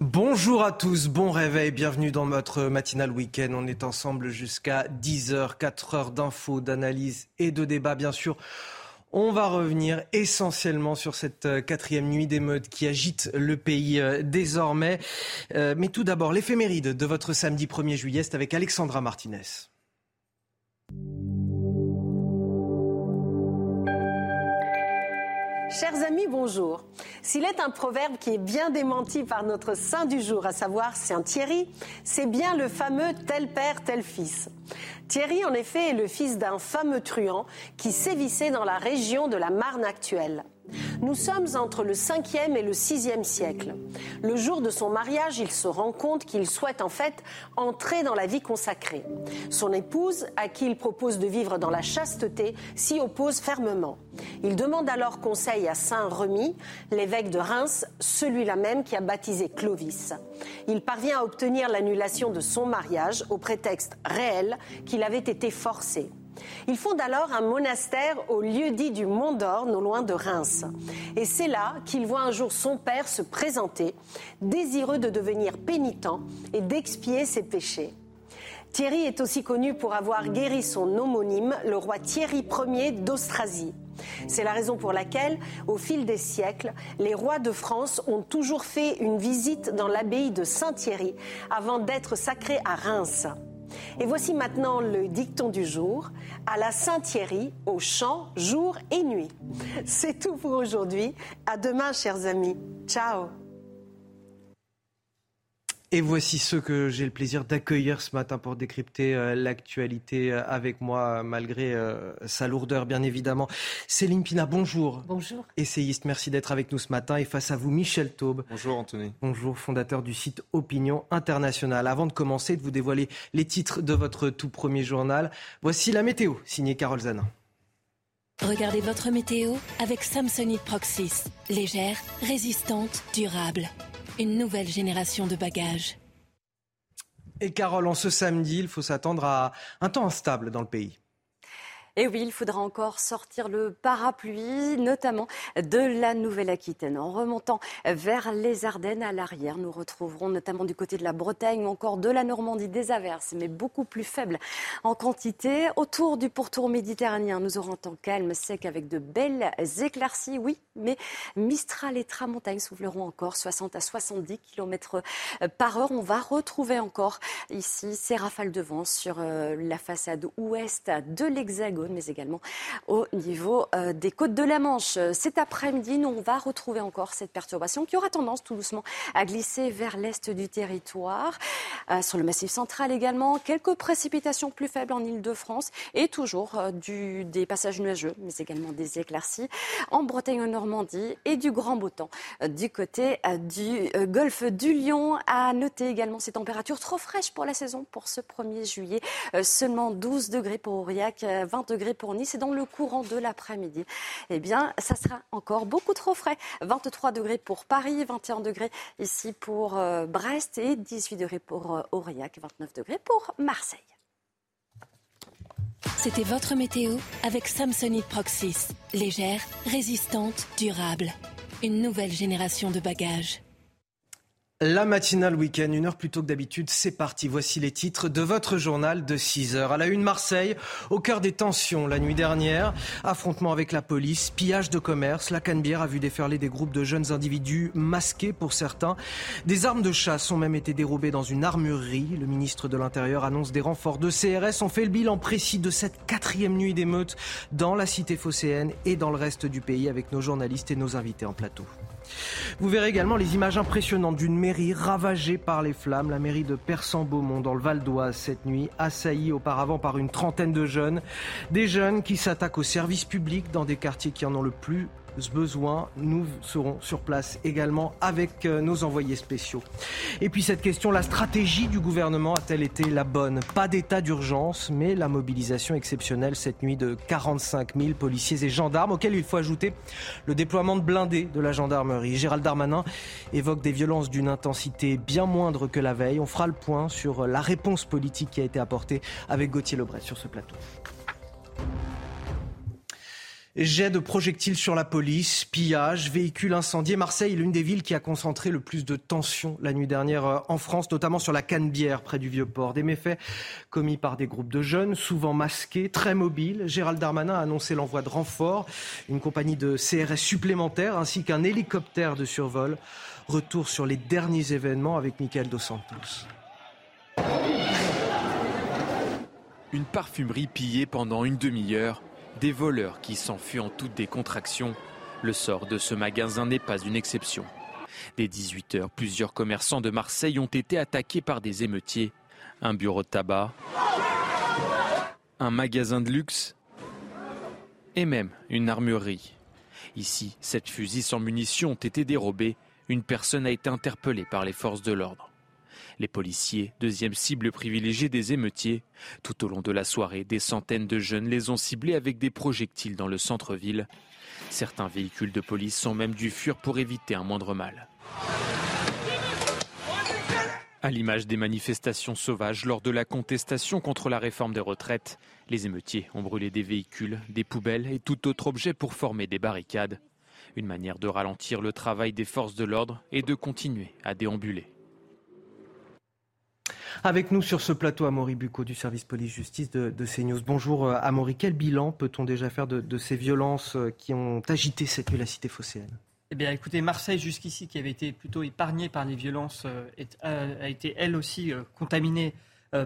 Bonjour à tous, bon réveil, bienvenue dans notre matinale week-end. On est ensemble jusqu'à 10h, 4 heures d'infos, d'analyse et de débat, bien sûr. On va revenir essentiellement sur cette euh, quatrième nuit d'émeute qui agite le pays euh, désormais. Euh, mais tout d'abord, l'éphéméride de votre samedi 1er juillet, c'est avec Alexandra Martinez. Chers amis, bonjour. S'il est un proverbe qui est bien démenti par notre saint du jour, à savoir Saint Thierry, c'est bien le fameux tel père, tel fils. Thierry, en effet, est le fils d'un fameux truand qui sévissait dans la région de la Marne actuelle. Nous sommes entre le 5e et le 6e siècle. Le jour de son mariage, il se rend compte qu'il souhaite en fait entrer dans la vie consacrée. Son épouse, à qui il propose de vivre dans la chasteté, s'y oppose fermement. Il demande alors conseil à Saint Remy, l'évêque de Reims, celui-là même qui a baptisé Clovis. Il parvient à obtenir l'annulation de son mariage au prétexte réel qu'il avait été forcé. Il fonde alors un monastère au lieu dit du Mont d'Or, non loin de Reims. Et c'est là qu'il voit un jour son père se présenter, désireux de devenir pénitent et d'expier ses péchés. Thierry est aussi connu pour avoir guéri son homonyme, le roi Thierry Ier d'Austrasie. C'est la raison pour laquelle, au fil des siècles, les rois de France ont toujours fait une visite dans l'abbaye de Saint-Thierry avant d'être sacrés à Reims. Et voici maintenant le dicton du jour, à la Saint-Thierry, au chant, jour et nuit. C'est tout pour aujourd'hui. À demain, chers amis. Ciao. Et voici ceux que j'ai le plaisir d'accueillir ce matin pour décrypter euh, l'actualité euh, avec moi, malgré euh, sa lourdeur, bien évidemment. Céline Pina, bonjour. Bonjour. Essayiste, merci d'être avec nous ce matin. Et face à vous, Michel Taube. Bonjour, Anthony. Bonjour, fondateur du site Opinion Internationale. Avant de commencer, de vous dévoiler les titres de votre tout premier journal, voici la météo, signée Carole Zanin. Regardez votre météo avec Samsonite Proxys. Légère, résistante, durable une nouvelle génération de bagages. Et Carole, en ce samedi, il faut s'attendre à un temps instable dans le pays. Et oui, il faudra encore sortir le parapluie, notamment de la Nouvelle-Aquitaine. En remontant vers les Ardennes à l'arrière, nous retrouverons notamment du côté de la Bretagne ou encore de la Normandie des averses, mais beaucoup plus faibles en quantité. Autour du pourtour méditerranéen, nous aurons un temps calme, sec avec de belles éclaircies, oui, mais Mistral et Tramontagne souffleront encore 60 à 70 km par heure. On va retrouver encore ici ces rafales de vent sur euh, la façade ouest de l'Hexagone mais également au niveau euh, des côtes de la Manche. Cet après-midi, nous, on va retrouver encore cette perturbation qui aura tendance tout doucement à glisser vers l'est du territoire. Euh, sur le massif central également, quelques précipitations plus faibles en Ile-de-France et toujours euh, des passages nuageux, mais également des éclaircies en Bretagne, en Normandie et du grand beau temps du côté du golfe du Lion. À noter également ces températures trop fraîches pour la saison pour ce 1er juillet. Seulement 12 degrés pour Aurillac, 20 degrés pour Nice et dans le courant de l'après-midi, eh bien, ça sera encore beaucoup trop frais. 23 degrés pour Paris, 21 degrés ici pour euh, Brest et 18 degrés pour euh, Aurillac, 29 degrés pour Marseille. C'était votre météo avec Samsonite Proxys. Légère, résistante, durable. Une nouvelle génération de bagages. La matinale week-end, une heure plus tôt que d'habitude, c'est parti. Voici les titres de votre journal de 6 heures. À la une, Marseille, au cœur des tensions la nuit dernière. Affrontement avec la police, pillage de commerce. La Canebière a vu déferler des groupes de jeunes individus masqués pour certains. Des armes de chasse ont même été dérobées dans une armurerie. Le ministre de l'Intérieur annonce des renforts de CRS. On fait le bilan précis de cette quatrième nuit d'émeute dans la cité phocéenne et dans le reste du pays avec nos journalistes et nos invités en plateau. Vous verrez également les images impressionnantes d'une mairie ravagée par les flammes, la mairie de Persan-Beaumont dans le Val d'Oise cette nuit, assaillie auparavant par une trentaine de jeunes. Des jeunes qui s'attaquent aux services publics dans des quartiers qui en ont le plus besoin. Nous serons sur place également avec euh, nos envoyés spéciaux. Et puis cette question, la stratégie du gouvernement a-t-elle été la bonne? Pas d'état d'urgence, mais la mobilisation exceptionnelle cette nuit de 45 000 policiers et gendarmes, auxquels il faut ajouter le déploiement de blindés de la gendarmerie. Gérald Darmanin évoque des violences d'une intensité bien moindre que la veille. On fera le point sur la réponse politique qui a été apportée avec Gauthier Lebret sur ce plateau. Jet de projectiles sur la police, pillage, véhicules incendiés. Marseille est l'une des villes qui a concentré le plus de tensions la nuit dernière euh, en France, notamment sur la Canebière près du Vieux-Port. Des méfaits commis par des groupes de jeunes, souvent masqués, très mobiles. Gérald Darmanin a annoncé l'envoi de renforts, une compagnie de CRS supplémentaire ainsi qu'un hélicoptère de survol. Retour sur les derniers événements avec Michael Dos Santos. Une parfumerie pillée pendant une demi-heure des voleurs qui s'enfuient en toute décontraction. Le sort de ce magasin n'est pas une exception. Dès 18h, plusieurs commerçants de Marseille ont été attaqués par des émeutiers. Un bureau de tabac, un magasin de luxe et même une armurerie. Ici, sept fusils sans munitions ont été dérobés. Une personne a été interpellée par les forces de l'ordre. Les policiers, deuxième cible privilégiée des émeutiers. Tout au long de la soirée, des centaines de jeunes les ont ciblés avec des projectiles dans le centre-ville. Certains véhicules de police sont même dû fuir pour éviter un moindre mal. À l'image des manifestations sauvages lors de la contestation contre la réforme des retraites, les émeutiers ont brûlé des véhicules, des poubelles et tout autre objet pour former des barricades. Une manière de ralentir le travail des forces de l'ordre et de continuer à déambuler. Avec nous sur ce plateau, Amaury Bucco du service police-justice de, de, CNews. Bonjour euh, Amaury, quel bilan peut-on déjà faire de, ces violences euh, qui ont agité cette nuit la cité phocéenne? Eh bien, écoutez, Marseille, jusqu'ici, qui avait été plutôt épargnée par les violences, euh, a été elle aussi contaminée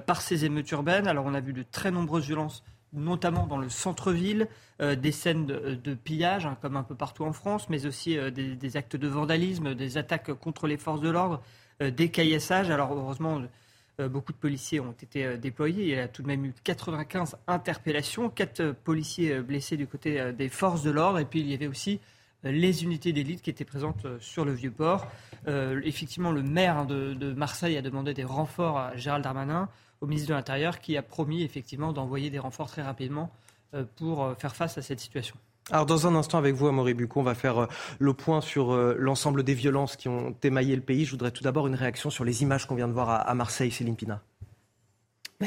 par ces émeutes urbaines. Alors, on a vu de très nombreuses violences, notamment dans le centre-ville, des scènes de, pillage, hein, comme un peu partout en France, mais aussi des, actes de vandalisme, des attaques contre les forces de l'ordre, des caillassages. Alors, heureusement, beaucoup de policiers ont été euh, déployés. Il y a tout de même eu 95 interpellations, 4 euh, policiers blessés du côté des forces de l'ordre. Et puis il y avait aussi les unités d'élite qui étaient présentes sur le Vieux-Port. effectivement, le maire hein, de, Marseille a demandé des renforts à Gérald Darmanin, au ministre de l'Intérieur, qui a promis effectivement d'envoyer des renforts très rapidement pour faire face à cette situation. Alors dans un instant avec vous, Amaury Bucco, on va faire euh, le point sur euh, l'ensemble des violences qui ont émaillé le pays. Je voudrais tout d'abord une réaction sur les images qu'on vient de voir à, Marseille, Céline Pina.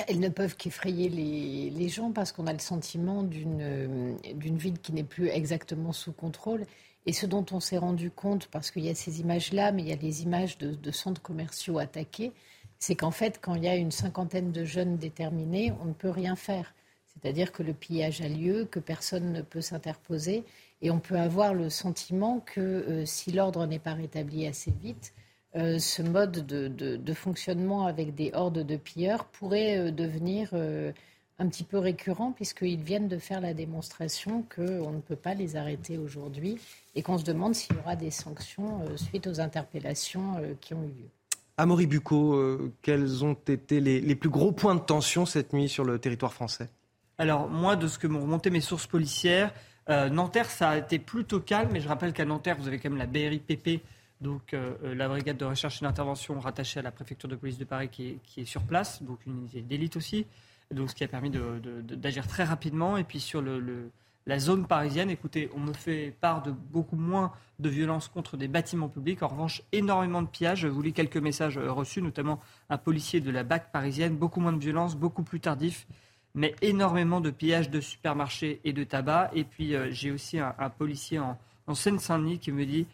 elles ne peuvent qu'effrayer les, gens parce qu'on a le sentiment euh, d'une ville qui n'est plus exactement sous contrôle. Et ce dont on s'est rendu compte, parce qu'il y a ces images-là, mais il y a les images de centres commerciaux attaqués, c'est qu'en fait, quand il y a une cinquantaine de jeunes déterminés, on ne peut rien faire. C'est-à-dire que le pillage a lieu, que personne ne peut s'interposer, et on peut avoir le sentiment que euh, si l'ordre n'est pas rétabli assez vite, euh, ce mode de, fonctionnement avec des hordes de pilleurs pourrait euh, devenir un petit peu récurrent, puisqu'ils viennent de faire la démonstration qu'on ne peut pas les arrêter aujourd'hui, et qu'on se demande s'il y aura des sanctions suite aux interpellations qui ont eu lieu. Amaury Bucco, quels ont été les plus gros points de tension cette nuit sur le territoire français? Alors, moi, de ce que m'ont remonté mes sources policières, euh, Nanterre, ça a été plutôt calme, mais je rappelle qu'à Nanterre, vous avez quand même la BRIPP, donc euh, euh, la brigade de recherche et d'intervention rattachée à la préfecture de police de Paris qui est, sur place, donc une unité d'élite aussi, donc ce qui a permis d'agir très rapidement. Et puis sur la zone parisienne, écoutez, on me fait part de beaucoup moins de violences contre des bâtiments publics. En revanche, énormément de pillages. Je vous lis quelques messages reçus, notamment un policier de la BAC parisienne. Beaucoup moins de violences, beaucoup plus tardif mais énormément de pillages de supermarchés et de tabac. Et puis euh, j'ai aussi un, policier en, Seine-Saint-Denis qui me dit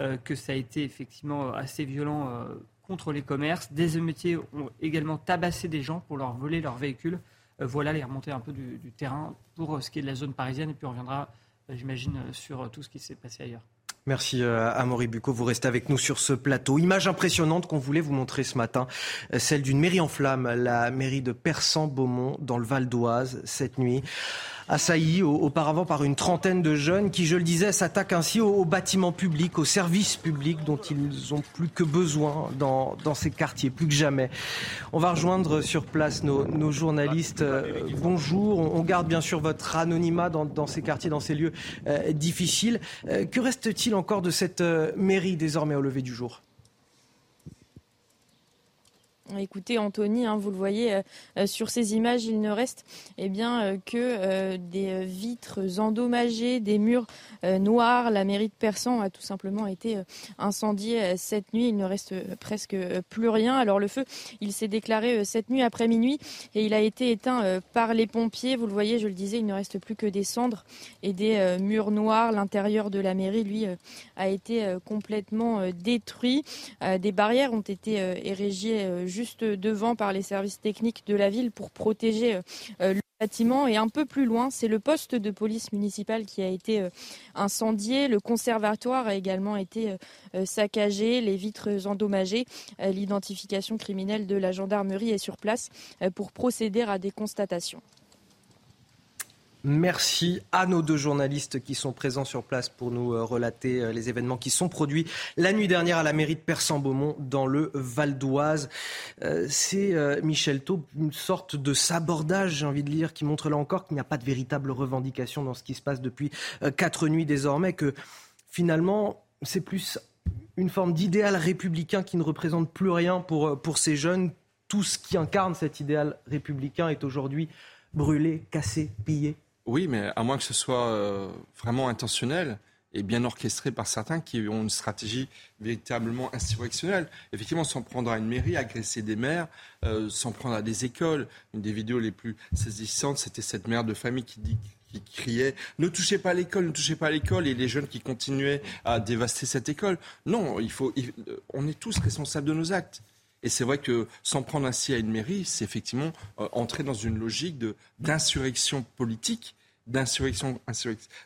euh, que ça a été effectivement assez violent euh, contre les commerces. Des émeutiers ont également tabassé des gens pour leur voler leur véhicule. voilà les remontées un peu du, du, terrain pour ce qui est de la zone parisienne. Et puis on reviendra, j'imagine, sur tout ce qui s'est passé ailleurs. Merci euh, à Amaury Bucco. Vous restez avec nous sur ce plateau. Image impressionnante qu'on voulait vous montrer ce matin, euh, celle d'une mairie en flammes, la mairie de Persan-Beaumont dans le Val d'Oise cette nuit. Assaillis auparavant par une trentaine de jeunes qui, je le disais, s'attaquent ainsi aux, bâtiments publics, aux services publics dont ils ont plus que besoin dans, ces quartiers, plus que jamais. On va rejoindre sur place nos, journalistes. Euh, bonjour, on garde bien sûr votre anonymat dans, ces quartiers, dans ces lieux euh, difficiles. Euh, que reste-t-il encore de cette mairie désormais au lever du jour? Écoutez, Anthony, hein, vous le voyez euh, euh, sur ces images, il ne reste eh bien, euh, que des vitres endommagées, des murs noirs. La mairie de Persan a tout simplement été incendiée cette nuit. Il ne reste presque plus rien. Alors le feu, il s'est déclaré cette nuit après minuit et il a été éteint par les pompiers. Vous le voyez, je le disais, il ne reste plus que des cendres et des murs noirs. L'intérieur de la mairie, lui, a été complètement détruit. Des barrières ont été érigées juste devant par les services techniques de la ville pour protéger euh, le bâtiment. Et un peu plus loin, c'est le poste de police municipale qui a été euh, incendié. Le conservatoire a également été euh, saccagé, les vitres endommagées. L'identification criminelle de la gendarmerie est sur place pour procéder à des constatations. Merci à nos deux journalistes qui sont présents sur place pour nous euh, relater euh, les événements qui sont produits la nuit dernière à la mairie de Persan-Beaumont dans le Val d'Oise. Euh, c'est Michel Taub, une sorte de sabordage, j'ai envie de lire, qui montre là encore qu'il n'y a pas de véritable revendication dans ce qui se passe depuis quatre nuits désormais, que finalement c'est plus une forme d'idéal républicain qui ne représente plus rien pour, pour ces jeunes. Tout ce qui incarne cet idéal républicain est aujourd'hui brûlé, cassé, pillé. Oui, mais à moins que ce soit euh, vraiment intentionnel et bien orchestré par certains qui ont une stratégie véritablement insurrectionnelle. Effectivement, s'en prendre à une mairie, agresser des maires, euh, s'en prendre à des écoles. Une des vidéos les plus saisissantes, c'était cette mère de famille qui criait ne touchez pas l'école, ne touchez pas l'école, et les jeunes qui continuaient à dévaster cette école. Non, il faut, on est tous responsables de nos actes. Et c'est vrai que s'en prendre ainsi à une mairie, c'est effectivement euh, entrer dans une logique d'insurrection politique d'insurrection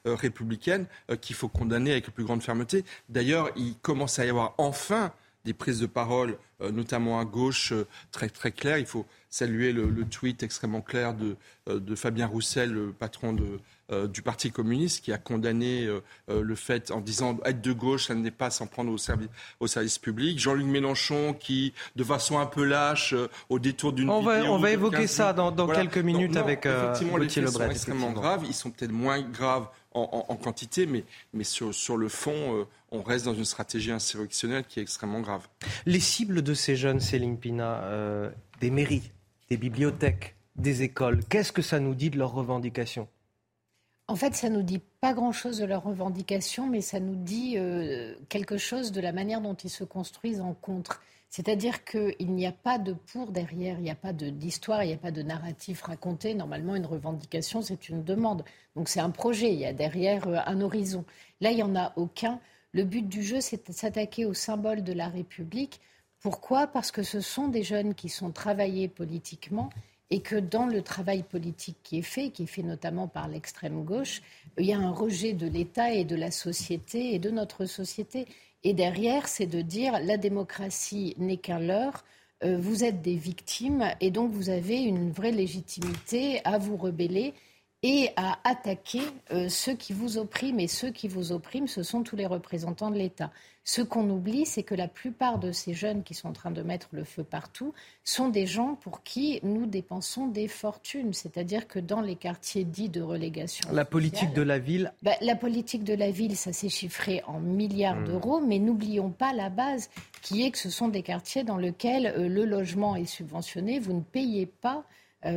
euh, républicaine euh, qu'il faut condamner avec la plus grande fermeté. D'ailleurs, il commence à y avoir enfin des prises de parole, notamment à gauche, très très claires. Il faut saluer le, tweet extrêmement clair de, de Fabien Roussel, le patron de, euh, du Parti communiste qui a condamné euh, euh, le fait en disant être de gauche, ça n'est pas s'en prendre au service, au service public. Jean-Luc Mélenchon qui, de façon un peu lâche, au détour d'une on va, on va évoquer ça dans, quelques minutes avec effectivement, les faits sont extrêmement graves. Ils sont peut-être moins graves en, quantité, mais, mais sur, sur le fond, on reste dans une stratégie insurrectionnelle qui est extrêmement grave. Les cibles de ces jeunes, Céline Pina, des mairies, des bibliothèques, des écoles, qu'est-ce que ça nous dit de leurs revendications? En fait, ça nous dit pas grand-chose de leurs revendications, mais ça nous dit euh, quelque chose de la manière dont ils se construisent en contre. C'est-à-dire qu'il n'y a pas de pour derrière, il n'y a pas d'histoire, il n'y a pas de narratif raconté. Normalement, une revendication, c'est une demande. Donc c'est un projet, il y a derrière euh, un horizon. Là, il n'y en a aucun. Le but du jeu, c'est de s'attaquer au symbole de la République. Pourquoi? Parce que ce sont des jeunes qui sont travaillés politiquement et que dans le travail politique qui est fait, qui est fait notamment par l'extrême gauche, il y a un rejet de l'État et de la société et de notre société. Et derrière, c'est de dire la démocratie n'est qu'un leurre, euh, vous êtes des victimes et donc vous avez une vraie légitimité à vous rebeller et à attaquer euh, ceux qui vous oppriment. Et ceux qui vous oppriment, ce sont tous les représentants de l'État. Ce qu'on oublie, c'est que la plupart de ces jeunes qui sont en train de mettre le feu partout sont des gens pour qui nous dépensons des fortunes. C'est-à-dire que dans les quartiers dits de relégation. La politique de la ville bah, La politique de la ville, ça s'est chiffré en milliards hmm. d'euros, mais n'oublions pas la base qui est que ce sont des quartiers dans lesquels euh, le logement est subventionné. Vous ne payez pas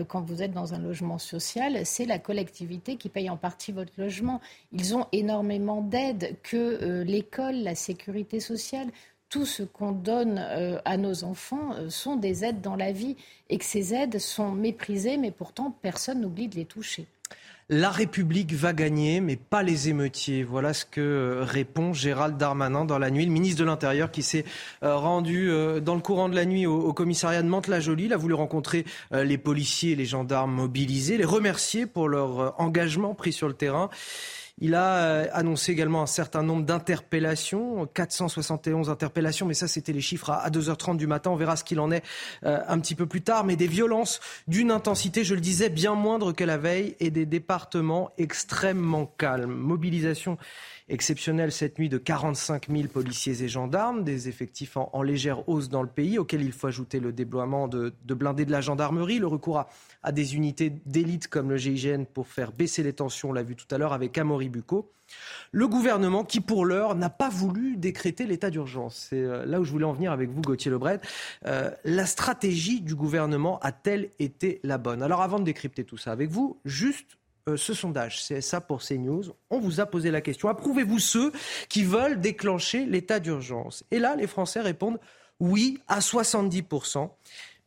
quand vous êtes dans un logement social, c'est la collectivité qui paye en partie votre logement. Ils ont énormément d'aides que euh, l'école, la sécurité sociale, tout ce qu'on donne euh, à nos enfants sont des aides dans la vie et que ces aides sont méprisées, mais pourtant personne n'oublie de les toucher. La République va gagner, mais pas les émeutiers. Voilà ce que euh, répond Gérald Darmanin dans la nuit, le ministre de l'Intérieur qui s'est euh, rendu euh, dans le courant de la nuit au, commissariat de Mantes-la-Jolie. Il a voulu rencontrer les policiers et les gendarmes mobilisés, les remercier pour leur engagement pris sur le terrain. Il a euh, annoncé également un certain nombre d'interpellations, 471 interpellations, mais ça c'était les chiffres à 2h30 du matin. On verra ce qu'il en est euh, un petit peu plus tard. Mais des violences d'une intensité, je le disais, bien moindre que la veille et des départements extrêmement calmes. Mobilisation exceptionnelle cette nuit de 45 000 policiers et gendarmes, des effectifs en, légère hausse dans le pays, auquel il faut ajouter le déploiement de, blindés de la gendarmerie, le recours à, des unités d'élite comme le GIGN pour faire baisser les tensions, on l'a vu tout à l'heure avec Amaury Bucco. Le gouvernement qui, pour l'heure, n'a pas voulu décréter l'état d'urgence. C'est euh, là où je voulais en venir avec vous, Gauthier Lebret. Euh, la stratégie du gouvernement a-t-elle été la bonne? Alors avant de décrypter tout ça avec vous, juste ce sondage CSA pour CNews, on vous a posé la question. Approuvez-vous ceux qui veulent déclencher l'état d'urgence? Et là, les Français répondent oui à 70%.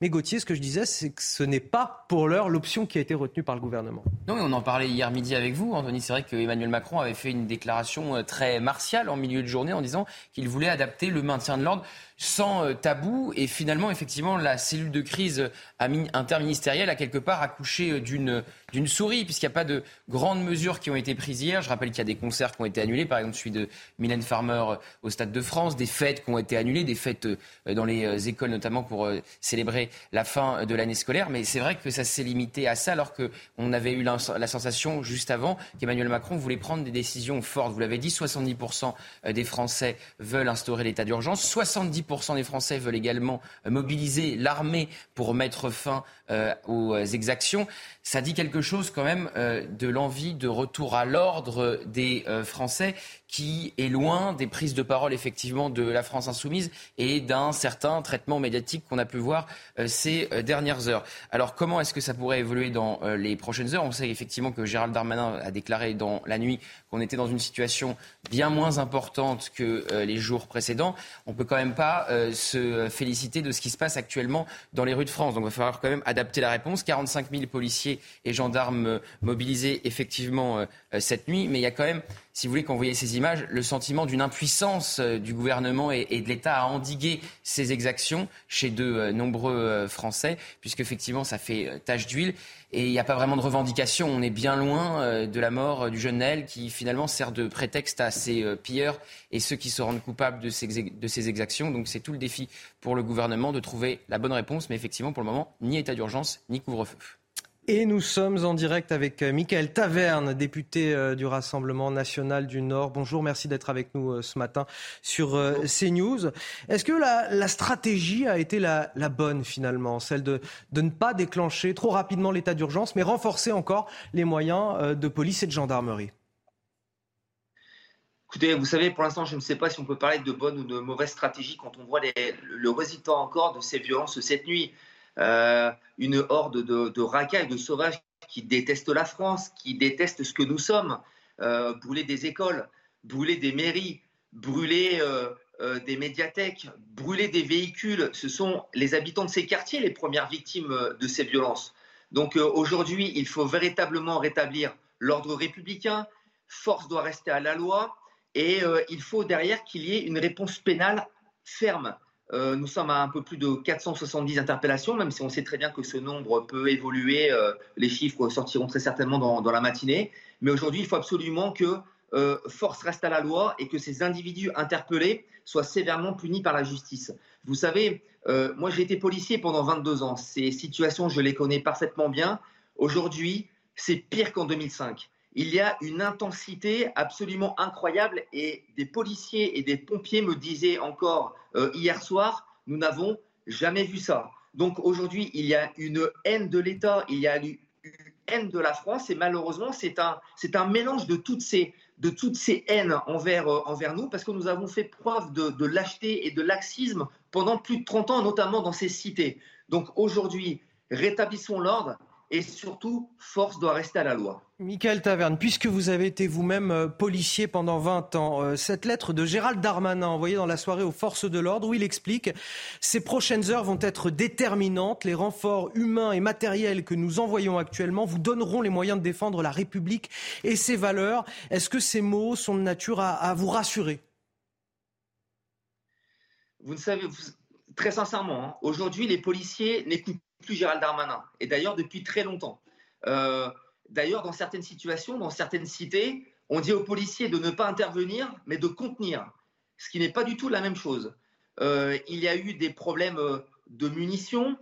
Mais Gauthier, ce que je disais, c'est que ce n'est pas pour l'heure l'option qui a été retenue par le gouvernement. Non, on en parlait hier midi avec vous, Anthony. C'est vrai qu'Emmanuel Macron avait fait une déclaration euh, très martiale en milieu de journée en disant qu'il voulait adapter le maintien de l'ordre sans euh, tabou. Et finalement, effectivement, la cellule de crise interministérielle a quelque part accouché euh, d'une souris, puisqu'il n'y a pas de grandes mesures qui ont été prises hier. Je rappelle qu'il y a des concerts qui ont été annulés, par exemple celui de Mylène Farmer euh, au Stade de France, des fêtes qui ont été annulées, des fêtes dans les écoles notamment pour célébrer la fin de l'année scolaire. Mais c'est vrai que ça s'est limité à ça, alors qu'on avait eu la, la sensation juste avant qu'Emmanuel Macron voulait prendre des décisions fortes. Vous l'avez dit, 70% des Français veulent instaurer l'état d'urgence, 70% des Français veulent également euh, mobiliser l'armée pour mettre fin euh, aux exactions. Ça dit quelque chose quand même euh, de l'envie de retour à l'ordre des Français qui est loin des prises de parole effectivement de la France insoumise et d'un certain traitement médiatique qu'on a pu voir ces dernières heures. Alors comment est-ce que ça pourrait évoluer dans les prochaines heures? On sait effectivement que Gérald Darmanin a déclaré dans la nuit qu'on était dans une situation bien moins importante que les jours précédents. On peut quand même pas euh, se féliciter de ce qui se passe actuellement dans les rues de France. Donc il va falloir quand même adapter la réponse. 45 000 policiers et gendarmes euh, mobilisés effectivement euh, cette nuit, mais il y a quand même, si vous voulez, quand vous ces images, le sentiment d'une impuissance du gouvernement et, de l'État à endiguer ces exactions chez de nombreux Français, puisque effectivement ça fait tache d'huile. Et il n'y a pas vraiment de revendication. On est bien loin euh, de la mort euh, du jeune Naël qui finalement sert de prétexte à ces euh, pilleurs et ceux qui se rendent coupables de ces exactions. Donc c'est tout le défi pour le gouvernement de trouver la bonne réponse. Mais effectivement, pour le moment, ni état d'urgence, ni couvre-feu. Et nous sommes en direct avec euh, Michael Taverne, député euh, du Rassemblement national du Nord. Bonjour, merci d'être avec nous euh, ce matin sur CNews. Est-ce que la, stratégie a été la, bonne finalement, celle de, de, ne pas déclencher trop rapidement l'état d'urgence, mais renforcer encore les moyens de police et de gendarmerie? Écoutez, vous savez, pour l'instant, je ne sais pas si on peut parler de bonne ou de mauvaise stratégie quand on voit le résultat encore de ces violences cette nuit. Euh, une horde de, de racailles, de sauvages qui détestent la France, qui détestent ce que nous sommes, euh, brûler des écoles, brûler des mairies, brûler euh, des médiathèques, brûler des véhicules. Ce sont les habitants de ces quartiers les premières victimes de ces violences. Donc aujourd'hui, il faut véritablement rétablir l'ordre républicain. Force doit rester à la loi et il faut derrière qu'il y ait une réponse pénale ferme. Euh, nous sommes à un peu plus de 470 interpellations, même si on sait très bien que ce nombre peut évoluer. Euh, les chiffres sortiront très certainement dans, la matinée. Mais aujourd'hui, il faut absolument que euh, force reste à la loi et que ces individus interpellés soient sévèrement punis par la justice. Vous savez, moi j'ai été policier pendant 22 ans. Ces situations, je les connais parfaitement bien. Aujourd'hui, c'est pire qu'en 2005 il y a une intensité absolument incroyable et des policiers et des pompiers me disaient encore euh, hier soir, nous n'avons jamais vu ça. Donc aujourd'hui, il y a une haine de l'État, il y a une haine de la France et malheureusement, c'est un, mélange de toutes ces, haines envers, euh, envers nous parce que nous avons fait preuve de, de lâcheté et de laxisme pendant plus de 30 ans, notamment dans ces cités. Donc aujourd'hui, rétablissons l'ordre et surtout, force doit rester à la loi. Michael Taverne, puisque vous avez été vous-même euh, policier pendant 20 ans, euh, cette lettre de Gérald Darmanin envoyée dans la soirée aux forces de l'ordre, où il explique ces prochaines heures vont être déterminantes. Les renforts humains et matériels que nous envoyons actuellement vous donneront les moyens de défendre la République et ses valeurs. Est-ce que ces mots sont de nature à, vous rassurer? Vous ne savez, très sincèrement, hein, aujourd'hui, les policiers n'écoutent plus Gérald Darmanin. Et d'ailleurs, depuis très longtemps. Euh, d'ailleurs, dans certaines situations, dans certaines cités, on dit aux policiers de ne pas intervenir, mais de contenir, ce qui n'est pas du tout la même chose. Euh, il y a eu des problèmes euh, de munitions.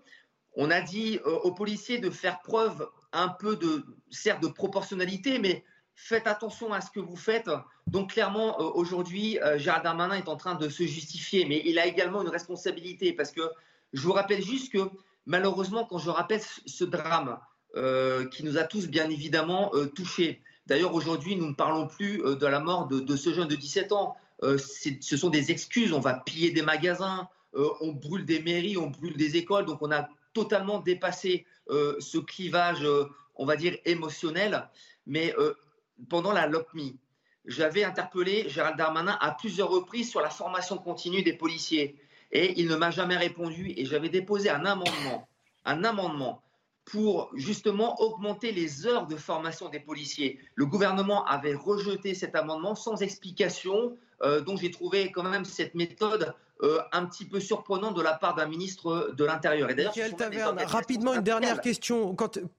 On a dit aux policiers de faire preuve un peu de, certes, de proportionnalité, mais faites attention à ce que vous faites. Donc clairement, aujourd'hui, Gérald Darmanin est en train de se justifier, mais il a également une responsabilité parce que je vous rappelle juste que malheureusement, quand je rappelle ce drame qui nous a tous bien évidemment touchés, d'ailleurs aujourd'hui, nous ne parlons plus de la mort de, de ce jeune de 17 ans. Euh, ce sont des excuses. On va piller des magasins, euh, on brûle des mairies, on brûle des écoles. Donc on a totalement dépassé euh, ce clivage, on va dire, émotionnel. Mais pendant la LOPMI, j'avais interpellé Gérald Darmanin à plusieurs reprises sur la formation continue des policiers. Et il ne m'a jamais répondu. Et j'avais déposé un amendement, un amendement pour justement augmenter les heures de formation des policiers. Le gouvernement avait rejeté cet amendement sans explication, euh, donc j'ai trouvé quand même cette méthode euh, un petit peu surprenante de la part d'un ministre de l'Intérieur. Et d'ailleurs, rapidement une dernière question.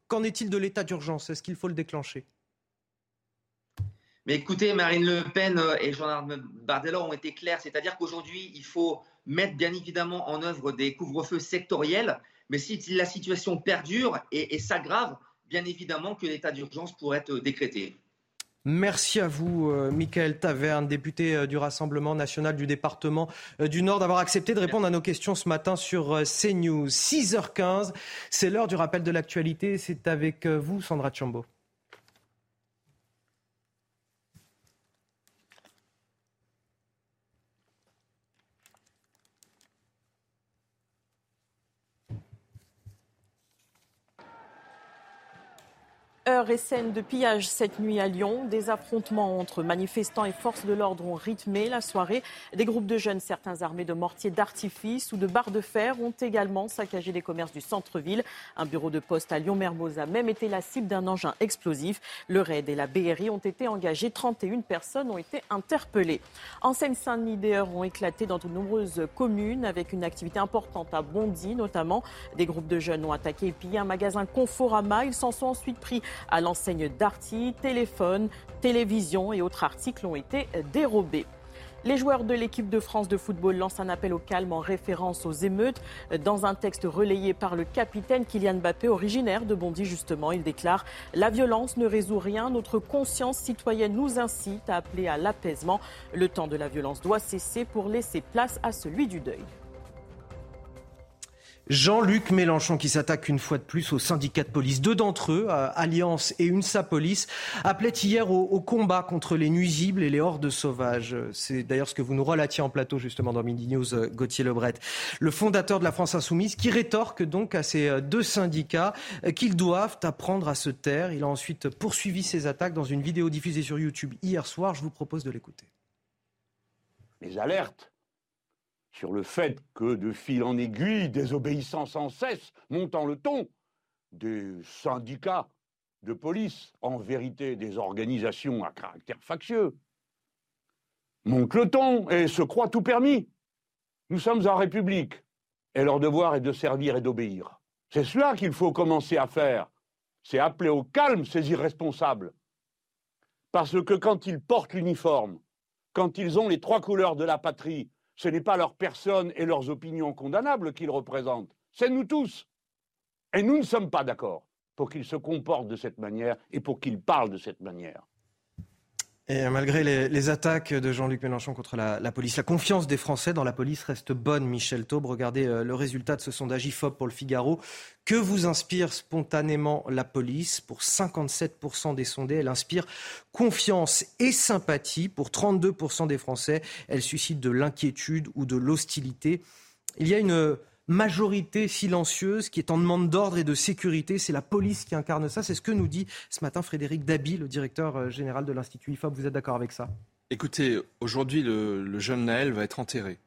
Qu'en est-il de l'état d'urgence? Est-ce qu'il faut le déclencher? Mais écoutez, Marine Le Pen euh, et Jean-Arnaud Bardella ont été clairs, c'est-à-dire qu'aujourd'hui, il faut mettre bien évidemment en œuvre des couvre-feux sectoriels, mais si la situation perdure et, s'aggrave, bien évidemment que l'état d'urgence pourrait être décrété. Merci à vous, euh, Michael Taverne, député euh, du Rassemblement national du département euh, du Nord, d'avoir accepté de répondre à nos questions ce matin sur CNews. 6h15, c'est l'heure du rappel de l'actualité. C'est avec vous, Sandra Chambo. Heures et scènes de pillage cette nuit à Lyon. Des affrontements entre manifestants et forces de l'ordre ont rythmé la soirée. Des groupes de jeunes, certains armés de mortiers d'artifice ou de barres de fer, ont également saccagé des commerces du centre-ville. Un bureau de poste à Lyon-Mermoz a même été la cible d'un engin explosif. Le RAID et la BRI ont été engagés. 31 personnes ont été interpellées. En Seine-Saint-Denis, des heures ont éclaté dans de nombreuses communes avec une activité importante à Bondy notamment. Des groupes de jeunes ont attaqué et pillé un magasin Conforama. Ils s'en sont ensuite pris à l'enseigne Darty, téléphone, télévision et autres articles ont été dérobés. Les joueurs de l'équipe de France de football lancent un appel au calme en référence aux émeutes. Dans un texte relayé par le capitaine Kylian Mbappé, originaire de Bondy justement, il déclare La violence ne résout rien, notre conscience citoyenne nous incite à appeler à l'apaisement. Le temps de la violence doit cesser pour laisser place à celui du deuil. Jean-Luc Mélenchon qui s'attaque une fois de plus aux syndicats de police. Deux d'entre eux, euh, Alliance et UNSA Police, appelaient hier au, combat contre les nuisibles et les hordes sauvages. C'est d'ailleurs ce que vous nous relatiez en plateau justement dans Midi News, euh, Gauthier Lebret. Le fondateur de la France Insoumise qui rétorque donc à ces euh, deux syndicats qu'ils doivent apprendre à se taire. Il a ensuite poursuivi ses attaques dans une vidéo diffusée sur YouTube hier soir. Je vous propose de l'écouter. Les alertes sur le fait que, de fil en aiguille, désobéissant sans cesse, montant le ton, des syndicats de police, en vérité des organisations à caractère factieux, montent le ton et se croient tout permis. Nous sommes en République, et leur devoir est de servir et d'obéir. C'est cela qu'il faut commencer à faire. C'est appeler au calme ces irresponsables. Parce que quand ils portent l'uniforme, quand ils ont les trois couleurs de la patrie, ce n'est pas leur personne et leurs opinions condamnables qu'ils représentent, c'est nous tous. Et nous ne sommes pas d'accord pour qu'ils se comportent de cette manière et pour qu'ils parlent de cette manière. Et malgré les, attaques de Jean-Luc Mélenchon contre la, police, la confiance des Français dans la police reste bonne, Michel Taube. Regardez euh, le résultat de ce sondage IFOP pour le Figaro. Que vous inspire spontanément la police? Pour 57% des sondés, elle inspire confiance et sympathie. Pour 32% des Français, elle suscite de l'inquiétude ou de l'hostilité. Il y a une majorité silencieuse qui est en demande d'ordre et de sécurité. C'est la police qui incarne ça. C'est ce que nous dit ce matin Frédéric Dabi, le directeur euh, général de l'Institut IFOP. Vous êtes d'accord avec ça? Écoutez, aujourd'hui, le, jeune Naël va être enterré.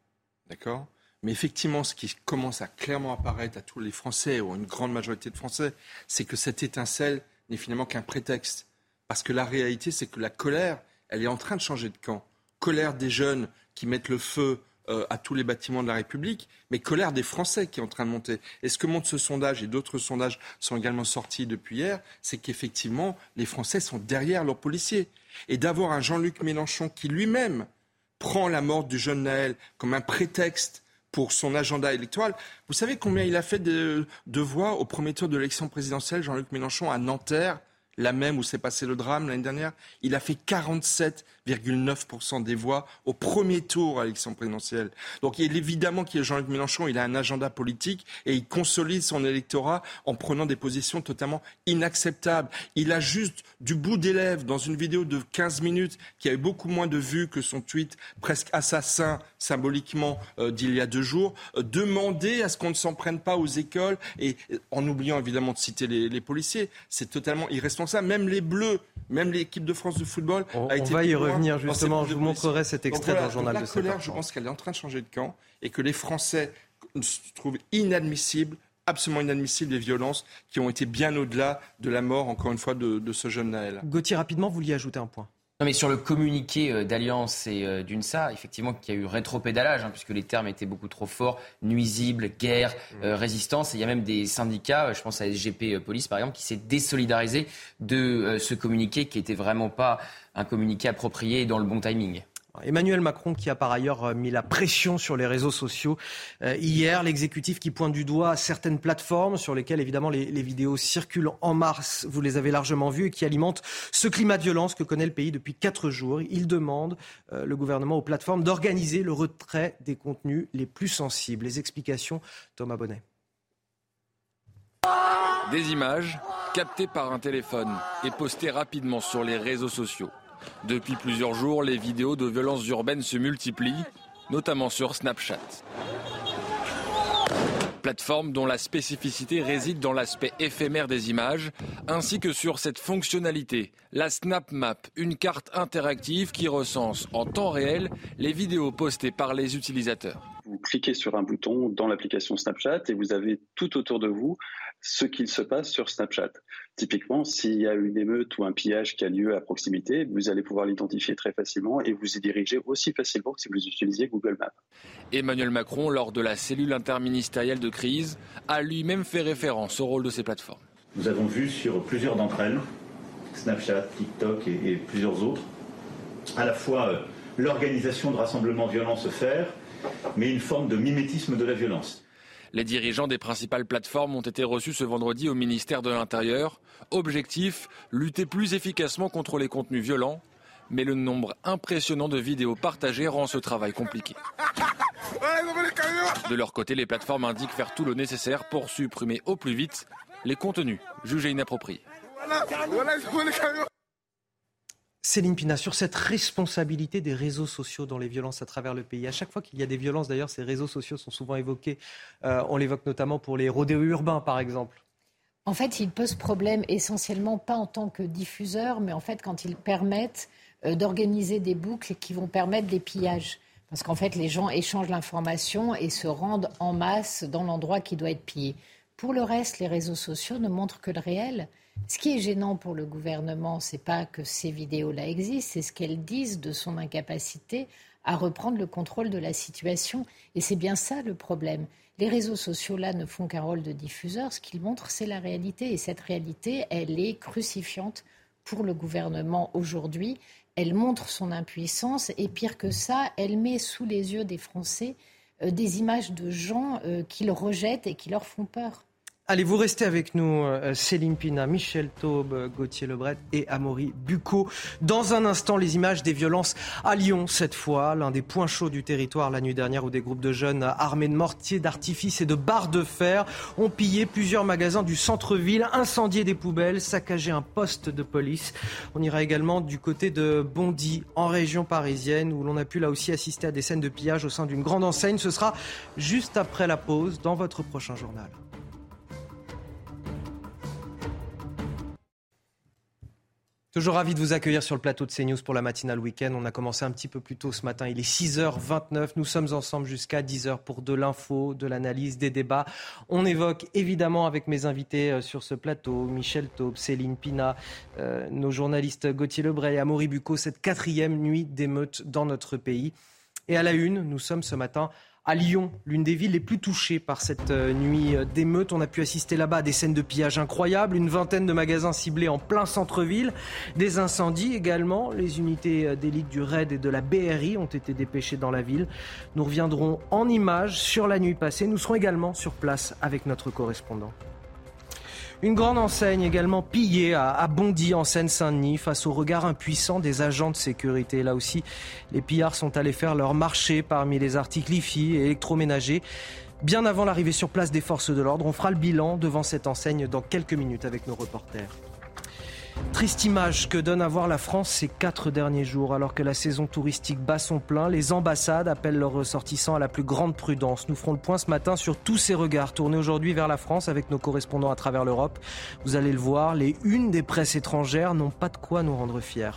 D'accord? Mais effectivement, ce qui commence à clairement apparaître à tous les Français, ou à une grande majorité de Français, c'est que cette étincelle n'est finalement qu'un prétexte. Parce que la réalité, c'est que la colère, elle est en train de changer de camp. Colère des jeunes qui mettent le feu euh, à tous les bâtiments de la République, mais colère des Français qui est en train de monter. Et ce que montre ce sondage, et d'autres sondages sont également sortis depuis hier, c'est qu'effectivement, les Français sont derrière leurs policiers. Et d'avoir un Jean-Luc Mélenchon qui lui-même prend la mort du jeune Naël comme un prétexte pour son agenda électoral. Vous savez combien il a fait de, de voix au premier tour de l'élection présidentielle, Jean-Luc Mélenchon, à Nanterre la même où s'est passé le drame l'année dernière, il a fait 47,9% des voix au premier tour à l'élection présidentielle. Donc est évidemment qu'il Jean-Luc Mélenchon, il a un agenda politique et il consolide son électorat en prenant des positions totalement inacceptables. Il a juste du bout des lèvres dans une vidéo de 15 minutes qui a eu beaucoup moins de vues que son tweet presque assassin symboliquement euh, d'il y a deux jours, euh, demander à ce qu'on ne s'en prenne pas aux écoles et en oubliant évidemment de citer les policiers. C'est totalement irresponsable ça. Même les Bleus, même l'équipe de France de football on, a été. On va y revenir justement. Je vous montrerai cet extrait dans le journal la de colère, je pense qu'elle est en train de changer de camp et que les Français trouvent inadmissible absolument inadmissible les violences qui ont été bien au-delà de la mort, encore une fois, de, de ce jeune Naël. Gauthier, rapidement, vous vouliez ajouter un point non, mais sur le communiqué euh, d'Alliance et euh, d'UNSA, effectivement, qu'il y a eu rétropédalage, hein, puisque les termes étaient beaucoup trop forts, nuisible, guerre, euh, résistance. Et il y a même des syndicats, je pense à SGP Police par exemple, qui s'est désolidarisé de ce communiqué qui n'était vraiment pas un communiqué approprié dans le bon timing. Emmanuel Macron qui a par ailleurs euh, mis la pression sur les réseaux sociaux euh, hier, l'exécutif qui pointe du doigt certaines plateformes sur lesquelles évidemment les, vidéos circulent en mars, vous les avez largement vues, et qui alimentent ce climat de violence que connaît le pays depuis quatre jours. Il demande euh, le gouvernement aux plateformes d'organiser le retrait des contenus les plus sensibles. Les explications, Thomas Bonnet. Des images captées par un téléphone et postées rapidement sur les réseaux sociaux. Depuis plusieurs jours, les vidéos de violences urbaines se multiplient, notamment sur Snapchat. Plateforme dont la spécificité réside dans l'aspect éphémère des images, ainsi que sur cette fonctionnalité, la Snap Map, une carte interactive qui recense en temps réel les vidéos postées par les utilisateurs. Vous cliquez sur un bouton dans l'application Snapchat et vous avez tout autour de vous ce qu'il se passe sur Snapchat. Typiquement, s'il y a une émeute ou un pillage qui a lieu à proximité, vous allez pouvoir l'identifier très facilement et vous y diriger aussi facilement que si vous utilisiez Google Maps. Emmanuel Macron, lors de la cellule interministérielle de crise, a lui-même fait référence au rôle de ces plateformes. Nous avons vu sur plusieurs d'entre elles, Snapchat, TikTok et, plusieurs autres, à la fois euh, l'organisation de rassemblements violents se faire, mais une forme de mimétisme de la violence. Les dirigeants des principales plateformes ont été reçus ce vendredi au ministère de l'Intérieur. Objectif, lutter plus efficacement contre les contenus violents. Mais le nombre impressionnant de vidéos partagées rend ce travail compliqué. De leur côté, les plateformes indiquent faire tout le nécessaire pour supprimer au plus vite les contenus jugés inappropriés. Céline Pina, sur cette responsabilité des réseaux sociaux dans les violences à travers le pays. À chaque fois qu'il y a des violences, d'ailleurs, ces réseaux sociaux sont souvent évoqués. Euh, on l'évoque notamment pour les rodéos urbains, par exemple. En fait, ils posent problème essentiellement pas en tant que diffuseurs, mais en fait quand ils permettent euh, d'organiser des boucles qui vont permettre des pillages. Parce qu'en fait, les gens échangent l'information et se rendent en masse dans l'endroit qui doit être pillé. Pour le reste, les réseaux sociaux ne montrent que le réel. Ce qui est gênant pour le gouvernement, c'est pas que ces vidéos-là existent, c'est ce qu'elles disent de son incapacité à reprendre le contrôle de la situation. Et c'est bien ça le problème. Les réseaux sociaux-là ne font qu'un rôle de diffuseur. Ce qu'ils montrent, c'est la réalité. Et cette réalité, elle est crucifiante pour le gouvernement aujourd'hui. Elle montre son impuissance. Et pire que ça, elle met sous les yeux des Français des images de gens euh, qu'ils rejettent et qui leur font peur. Allez, vous restez avec nous, euh, Céline Pina, Michel Taube, Gauthier Lebret et Amaury Bucco. Dans un instant, les images des violences à Lyon, cette fois, l'un des points chauds du territoire la nuit dernière où des groupes de jeunes armés de mortiers, d'artifices et de barres de fer ont pillé plusieurs magasins du centre-ville, incendié des poubelles, saccagé un poste de police. On ira également du côté de Bondy, en région parisienne, où l'on a pu là aussi assister à des scènes de pillage au sein d'une grande enseigne. Ce sera juste après la pause dans votre prochain journal. Toujours ravi de vous accueillir sur le plateau de CNews pour la matinale week-end. On a commencé un petit peu plus tôt ce matin. Il est 6h29. Nous sommes ensemble jusqu'à 10h pour de l'info, de l'analyse, des débats. On évoque évidemment avec mes invités euh, sur ce plateau, Michel Taube, Céline Pina, euh, nos journalistes Gauthier Lebray et Amaury Bucco, cette quatrième nuit d'émeute dans notre pays. Et à la une, nous sommes ce matin à Lyon, l'une des villes les plus touchées par cette euh, nuit euh, d'émeute. On a pu assister là-bas à des scènes de pillage incroyables, une vingtaine de magasins ciblés en plein centre-ville, des incendies également. Les unités euh, d'élite du RAID et de la BRI ont été dépêchées dans la ville. Nous reviendrons en images sur la nuit passée. Nous serons également sur place avec notre correspondant. Une grande enseigne également pillée à Bondy en Seine-Saint-Denis face au regard impuissant des agents de sécurité. Là aussi, les pillards sont allés faire leur marché parmi les articles IFI et électroménagers. Bien avant l'arrivée sur place des forces de l'ordre, on fera le bilan devant cette enseigne dans quelques minutes avec nos reporters. Triste image que donne à voir la France ces quatre derniers jours. Alors que la saison touristique bat son plein, les ambassades appellent leurs ressortissants à la plus grande prudence. Nous ferons le point ce matin sur tous ces regards tournés aujourd'hui vers la France avec nos correspondants à travers l'Europe. Vous allez le voir, les unes des presses étrangères n'ont pas de quoi nous rendre fiers.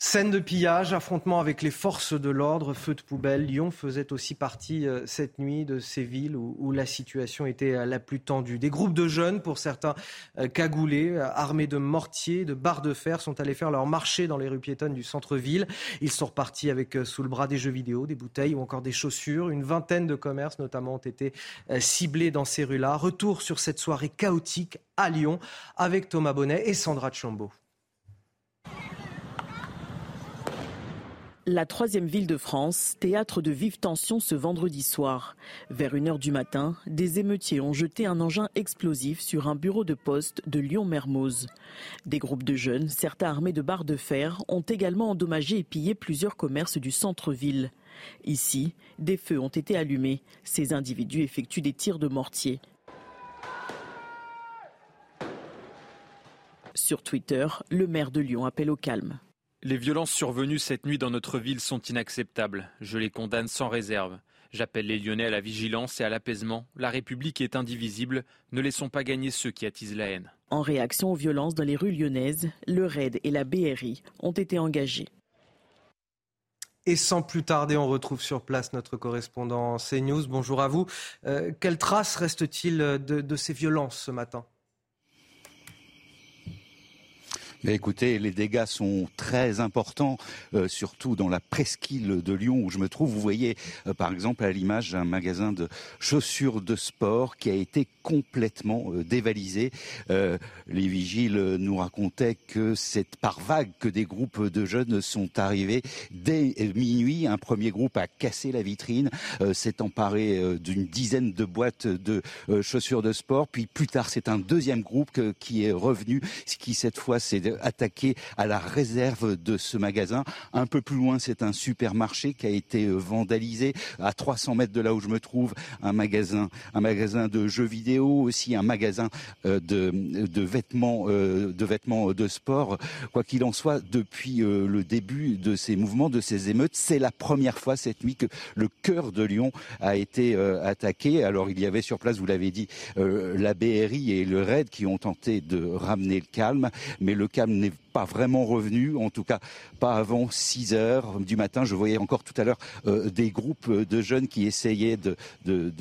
Scène de pillage, affrontement avec les forces de l'ordre, feu de poubelle. Lyon faisait aussi partie euh, cette nuit de ces villes où, la situation était euh, la plus tendue. Des groupes de jeunes, pour certains euh, cagoulés, armés de mortiers, de barres de fer, sont allés faire leur marché dans les rues piétonnes du centre-ville. Ils sont repartis avec sous le bras des jeux vidéo, des bouteilles ou encore des chaussures. Une vingtaine de commerces notamment ont été ciblés dans ces rues-là. Retour sur cette soirée chaotique à Lyon avec Thomas Bonnet et Sandra Chambaud. La troisième ville de France, théâtre de vives tensions ce vendredi soir. Vers 1h du matin, des émeutiers ont jeté un engin explosif sur un bureau de poste de Lyon-Mermoz. Des groupes de jeunes, certains armés de barres de fer, ont également endommagé et pillé plusieurs commerces du centre-ville. Ici, des feux ont été allumés. Ces individus effectuent des tirs de mortier. Sur Twitter, le maire de Lyon appelle au calme. Les violences survenues cette nuit dans notre ville sont inacceptables. Je les condamne sans réserve. J'appelle les Lyonnais à la vigilance et à l'apaisement. La République est indivisible. Ne laissons pas gagner ceux qui attisent la haine. En réaction aux violences dans les rues lyonnaises, le RAID et la BRI ont été engagés. Et sans plus tarder, on retrouve sur place notre correspondant CNews. Bonjour à vous. Euh, quelle trace reste-t-il de ces violences ce matin? Écoutez, les dégâts sont très importants, euh, surtout dans la presqu'île de Lyon où je me trouve. Vous voyez, euh, par exemple, à l'image un magasin de chaussures de sport qui a été complètement euh, dévalisé. les vigiles nous racontaient que c'est par vague que des groupes de jeunes sont arrivés dès minuit. Un premier groupe a cassé la vitrine, s'est emparé d'une dizaine de boîtes de chaussures de sport. Puis plus tard, c'est un deuxième groupe qui est revenu, ce qui cette fois s'est attaqué à la réserve de ce magasin. Un peu plus loin, c'est un supermarché qui a été euh, vandalisé. À 300 mètres de là où je me trouve, un magasin, un magasin de jeux vidéo, aussi un magasin euh, de, vêtements, euh, de vêtements de sport. Quoi qu'il en soit, depuis le début de ces mouvements, de ces émeutes, c'est la première fois cette nuit que le cœur de Lyon a été attaqué. Alors il y avait sur place, vous l'avez dit, la BRI et le RAID qui ont tenté de ramener le calme, mais le n'est pas vraiment revenu, en tout cas pas avant 6 heures du matin. Je voyais encore tout à l'heure euh, des groupes de jeunes qui essayaient de,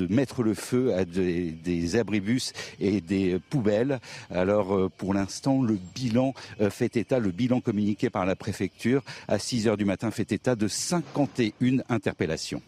mettre le feu à des, abribus et des poubelles. Alors euh, pour l'instant, le bilan euh, fait état, le bilan communiqué par la préfecture à 6 heures du matin fait état de 51 interpellations.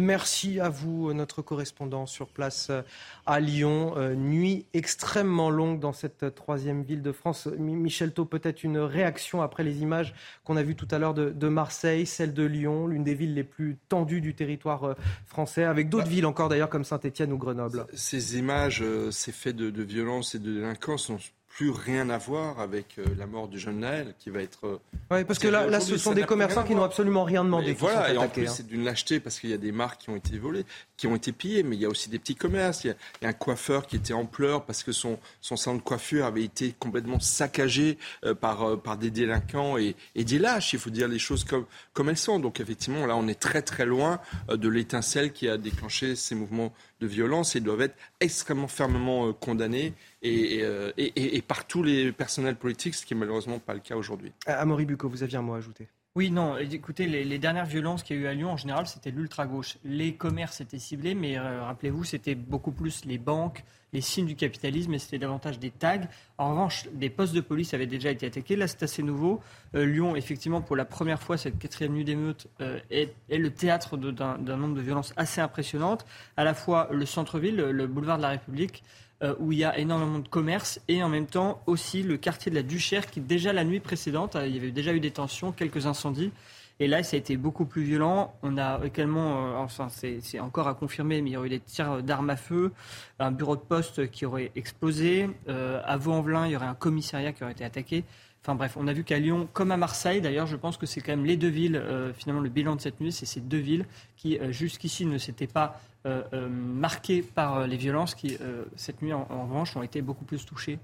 Merci à vous, notre correspondant sur place euh, à Lyon. Euh, nuit extrêmement longue dans cette troisième ville de France. Michel Thau, peut-être une réaction après les images qu'on a vues tout à l'heure de, Marseille, celle de Lyon, l'une des villes les plus tendues du territoire euh, français, avec d'autres bah, villes encore d'ailleurs comme Saint-Etienne ou Grenoble. Ces images, ces faits de, de violence et de délinquance sont plus rien à voir avec euh, la mort du jeune Naël qui va être. Euh, oui, parce que là, là ce sont des commerçants qui n'ont absolument rien demandé. voilà, et en plus, hein. c'est d'une lâcheté parce qu'il y a des marques qui ont été volées, qui ont été pillées, mais il y a aussi des petits commerces. Il y a, un coiffeur qui était en pleurs parce que son, son salon de coiffure avait été complètement saccagé euh, par, par des délinquants et, et, des lâches. Il faut dire les choses comme, comme elles sont. Donc, effectivement, là, on est très, très loin de l'étincelle qui a déclenché ces mouvements de violence et doivent être extrêmement fermement condamnés euh, et, et, par tous les personnels politiques, ce qui n'est malheureusement pas le cas aujourd'hui. Amaury Bucco, vous aviez un mot à ajouter? Oui, non, écoutez, les, dernières violences qu'il y a eu à Lyon, en général, c'était l'ultra-gauche. Les commerces étaient ciblés, mais euh, rappelez-vous, c'était beaucoup plus les banques, les signes du capitalisme, et c'était davantage des tags. En revanche, des postes de police avaient déjà été attaqués. Là, c'est assez nouveau. Euh, Lyon, effectivement, pour la première fois, cette quatrième nuit d'émeute euh, est, le théâtre d'un nombre de violences assez impressionnantes. À la fois le centre-ville, le boulevard de la République, euh, où il y a énormément de commerce et en même temps aussi le quartier de la Duchère qui déjà la nuit précédente, euh, il y avait déjà eu des tensions, quelques incendies. Et là, ça a été beaucoup plus violent. On a également, euh, enfin, c'est encore à confirmer, mais il y aurait eu des tirs d'armes à feu, un bureau de poste qui aurait explosé. à Vaux-en-Velin, il y aurait un commissariat qui aurait été attaqué. Enfin bref, on a vu qu'à Lyon, comme à Marseille, d'ailleurs, je pense que c'est quand même les deux villes, finalement, le bilan de cette nuit, c'est ces deux villes qui, jusqu'ici, ne s'étaient pas euh, euh, marqués par euh, les violences qui, cette nuit, en, revanche, ont été beaucoup plus touchées.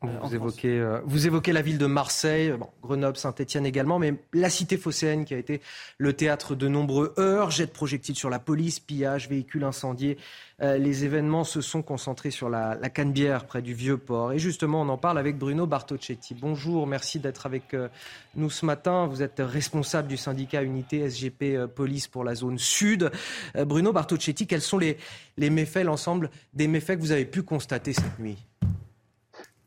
Vous évoquez, vous, évoquez, la ville de Marseille, Grenoble, Saint-Etienne également, mais la cité phocéenne qui a été le théâtre de nombreux heurts, jets de projectiles sur la police, pillages, véhicules incendiés. les événements se sont concentrés sur la, la Canebière, près du Vieux-Port. Et justement, on en parle avec Bruno Bartocchetti. Bonjour, merci d'être avec nous ce matin. Vous êtes responsable du syndicat Unité SGP Police pour la zone sud. Bruno Bartocchetti, quels sont les, les méfaits, l'ensemble des méfaits que vous avez pu constater cette nuit?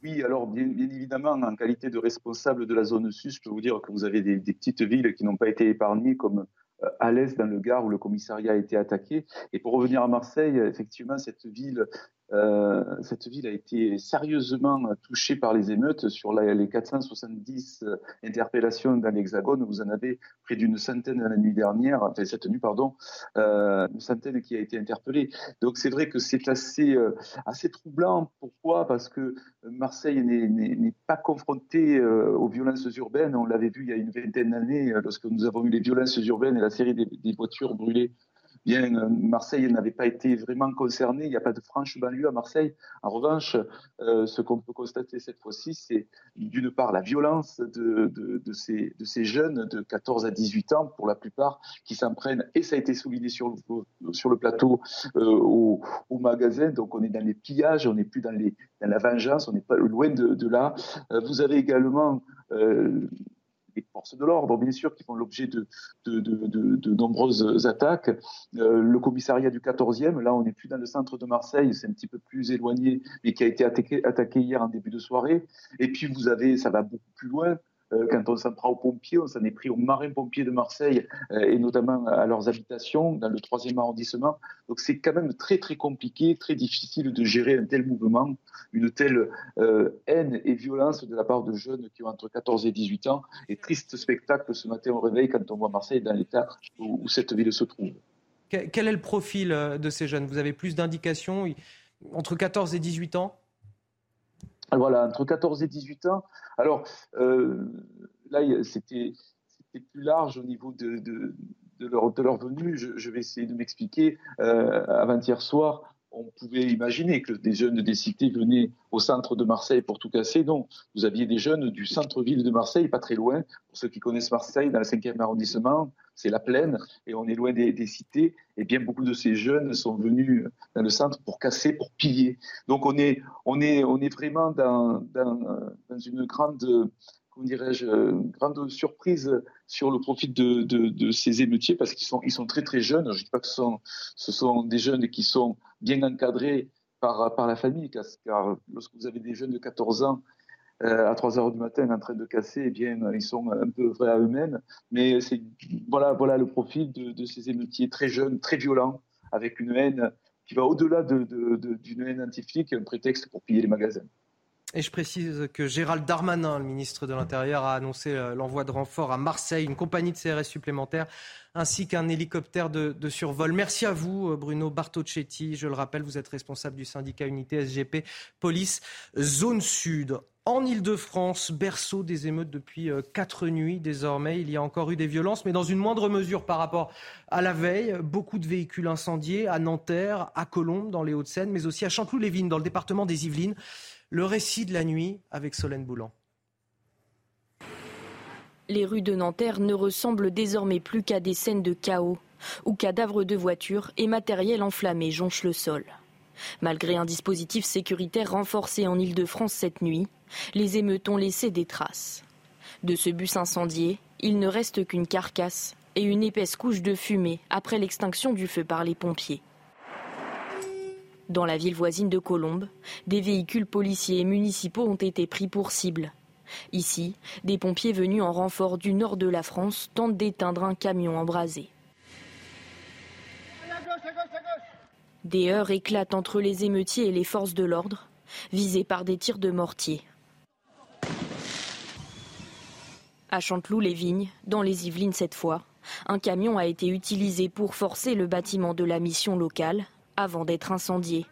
Oui, alors bien, évidemment, en qualité de responsable de la zone sud, je peux vous dire que vous avez des, petites villes qui n'ont pas été épargnées, comme euh, à l'est dans le Gard où le commissariat a été attaqué. Et pour revenir à Marseille, effectivement, cette ville euh, cette ville a été sérieusement touchée par les émeutes. Sur les 470 euh, interpellations dans l'Hexagone, vous en avez près d'une centaine la nuit dernière, enfin cette nuit, pardon, euh, une centaine qui a été interpellée. Donc c'est vrai que c'est assez, troublant. Pourquoi? Parce que Marseille n'est pas confrontée aux violences urbaines. On l'avait vu il y a une vingtaine d'années lorsque nous avons eu les violences urbaines et la série des voitures brûlées bien Marseille n'avait pas été vraiment concerné. Il n'y a pas de franche banlieue à Marseille. En revanche, euh, ce qu'on peut constater cette fois-ci, c'est d'une part la violence de, ces, jeunes de 14 à 18 ans, pour la plupart, qui s'en prennent, et ça a été souligné sur le, plateau, euh, au, magasin. Donc on est dans les pillages, on n'est plus dans, la vengeance, on n'est pas loin de, là. Euh, vous avez également les forces de l'ordre, bien sûr, qui font l'objet de, de, nombreuses attaques. Euh, le commissariat du 14e, là, on n'est plus dans le centre de Marseille, c'est un petit peu plus éloigné, mais qui a été attaqué, attaqué hier en début de soirée. Et puis, vous avez, ça va beaucoup plus loin, quand on s'en prend aux pompiers, on s'en est pris aux marins-pompiers de Marseille euh, et notamment à leurs habitations dans le troisième arrondissement. Donc c'est quand même très très compliqué, très difficile de gérer un tel mouvement, une telle euh, haine et violence de la part de jeunes qui ont entre 14 et 18 ans. Et triste spectacle ce matin au réveil quand on voit Marseille dans l'état où, cette ville se trouve. Quel est le profil de ces jeunes? Vous avez plus d'indications? Entre 14 et 18 ans? Voilà, entre 14 et 18 ans. Alors, euh, là, c'était plus large au niveau de, de, leur, de leur, venue. Je, je vais essayer de m'expliquer. Euh, Avant-hier soir, on pouvait imaginer que des jeunes des cités venaient au centre de Marseille pour tout casser. Non, vous aviez des jeunes du centre-ville de Marseille, pas très loin. Pour ceux qui connaissent Marseille, dans le 5e arrondissement, c'est la plaine et on est loin des, cités. Et bien beaucoup de ces jeunes sont venus dans le centre pour casser, pour piller. Donc on est, vraiment dans, une grande comment dirais-je, grande surprise sur le profil de, ces émeutiers parce qu'ils sont, très très jeunes. Je ne dis pas que ce sont des jeunes qui sont bien encadrés par, la famille, car, lorsque vous avez des jeunes de 14 ans euh, à 3 heures du matin en train de casser, eh bien, ils sont un peu vrais à eux-mêmes. Mais c'est, voilà, le profil de, de, ces émeutiers très jeunes, très violents, avec une haine qui va au-delà de, d'une haine un prétexte pour piller les magasins. Et je précise que Gérald Darmanin, le ministre de l'Intérieur, a annoncé euh, l'envoi de renforts à Marseille, une compagnie de CRS supplémentaire, ainsi qu'un hélicoptère de, survol. Merci à vous, euh, Bruno Bartocchetti. Je le rappelle, vous êtes responsable du syndicat Unité SGP Police Zone Sud. En Ile-de-France, berceau des émeutes depuis euh, quatre nuits désormais. Il y a encore eu des violences, mais dans une moindre mesure par rapport à la veille. Beaucoup de véhicules incendiés à Nanterre, à Colombes, dans les Hauts-de-Seine, mais aussi à Chanteloup-les-Vignes, dans le département des Yvelines. Le récit de la nuit avec Solène Boulan. Les rues de Nanterre ne ressemblent désormais plus qu'à des scènes de chaos, où cadavres de voitures et matériel enflammé jonchent le sol. Malgré un dispositif sécuritaire renforcé en Ile-de-France cette nuit, les émeutes ont laissé des traces. De ce bus incendié, il ne reste qu'une carcasse et une épaisse couche de fumée après l'extinction du feu par les pompiers. Dans la ville voisine de Colombes, des véhicules policiers et municipaux ont été pris pour cible. Ici, des pompiers venus en renfort du nord de la France tentent d'éteindre un camion embrasé. Des heurts éclatent entre les émeutiers et les forces de l'ordre, visés par des tirs de mortier. À Chanteloup-les-Vignes, dans les Yvelines cette fois, un camion a été utilisé pour forcer le bâtiment de la mission locale avant d'être incendié.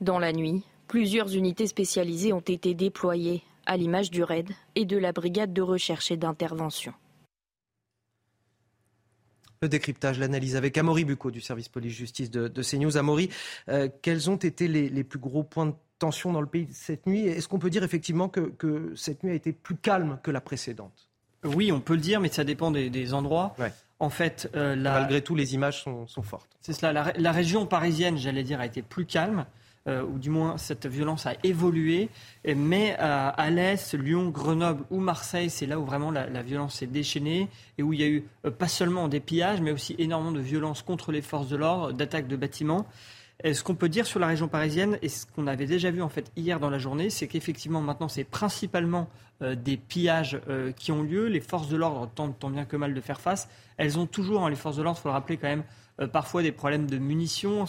Dans la nuit, plusieurs unités spécialisées ont été déployées, à l'image du RAID et de la brigade de recherche et d'intervention. Le décryptage, l'analyse avec Amaury Bucco du service police-justice de, CNews. Amaury, euh, quels ont été les, plus gros points de tension dans le pays cette nuit? Est-ce qu'on peut dire effectivement que, cette nuit a été plus calme que la précédente? Oui, on peut le dire, mais ça dépend des, endroits. En fait, euh, malgré tout, les images sont, fortes. C'est cela. La, région parisienne, j'allais dire, a été plus calme. Euh, ou du moins cette violence a évolué. Mais euh, à l'Est, Lyon, Grenoble ou Marseille, c'est là où vraiment la, violence s'est déchaînée et où il y a eu pas seulement des pillages, mais aussi énormément de violence contre les forces de l'ordre, d'attaques de bâtiments. Et ce qu'on peut dire sur la région parisienne, et ce qu'on avait déjà vu en fait hier dans la journée, c'est qu'effectivement maintenant c'est principalement des pillages qui ont lieu. Les forces de l'ordre tentent tant bien que mal de faire face. Elles ont toujours, hein, les forces de l'ordre, il faut le rappeler quand même, euh, parfois des problèmes de munitions,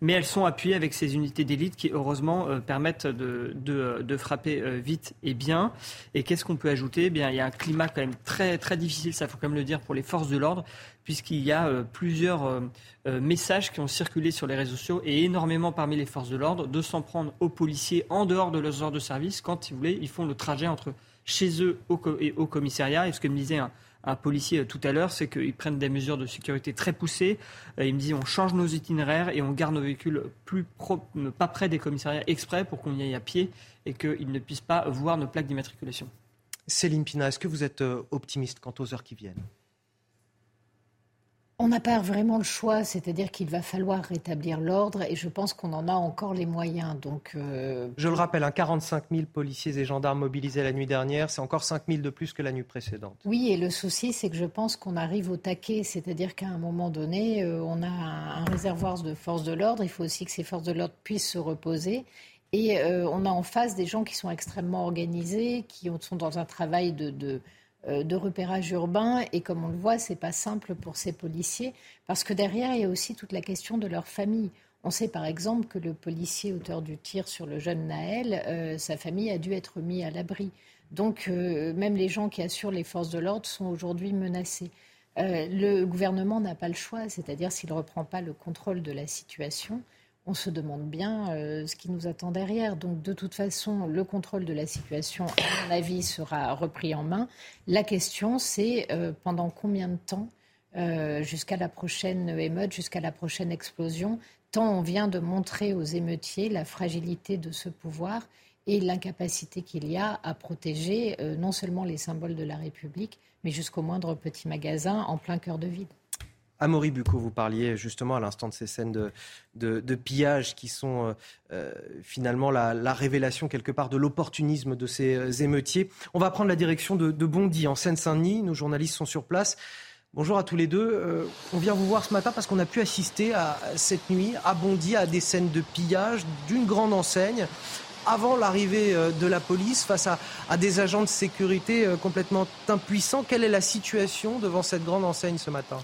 mais elles sont appuyées avec ces unités d'élite qui, heureusement, euh, permettent de, frapper euh, vite et bien. Et qu'est-ce qu'on peut ajouter? Eh bien, Il y a un climat quand même très, très difficile, ça faut quand même le dire, pour les forces de l'ordre, puisqu'il y a plusieurs messages qui ont circulé sur les réseaux sociaux et énormément parmi les forces de l'ordre de s'en prendre aux policiers en dehors de leurs heures de service quand, si vous voulez, ils font le trajet entre chez eux et au commissariat. Et ce que me disait un, policier euh, tout à l'heure, c'est qu'ils prennent des mesures de sécurité très poussées. Euh, il me dit on change nos itinéraires et on garde nos véhicules plus pas près des commissariats exprès pour qu'on y aille à pied et qu'ils ne puissent pas voir nos plaques d'immatriculation. Céline Pina, est-ce que vous êtes euh, optimiste quant aux heures qui viennent? On n'a pas vraiment le choix, c'est-à-dire qu'il va falloir rétablir l'ordre et je pense qu'on en a encore les moyens. Donc, euh, Je le rappelle, 45 000 policiers et gendarmes mobilisés la nuit dernière, c'est encore 5 000 de plus que la nuit précédente. Oui, et le souci, c'est que je pense qu'on arrive au taquet, c'est-à-dire qu'à un moment donné, euh, on a un, réservoir de forces de l'ordre, il faut aussi que ces forces de l'ordre puissent se reposer. Et euh, on a en face des gens qui sont extrêmement organisés, qui sont dans un travail de euh, de repérage urbain. Et comme on le voit, c'est pas simple pour ces policiers parce que derrière, il y a aussi toute la question de leur famille. On sait par exemple que le policier auteur du tir sur le jeune Naël, euh, sa famille a dû être mis à l'abri. Donc euh, même les gens qui assurent les forces de l'ordre sont aujourd'hui menacés. le gouvernement n'a pas le choix, c'est-à-dire s'il ne reprend pas le contrôle de la situation, on se demande bien euh, ce qui nous attend derrière. Donc, de toute façon, le contrôle de la situation, à mon avis, sera repris en main. La question, c'est euh, pendant combien de temps, euh, jusqu'à la prochaine émeute, jusqu'à la prochaine explosion, tant on vient de montrer aux émeutiers la fragilité de ce pouvoir et l'incapacité qu'il y a à protéger non seulement les symboles de la République, mais jusqu'au moindre petit magasin en plein cœur de ville. Amaury Bucco, vous parliez justement à l'instant de ces scènes de, pillage qui sont euh, euh, finalement la, révélation quelque part de l'opportunisme de ces euh, émeutiers. On va prendre la direction de, Bondy en Seine-Saint-Denis. Nos journalistes sont sur place. Bonjour à tous les deux. on vient vous voir ce matin parce qu'on a pu assister cette nuit à Bondy à des scènes de pillage d'une grande enseigne avant l'arrivée de la police face à, des agents de sécurité complètement impuissants. Quelle est la situation devant cette grande enseigne ce matin?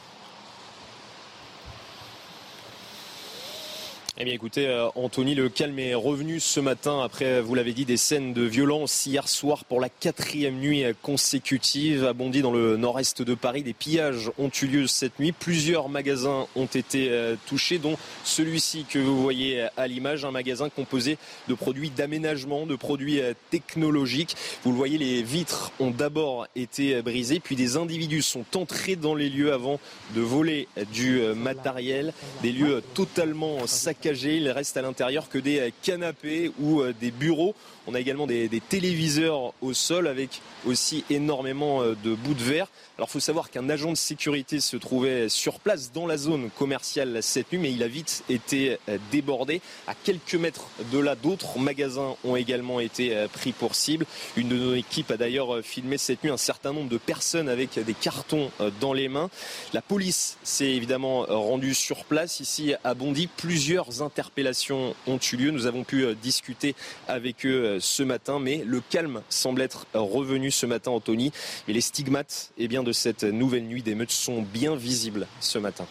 Eh bien écoutez, euh, Anthony, le calme est revenu ce matin après, vous l'avez dit, des scènes de violence hier soir pour la quatrième nuit consécutive. À Bondy, dans le nord-est de Paris, des pillages ont eu lieu cette nuit. Plusieurs magasins ont été euh, touchés, dont celui-ci que vous voyez à l'image, un magasin composé de produits d'aménagement, de produits euh, technologiques. Vous le voyez, les vitres ont d'abord été brisées, puis des individus sont entrés dans les lieux avant de voler du matériel, des lieux totalement saccagés saccagé. Il reste à l'intérieur que des canapés ou des bureaux. On a également des, téléviseurs au sol avec aussi énormément de bouts de verre. Alors il faut savoir qu'un agent de sécurité se trouvait sur place dans la zone commerciale cette nuit, mais il a vite été euh, débordé. À quelques mètres de là, d'autres magasins ont également été euh, pris pour cible. Une de nos équipes a d'ailleurs euh, filmé cette nuit un certain nombre de personnes avec des cartons dans les mains. La police s'est évidemment rendue sur place ici à Bondy. Plusieurs interpellations ont eu lieu. Nous avons pu discuter avec eux ce matin, mais le calme semble être revenu ce matin, Anthony. Et les stigmates, eh bien, de cette nouvelle nuit d'émeutes sont bien visibles ce matin.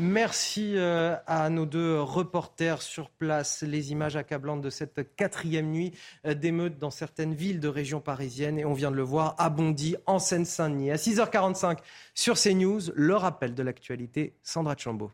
Merci euh, à nos deux reporters sur place. Les images accablantes de cette quatrième nuit euh, d'émeutes dans certaines villes de région parisienne. Et on vient de le voir à en Seine-Saint-Denis. À 6h45 sur CNews, le rappel de l'actualité, Sandra Chambaud.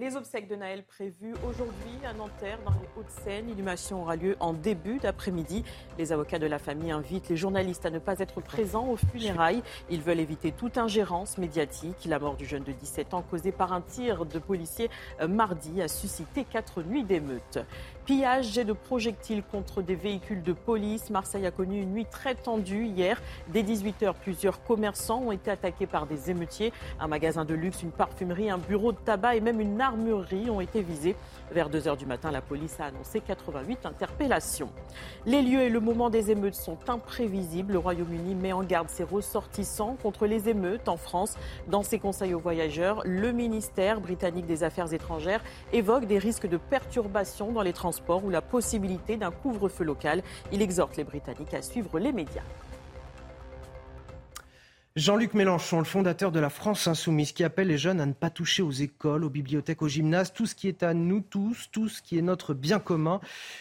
Les obsèques de Naël prévues aujourd'hui à Nanterre, dans les Hauts-de-Seine. L'inhumation aura lieu en début d'après-midi. Les avocats de la famille invitent les journalistes à ne pas être présents aux funérailles. Ils veulent éviter toute ingérence médiatique. La mort du jeune de 17 ans, causée par un tir de policier euh, mardi, a suscité quatre nuits d'émeutes. Pillage, jet de projectiles contre des véhicules de police. Marseille a connu une nuit très tendue hier. Dès 18h, plusieurs commerçants ont été attaqués par des émeutiers. Un magasin de luxe, une parfumerie, un bureau de tabac et même une armurerie ont été visés. Vers 2h du matin, la police a annoncé 88 interpellations. Les lieux et le moment des émeutes sont imprévisibles. Le Royaume-Uni met en garde ses ressortissants contre les émeutes en France. Dans ses conseils aux voyageurs, le ministère britannique des Affaires étrangères évoque des risques de perturbations dans les transports ou la possibilité d'un couvre-feu local. Il exhorte les Britanniques à suivre les médias. Jean-Luc Mélenchon, le fondateur de la France Insoumise, qui appelle les jeunes à ne pas toucher aux écoles, aux bibliothèques, aux gymnases, tout ce qui est à nous tous, tout ce qui est notre bien commun.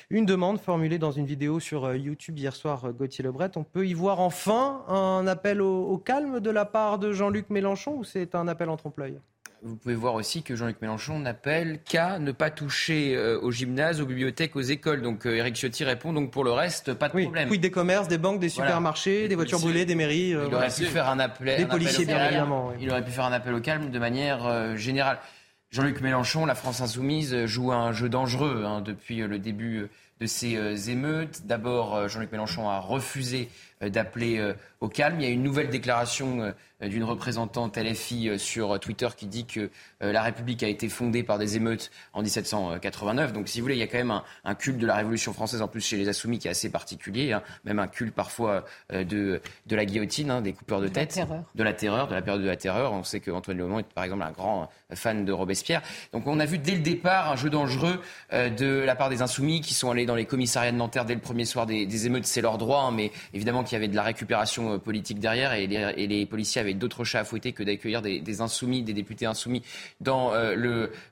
Une demande formulée dans une vidéo sur euh, YouTube hier soir, euh, Gauthier Lebret. On peut y voir enfin un appel au, au calme de la part de Jean-Luc Mélenchon ou c'est un appel en trompe-l'œil? Vous pouvez voir aussi que Jean-Luc Mélenchon n'appelle qu'à ne pas toucher euh, aux gymnases, aux bibliothèques, aux écoles. Donc euh, Éric Ciotti répond donc pour le reste, pas de oui, problème. Oui, des commerces, des banques, des supermarchés, des voitures brûlées, des mairies. Euh, il aurait pu faire un appel. Des policiers, bien évidemment. Il aurait pu faire un appel au calme de manière générale. Jean-Luc Mélenchon, la France insoumise, joue un jeu dangereux hein, depuis le début de ces émeutes. D'abord, Jean-Luc Mélenchon a refusé d'appeler au calme. Il y a une nouvelle déclaration euh, d'une représentante LFI euh, sur Twitter qui dit que euh, la République a été fondée par des émeutes en 1789. Donc, si vous voulez, il y a quand même un, culte de la Révolution française, en plus chez les Insoumis, qui est assez particulier. Hein. même un culte parfois de, de la guillotine, hein, des coupeurs de, tête. De la terreur, de la période de la terreur. On sait qu'Antoine Léaumont est, par exemple, un grand fan de Robespierre. Donc, on a vu dès le départ un jeu dangereux de la part des Insoumis qui sont allés dans les commissariats de Nanterre dès le premier soir des, émeutes. C'est leur droit, hein, mais évidemment qu'il y avait de la récupération politique derrière et les, policiers avaient d'autres chats à fouetter que d'accueillir des, insoumis, des députés insoumis dans euh,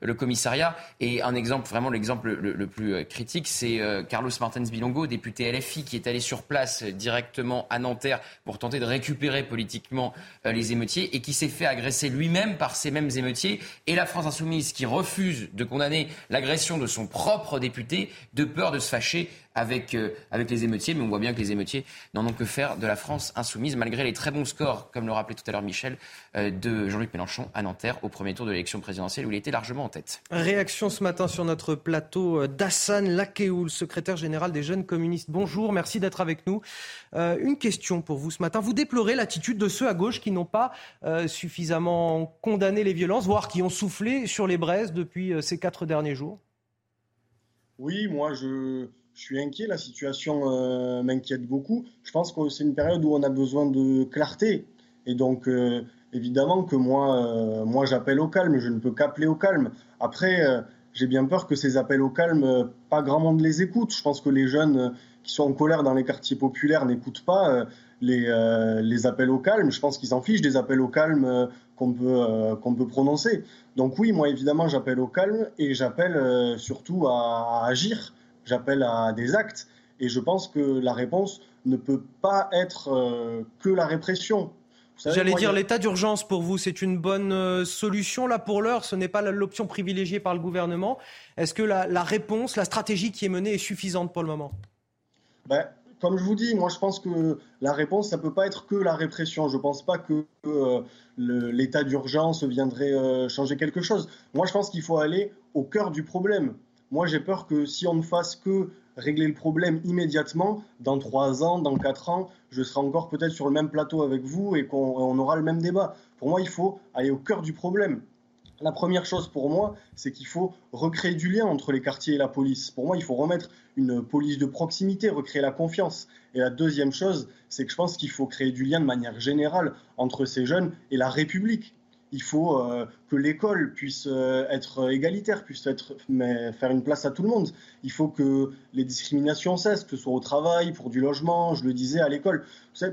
le, commissariat. Et un exemple, vraiment l'exemple le, plus euh, critique, c'est euh, Carlos Martins Bilongo, député LFI, qui est allé sur place directement à Nanterre pour tenter de récupérer politiquement les émeutiers et qui s'est fait agresser lui-même par ces mêmes émeutiers. Et la France insoumise qui refuse de condamner l'agression de son propre député de peur de se fâcher avec, euh, avec les émeutiers, mais on voit bien que les émeutiers n'en ont que faire de la France insoumise, malgré les très bons scores, comme le rappelait tout à l'heure Michel, euh, de Jean-Luc Mélenchon à Nanterre au premier tour de l'élection présidentielle, où il était largement en tête. Réaction ce matin sur notre plateau euh, d'Hassan Lakeoul, secrétaire général des jeunes communistes. Bonjour, merci d'être avec nous. une question pour vous ce matin. Vous déplorez l'attitude de ceux à gauche qui n'ont pas suffisamment condamné les violences, voire qui ont soufflé sur les braises depuis ces quatre derniers jours? Oui, moi je je suis inquiet, la situation euh, m'inquiète beaucoup. Je pense que c'est une période où on a besoin de clarté. Et donc, euh, évidemment que moi, euh, moi j'appelle au calme, je ne peux qu'appeler au calme. Après, j'ai bien peur que ces appels au calme, pas grand monde les écoute. Je pense que les jeunes qui sont en colère dans les quartiers populaires n'écoutent pas les, les, appels au calme. Je pense qu'ils s'en fichent des appels au calme qu'on peut, qu'on peut prononcer. Donc oui, moi évidemment, j'appelle au calme et j'appelle surtout à, à agir j'appelle à des actes. Et je pense que la réponse ne peut pas être euh, que la répression. J'allais dire l'état d'urgence pour vous, c'est une bonne euh, solution là pour l'heure? Ce n'est pas l'option privilégiée par le gouvernement. Est-ce que la, réponse, la stratégie qui est menée est suffisante pour le moment? Ben, comme je vous dis, moi je pense que la réponse, ça peut pas être que la répression. Je pense pas que euh, l'état d'urgence viendrait euh, changer quelque chose. Moi je pense qu'il faut aller au cœur du problème. Moi j'ai peur que si on ne fasse que régler le problème immédiatement, dans trois ans, dans quatre ans, je serai encore peut-être sur le même plateau avec vous et qu'on aura le même débat. Pour moi, il faut aller au cœur du problème. La première chose pour moi, c'est qu'il faut recréer du lien entre les quartiers et la police. Pour moi, il faut remettre une police de proximité, recréer la confiance. Et la deuxième chose, c'est que je pense qu'il faut créer du lien de manière générale entre ces jeunes et la République. Il faut euh, que l'école puisse euh, être égalitaire, puisse être, mais faire une place à tout le monde. Il faut que les discriminations cessent, que ce soit au travail, pour du logement, je le disais, à l'école.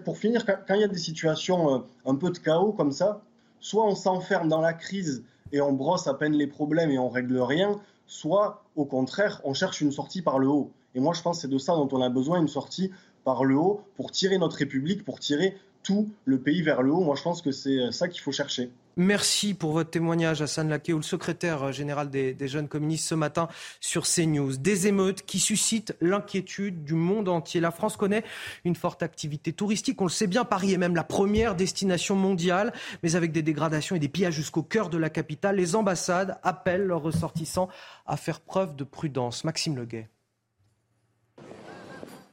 Pour finir, quand il y a des situations euh, un peu de chaos comme ça, soit on s'enferme dans la crise et on brosse à peine les problèmes et on règle rien, soit au contraire, on cherche une sortie par le haut. Et moi, je pense que c'est de ça dont on a besoin, une sortie par le haut pour tirer notre République, pour tirer tout le pays vers le haut. Moi, je pense que c'est ça qu'il faut chercher. Merci pour votre témoignage, Hassan le secrétaire général des, jeunes communistes ce matin sur CNews. Des émeutes qui suscitent l'inquiétude du monde entier. La France connaît une forte activité touristique. On le sait bien, Paris est même la première destination mondiale. Mais avec des dégradations et des pillages jusqu'au cœur de la capitale, les ambassades appellent leurs ressortissants à faire preuve de prudence. Maxime Leguet.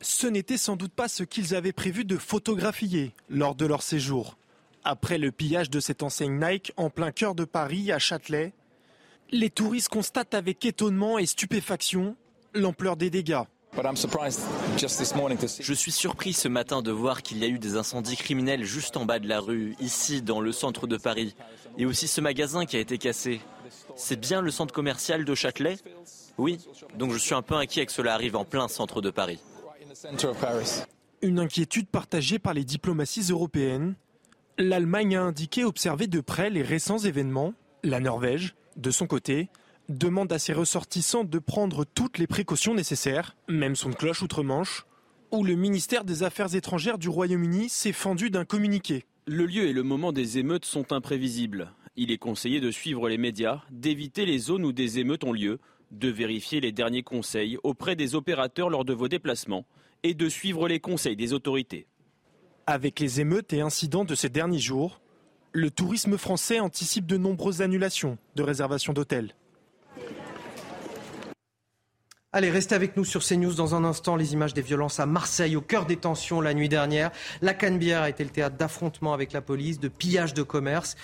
Ce n'était sans doute pas ce qu'ils avaient prévu de photographier lors de leur séjour. Après le pillage de cette enseigne Nike en plein cœur de Paris, à Châtelet, les touristes constatent avec étonnement et stupéfaction l'ampleur des dégâts. Je suis surpris ce matin de voir qu'il y a eu des incendies criminels juste en bas de la rue, ici dans le centre de Paris, et aussi ce magasin qui a été cassé. C'est bien le centre commercial de Châtelet? Oui, donc je suis un peu inquiet que cela arrive en plein centre de Paris. Une inquiétude partagée par les diplomaties européennes L'Allemagne a indiqué observer de près les récents événements. La Norvège, de son côté, demande à ses ressortissants de prendre toutes les précautions nécessaires, même son cloche outre-Manche, où le ministère des Affaires étrangères du Royaume-Uni s'est fendu d'un communiqué. Le lieu et le moment des émeutes sont imprévisibles. Il est conseillé de suivre les médias, d'éviter les zones où des émeutes ont lieu, de vérifier les derniers conseils auprès des opérateurs lors de vos déplacements et de suivre les conseils des autorités. Avec les émeutes et incidents de ces derniers jours, le tourisme français anticipe de nombreuses annulations de réservations d'hôtels. Allez, restez avec nous sur CNews dans un instant. Les images des violences à Marseille, au cœur des tensions la nuit dernière. La Canebière a été le théâtre d'affrontements avec la police, de pillages de commerce.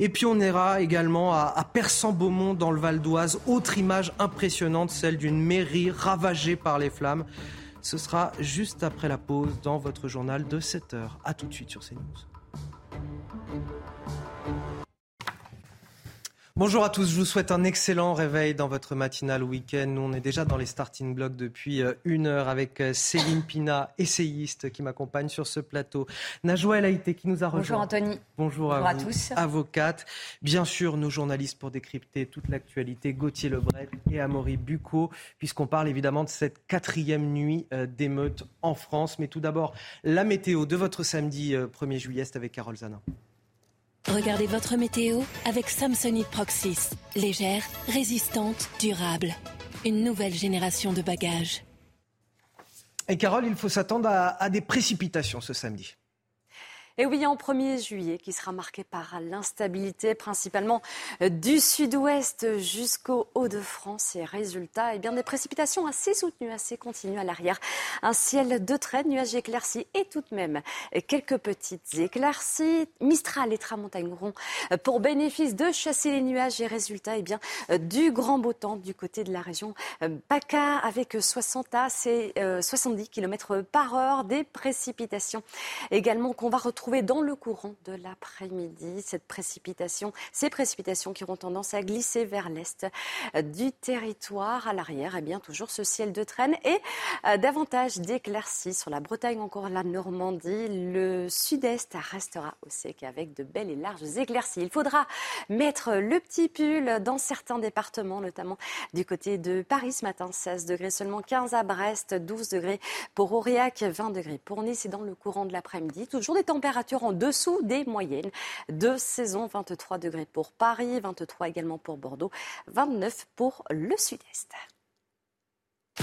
Et puis on ira également à, à Persan-Beaumont dans le Val d'Oise. Autre image impressionnante, celle d'une mairie ravagée par les flammes. Ce sera juste après la pause dans votre journal de 7 heures. A tout de suite sur CNews. Bonjour à tous, je vous souhaite un excellent réveil dans votre matinale week-end. Nous, on est déjà dans les starting blocks depuis euh, une heure avec euh, Céline Pina, essayiste, qui m'accompagne sur ce plateau. Najwa El Haïté qui nous a rejoint. Bonjour Anthony. Bonjour, à, tous. Avocate. Bien sûr, nos journalistes pour décrypter toute l'actualité, Gauthier Lebret et Amaury Bucco, puisqu'on parle évidemment de cette quatrième nuit euh, d'émeute en France. Mais tout d'abord, la météo de votre samedi 1er juillet, avec Carole Zanin. Regardez votre météo avec Samsonite Proxys. Légère, résistante, durable. Une nouvelle génération de bagages. Et Carole, il faut s'attendre à, à des précipitations ce samedi. Et oui, en 1er juillet, qui sera marqué par l'instabilité, principalement euh, du sud-ouest jusqu'au Hauts-de-France. Et résultat, eh bien, des précipitations assez soutenues, assez continues à l'arrière. Un ciel de traîne, nuages éclaircis et tout de même quelques petites éclaircies. Mistral et tramontagne auront euh, pour bénéfice de chasser les nuages et résultat, eh bien, euh, du grand beau temps du côté de la région PACA avec 60 à 70 km par heure des précipitations également qu'on va retrouver dans le courant de l'après-midi. Cette précipitation, ces précipitations qui auront tendance à glisser vers l'est du territoire. À l'arrière, eh bien toujours ce ciel de traîne et euh, davantage d'éclaircies sur la Bretagne, encore la Normandie. Le sud-est restera au sec avec de belles et larges éclaircies. Il faudra mettre le petit pull dans certains départements, notamment du côté de Paris ce matin, 16 degrés seulement, 15 à Brest, 12 degrés pour Aurillac, 20 degrés pour Nice et dans le courant de l'après-midi. Toujours des températures en dessous des moyennes de saison. 23 degrés pour Paris, 23 également pour Bordeaux, 29 pour le sud-est.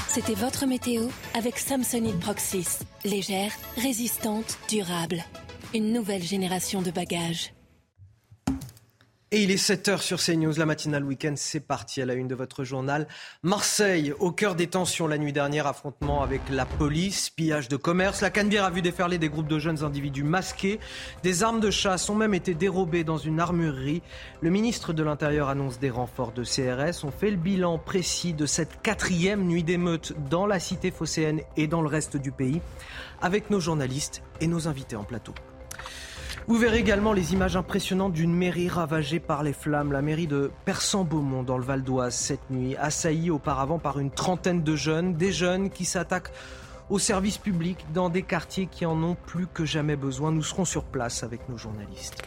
C'était votre météo avec Samsonite Proxys. Légère, résistante, durable. Une nouvelle génération de bagages. Et il est 7h sur CNews, la matinale week-end, c'est parti à la une de votre journal. Marseille, au cœur des tensions la nuit dernière, affrontement avec la police, pillage de commerce. La Canebière a vu déferler des groupes de jeunes individus masqués. Des armes de chasse ont même été dérobées dans une armurerie. Le ministre de l'Intérieur annonce des renforts de CRS. On fait le bilan précis de cette quatrième nuit d'émeute dans la cité phocéenne et dans le reste du pays avec nos journalistes et nos invités en plateau. Vous verrez également les images impressionnantes d'une mairie ravagée par les flammes. La mairie de Persan-Beaumont dans le Val d'Oise cette nuit, assaillie auparavant par une trentaine de jeunes, des jeunes qui s'attaquent aux services publics dans des quartiers qui en ont plus que jamais besoin. Nous serons sur place avec nos journalistes.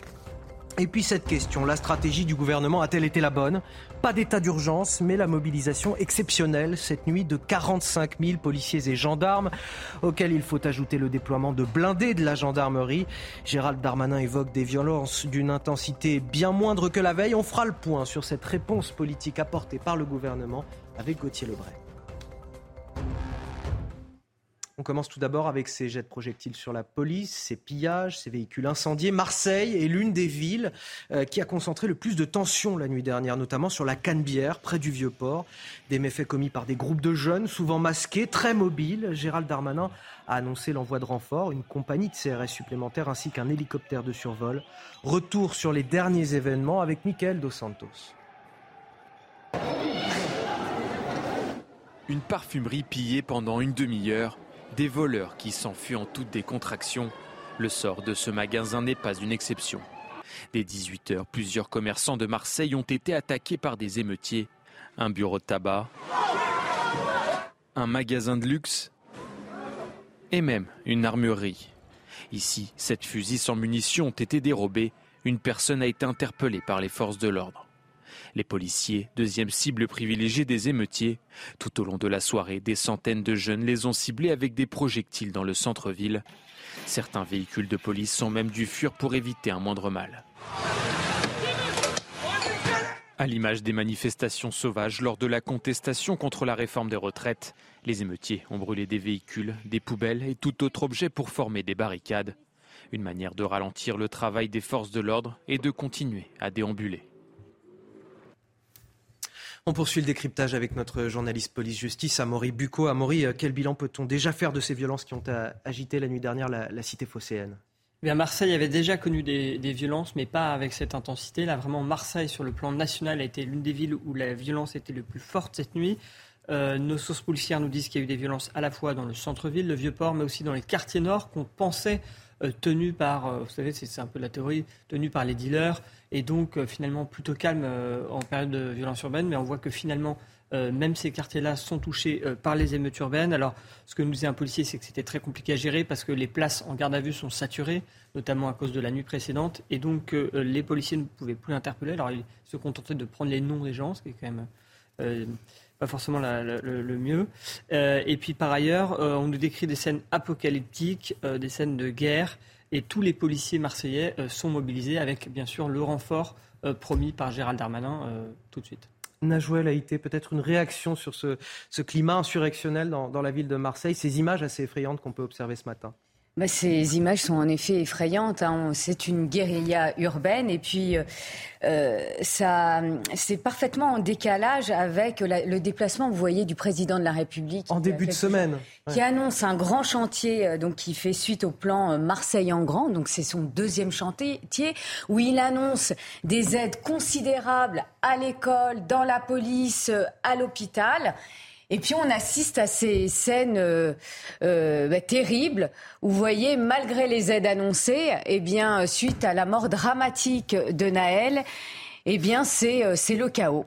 Et puis cette question, la stratégie du gouvernement a-t-elle été la bonne? Pas d'état d'urgence, mais la mobilisation exceptionnelle cette nuit de 45 000 policiers et gendarmes, auxquels il faut ajouter le déploiement de blindés de la gendarmerie. Gérald Darmanin évoque des violences d'une intensité bien moindre que la veille. On fera le point sur cette réponse politique apportée par le gouvernement avec Gauthier Lebray. On commence tout d'abord avec ces jets de projectiles sur la police, ces pillages, ces véhicules incendiés. Marseille est l'une des villes euh, qui a concentré le plus de tensions la nuit dernière, notamment sur la Canebière, près du Vieux-Port. Des méfaits commis par des groupes de jeunes, souvent masqués, très mobiles. Gérald Darmanin a annoncé l'envoi de renforts, une compagnie de CRS supplémentaire ainsi qu'un hélicoptère de survol. Retour sur les derniers événements avec Michael Dos Santos. Une parfumerie pillée pendant une demi-heure des voleurs qui s'enfuient en toute décontraction. Le sort de ce magasin n'est pas une exception. Dès 18h, plusieurs commerçants de Marseille ont été attaqués par des émeutiers. Un bureau de tabac, un magasin de luxe et même une armurerie. Ici, sept fusils sans munitions ont été dérobés. Une personne a été interpellée par les forces de l'ordre. Les policiers, deuxième cible privilégiée des émeutiers. Tout au long de la soirée, des centaines de jeunes les ont ciblés avec des projectiles dans le centre-ville. Certains véhicules de police sont même dû fuir pour éviter un moindre mal. À l'image des manifestations sauvages lors de la contestation contre la réforme des retraites, les émeutiers ont brûlé des véhicules, des poubelles et tout autre objet pour former des barricades. Une manière de ralentir le travail des forces de l'ordre et de continuer à déambuler. On poursuit le décryptage avec notre journaliste police-justice, Amaury Bucco. Amaury, euh, quel bilan peut-on déjà faire de ces violences qui ont agité la nuit dernière la, cité phocéenne? Eh Marseille avait déjà connu des, violences, mais pas avec cette intensité. Là, vraiment, Marseille, sur le plan national, a été l'une des villes où la violence était le plus forte cette nuit. Euh, nos sources policières nous disent qu'il y a eu des violences à la fois dans le centre-ville, le Vieux-Port, mais aussi dans les quartiers nord qu'on pensait euh, tenus par, vous savez, c'est un peu la théorie, tenus par les dealers et donc euh, finalement plutôt calme euh, en période de violence urbaine, mais on voit que finalement euh, même ces quartiers-là sont touchés par les émeutes urbaines. Alors, ce que nous disait un policier, c'est que c'était très compliqué à gérer parce que les places en garde à vue sont saturées, notamment à cause de la nuit précédente, et donc les policiers ne pouvaient plus interpeller. Alors, ils se contentaient de prendre les noms des gens, ce qui est quand même pas forcément le, mieux. et puis, par ailleurs, on nous décrit des scènes apocalyptiques, des scènes de guerre. Et tous les policiers marseillais euh, sont mobilisés avec, bien sûr, le renfort euh, promis par Gérald Darmanin euh, tout de suite. Najouel a été peut-être une réaction sur ce, climat insurrectionnel dans, la ville de Marseille, ces images assez effrayantes qu'on peut observer ce matin bah, ces images sont en effet effrayantes. Hein. C'est une guérilla urbaine et puis euh, euh ça, c'est parfaitement en décalage avec le déplacement, vous voyez, du président de la République. En début de semaine. Qui annonce un grand chantier, euh, donc qui fait suite au plan Marseille en grand. Donc c'est son deuxième chantier où il annonce des aides considérables à l'école, dans la police, à l'hôpital. Et puis on assiste à ces scènes euh, euh, bah, terribles où vous voyez, malgré les aides annoncées, eh bien, suite à la mort dramatique de Naël, eh bien, c'est euh, le chaos.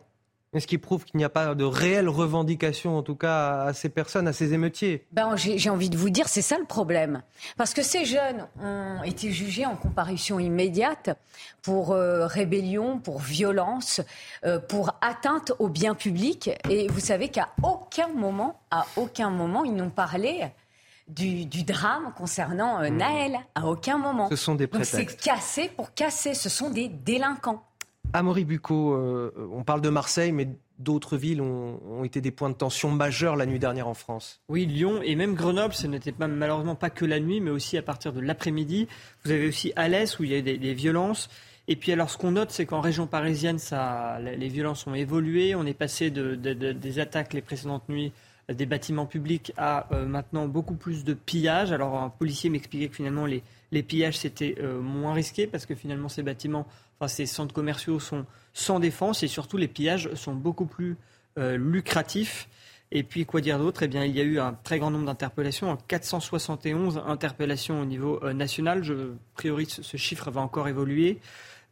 Ce qui prouve qu'il n'y a pas de réelle revendication, en tout cas, à ces personnes, à ces émeutiers. Ben, J'ai envie de vous dire, c'est ça le problème. Parce que ces jeunes ont été jugés en comparution immédiate pour euh, rébellion, pour violence, euh, pour atteinte au bien public. Et vous savez qu'à aucun moment, à aucun moment, ils n'ont parlé du, drame concernant euh, mmh. Naël. À aucun moment. Ce sont des prétextes. Donc c'est cassé pour casser. Ce sont des délinquants. Amaury Bucco, euh, on parle de Marseille, mais d'autres villes ont, été des points de tension majeurs la nuit dernière en France. Oui, Lyon et même Grenoble, ce n'était pas, malheureusement pas que la nuit, mais aussi à partir de l'après-midi. Vous avez aussi Alès où il y a eu des, violences. Et puis alors ce qu'on note, c'est qu'en région parisienne, les violences ont évolué. On est passé de, de, de, des attaques les précédentes nuits des bâtiments publics à euh, maintenant beaucoup plus de pillages. Alors un policier m'expliquait que finalement les, les pillages c'était euh, moins risqué parce que finalement ces bâtiments, enfin ces centres commerciaux sont sans défense et surtout les pillages sont beaucoup plus euh, lucratifs. Et puis quoi dire d'autre? Eh bien il y a eu un très grand nombre d'interpellations, 471 interpellations au niveau national. Je priorise ce chiffre va encore évoluer.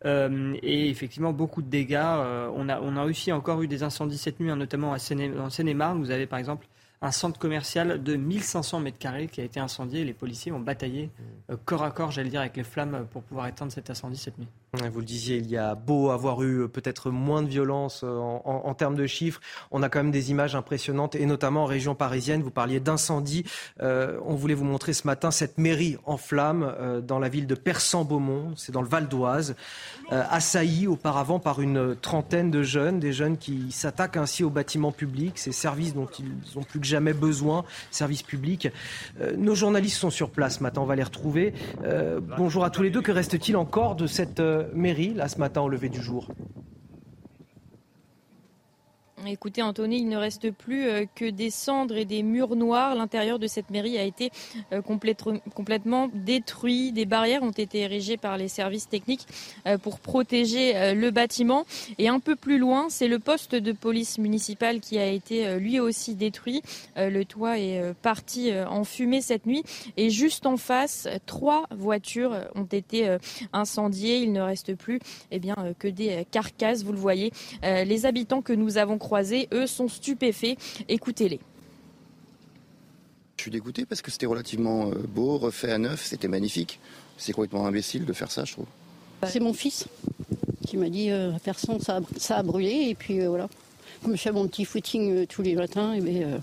Euh, et effectivement, beaucoup de dégâts. Euh, on, a, on a aussi encore eu des incendies cette nuit, hein, notamment à Seine, en Seine-et-Marne. Vous avez par exemple un centre commercial de 1500 mètres carrés qui a été incendié. Les policiers ont bataillé euh, corps à corps, j'allais dire, avec les flammes pour pouvoir éteindre cet incendie cette nuit. Vous le disiez, il y a beau avoir eu peut-être moins de violence en, en, termes de chiffres, on a quand même des images impressionnantes, et notamment en région parisienne. Vous parliez d'incendie. Euh, on voulait vous montrer ce matin cette mairie en flammes euh, dans la ville de Persan-Beaumont, c'est dans le Val d'Oise, euh, assaillie auparavant par une trentaine de jeunes, des jeunes qui s'attaquent ainsi aux bâtiments publics, ces services dont ils ont plus que jamais besoin, services publics. Euh, nos journalistes sont sur place ce matin, on va les retrouver. Euh, bonjour à tous les deux, que reste-t-il encore de cette mairie, là, ce matin, au lever du jour? Écoutez, Anthony, il ne reste plus euh, que des cendres et des murs noirs. L'intérieur de cette mairie a été euh, complètement détruit. Des barrières ont été érigées par les services techniques euh, pour protéger le bâtiment. Et un peu plus loin, c'est le poste de police municipale qui a été lui aussi détruit. Le toit est parti en fumée cette nuit. Et juste en face, trois voitures ont été incendiées. Il ne reste plus eh bien, que des carcasses, vous le voyez. Les habitants que nous avons croisés eux, sont stupéfaits. Écoutez-les. Je suis dégoûté parce que c'était relativement euh, beau, refait à neuf, c'était magnifique. C'est complètement imbécile de faire ça, je trouve. C'est mon fils qui m'a dit euh, personne, ça a, ça a brûlé. Et puis euh, voilà, comme je fais mon petit footing euh, tous les matins, et bien, euh,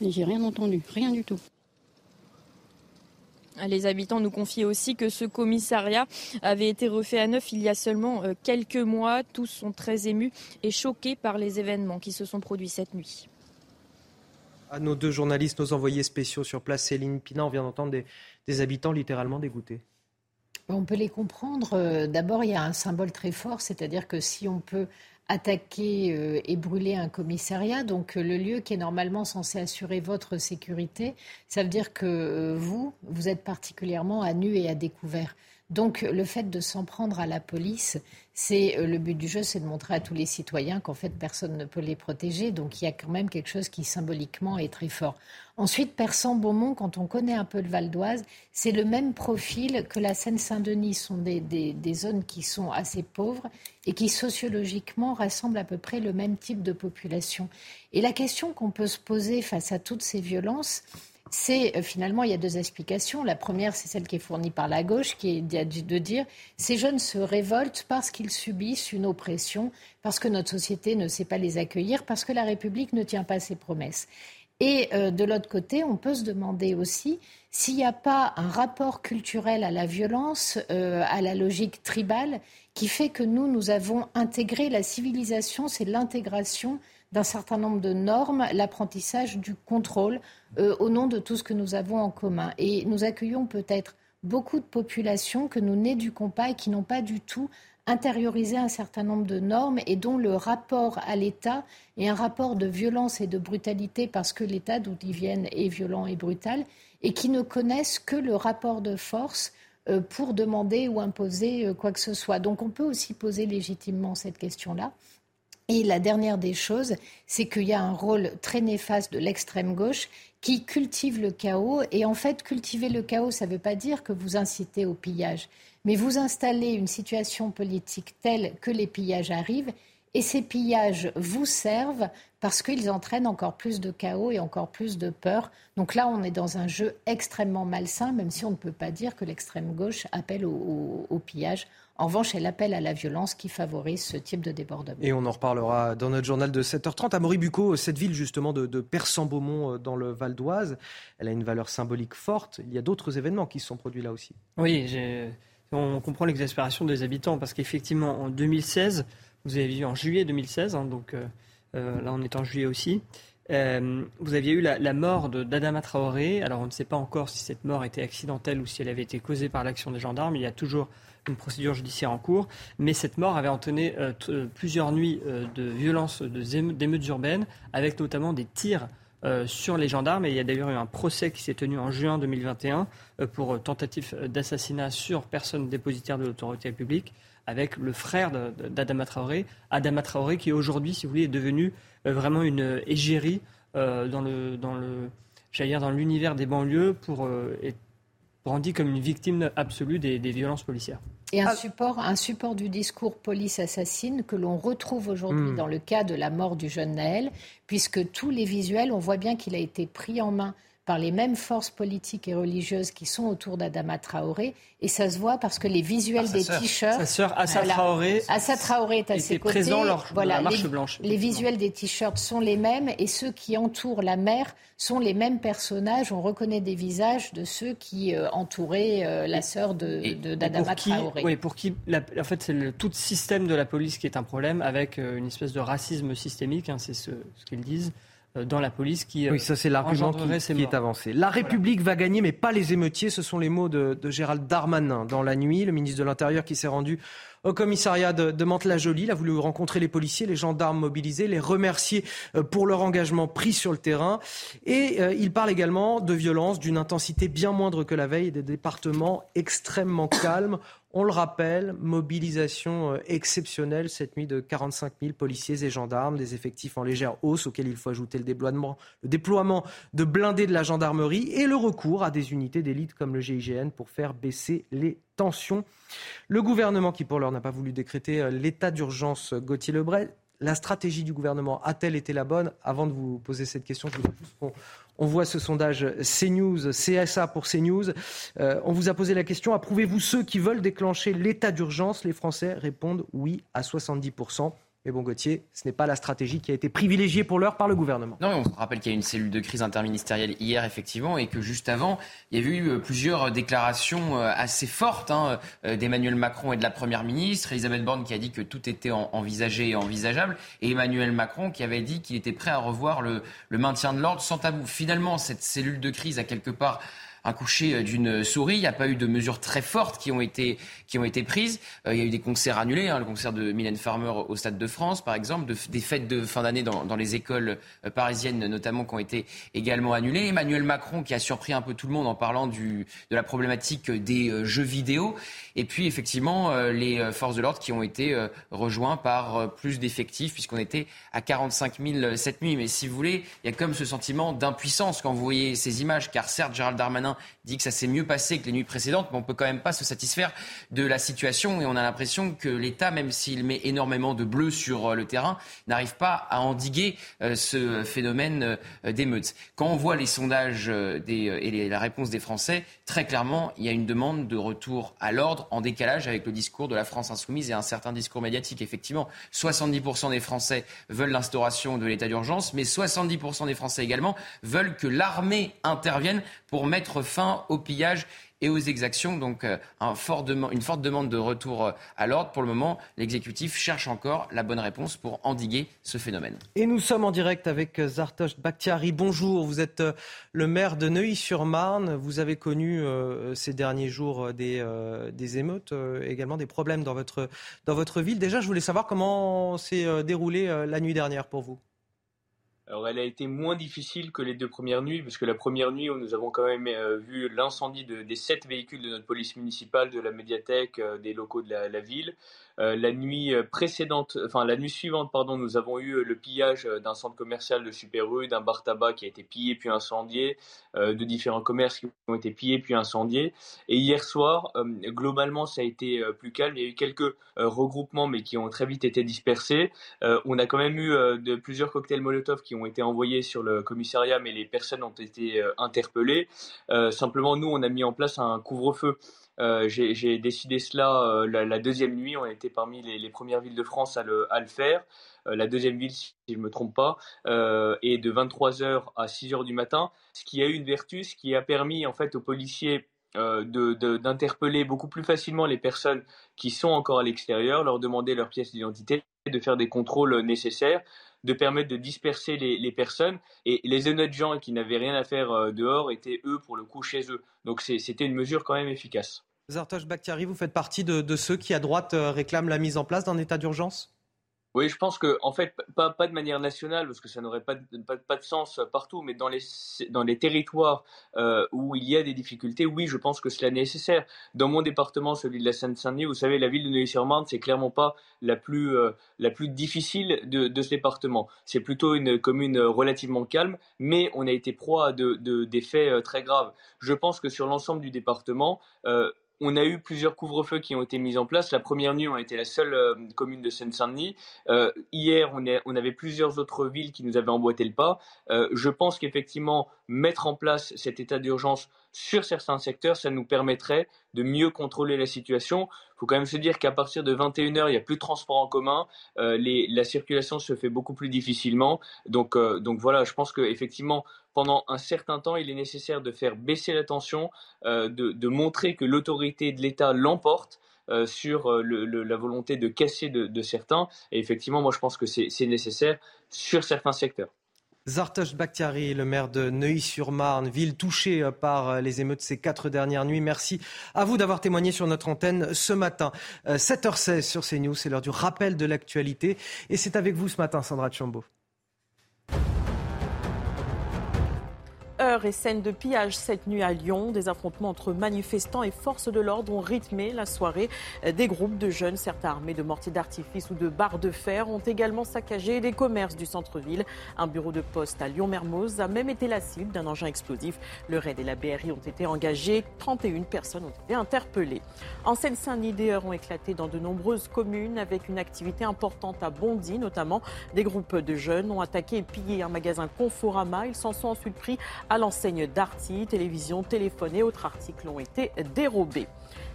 j'ai rien entendu, rien du tout. Les habitants nous confient aussi que ce commissariat avait été refait à neuf il y a seulement euh, quelques mois. Tous sont très émus et choqués par les événements qui se sont produits cette nuit. À nos deux journalistes, nos envoyés spéciaux sur place, Céline Pina, on vient d'entendre des, des habitants littéralement dégoûtés. On peut les comprendre. Euh, d'abord, il y a un symbole très fort, c'est-à-dire que si on peut attaquer euh, et brûler un commissariat, donc euh, le lieu qui est normalement censé assurer votre sécurité, ça veut dire que euh, vous, vous êtes particulièrement à nu et à découvert. Donc le fait de s'en prendre à la police, c'est le but du jeu, c'est de montrer à tous les citoyens qu'en fait personne ne peut les protéger. Donc il y a quand même quelque chose qui symboliquement est très fort. Ensuite, Persan-Beaumont, quand on connaît un peu le Val d'Oise, c'est le même profil que la Seine-Saint-Denis. Ce sont des, des, zones qui sont assez pauvres et qui sociologiquement rassemblent à peu près le même type de population. Et la question qu'on peut se poser face à toutes ces violences, c'est euh, finalement, il y a deux explications. La première, c'est celle qui est fournie par la gauche, qui est de dire ces jeunes se révoltent parce qu'ils subissent une oppression, parce que notre société ne sait pas les accueillir, parce que la République ne tient pas ses promesses. Et euh, de l'autre côté, on peut se demander aussi s'il n'y a pas un rapport culturel à la violence, euh, à la logique tribale, qui fait que nous, nous avons intégré la civilisation, c'est l'intégration d'un certain nombre de normes, l'apprentissage du contrôle euh, au nom de tout ce que nous avons en commun. Et nous accueillons peut-être beaucoup de populations que nous n'éduquons pas et qui n'ont pas du tout intériorisé un certain nombre de normes et dont le rapport à l'État est un rapport de violence et de brutalité parce que l'État d'où ils viennent est violent et brutal et qui ne connaissent que le rapport de force euh, pour demander ou imposer euh, quoi que ce soit. Donc on peut aussi poser légitimement cette question-là. Et la dernière des choses, c'est qu'il y a un rôle très néfaste de l'extrême gauche qui cultive le chaos. Et en fait, cultiver le chaos, ça ne veut pas dire que vous incitez au pillage, mais vous installez une situation politique telle que les pillages arrivent. Et ces pillages vous servent parce qu'ils entraînent encore plus de chaos et encore plus de peur. Donc là, on est dans un jeu extrêmement malsain, même si on ne peut pas dire que l'extrême gauche appelle au, au, au pillage. En revanche, elle appelle à la violence qui favorise ce type de débordement. Et on en reparlera dans notre journal de 7h30. À Bucco, cette ville justement de, de Persan-Beaumont dans le Val d'Oise, elle a une valeur symbolique forte. Il y a d'autres événements qui se sont produits là aussi. Oui, on comprend l'exaspération des habitants parce qu'effectivement, en 2016, vous avez vu en juillet 2016, hein, donc là on est en juillet aussi. vous aviez eu la, mort d'Adama Traoré. Alors on ne sait pas encore si cette mort était accidentelle ou si elle avait été causée par l'action des gendarmes. Il y a toujours une procédure judiciaire en cours. Mais cette mort avait entraîné plusieurs nuits de violences, d'émeutes urbaines, avec notamment des tirs euh, sur les gendarmes. Et il y a d'ailleurs eu un procès qui s'est tenu en juin 2021 euh, pour tentative d'assassinat sur personne dépositaire de l'autorité publique avec le frère d'Adama Traoré. Adama Traoré qui aujourd'hui, si vous voulez, est devenu euh, vraiment une égérie dans le, dans le, dire, dans l'univers des banlieues pour brandi comme une victime absolue des violences policières. Et un, ah. support, un support du discours police assassine que l'on retrouve aujourd'hui hmm. dans le cas de la mort du jeune Naël, puisque tous les visuels, on voit bien qu'il a été pris en main par les mêmes forces politiques et religieuses qui sont autour d'Adama Traoré. Et ça se voit parce que les visuels des t-shirts. Sa sœur Assa Traoré, Assa Traoré est à ses côtés. présent lors voilà, la marche les, blanche. Les visuels des t-shirts sont les mêmes et ceux qui entourent la mère sont les mêmes personnages. On reconnaît des visages de ceux qui euh, entouraient euh, la sœur de, d'Adama Traoré. Oui, pour qui, en fait, c'est le, tout le système de la police qui est un problème avec euh, une espèce de racisme systémique, hein, c'est ce, ce qu'ils disent. Euh, dans la police qui Oui, ça c'est l'argument qui, est avancé. La République va gagner, mais pas les émeutiers. Ce sont les mots de, Gérald Darmanin dans la nuit, le ministre de l'Intérieur qui s'est rendu au commissariat de, de Mantes-la-Jolie. Il a voulu rencontrer les policiers, les gendarmes mobilisés, les remercier euh, pour leur engagement pris sur le terrain. Et euh, il parle également de violence d'une intensité bien moindre que la veille et des départements extrêmement calmes. On le rappelle, mobilisation euh, exceptionnelle cette nuit de 45 000 policiers et gendarmes, des effectifs en légère hausse auxquels il faut ajouter le déploiement, de blindés de la gendarmerie et le recours à des unités d'élite comme le GIGN pour faire baisser les tensions. Le gouvernement qui pour l'heure n'a pas voulu décréter euh, l'état d'urgence Gauthier Lebret, la stratégie du gouvernement a-t-elle été la bonne? Avant de vous poser cette question, je voudrais juste on voit ce sondage CNews, CSA pour CNews. Euh, on vous a posé la question, approuvez-vous ceux qui veulent déclencher l'état d'urgence? Les Français répondent oui à 70%. Mais bon, Gauthier, ce n'est pas la stratégie qui a été privilégiée pour l'heure par le gouvernement. Non, on rappelle qu'il y a une cellule de crise interministérielle hier, effectivement, et que juste avant, il y avait eu euh, plusieurs déclarations euh, assez fortes hein, euh, d'Emmanuel Macron et de la Première ministre. Elisabeth Borne qui a dit que tout était envisagé et envisageable, et Emmanuel Macron qui avait dit qu'il était prêt à revoir le maintien de l'ordre sans tabou. Finalement, cette cellule de crise a quelque part accouché euh, d'une souris. Il n'y a pas eu de mesures très fortes qui ont été, qui ont été prises. Euh, il y a eu des concerts annulés, hein, le concert de Mylène Farmer au Stade de France, par exemple, des fêtes de fin d'année dans, dans, les écoles euh, parisiennes notamment qui ont été également annulées. Emmanuel Macron qui a surpris un peu tout le monde en parlant du, de la problématique des jeux vidéo. Et puis effectivement, les forces de l'ordre qui ont été rejoints par plus d'effectifs puisqu'on était à 45 000 cette nuit. Mais si vous voulez, il y a comme ce sentiment d'impuissance quand vous voyez ces images, car certes, Gérald Darmanin dit que ça s'est mieux passé que les nuits précédentes, mais on peut quand même pas se satisfaire de la situation et on a l'impression que l'État, même s'il met énormément de bleu sur euh, le terrain, n'arrive pas à endiguer euh, ce phénomène euh, d'émeutes. Quand on voit les sondages et la réponse des Français, très clairement, il y a une demande de retour à l'ordre en décalage avec le discours de la France insoumise et un certain discours médiatique. Effectivement, 70% des Français veulent l'instauration de l'état d'urgence, mais 70% des Français également veulent que l'armée intervienne pour mettre fin au pillage et aux exactions. Donc euh, une forte demande de retour euh, à l'ordre. Pour le moment, l'exécutif cherche encore la bonne réponse pour endiguer ce phénomène. Et nous sommes en direct avec euh, Zartosh Bakhtiari. Bonjour, vous êtes le maire de Neuilly-sur-Marne. Vous avez connu ces derniers jours des, émeutes, également des problèmes dans votre, dans votre ville. Déjà, je voulais savoir comment s'est déroulée la nuit dernière pour vous. Alors elle a été moins difficile que les deux premières nuits, parce que la première nuit, où nous avons quand même euh, vu l'incendie de, des sept véhicules de notre police municipale, de la médiathèque, euh, des locaux de la ville. Euh, la nuit euh, précédente, enfin la nuit suivante, pardon, nous avons eu euh, le pillage d'un centre commercial de Super U, d'un bar tabac qui a été pillé puis incendié, de différents commerces qui ont été pillés puis incendiés. Et hier soir, globalement, ça a été plus calme. Il y a eu quelques regroupements, mais qui ont très vite été dispersés. on a quand même eu de, plusieurs cocktails Molotov qui ont été envoyés sur le commissariat, mais les personnes ont été interpellées. simplement, nous, on a mis en place un couvre-feu. Euh, j'ai décidé cela euh, la, deuxième nuit. On été parmi les, premières villes de France à le, faire. Euh, la deuxième ville, si je ne me trompe pas, est de 23h à 6h du matin, ce qui a eu une vertu, ce qui a permis en fait aux policiers d'interpeller beaucoup plus facilement les personnes qui sont encore à l'extérieur, leur demander leur pièce d'identité, de faire des contrôles nécessaires, de permettre de disperser les, personnes. Et les honnêtes gens qui n'avaient rien à faire dehors étaient eux pour le coup chez eux. Donc c'était une mesure quand même efficace. Zartosh Bakhtiari, vous faites partie de ceux qui à droite réclament la mise en place d'un état d'urgence? Oui, je pense que en fait pas, pas de manière nationale parce que ça n'aurait pas, pas, pas, de sens partout, mais dans les dans les territoires euh, où il y a des difficultés, oui, je pense que cela est nécessaire. Dans mon département, celui de la Seine-Saint-Denis, vous savez, la ville de Neuilly-sur-Marne, c'est clairement pas la plus euh, la plus difficile de, de ce département. C'est plutôt une commune relativement calme, mais on a été proie de, de des faits euh, très graves. Je pense que sur l'ensemble du département, euh, on a eu plusieurs couvre-feux qui ont été mis en place. La première nuit, on a été la seule euh, commune de Seine-Saint-Denis. Euh, hier, on, avait plusieurs autres villes qui nous avaient emboîté le pas. Euh, je pense qu'effectivement, mettre en place cet état d'urgence sur certains secteurs, ça nous permettrait de mieux contrôler la situation. Il faut quand même se dire qu'à partir de 21h, il n'y a plus de transport en commun, la circulation se fait beaucoup plus difficilement. Donc, donc voilà, je pense qu'effectivement, pendant un certain temps, il est nécessaire de faire baisser la tension, euh, de, montrer que l'autorité de l'État l'emporte. sur la volonté de casser de certains. Et effectivement, moi, je pense que c'est nécessaire sur certains secteurs. Zartosh Bakhtiari, le maire de Neuilly-sur-Marne, ville touchée euh, par euh, les émeutes ces quatre dernières nuits. Merci à vous d'avoir témoigné sur notre antenne ce matin. 7h16 euh, sur CNews, c'est l'heure du rappel de l'actualité. Et c'est avec vous ce matin, Sandra Chambaud. Et scènes de pillage cette nuit à Lyon. Des affrontements entre manifestants et forces de l'ordre ont rythmé la soirée. Des groupes de jeunes, certains armés de mortiers d'artifice ou de barres de fer, ont également saccagé des commerces du centre-ville. Un bureau de poste à Lyon-Mermoz a même été la cible d'un engin explosif. Le RAID et la BRI ont été engagés. 31 personnes ont été interpellées. En Seine-Saint-Denis, des heures ont éclaté dans de nombreuses communes avec une activité importante à Bondy, notamment. Des groupes de jeunes ont attaqué et pillé un magasin Conforama. Ils s'en sont ensuite pris à l'enseigne Darty, télévision, téléphone et autres articles ont été dérobés.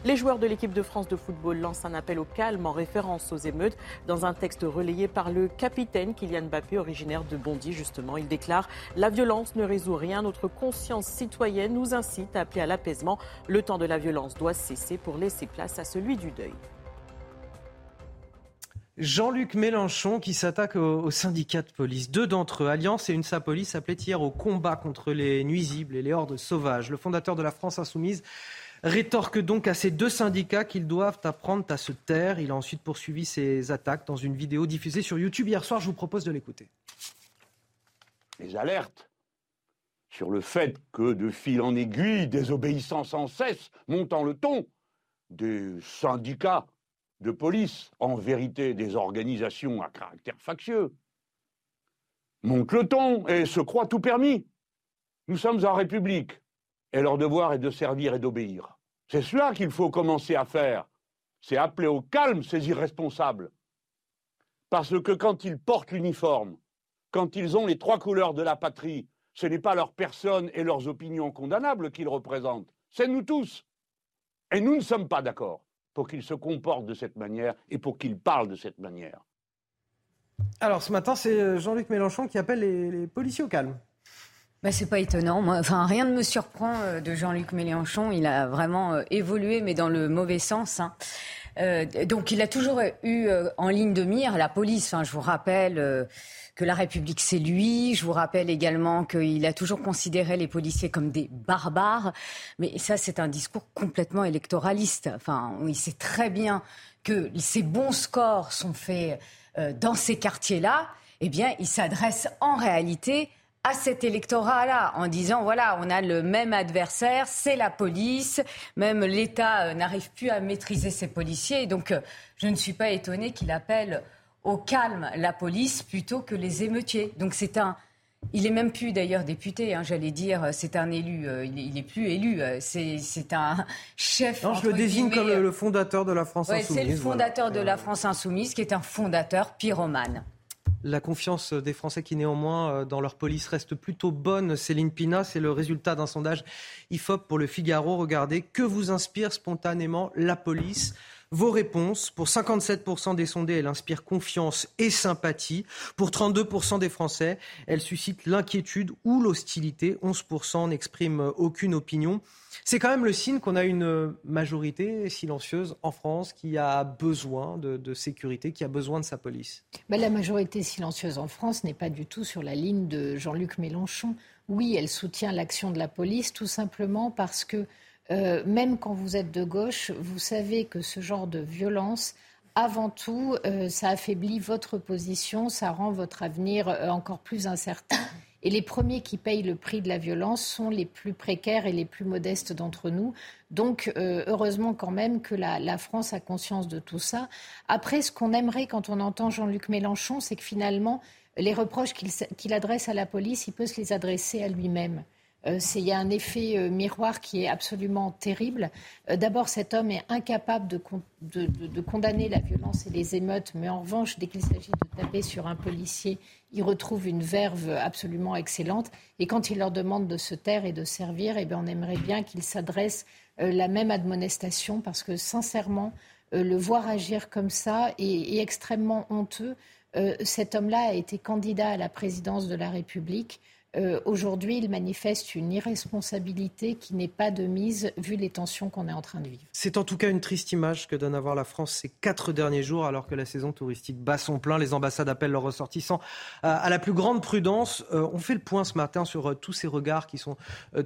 Les joueurs de l'équipe de France de football lancent un appel au calme en référence aux émeutes. Dans un texte relayé par le capitaine Kylian Mbappé, originaire de Bondy, justement, il déclare La violence ne résout rien. Notre conscience citoyenne nous incite à appeler à l'apaisement. Le temps de la violence doit cesser pour laisser place à celui du deuil. Jean-Luc Mélenchon qui s'attaque aux, syndicats de police. Deux d'entre eux, Alliance et une Police, appelaient hier au combat contre les nuisibles et les hordes sauvages. Le fondateur de la France insoumise rétorque donc à ces deux syndicats qu'ils doivent apprendre à se taire. Il a ensuite poursuivi ses attaques dans une vidéo diffusée sur YouTube hier soir. Je vous propose de l'écouter. Les alertes sur le fait que de fil en aiguille, désobéissant sans cesse, montant le ton, des syndicats de police, en vérité des organisations à caractère factieux, montent le ton et se croient tout permis. Nous sommes en République et leur devoir est de servir et d'obéir. C'est cela qu'il faut commencer à faire. C'est appeler au calme ces irresponsables. Parce que quand ils portent l'uniforme, quand ils ont les trois couleurs de la patrie, ce n'est pas leur personne et leurs opinions condamnables qu'ils représentent, c'est nous tous. Et nous ne sommes pas d'accord pour qu'il se comporte de cette manière et pour qu'il parle de cette manière. Alors ce matin, c'est euh, Jean-Luc Mélenchon qui appelle les, policiers au calme. Bah, c'est pas étonnant. enfin, rien ne me surprend euh, de Jean-Luc Mélenchon. Il a vraiment euh, évolué, mais dans le mauvais sens. Hein. Donc, il a toujours eu en ligne de mire la police. je vous rappelle que la République, c'est lui. Je vous rappelle également qu'il a toujours considéré les policiers comme des barbares. Mais ça, c'est un discours complètement électoraliste. Enfin, il sait très bien que ces bons scores sont faits euh, dans ces quartiers-là. Eh bien, il s'adresse en réalité à cet électorat-là en disant voilà, on a le même adversaire, c'est la police, même l'État euh, n'arrive plus à maîtriser ses policiers. Donc, euh, je ne suis pas étonnée qu'il appelle au calme la police plutôt que les émeutiers. Donc c'est un. Il est même plus d'ailleurs député, hein, j'allais dire, c'est un élu, euh, il, n'est est plus élu, euh, c'est un chef. Non, je le désigne comme le fondateur de la France ouais, Insoumise. C'est le fondateur de la France Insoumise qui est un fondateur pyromane. La confiance des Français qui néanmoins euh, dans leur police reste plutôt bonne. Céline Pina, c'est le résultat d'un sondage IFOP pour le Figaro. Regardez, que vous inspire spontanément la police? Vos réponses, pour 57% des sondés, elle inspire confiance et sympathie. Pour 32% des Français, elle suscite l'inquiétude ou l'hostilité. 11% n'expriment aucune opinion. C'est quand même le signe qu'on a une majorité silencieuse en France qui a besoin de, sécurité, qui a besoin de sa police. Ben, la majorité silencieuse en France n'est pas du tout sur la ligne de Jean-Luc Mélenchon. Oui, elle soutient l'action de la police tout simplement parce que euh, même quand vous êtes de gauche, vous savez que ce genre de violence, avant tout, euh, ça affaiblit votre position, ça rend votre avenir euh, encore plus incertain. Et les premiers qui payent le prix de la violence sont les plus précaires et les plus modestes d'entre nous. Donc, heureusement quand même que la, France a conscience de tout ça. Après, ce qu'on aimerait quand on entend Jean-Luc Mélenchon, c'est que finalement, les reproches qu'il adresse à la police, il peut se les adresser à lui-même. Euh, il y a un effet euh, miroir qui est absolument terrible. Euh, d'abord, cet homme est incapable de, condamner la violence et les émeutes, mais en revanche, dès qu'il s'agit de taper sur un policier, il retrouve une verve absolument excellente. Et quand il leur demande de se taire et de servir, eh bien, on aimerait bien qu'il s'adresse la même admonestation, parce que sincèrement, le voir agir comme ça est extrêmement honteux. cet homme-là a été candidat à la présidence de la République. Euh, aujourd'hui, il manifeste une irresponsabilité qui n'est pas de mise vu les tensions qu'on est en train de vivre. C'est en tout cas une triste image que donne à voir la France ces quatre derniers jours, alors que la saison touristique bat son plein. Les ambassades appellent leurs ressortissants à, la plus grande prudence. Euh, on fait le point ce matin sur euh, tous ces regards qui sont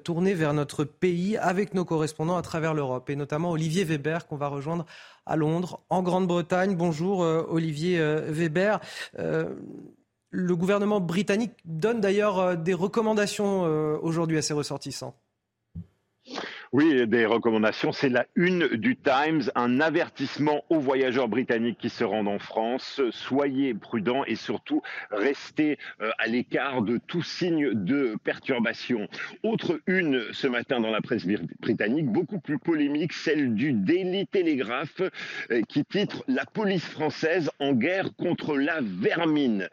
tournés vers notre pays avec nos correspondants à travers l'Europe, et notamment Olivier Weber qu'on va rejoindre à Londres, en Grande-Bretagne. Bonjour Olivier Weber. Le gouvernement britannique donne d'ailleurs euh, des recommandations euh, aujourd'hui à ses ressortissants. Oui, des recommandations. C'est la une du Times, un avertissement aux voyageurs britanniques qui se rendent en France. Soyez prudents et surtout restez euh, à l'écart de tout signe de perturbation. Autre une ce matin dans la presse britannique, beaucoup plus polémique, celle du Daily Telegraph euh, qui titre La police française en guerre contre la vermine.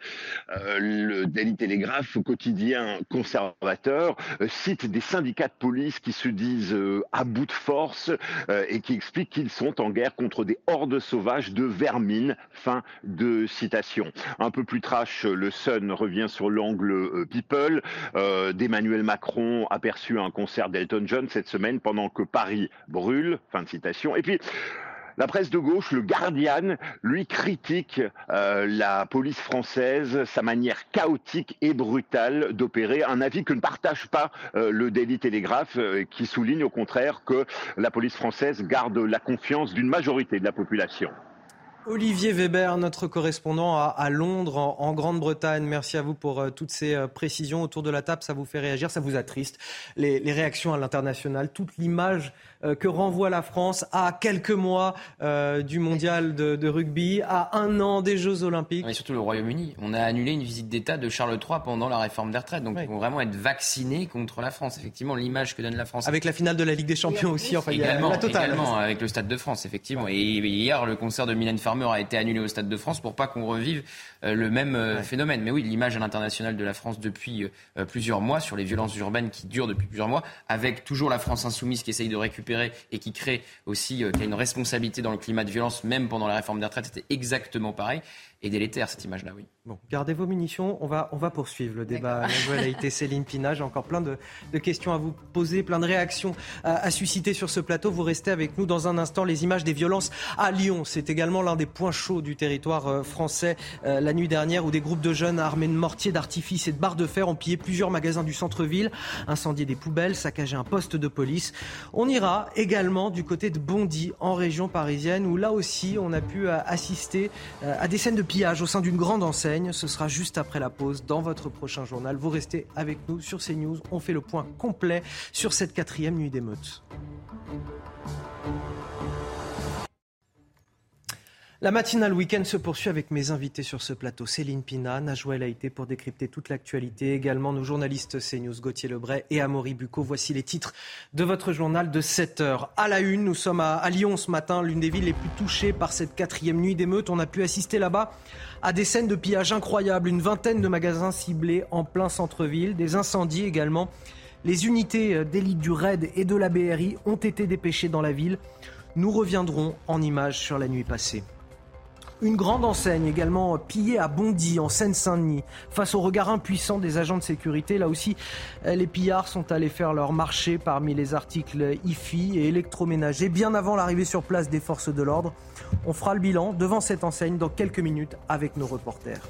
Euh, le Daily Telegraph, quotidien conservateur, cite des syndicats de police qui se disent euh, à bout de force euh, et qui expliquent qu'ils sont en guerre contre des hordes sauvages de vermine. Fin de citation. Un peu plus trash, le Sun revient sur l'angle euh, People d'Emmanuel Macron aperçu un concert d'Elton John cette semaine pendant que Paris brûle. Fin de citation. Et puis la presse de gauche, le Guardian, lui critique euh, la police française, sa manière chaotique et brutale d'opérer, un avis que ne partage pas euh, le Daily Telegraph, euh, qui souligne au contraire que la police française garde la confiance d'une majorité de la population. Olivier Weber, notre correspondant à, Londres, en, Grande-Bretagne. Merci à vous pour toutes ces précisions autour de la table. Ça vous fait réagir, ça vous attriste. Les, réactions à l'international, toute l'image que renvoie la France à quelques mois du mondial de, rugby, à un an des Jeux Olympiques. Mais surtout le Royaume-Uni. On a annulé une visite d'État de Charles III pendant la réforme des retraites. Donc il faut vraiment être vacciné contre la France. Effectivement, l'image que donne la France. Avec la finale de la Ligue des Champions aussi. Enfin, également, la totale. également avec le Stade de France, effectivement. Et hier, le concert de Mylène Farmer a été annulé au Stade de France pour pas qu'on revive euh, le même euh, phénomène. Mais oui, l'image à l'international de la France depuis euh, plusieurs mois sur les violences urbaines qui durent depuis plusieurs mois, avec toujours la France insoumise qui essaye de récupérer et qui crée aussi, a une responsabilité dans le climat de violence, même pendant la réforme des retraites, c'était exactement pareil et délétère cette image-là, oui. Bon, gardez vos munitions, on va, on va poursuivre le débat. La a été Céline Pina, j'ai encore plein de, questions à vous poser, plein de réactions à, susciter sur ce plateau. Vous restez avec nous dans un instant. Les images des violences à Lyon, c'est également l'un des points chauds du territoire euh, français euh, la nuit dernière où des groupes de jeunes armés de mortiers, d'artifices et de barres de fer ont pillé plusieurs magasins du centre-ville, incendié des poubelles, saccagé un poste de police. On ira également du côté de Bondy, en région parisienne, où là aussi on a pu euh, assister à des scènes de pillage au sein d'une grande enseigne. Ce sera juste après la pause dans votre prochain journal. Vous restez avec nous sur CNews. On fait le point complet sur cette quatrième nuit d'émeute. La matinale week-end se poursuit avec mes invités sur ce plateau. Céline Pina, Najouel été pour décrypter toute l'actualité. Également nos journalistes CNews Gauthier Lebray et Amaury Bucco. Voici les titres de votre journal de 7 heures. À la une, nous sommes à, Lyon ce matin, l'une des villes les plus touchées par cette quatrième nuit d'émeute. On a pu assister là-bas à des scènes de pillage incroyables. Une vingtaine de magasins ciblés en plein centre-ville, des incendies également. Les unités d'élite du RAID et de la BRI ont été dépêchées dans la ville. Nous reviendrons en images sur la nuit passée. Une grande enseigne également pillée à Bondy, en Seine-Saint-Denis. Face au regard impuissant des agents de sécurité, là aussi, les pillards sont allés faire leur marché parmi les articles IFI et électroménagers, bien avant l'arrivée sur place des forces de l'ordre. On fera le bilan devant cette enseigne dans quelques minutes avec nos reporters.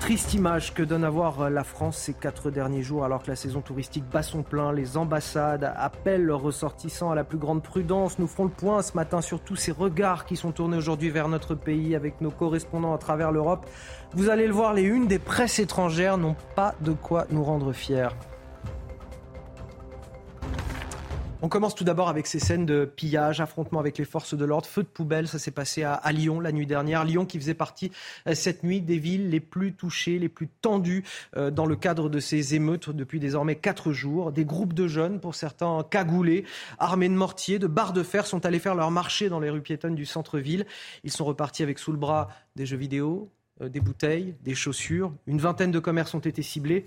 Triste image que donne à voir la France ces quatre derniers jours alors que la saison touristique bat son plein. Les ambassades appellent leurs ressortissants à la plus grande prudence. Nous ferons le point ce matin sur tous ces regards qui sont tournés aujourd'hui vers notre pays avec nos correspondants à travers l'Europe. Vous allez le voir, les unes des presses étrangères n'ont pas de quoi nous rendre fiers. On commence tout d'abord avec ces scènes de pillage, affrontement avec les forces de l'ordre, feu de poubelle. Ça s'est passé à, Lyon la nuit dernière. Lyon qui faisait partie euh, cette nuit des villes les plus touchées, les plus tendues euh, dans le cadre de ces émeutes depuis désormais quatre jours. Des groupes de jeunes, pour certains cagoulés, armés de mortiers, de barres de fer, sont allés faire leur marché dans les rues piétonnes du centre-ville. Ils sont repartis avec sous le bras des jeux vidéo, euh, des bouteilles, des chaussures. Une vingtaine de commerces ont été ciblés.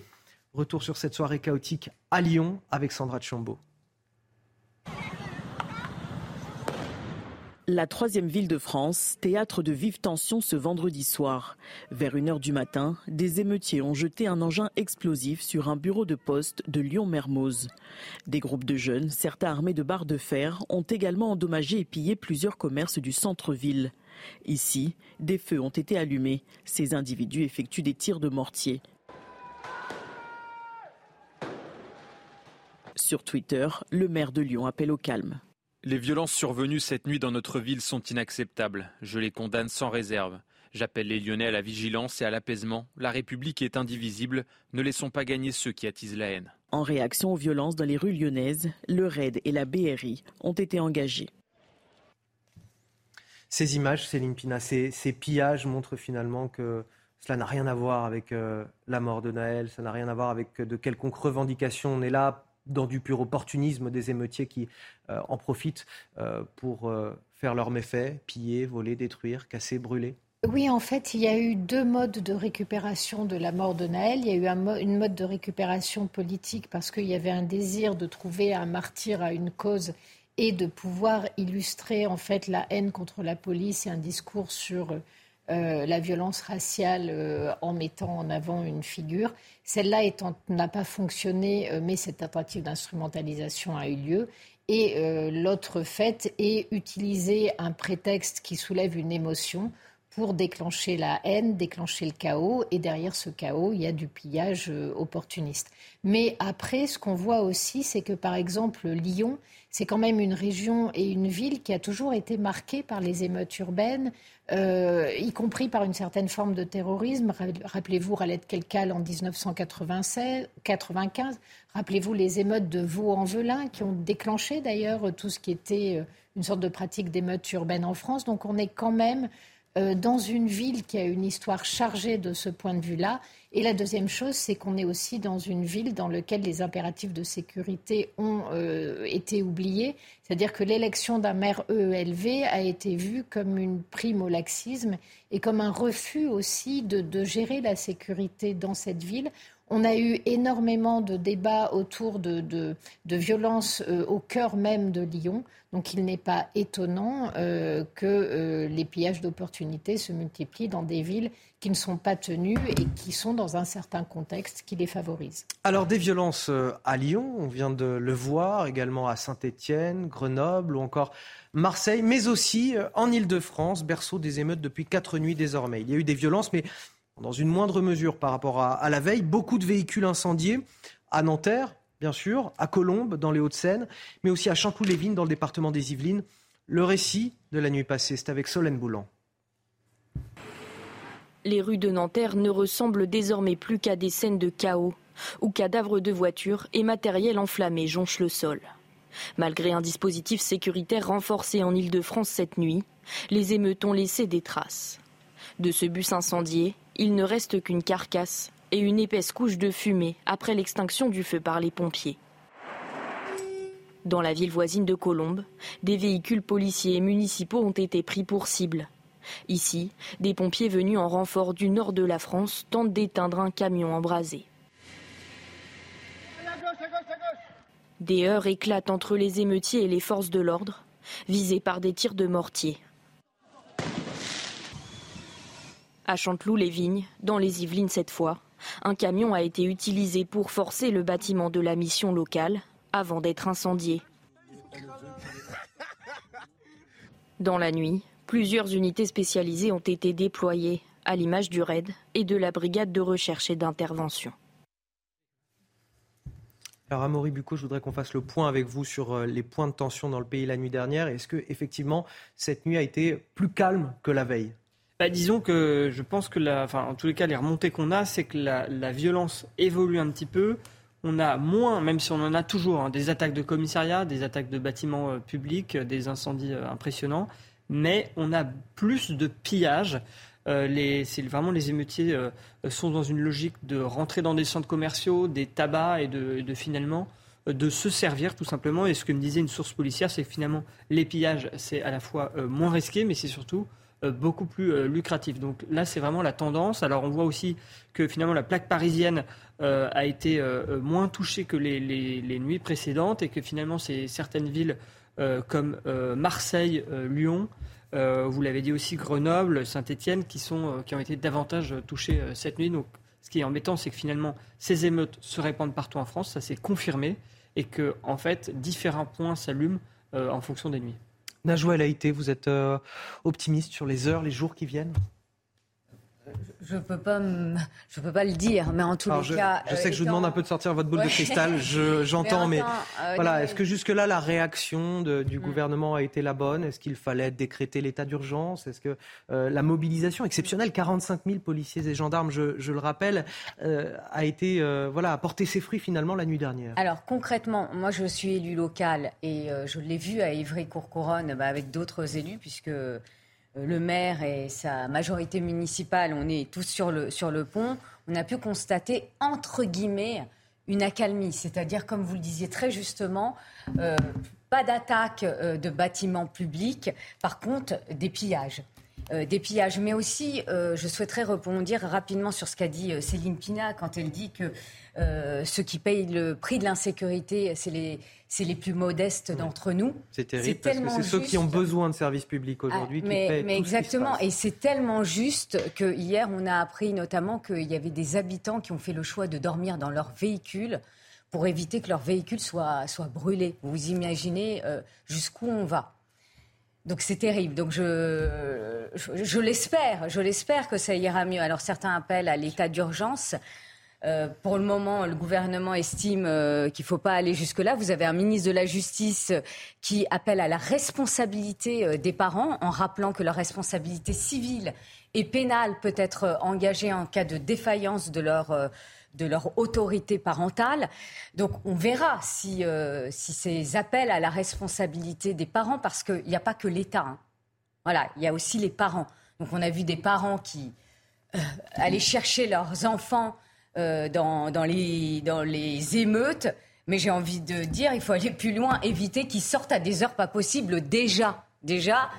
Retour sur cette soirée chaotique à Lyon avec Sandra Chambaud. La troisième ville de France, théâtre de vives tensions ce vendredi soir. Vers 1h du matin, des émeutiers ont jeté un engin explosif sur un bureau de poste de Lyon-Mermoz. Des groupes de jeunes, certains armés de barres de fer, ont également endommagé et pillé plusieurs commerces du centre-ville. Ici, des feux ont été allumés. Ces individus effectuent des tirs de mortier. Sur Twitter, le maire de Lyon appelle au calme. Les violences survenues cette nuit dans notre ville sont inacceptables. Je les condamne sans réserve. J'appelle les Lyonnais à la vigilance et à l'apaisement. La République est indivisible. Ne laissons pas gagner ceux qui attisent la haine. En réaction aux violences dans les rues lyonnaises, le RAID et la BRI ont été engagés. Ces images, Céline Pina, ces, pillages montrent finalement que cela n'a rien à voir avec euh, la mort de Naël, ça n'a rien à voir avec de quelconque revendication. On est là dans du pur opportunisme des émeutiers qui euh, en profitent euh, pour euh, faire leurs méfaits, piller, voler, détruire, casser, brûler oui, en fait, il y a eu deux modes de récupération de la mort de Naël. Il y a eu un une mode de récupération politique parce qu'il y avait un désir de trouver un martyr à une cause et de pouvoir illustrer en fait la haine contre la police et un discours sur euh, la violence raciale euh, en mettant en avant une figure. Celle-là n'a pas fonctionné, euh, mais cette tentative d'instrumentalisation a eu lieu. Et l'autre fait est utiliser un prétexte qui soulève une émotion pour déclencher la haine, déclencher le chaos. Et derrière ce chaos, il y a du pillage opportuniste. Mais après, ce qu'on voit aussi, c'est que par exemple, Lyon, c'est quand même une région et une ville qui a toujours été marquée par les émeutes urbaines, euh, y compris par une certaine forme de terrorisme. Rappelez-vous Ralette Kelkal en 1995. Rappelez-vous les émeutes de Vaux-en-Velin qui ont déclenché d'ailleurs tout ce qui était euh, une sorte de pratique d'émeutes urbaines en France. Donc on est quand même euh, dans une ville qui a une histoire chargée de ce point de vue-là. Et la deuxième chose, c'est qu'on est aussi dans une ville dans laquelle les impératifs de sécurité ont euh, été oubliés. C'est-à-dire que l'élection d'un maire EELV a été vue comme une prime au laxisme et comme un refus aussi de gérer la sécurité dans cette ville. On a eu énormément de débats autour de, de, violences euh, au cœur même de Lyon. Donc il n'est pas étonnant euh, que euh, les pillages d'opportunités se multiplient dans des villes qui ne sont pas tenues et qui sont dans un certain contexte qui les favorise. Alors des violences à Lyon, on vient de le voir, également à Saint-Étienne, Grenoble ou encore Marseille, mais aussi en Ile-de-France, berceau des émeutes depuis quatre nuits désormais. Il y a eu des violences, mais dans une moindre mesure par rapport à, la veille. Beaucoup de véhicules incendiés à Nanterre, bien sûr, à Colombes, dans les Hauts-de-Seine, mais aussi à Chanteloup-les-Vignes, dans le département des Yvelines. Le récit de la nuit passée, c'est avec Solène Boulan. Les rues de Nanterre ne ressemblent désormais plus qu'à des scènes de chaos, où cadavres de voitures et matériel enflammé jonchent le sol. Malgré un dispositif sécuritaire renforcé en Ile-de-France cette nuit, les émeutes ont laissé des traces. De ce bus incendié, il ne reste qu'une carcasse et une épaisse couche de fumée après l'extinction du feu par les pompiers. Dans la ville voisine de Colombes, des véhicules policiers et municipaux ont été pris pour cible. Ici, des pompiers venus en renfort du nord de la France tentent d'éteindre un camion embrasé. Des heurts éclatent entre les émeutiers et les forces de l'ordre. visés par des tirs de mortier. À Chanteloup-les-Vignes, dans les Yvelines cette fois, un camion a été utilisé pour forcer le bâtiment de la mission locale avant d'être incendié. Dans la nuit, plusieurs unités spécialisées ont été déployées, à l'image du RAID et de la brigade de recherche et d'intervention. Alors Amaury Bucco, je voudrais qu'on fasse le point avec vous sur euh, les points de tension dans le pays la nuit dernière. Est-ce que effectivement cette nuit a été plus calme que la veille? Bah, disons que je pense que, enfin, en tous les cas, les remontées qu'on a, c'est que la, violence évolue un petit peu. On a moins, même si on en a toujours, hein, des attaques de commissariats, des attaques de bâtiments euh, publics, des incendies euh, impressionnants, mais on a plus de pillages. Euh, les, vraiment les émeutiers sont dans une logique de rentrer dans des centres commerciaux, des tabacs et de, finalement de se servir tout simplement. Et ce que me disait une source policière, c'est que finalement les pillages, c'est à la fois moins risqué, mais c'est surtout euh, beaucoup plus euh, lucratif. Donc là, c'est vraiment la tendance. Alors on voit aussi que finalement la plaque parisienne euh, a été moins touchée que les, nuits précédentes et que finalement c'est certaines villes comme Marseille, Lyon, vous l'avez dit aussi Grenoble, Saint-Étienne qui, qui ont été davantage touchées cette nuit. Donc ce qui est embêtant, c'est que finalement ces émeutes se répandent partout en France, ça s'est confirmé et que en fait différents points s'allument en fonction des nuits. Najwa Haïté, vous êtes euh, optimiste sur les heures, les jours qui viennent? Je peux pas, je peux pas le dire, mais en tous les cas. Je sais que je vous demande un peu de sortir votre boule de cristal. J'entends, mais, euh, voilà. Est-ce que jusque là la réaction du mm. gouvernement a été la bonne? Est-ce qu'il fallait décréter l'état d'urgence? Est-ce que euh, la mobilisation exceptionnelle, 45 000 policiers et gendarmes, je, le rappelle, euh, a été voilà, a porté ses fruits finalement la nuit dernière? Alors concrètement, moi je suis élu local et je l'ai vu à Ivry-Courcouronne bah, avec d'autres élus puisque euh, le maire et sa majorité municipale, on est tous sur le, pont, on a pu constater, entre guillemets, une accalmie. C'est-à-dire, comme vous le disiez très justement, euh, pas d'attaque euh, de bâtiments publics, par contre, des pillages. des pillages. Mais aussi, je souhaiterais rebondir rapidement sur ce qu'a dit Céline Pina quand elle dit que ceux qui payent le prix de l'insécurité, c'est les, c'est les plus modestes d'entre nous. C'est terrible parce que c'est ceux qui ont besoin de services publics aujourd'hui ah, qui paient mais exactement, et c'est tellement juste que hier on a appris notamment qu'il y avait des habitants qui ont fait le choix de dormir dans leur véhicule pour éviter que leur véhicule soit, soit brûlé. Vous imaginez euh, jusqu'où on va. Donc c'est terrible. Donc je, je l'espère, je l'espère que ça ira mieux. Alors certains appellent à l'état d'urgence. Euh, pour le moment, le gouvernement estime euh, qu'il ne faut pas aller jusque-là. Vous avez un ministre de la Justice qui appelle à la responsabilité euh, des parents en rappelant que leur responsabilité civile et pénale peut être engagée en cas de défaillance de leur autorité parentale. Donc on verra si, si ces appels à la responsabilité des parents, parce qu'il n'y a pas que l'État. Hein. Voilà, il y a aussi les parents. Donc on a vu des parents qui allaient chercher leurs enfants euh, dans, dans, les, dans les émeutes. Mais j'ai envie de dire, il faut aller plus loin, éviter qu'ils sortent à des heures pas possibles déjà. Déjà,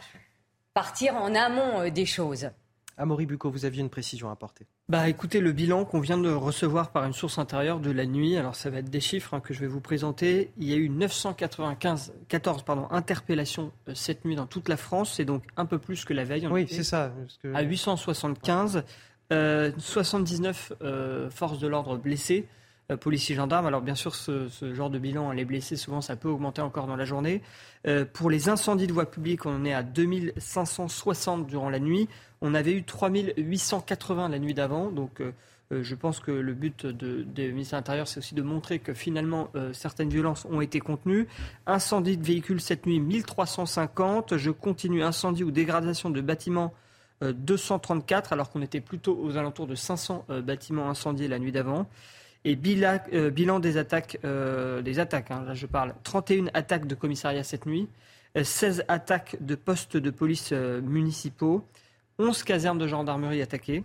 partir en amont euh, des choses. Amaury Bucco, vous aviez une précision à apporter. Bah écoutez, le bilan qu'on vient de recevoir par une source intérieure de la nuit, alors ça va être des chiffres hein, que je vais vous présenter. Il y a eu 995, 14 pardon, interpellations euh, cette nuit dans toute la France, c'est donc un peu plus que la veille. oui, c'est ça. À 875. 79 euh, euh, forces de l'ordre blessées, euh, policiers, gendarmes. Alors bien sûr, ce, genre de bilan, les blessés, souvent, ça peut augmenter encore dans la journée. pour les incendies de voie publique, on est à 2560 durant la nuit. On avait eu 3880 la nuit d'avant. Donc je pense que le but de, des ministères intérieurs, c'est aussi de montrer que finalement, certaines violences ont été contenues. Incendie de véhicules cette nuit, 1350. Je continue, incendie ou dégradation de bâtiments 234, euh, alors qu'on était plutôt aux alentours de 500 euh, bâtiments incendiés la nuit d'avant. Et euh, bilan, des attaques, des attaques hein, là je parle, 31 attaques de commissariat cette nuit, 16 attaques de postes de police municipaux, 11 casernes de gendarmerie attaquées.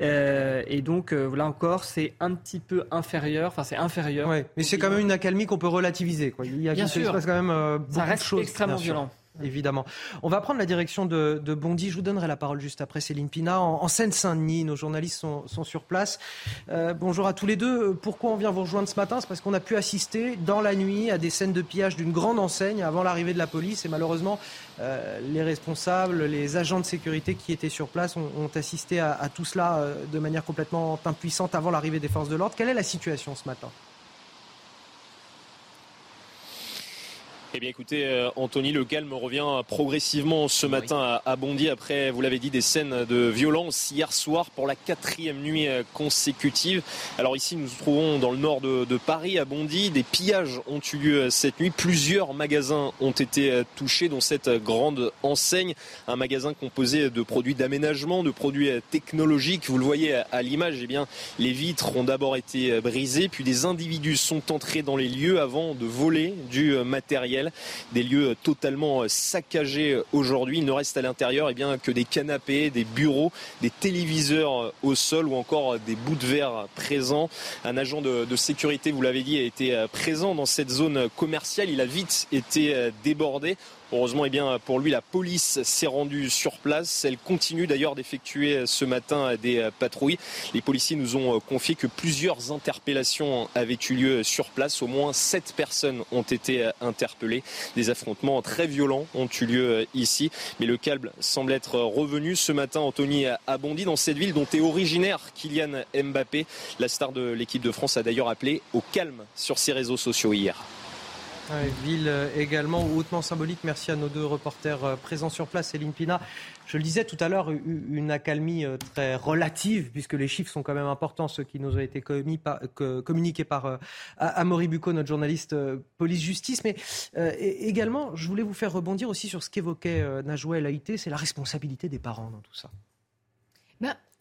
et donc là encore, c'est un petit peu inférieur. Enfin, c'est inférieur. mais c'est quand même une accalmie qu'on peut relativiser. Quoi. Il y a Bien sûr. quand même Ça reste de choses. extrêmement violent. Évidemment. On va prendre la direction de, Bondy. Je vous donnerai la parole juste après Céline Pina. En, Seine-Saint-Denis, nos journalistes sont, sur place. Euh, bonjour à tous les deux. Pourquoi on vient vous rejoindre ce matin? C'est parce qu'on a pu assister dans la nuit à des scènes de pillage d'une grande enseigne avant l'arrivée de la police. Et malheureusement, euh, les responsables, les agents de sécurité qui étaient sur place ont, assisté à, tout cela euh, de manière complètement impuissante avant l'arrivée des forces de l'ordre. Quelle est la situation ce matin? Eh bien écoutez, euh, Anthony, le calme revient progressivement ce matin à Bondy après, vous l'avez dit, des scènes de violence hier soir pour la quatrième nuit euh, consécutive. Alors ici, nous nous trouvons dans le nord de, Paris, à Bondy. Des pillages ont eu lieu euh, cette nuit. Plusieurs magasins ont été touchés, dont cette grande enseigne. Un magasin composé de produits d'aménagement, de produits technologiques. Vous le voyez à l'image, eh bien, les vitres ont d'abord été brisées, puis des individus sont entrés dans les lieux avant de voler du matériel des lieux totalement saccagés aujourd'hui. Il ne reste à l'intérieur eh que des canapés, des bureaux, des téléviseurs au sol ou encore des bouts de verre présents. Un agent de sécurité, vous l'avez dit, a été présent dans cette zone commerciale. Il a vite été débordé. Heureusement, eh pour lui, la police s'est rendue sur place. Elle continue d'ailleurs d'effectuer ce matin des patrouilles. Les policiers nous ont confié que plusieurs interpellations avaient eu lieu sur place. Au moins sept personnes ont été interpellées. Des affrontements très violents ont eu lieu ici. Mais le calme semble être revenu. Ce matin, Anthony a bondi dans cette ville dont est originaire Kylian Mbappé. La star de l'équipe de France a d'ailleurs appelé au calme sur ses réseaux sociaux hier ville euh, également hautement symbolique. Merci à nos deux reporters euh, présents sur place, Céline Pina. Je le disais tout à l'heure, une accalmie euh, très relative, puisque les chiffres sont quand même importants, ceux qui nous ont été communiqués par Amaury Bucco, notre journaliste police-justice. Mais également, je voulais vous faire rebondir aussi sur ce qu'évoquait Najwa El Haïté, c'est la responsabilité des parents dans tout ça.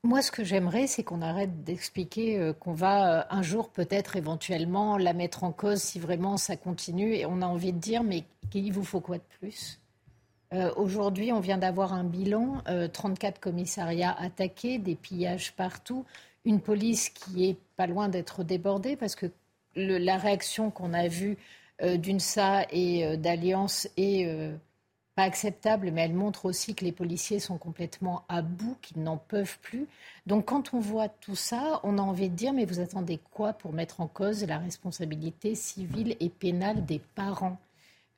Moi, ce que j'aimerais, c'est qu'on arrête d'expliquer euh, qu'on va euh, un jour peut-être éventuellement la mettre en cause si vraiment ça continue. Et on a envie de dire, mais il vous faut quoi de plus? Euh, Aujourd'hui, on vient d'avoir un bilan, 34 commissariats attaqués, des pillages partout, une police qui est pas loin d'être débordée parce que la réaction qu'on a vue d'UNSA et d'Alliance est pas acceptable, mais elle montre aussi que les policiers sont complètement à bout, qu'ils n'en peuvent plus. Donc quand on voit tout ça, on a envie de dire, mais vous attendez quoi pour mettre en cause la responsabilité civile et pénale des parents?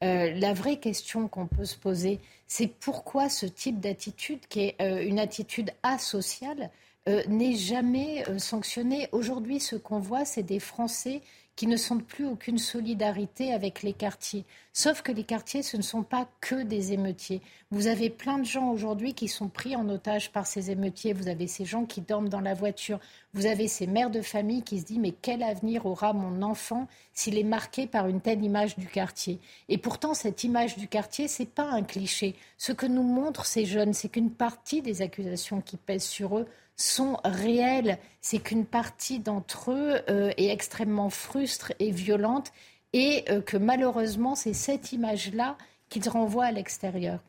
Euh, la vraie question qu'on peut se poser, c'est pourquoi ce type d'attitude, qui est euh, une attitude asociale, euh, n'est jamais sanctionné. Aujourd'hui, ce qu'on voit, c'est des Français qui ne sentent plus aucune solidarité avec les quartiers. Sauf que les quartiers, ce ne sont pas que des émeutiers. Vous avez plein de gens aujourd'hui qui sont pris en otage par ces émeutiers. Vous avez ces gens qui dorment dans la voiture. Vous avez ces mères de famille qui se disent mais quel avenir aura mon enfant s'il est marqué par une telle image du quartier? Et pourtant, cette image du quartier, c'est pas un cliché. Ce que nous montrent ces jeunes, c'est qu'une partie des accusations qui pèsent sur eux sont réels. C'est qu'une partie d'entre eux euh, est extrêmement frustre et violente et euh, que malheureusement, c'est cette image-là qu'ils renvoient à l'extérieur.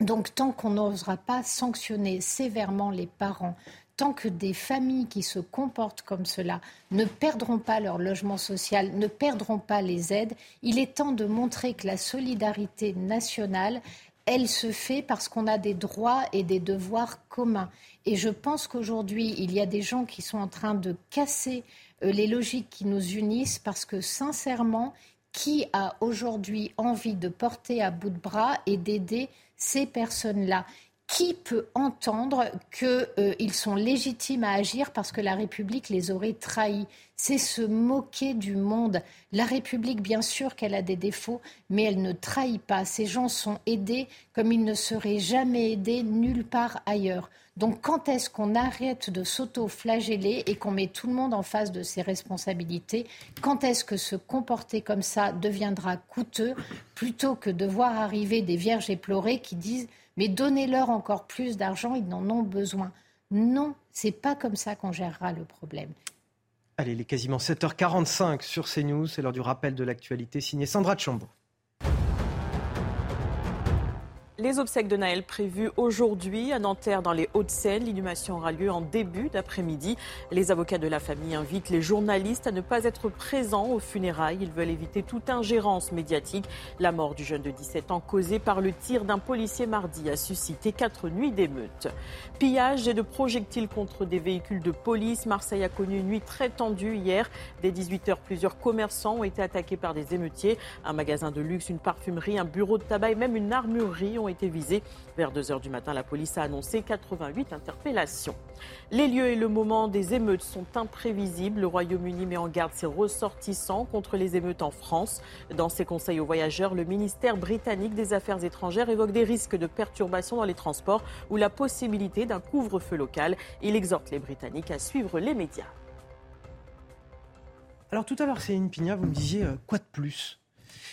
Donc tant qu'on n'osera pas sanctionner sévèrement les parents, tant que des familles qui se comportent comme cela ne perdront pas leur logement social, ne perdront pas les aides, il est temps de montrer que la solidarité nationale, elle se fait parce qu'on a des droits et des devoirs communs. Et je pense qu'aujourd'hui, il y a des gens qui sont en train de casser euh, les logiques qui nous unissent parce que sincèrement, qui a aujourd'hui envie de porter à bout de bras et d'aider ces personnes-là? Qui peut entendre qu'ils euh, sont légitimes à agir parce que la République les aurait trahis? C'est se moquer du monde. La République, bien sûr qu'elle a des défauts, mais elle ne trahit pas. Ces gens sont aidés comme ils ne seraient jamais aidés nulle part ailleurs. Donc quand est-ce qu'on arrête de s'auto-flageller et qu'on met tout le monde en face de ses responsabilités? Quand est-ce que se comporter comme ça deviendra coûteux plutôt que de voir arriver des vierges éplorées qui disent mais donnez-leur encore plus d'argent, ils n'en ont besoin. Non, c'est pas comme ça qu'on gérera le problème. Allez, il est quasiment 7h45 sur CNews, c'est l'heure du rappel de l'actualité signé Sandra Chambaud. Les obsèques de Naël prévues aujourd'hui à Nanterre dans les Hauts-de-Seine. L'inhumation aura lieu en début d'après-midi. Les avocats de la famille invitent les journalistes à ne pas être présents aux funérailles. Ils veulent éviter toute ingérence médiatique. La mort du jeune de 17 ans causée par le tir d'un policier mardi a suscité quatre nuits d'émeutes. Pillage et de projectiles contre des véhicules de police. Marseille a connu une nuit très tendue hier. Dès 18h, plusieurs commerçants ont été attaqués par des émeutiers. Un magasin de luxe, une parfumerie, un bureau de tabac et même une armurerie ont été visés. Vers 2 h du matin, la police a annoncé 88 interpellations. Les lieux et le moment des émeutes sont imprévisibles. Le Royaume-Uni met en garde ses ressortissants contre les émeutes en France. Dans ses conseils aux voyageurs, le ministère britannique des Affaires étrangères évoque des risques de perturbations dans les transports ou la possibilité d'un couvre-feu local. Il exhorte les Britanniques à suivre les médias. Alors tout à l'heure, Céline Pigna, vous me disiez euh, quoi de plus?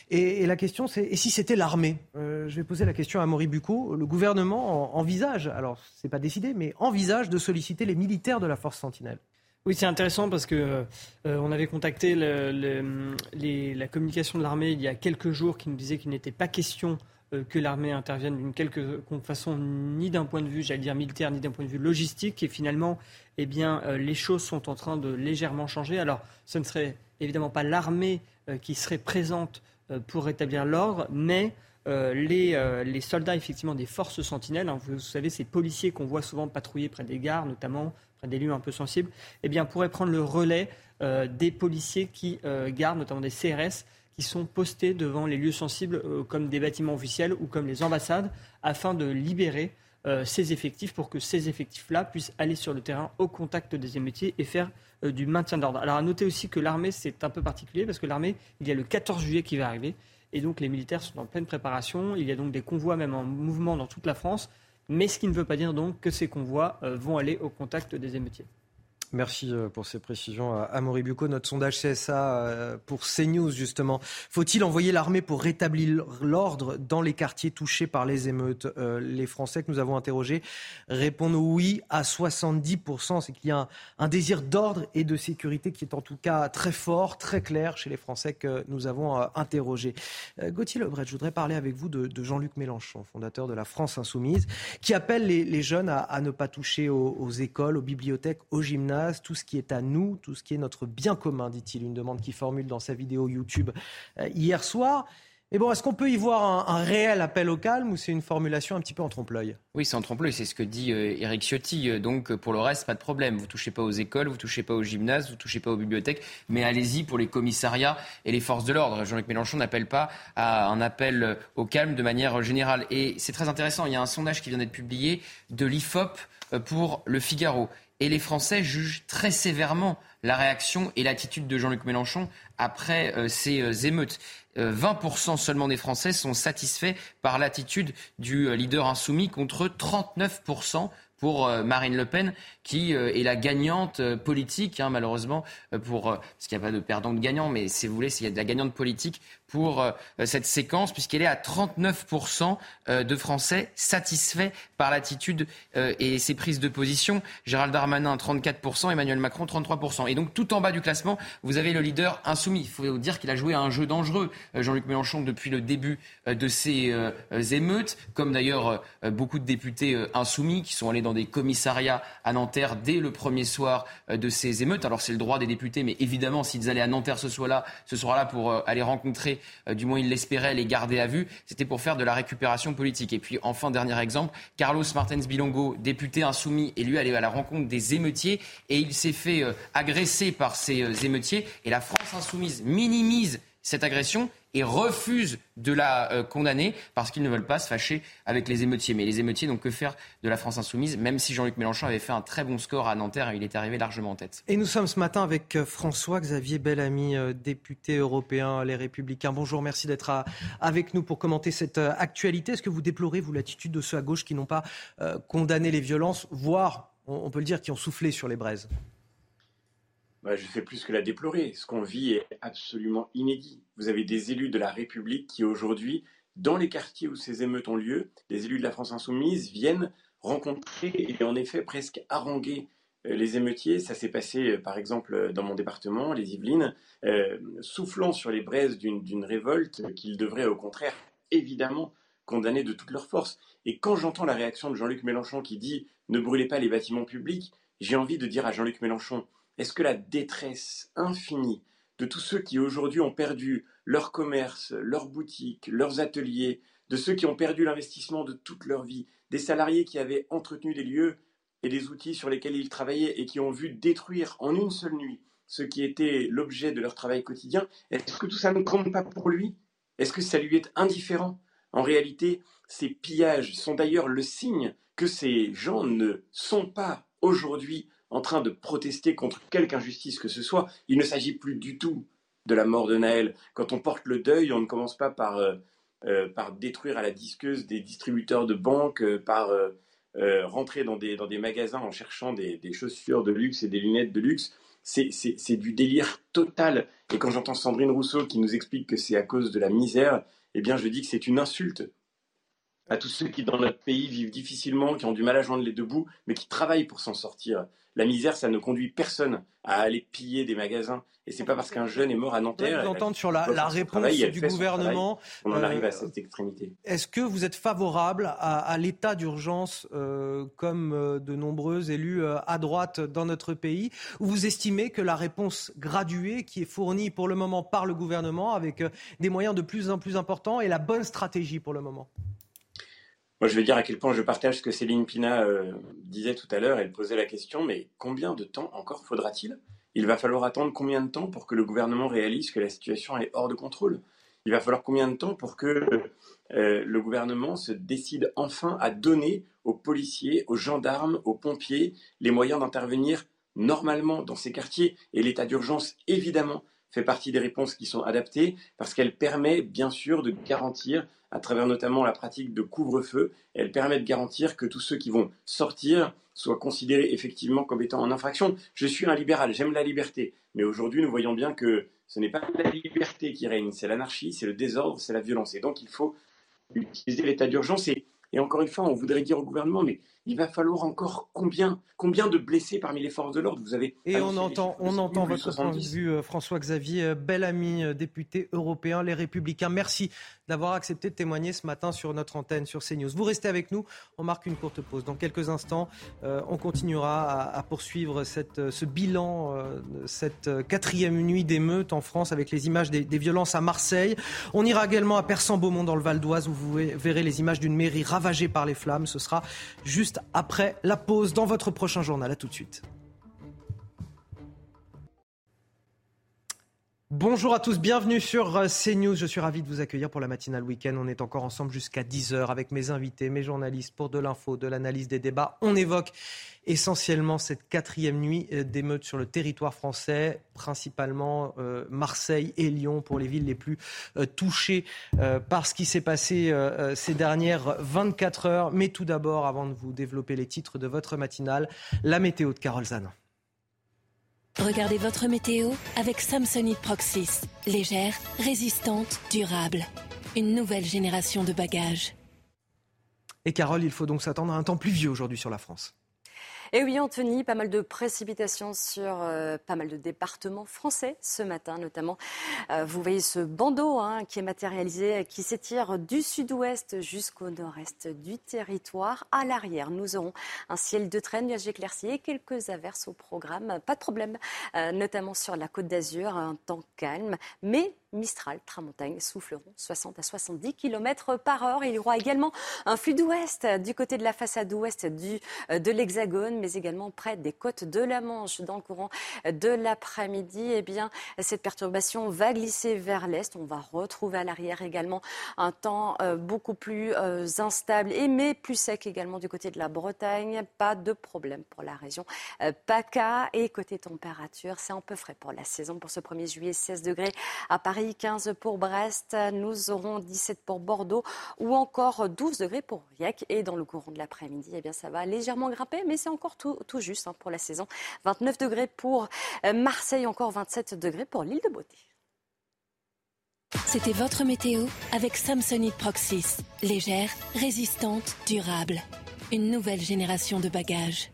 Et, la question, c'est et si c'était l'armée? Euh, Je vais poser la question à Maurice Bucco. Le gouvernement envisage, alors c'est pas décidé, mais envisage de solliciter les militaires de la force Sentinelle. Oui, c'est intéressant parce que euh, on avait contacté la communication de l'armée il y a quelques jours qui nous disait qu'il n'était pas question euh, que l'armée intervienne d'une quelque façon, ni d'un point de vue, j'allais dire militaire, ni d'un point de vue logistique. Et finalement, eh bien, les choses sont en train de légèrement changer. Alors, ce ne serait évidemment pas l'armée qui serait présente pour rétablir l'ordre, mais euh, euh, les, soldats effectivement des forces sentinelles, hein, vous, savez ces policiers qu'on voit souvent patrouiller près des gares notamment, près des lieux un peu sensibles, eh bien pourraient prendre le relais des policiers qui gardent notamment des CRS qui sont postés devant les lieux sensibles comme des bâtiments officiels ou comme les ambassades afin de libérer ces effectifs pour que ces effectifs-là puissent aller sur le terrain au contact des émeutiers et faire euh, du maintien d'ordre. Alors à noter aussi que l'armée, c'est un peu particulier parce que l'armée, il y a le 14 juillet qui va arriver. Et donc les militaires sont en pleine préparation. Il y a donc des convois même en mouvement dans toute la France. Mais ce qui ne veut pas dire donc que ces convois euh, vont aller au contact des émeutiers. Merci euh, pour ces précisions à Amaury Bucco. Notre sondage CSA euh, pour CNews, justement. Faut-il envoyer l'armée pour rétablir l'ordre dans les quartiers touchés par les émeutes euh, Les Français que nous avons interrogés répondent oui à 70%. C'est qu'il y a un, désir d'ordre et de sécurité qui est en tout cas très fort, très clair chez les Français que nous avons interrogés. Gauthier Lebret, je voudrais parler avec vous de, Jean-Luc Mélenchon, fondateur de la France Insoumise, qui appelle les, jeunes à, ne pas toucher aux écoles, aux bibliothèques, aux gymnases tout ce qui est à nous, tout ce qui est notre bien commun, dit-il, une demande qu'il formule dans sa vidéo YouTube euh, hier soir. Mais bon, est-ce qu'on peut y voir un, réel appel au calme ou c'est une formulation un petit peu en trompe-l'œil Oui, c'est en trompe-l'œil, c'est ce que dit euh, Éric Ciotti. Euh, donc pour le reste, pas de problème. Vous touchez pas aux écoles, vous touchez pas aux gymnases, vous touchez pas aux bibliothèques, mais allez-y pour les commissariats et les forces de l'ordre. Jean-Luc Mélenchon n'appelle pas à un appel au calme de manière générale. Et c'est très intéressant, il y a un sondage qui vient d'être publié de l'IFOP pour le Figaro. Et les Français jugent très sévèrement la réaction et l'attitude de Jean-Luc Mélenchon après euh, ces euh, émeutes. 20% euh, seulement des Français sont satisfaits par l'attitude du leader insoumis contre 39% pour Marine Le Pen, qui est la gagnante politique, hein, malheureusement, pour, parce qu'il n'y a pas de perdant de gagnant, mais si vous voulez, il y a de la gagnante politique pour euh, cette séquence, puisqu'elle est à 39% euh, de Français satisfaits par l'attitude euh, et ses prises de position. Gérald Darmanin, 34%, Emmanuel Macron, 33%. Et donc, tout en bas du classement, vous avez le leader insoumis. Il faut dire qu'il a joué à un jeu dangereux, Jean-Luc Mélenchon, depuis le début de ces émeutes, comme d'ailleurs beaucoup de députés insoumis qui sont allés dans des commissariats à Nanterre dès le premier soir de ces émeutes. Alors, c'est le droit des députés, mais évidemment, s'ils allaient à Nanterre ce soir-là, ce soir-là pour aller rencontrer du moins il l'espérait, les garder à vue. C'était pour faire de la récupération politique. Et puis enfin, dernier exemple, Carlos Martens Bilongo, député insoumis, allé à la rencontre des émeutiers et il s'est fait euh, agresser par ces euh, émeutiers. Et la France insoumise minimise cette agression et refusent de la euh, condamner parce qu'ils ne veulent pas se fâcher avec les émeutiers. Mais les émeutiers n'ont que faire de la France insoumise, même si Jean-Luc Mélenchon avait fait un très bon score à Nanterre, il est arrivé largement en tête. Et nous sommes ce matin avec euh, François-Xavier Bellamy, euh, député européen Les Républicains. Bonjour, merci d'être avec nous pour commenter cette actualité. Est-ce que vous déplorez, vous, l'attitude de ceux à gauche qui n'ont pas condamné les violences, voire, on peut le dire, qui ont soufflé sur les braises? Bah, je fais plus que la déplorer. Ce qu'on vit est absolument inédit. Vous avez des élus de la République qui aujourd'hui, dans les quartiers où ces émeutes ont lieu, les élus de la France insoumise viennent rencontrer et en effet presque haranguer euh, les émeutiers. Ça s'est passé euh, par exemple dans mon département, les Yvelines, euh, soufflant sur les braises d'une révolte qu'ils devraient au contraire évidemment condamner de toutes leurs forces. Et quand j'entends la réaction de Jean-Luc Mélenchon qui dit ne brûlez pas les bâtiments publics, j'ai envie de dire à Jean-Luc Mélenchon, est-ce que la détresse infinie de tous ceux qui aujourd'hui ont perdu leur commerce, leurs boutiques, leurs ateliers, de ceux qui ont perdu l'investissement de toute leur vie, des salariés qui avaient entretenu des lieux et des outils sur lesquels ils travaillaient et qui ont vu détruire en une seule nuit ce qui était l'objet de leur travail quotidien, est-ce que tout ça ne compte pas pour lui? Est-ce que ça lui est indifférent? En réalité, ces pillages sont d'ailleurs le signe que ces gens ne sont pas aujourd'hui en train de protester contre quelque injustice que ce soit. Il ne s'agit plus du tout de la mort de Naël. Quand on porte le deuil, on ne commence pas par, euh, euh, par détruire à la disqueuse des distributeurs de banques, euh, par rentrer dans des, dans des magasins en cherchant des, des chaussures de luxe et des lunettes de luxe c'est du délire total. Et quand j'entends Sandrine Rousseau qui nous explique que c'est à cause de la misère, eh bien je dis que c'est une insulte à tous ceux qui dans notre pays vivent difficilement, qui ont du mal à joindre les deux bouts, mais qui travaillent pour s'en sortir. La misère, ça ne conduit personne à aller piller des magasins. Et c'est pas parce qu'un jeune est mort à Nanterre. Vous entendre sur la, réponse du gouvernement. on en arrive à euh, cette extrémité. Est-ce que vous êtes favorable à, l'état d'urgence, euh, comme euh, de nombreux élus à droite dans notre pays, ou vous estimez que la réponse graduée qui est fournie pour le moment par le gouvernement, avec des moyens de plus en plus importants, est la bonne stratégie pour le moment? Moi, je vais dire à quel point je partage ce que Céline Pina euh, disait tout à l'heure. Elle posait la question, mais combien de temps encore faudra-t-il? Il va falloir attendre combien de temps pour que le gouvernement réalise que la situation est hors de contrôle? Il va falloir combien de temps pour que euh, le gouvernement se décide enfin à donner aux policiers, aux gendarmes, aux pompiers les moyens d'intervenir normalement dans ces quartiers? Et l'état d'urgence, évidemment, fait partie des réponses qui sont adaptées parce qu'elle permet bien sûr de garantir à travers notamment la pratique de couvre-feu. Elle permet de garantir que tous ceux qui vont sortir soient considérés effectivement comme étant en infraction. Je suis un libéral, j'aime la liberté. Mais aujourd'hui, nous voyons bien que ce n'est pas la liberté qui règne, c'est l'anarchie, c'est le désordre, c'est la violence. Et donc, il faut utiliser l'état d'urgence. Et encore une fois, on voudrait dire au gouvernement, mais il va falloir encore combien, combien de blessés parmi les forces de l'ordre vous avez Et on entend, on entend votre point de vue, euh, François-Xavier euh, Bellamy, euh, député européen, Les Républicains. Merci d'avoir accepté de témoigner ce matin sur notre antenne, sur CNews. Vous restez avec nous, on marque une courte pause. Dans quelques instants, on continuera à, poursuivre cette, ce bilan, cette quatrième nuit d'émeute en France avec les images des, des, violences à Marseille. On ira également à Persan-Beaumont dans le Val d'Oise où vous verrez les images d'une mairie ravagée par les flammes. Ce sera juste après la pause dans votre prochain journal. À tout de suite. Bonjour à tous, bienvenue sur euh, CNews. Je suis ravi de vous accueillir pour la matinale week-end. On est encore ensemble jusqu'à 10h avec mes invités, mes journalistes pour de l'info, de l'analyse des débats. On évoque essentiellement cette quatrième nuit euh, d'émeutes sur le territoire français, principalement euh, Marseille et Lyon pour les villes les plus touchées par ce qui s'est passé ces dernières 24 heures. Mais tout d'abord, avant de vous développer les titres de votre matinale, la météo de Carole Zanin. Regardez votre météo avec Samsonite Proxys. Légère, résistante, durable. Une nouvelle génération de bagages. Et Carole, il faut donc s'attendre à un temps pluvieux aujourd'hui sur la France. Et oui, Anthony, pas mal de précipitations sur euh, pas mal de départements français ce matin, notamment. Euh, vous voyez ce bandeau hein, qui est matérialisé, qui s'étire du sud-ouest jusqu'au nord-est du territoire. À l'arrière, nous aurons un ciel de traîne, nuages éclaircis et quelques averses au programme. Pas de problème, euh, notamment sur la côte d'Azur, un temps calme, mais Mistral, Tramontagne souffleront 60 à 70 km par heure. Il y aura également un flux d'ouest du côté de la façade ouest du, de l'Hexagone, mais également près des côtes de la Manche. Dans le courant de l'après-midi, eh bien, cette perturbation va glisser vers l'est. On va retrouver à l'arrière également un temps euh, beaucoup plus euh, instable et mais plus sec également du côté de la Bretagne. Pas de problème pour la région euh, PACA. Et côté température, c'est un peu frais pour la saison. Pour ce 1er juillet, 16 degrés à Paris 15 pour Brest, nous aurons 17 pour Bordeaux ou encore 12 degrés pour Riec. Et dans le courant de l'après-midi, eh bien, ça va légèrement grimper, mais c'est encore tout, tout juste hein, pour la saison. 29 degrés pour euh, Marseille, encore 27 degrés pour l'île de Beauté. C'était votre météo avec Samsonite Proxys. Légère, résistante, durable. Une nouvelle génération de bagages.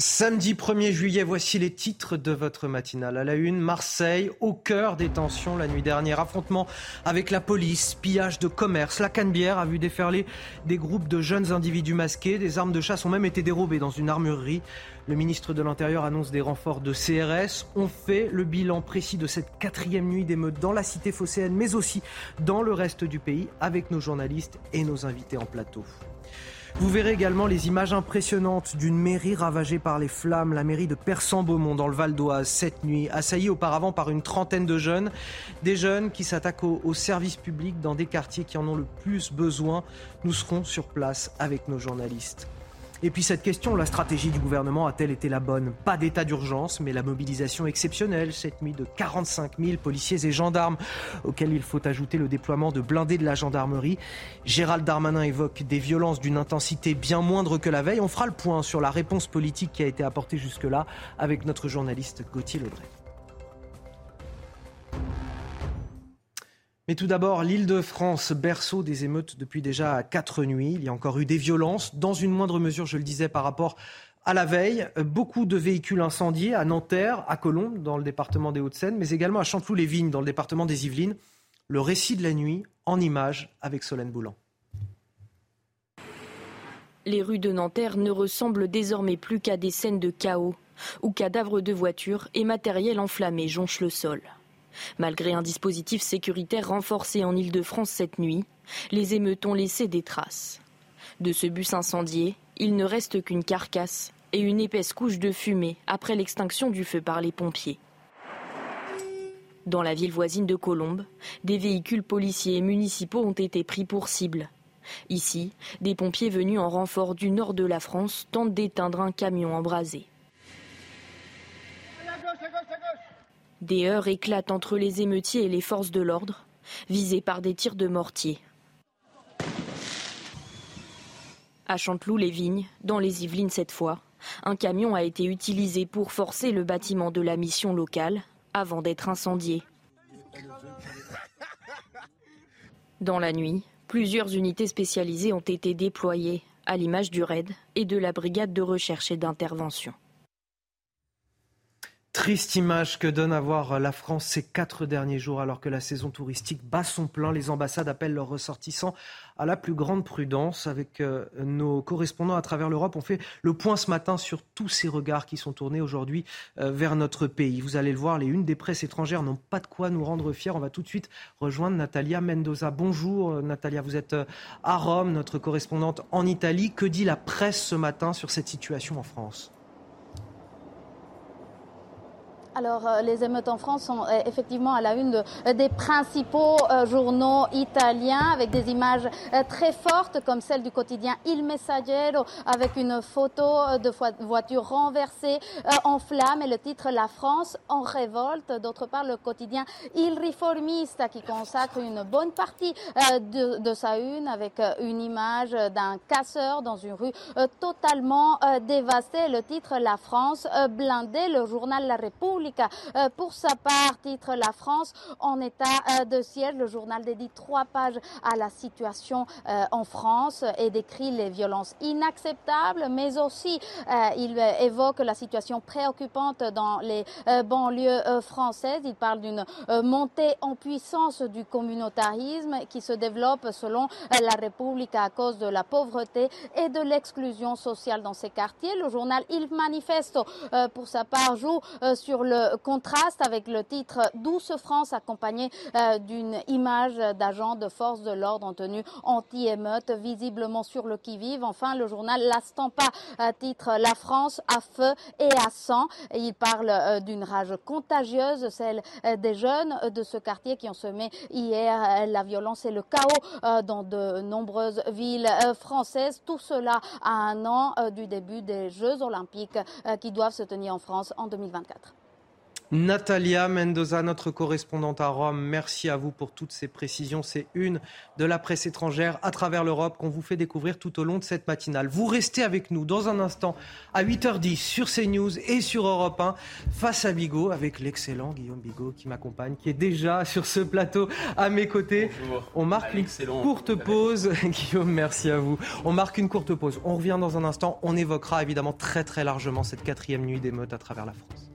Samedi 1er juillet, voici les titres de votre matinale. À la une, Marseille, au cœur des tensions la nuit dernière. Affrontement avec la police, pillage de commerce. La Canebière a vu déferler des groupes de jeunes individus masqués. Des armes de chasse ont même été dérobées dans une armurerie. Le ministre de l'Intérieur annonce des renforts de CRS. On fait le bilan précis de cette quatrième nuit d'émeute dans la cité phocéenne, mais aussi dans le reste du pays, avec nos journalistes et nos invités en plateau. Vous verrez également les images impressionnantes d'une mairie ravagée par les flammes, la mairie de Persan-Beaumont dans le Val d'Oise cette nuit, assaillie auparavant par une trentaine de jeunes, des jeunes qui s'attaquent aux, services publics dans des quartiers qui en ont le plus besoin. Nous serons sur place avec nos journalistes. Et puis cette question, la stratégie du gouvernement a-t-elle été la bonne? Pas d'état d'urgence, mais la mobilisation exceptionnelle cette nuit de 45 000 policiers et gendarmes, auxquels il faut ajouter le déploiement de blindés de la gendarmerie. Gérald Darmanin évoque des violences d'une intensité bien moindre que la veille. On fera le point sur la réponse politique qui a été apportée jusque-là avec notre journaliste Gauthier Lebray. Mais tout d'abord, l'île de France, berceau des émeutes depuis déjà quatre nuits. Il y a encore eu des violences, dans une moindre mesure, je le disais, par rapport à la veille. Beaucoup de véhicules incendiés à Nanterre, à Colombes, dans le département des Hauts-de-Seine, mais également à Chanteloup-les-Vignes, dans le département des Yvelines. Le récit de la nuit, en images, avec Solène Boulan. Les rues de Nanterre ne ressemblent désormais plus qu'à des scènes de chaos, où cadavres de voitures et matériel enflammé jonchent le sol. Malgré un dispositif sécuritaire renforcé en Île-de-France cette nuit, les émeutes ont laissé des traces. De ce bus incendié, il ne reste qu'une carcasse et une épaisse couche de fumée après l'extinction du feu par les pompiers. Dans la ville voisine de Colombes, des véhicules policiers et municipaux ont été pris pour cible. Ici, des pompiers venus en renfort du nord de la France tentent d'éteindre un camion embrasé. Des heurts éclatent entre les émeutiers et les forces de l'ordre, visés par des tirs de mortier. À Chanteloup-les-Vignes, dans les Yvelines cette fois, un camion a été utilisé pour forcer le bâtiment de la mission locale avant d'être incendié. Dans la nuit, plusieurs unités spécialisées ont été déployées, à l'image du RAID et de la brigade de recherche et d'intervention. Triste image que donne à voir la France ces quatre derniers jours alors que la saison touristique bat son plein. Les ambassades appellent leurs ressortissants à la plus grande prudence. Avec euh, nos correspondants à travers l'Europe, on fait le point ce matin sur tous ces regards qui sont tournés aujourd'hui euh, vers notre pays. Vous allez le voir, les unes des presses étrangères n'ont pas de quoi nous rendre fiers. On va tout de suite rejoindre Natalia Mendoza. Bonjour euh, Natalia, vous êtes à Rome, notre correspondante en Italie. Que dit la presse ce matin sur cette situation en France? Alors, euh, les émeutes en France sont euh, effectivement à la une euh, des principaux journaux italiens avec des images très fortes comme celle du quotidien Il Messaggero avec une photo de voiture renversée en flammes et le titre La France en révolte. D'autre part, le quotidien Il Riformista qui consacre une bonne partie de, de sa une avec une image d'un casseur dans une rue totalement dévastée. Le titre La France blindée. Le journal La République euh, pour sa part, titre La France en état euh, de siège. Le journal dédie trois pages à la situation euh, en France et décrit les violences inacceptables, mais aussi il évoque la situation préoccupante dans les banlieues françaises. Il parle d'une montée en puissance du communautarisme qui se développe selon la République à cause de la pauvreté et de l'exclusion sociale dans ces quartiers. Le journal Il Manifesto, pour sa part, joue sur le contraste avec le titre Douce France accompagné euh, d'une image d'agents de force de l'ordre en tenue anti-émeute visiblement sur le qui-vive. Enfin, le journal La Stampa euh, titre La France à feu et à sang. Il parle euh, d'une rage contagieuse, celle des jeunes de ce quartier qui ont semé hier la violence et le chaos dans de nombreuses villes françaises. Tout cela à un an du début des Jeux olympiques qui doivent se tenir en France en 2024. Natalia Mendoza, notre correspondante à Rome, merci à vous pour toutes ces précisions. C'est une de la presse étrangère à travers l'Europe qu'on vous fait découvrir tout au long de cette matinale. Vous restez avec nous dans un instant à 8h10 sur CNews et sur Europe 1 face à Bigot avec l'excellent Guillaume Bigot qui m'accompagne, qui est déjà sur ce plateau à mes côtés. Bonjour. On marque une courte pause. Guillaume, merci à vous. On marque une courte pause. On revient dans un instant. On évoquera évidemment très très largement cette quatrième nuit d'émeute à travers la France.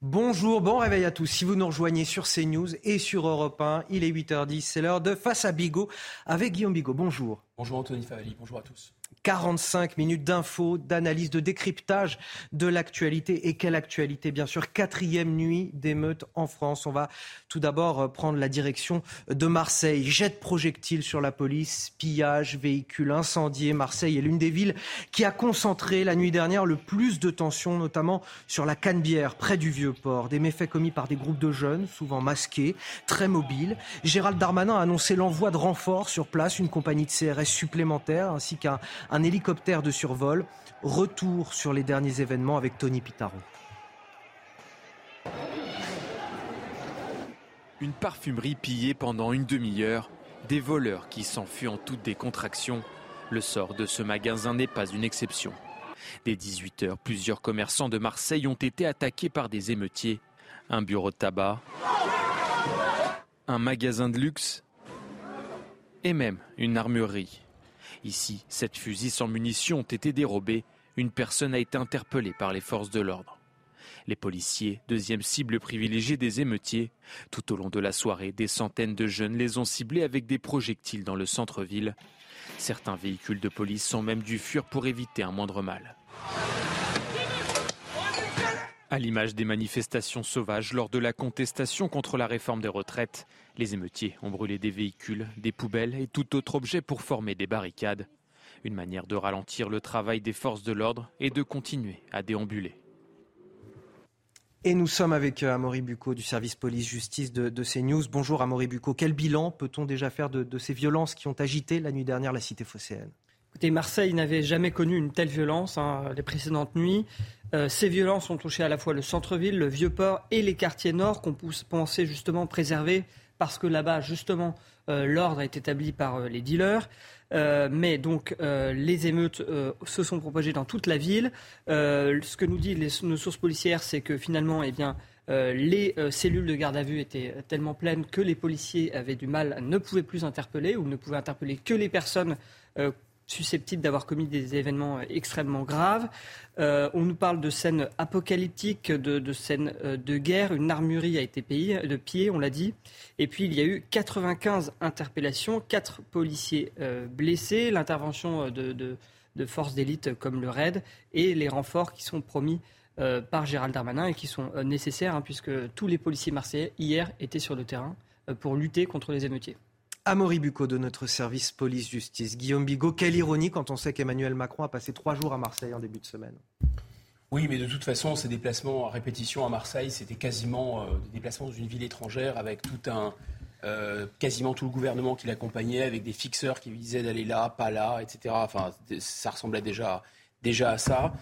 Bonjour, bon réveil à tous. Si vous nous rejoignez sur CNews et sur Europe 1, il est 8h10, c'est l'heure de Face à Bigot avec Guillaume Bigot. Bonjour. Bonjour Anthony Favali, bonjour à tous. 45 minutes d'infos, d'analyse, de décryptage de l'actualité. Et quelle actualité, bien sûr. Quatrième nuit d'émeute en France. On va tout d'abord euh, prendre la direction de Marseille. Jet de projectiles sur la police, pillage, véhicules incendiés. Marseille est l'une des villes qui a concentré la nuit dernière le plus de tensions, notamment sur la Canebière, près du Vieux-Port. Des méfaits commis par des groupes de jeunes, souvent masqués, très mobiles. Gérald Darmanin a annoncé l'envoi de renforts sur place, une compagnie de CRS supplémentaire, ainsi qu'un un hélicoptère de survol. Retour sur les derniers événements avec Tony Pitaro. Une parfumerie pillée pendant une demi-heure, des voleurs qui s'enfuient en toute décontraction. Le sort de ce magasin n'est pas une exception. Dès 18h, plusieurs commerçants de Marseille ont été attaqués par des émeutiers. Un bureau de tabac, un magasin de luxe et même une armurerie. Ici, sept fusils sans munitions ont été dérobés. Une personne a été interpellée par les forces de l'ordre. Les policiers, deuxième cible privilégiée des émeutiers. Tout au long de la soirée, des centaines de jeunes les ont ciblés avec des projectiles dans le centre-ville. Certains véhicules de police sont même dû fuir pour éviter un moindre mal. À l'image des manifestations sauvages lors de la contestation contre la réforme des retraites, les émeutiers ont brûlé des véhicules, des poubelles et tout autre objet pour former des barricades. Une manière de ralentir le travail des forces de l'ordre et de continuer à déambuler. Et nous sommes avec euh, Amaury Bucco du service police-justice de, de, CNews. Bonjour Amaury Bucco. Quel bilan peut-on déjà faire de, de ces violences qui ont agité la nuit dernière la cité phocéenne? Marseille n'avait jamais connu une telle violence hein, les précédentes nuits. Euh, ces violences ont touché à la fois le centre-ville, le Vieux-Port et les quartiers nord qu'on pensait justement préserver parce que là-bas, justement, euh, l'ordre est établi par euh, les dealers. Mais donc les émeutes se sont propagées dans toute la ville. ce que nous disent nos sources policières, c'est que finalement, eh bien, les cellules de garde à vue étaient tellement pleines que les policiers avaient du mal, ne pouvaient plus interpeller ou ne pouvaient interpeller que les personnes susceptibles d'avoir commis des événements extrêmement graves. Euh, on nous parle de scènes apocalyptiques, de, scènes euh, de guerre. Une armurerie a été payée, de pied, on l'a dit. Et puis il y a eu 95 interpellations, 4 policiers euh, blessés, l'intervention de, de, forces d'élite comme le RAID et les renforts qui sont promis par Gérald Darmanin et qui sont nécessaires hein, puisque tous les policiers marseillais hier étaient sur le terrain pour lutter contre les émeutiers. Amaury Bucco de notre service police-justice. Guillaume Bigot, quelle ironie quand on sait qu'Emmanuel Macron a passé trois jours à Marseille en début de semaine. Oui, mais de toute façon, ces déplacements à répétition à Marseille, c'était quasiment euh, des déplacements dans une ville étrangère avec tout un, euh, quasiment tout le gouvernement qui l'accompagnait, avec des fixeurs qui disaient d'aller là, pas là, etc. Enfin, ça ressemblait déjà, déjà à ça.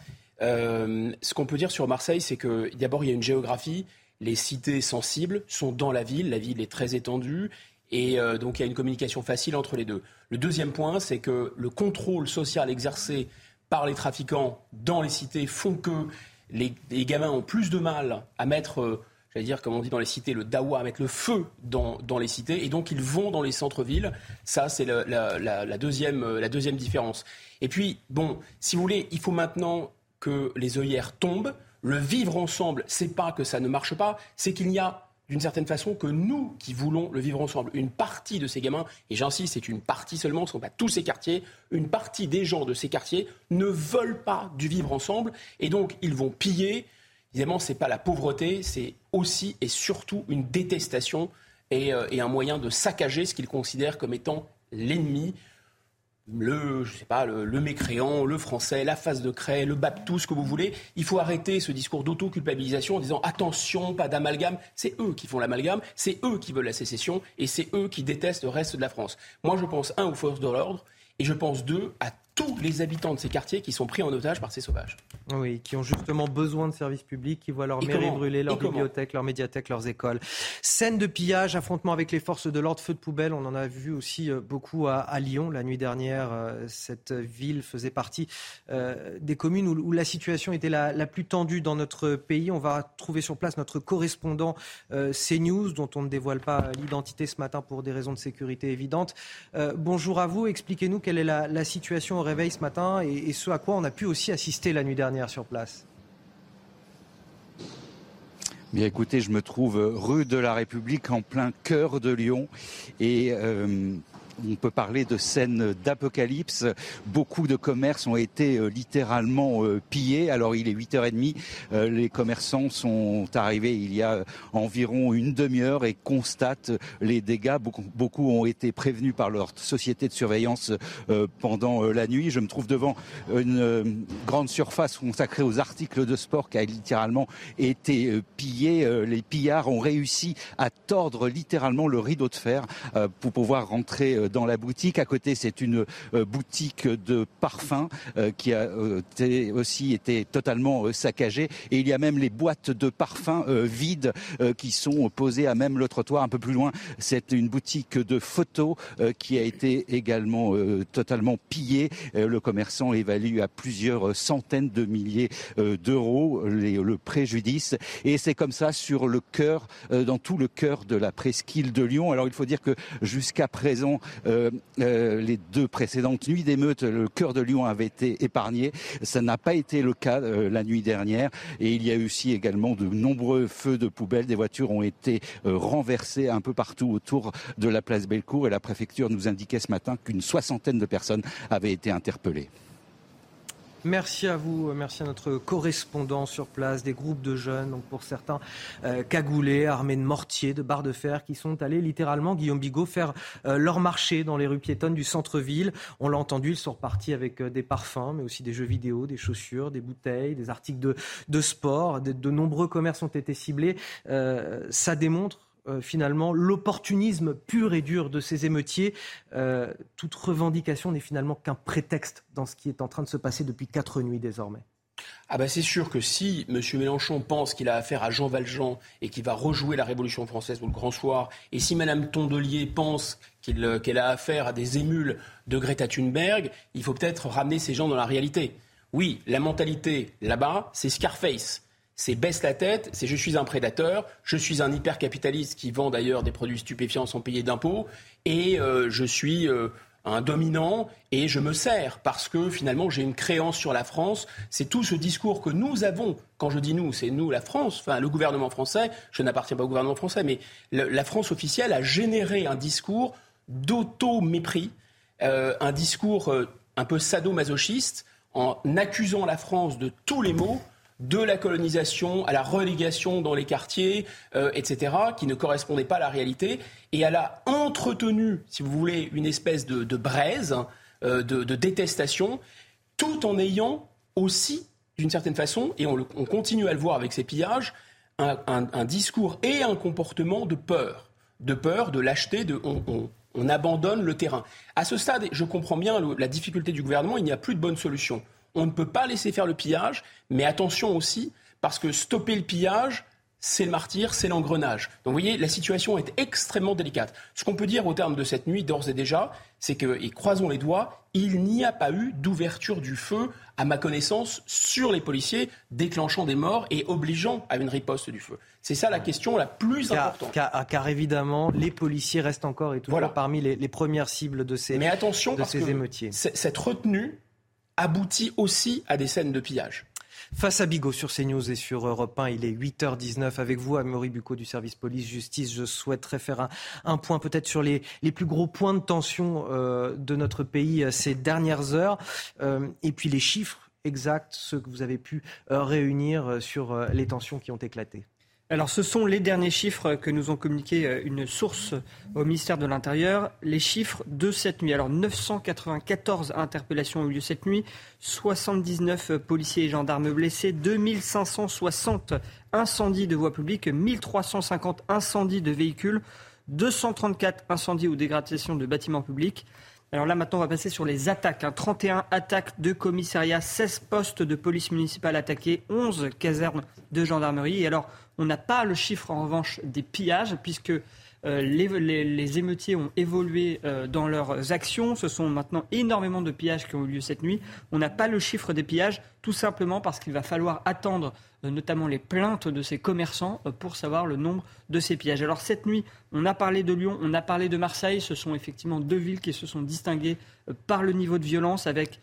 Euh, ce qu'on peut dire sur Marseille, c'est que d'abord, il y a une géographie. Les cités sensibles sont dans la ville. La ville est très étendue. Et euh, donc il y a une communication facile entre les deux. Le deuxième point, c'est que le contrôle social exercé par les trafiquants dans les cités font que les, gamins ont plus de mal à mettre, euh, j'allais dire, comme on dit dans les cités, le dawa, à mettre le feu dans, les cités, et donc ils vont dans les centres-villes. Ça, c'est la, deuxième, euh, la deuxième différence. Et puis, bon, si vous voulez, il faut maintenant que les œillères tombent. Le vivre ensemble, c'est pas que ça ne marche pas, c'est qu'il n'y a d'une certaine façon que nous qui voulons le vivre ensemble. Une partie de ces gamins, et j'insiste, c'est une partie seulement, ce ne sont pas tous ces quartiers, une partie des gens de ces quartiers ne veulent pas du vivre ensemble et donc ils vont piller. Évidemment, ce n'est pas la pauvreté, c'est aussi et surtout une détestation et, euh, et un moyen de saccager ce qu'ils considèrent comme étant l'ennemi le, je sais pas, le, mécréant, le français, la face de craie, le tout ce que vous voulez. Il faut arrêter ce discours d'auto-culpabilisation en disant attention, pas d'amalgame. C'est eux qui font l'amalgame, c'est eux qui veulent la sécession et c'est eux qui détestent le reste de la France. Moi, je pense, un, aux forces de l'ordre et je pense, deux, à tous les habitants de ces quartiers qui sont pris en otage par ces sauvages. Oui, qui ont justement besoin de services publics, qui voient leur mairie brûler, leur bibliothèque, leur médiathèque, leurs écoles. Scène de pillage, affrontement avec les forces de l'ordre, feu de poubelle, on en a vu aussi euh, beaucoup à, Lyon la nuit dernière. Euh, cette ville faisait partie euh, des communes où, la situation était la, plus tendue dans notre pays. On va trouver sur place notre correspondant CNews, dont on ne dévoile pas l'identité ce matin pour des raisons de sécurité évidentes. bonjour à vous, expliquez-nous quelle est la, situation au réveil ce matin et ce à quoi on a pu aussi assister la nuit dernière sur place. Bien écoutez, je me trouve rue de la République en plein cœur de Lyon et euh, on peut parler de scènes d'apocalypse. Beaucoup de commerces ont été euh, littéralement euh, pillés. Alors il est 8h30, euh, les commerçants sont arrivés il y a environ une demi-heure et constatent les dégâts. Beaucoup, ont été prévenus par leur société de surveillance pendant la nuit. Je me trouve devant une grande surface consacrée aux articles de sport qui a littéralement été pillée. Les pillards ont réussi à tordre littéralement le rideau de fer pour pouvoir rentrer dans la boutique. À côté, c'est une euh, boutique de parfums euh, qui a euh, aussi été totalement saccagée. Et il y a même les boîtes de parfums vides qui sont posées à même le trottoir. Un peu plus loin, c'est une boutique de photos qui a été également totalement pillée. Le commerçant évalue à plusieurs centaines de milliers d'euros le préjudice. Et c'est comme ça sur le cœur, dans tout le cœur de la presqu'île de Lyon. Alors il faut dire que jusqu'à présent, euh, euh, les deux précédentes nuits d'émeutes, le cœur de Lyon avait été épargné. Ça n'a pas été le cas euh, la nuit dernière. Et il y a eu aussi également de nombreux feux de poubelles. Des voitures ont été renversées un peu partout autour de la place Bellecour. Et la préfecture nous indiquait ce matin qu'une soixantaine de personnes avaient été interpellées. Merci à vous, merci à notre correspondant sur place, des groupes de jeunes, donc pour certains euh, cagoulés, armés de mortiers, de barres de fer, qui sont allés littéralement, Guillaume Bigot, faire euh, leur marché dans les rues piétonnes du centre-ville. On l'a entendu, ils sont repartis avec euh, des parfums, mais aussi des jeux vidéo, des chaussures, des bouteilles, des articles de, sport. De, de, nombreux commerces ont été ciblés. ça démontre euh, finalement l'opportunisme pur et dur de ces émeutiers. Euh, toute revendication n'est finalement qu'un prétexte dans ce qui est en train de se passer depuis quatre nuits désormais. Ah bah c'est sûr que si M. Mélenchon pense qu'il a affaire à Jean Valjean et qu'il va rejouer la Révolution française ou le Grand Soir, et si Mme Tondelier pense euh, qu'elle a affaire à des émules de Greta Thunberg, il faut peut-être ramener ces gens dans la réalité. Oui, la mentalité là-bas, c'est Scarface c'est baisse la tête, c'est je suis un prédateur, je suis un hypercapitaliste qui vend d'ailleurs des produits stupéfiants sans payer d'impôts, et euh, je suis euh, un dominant et je me sers parce que finalement j'ai une créance sur la France. C'est tout ce discours que nous avons. Quand je dis nous, c'est nous, la France, enfin le gouvernement français. Je n'appartiens pas au gouvernement français, mais la France officielle a généré un discours d'auto-mépris, euh, un discours un peu sadomasochiste en accusant la France de tous les maux de la colonisation à la relégation dans les quartiers, euh, etc., qui ne correspondait pas à la réalité. Et elle a entretenu, si vous voulez, une espèce de, braise, euh, de, détestation, tout en ayant aussi, d'une certaine façon, et on, continue à le voir avec ces pillages, un, discours et un comportement de peur. De peur, de lâcheté, de on, abandonne le terrain. À ce stade, je comprends bien la difficulté du gouvernement, il n'y a plus de bonne solution on ne peut pas laisser faire le pillage, mais attention aussi, parce que stopper le pillage, c'est le martyr, c'est l'engrenage. Donc vous voyez, la situation est extrêmement délicate. Ce qu'on peut dire au terme de cette nuit, d'ores et déjà, c'est que, et croisons les doigts, il n'y a pas eu d'ouverture du feu, à ma connaissance, sur les policiers, déclenchant des morts et obligeant à une riposte du feu. C'est ça la question la plus importante. Car, évidemment, les policiers restent encore et toujours parmi les, premières cibles de ces, Mais attention, de parce ces émeutiers. Cette retenue aboutit aussi à des scènes de pillage. Face à Bigot sur CNews et sur Europe 1, il est 8h19 avec vous, Amaury Bucco du service police-justice. Je souhaiterais faire un, point peut-être sur les, plus gros points de tension euh, de notre pays euh, ces dernières heures euh, et puis les chiffres exacts, ceux que vous avez pu réunir sur les tensions qui ont éclaté. Alors, ce sont les derniers chiffres que nous ont communiqués euh, une source au ministère de l'Intérieur. Les chiffres de cette nuit. Alors, 994 interpellations ont eu lieu cette nuit, 79 policiers et gendarmes blessés, 2560 incendies de voies publiques, 1350 incendies de véhicules, 234 incendies ou dégradations de bâtiments publics. Alors là, maintenant, on va passer sur les attaques. 31 hein. attaques de commissariat, 16 postes de police municipale attaqués, 11 casernes de gendarmerie. Et alors, on n'a pas le chiffre, en revanche, des pillages, puisque euh, les, émeutiers ont évolué euh, dans leurs actions. Ce sont maintenant énormément de pillages qui ont eu lieu cette nuit. On n'a pas le chiffre des pillages, tout simplement parce qu'il va falloir attendre euh, notamment les plaintes de ces commerçants pour savoir le nombre de ces pillages. Alors cette nuit, on a parlé de Lyon, on a parlé de Marseille. Ce sont effectivement deux villes qui se sont distinguées par le niveau de violence avec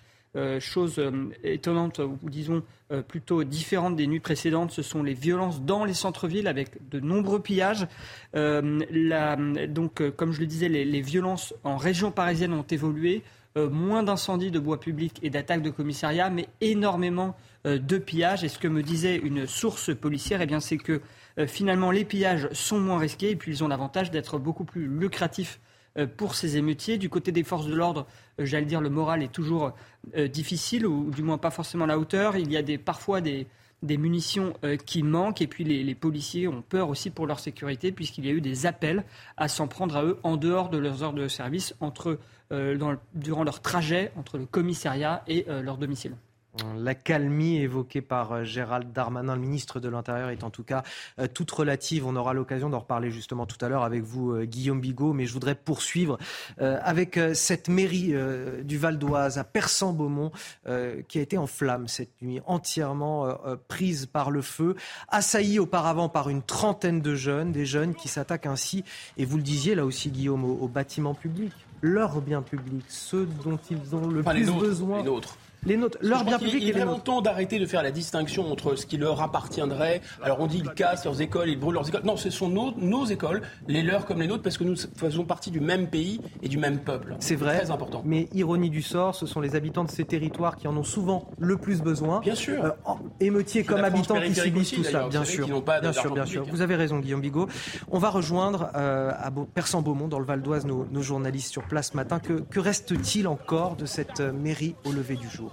chose euh, étonnante, ou disons euh, plutôt différente des nuits précédentes, ce sont les violences dans les centres-villes avec de nombreux pillages. donc, comme je le disais, les, violences en région parisienne ont évolué. moins d'incendies de bois public et d'attaques de commissariat, mais énormément de pillages. Et ce que me disait une source policière, eh bien, c'est que finalement les pillages sont moins risqués et puis ils ont l'avantage d'être beaucoup plus lucratifs euh, pour ces émeutiers. Du côté des forces de l'ordre, euh, j'allais dire, le moral est toujours euh, difficile, ou du moins pas forcément à la hauteur. Il y a parfois des, munitions qui manquent et puis les, policiers ont peur aussi pour leur sécurité puisqu'il y a eu des appels à s'en prendre à eux en dehors de leurs heures de service entre, durant leur trajet entre le commissariat et leur domicile. La calmie évoquée par euh, Gérald Darmanin, le ministre de l'Intérieur, est en tout cas euh, toute relative. On aura l'occasion d'en reparler justement tout à l'heure avec vous, euh, Guillaume Bigot. Mais je voudrais poursuivre avec cette mairie du Val d'Oise à Persan-Beaumont qui a été en flammes cette nuit, entièrement prise par le feu, assaillie auparavant par une trentaine de jeunes, des jeunes qui s'attaquent ainsi, et vous le disiez là aussi, Guillaume, aux, bâtiments publics, leurs biens publics, ceux dont ils ont le plus besoin. Les nôtres les nôtres, leur bien public. Il, est vraiment temps d'arrêter de faire la distinction entre ce qui leur appartiendrait. Alors on dit ils cassent leurs écoles, ils brûlent leurs écoles. Non, ce sont nos, écoles, les leurs comme les nôtres, parce que nous faisons partie du même pays et du même peuple. C'est vrai. Très important. Mais ironie du sort, ce sont les habitants de ces territoires qui en ont souvent le plus besoin. Bien sûr. Euh, émeutiers comme habitants qui subissent tout ça. Bien sûr. bien sûr, bien sûr. Vous avez raison, Guillaume Bigot. On va rejoindre euh, à Persan-Beaumont, dans le Val d'Oise, nos, journalistes sur place ce matin. que reste-t-il encore de cette euh, mairie au lever du jour?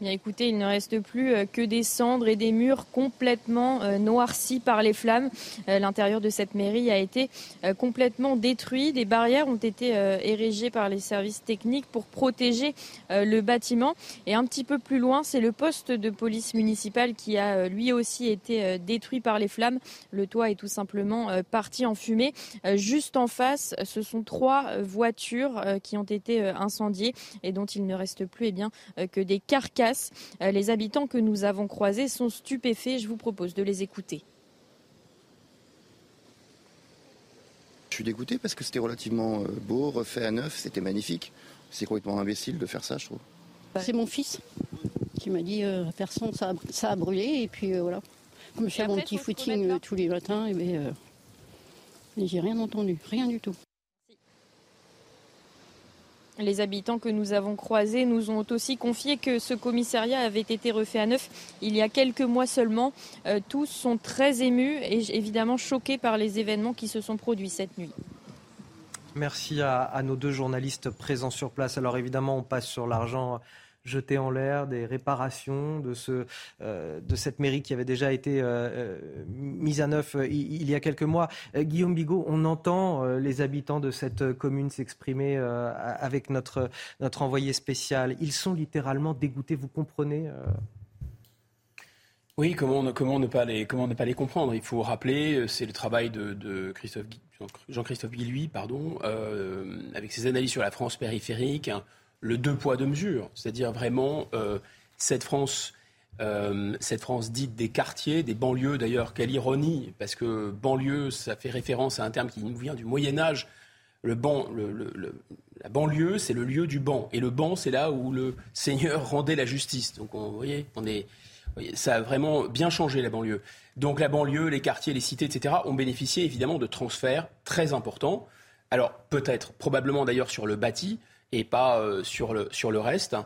Bien écoutez, il ne reste plus euh, que des cendres et des murs complètement euh, noircis par les flammes. Euh, l'intérieur de cette mairie a été complètement détruit. Des barrières ont été érigées par les services techniques pour protéger le bâtiment. Et un petit peu plus loin, c'est le poste de police municipale qui a lui aussi été détruit par les flammes. Le toit est tout simplement parti en fumée. Juste en face, ce sont trois voitures qui ont été incendiées et dont il ne reste plus eh bien, que des carcasses euh, les habitants que nous avons croisés sont stupéfaits. Je vous propose de les écouter. Je suis dégoûté parce que c'était relativement euh, beau, refait à neuf, c'était magnifique. C'est complètement imbécile de faire ça, je trouve. C'est mon fils qui m'a dit euh, personne, ça, a, brûlé et puis voilà. Comme je fais mon petit footing tous les matins, et ben, j'ai rien entendu, rien du tout. Les habitants que nous avons croisés nous ont aussi confié que ce commissariat avait été refait à neuf il y a quelques mois seulement. Euh, tous sont très émus et évidemment choqués par les événements qui se sont produits cette nuit. Merci à, à nos deux journalistes présents sur place. Alors évidemment, on passe sur l'argent jeter en l'air des réparations de, ce, euh, de cette mairie qui avait déjà été euh, euh, mise à neuf il, y a quelques mois. Guillaume Bigot, on entend les habitants de cette commune s'exprimer avec notre, notre envoyé spécial. Ils sont littéralement dégoûtés, vous comprenez oui, comment, comment, ne pas les, comment ne pas les comprendre? Il faut rappeler, c'est le travail de, Christophe, Jean-Christophe Guilluy, pardon, avec ses analyses sur la France périphérique, le deux poids, deux mesures. C'est-à-dire vraiment euh, cette France. Euh, cette France dite des quartiers, des banlieues d'ailleurs, quelle ironie, parce que banlieue, ça fait référence à un terme qui nous vient du Moyen Âge. Le ban, la banlieue, c'est le lieu du banc, et le banc, c'est là où le Seigneur rendait la justice. Donc, vous voyez, on est, ça a vraiment bien changé la banlieue. Donc, la banlieue, les quartiers, les cités, etc., ont bénéficié évidemment de transferts très importants. Alors, peut-être, probablement d'ailleurs sur le bâti, et pas euh, sur, le, sur le reste.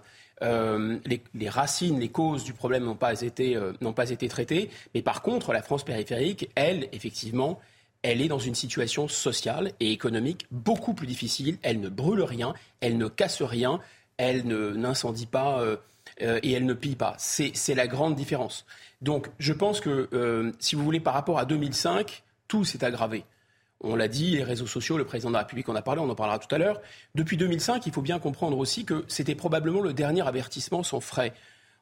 Euh, les, racines, les causes du problème n'ont pas, été, euh, pas été traitées. Mais par contre, la France périphérique, elle, effectivement, elle est dans une situation sociale et économique beaucoup plus difficile. Elle ne brûle rien, elle ne casse rien, elle n'incendie pas et elle ne pille pas. C'est, c'est la grande différence. Donc je pense que, si vous voulez, par rapport à 2005, tout s'est aggravé On l'a dit, les réseaux sociaux, le président de la République en a parlé, on en parlera tout à l'heure. Depuis 2005, il faut bien comprendre aussi que c'était probablement le dernier avertissement sans frais.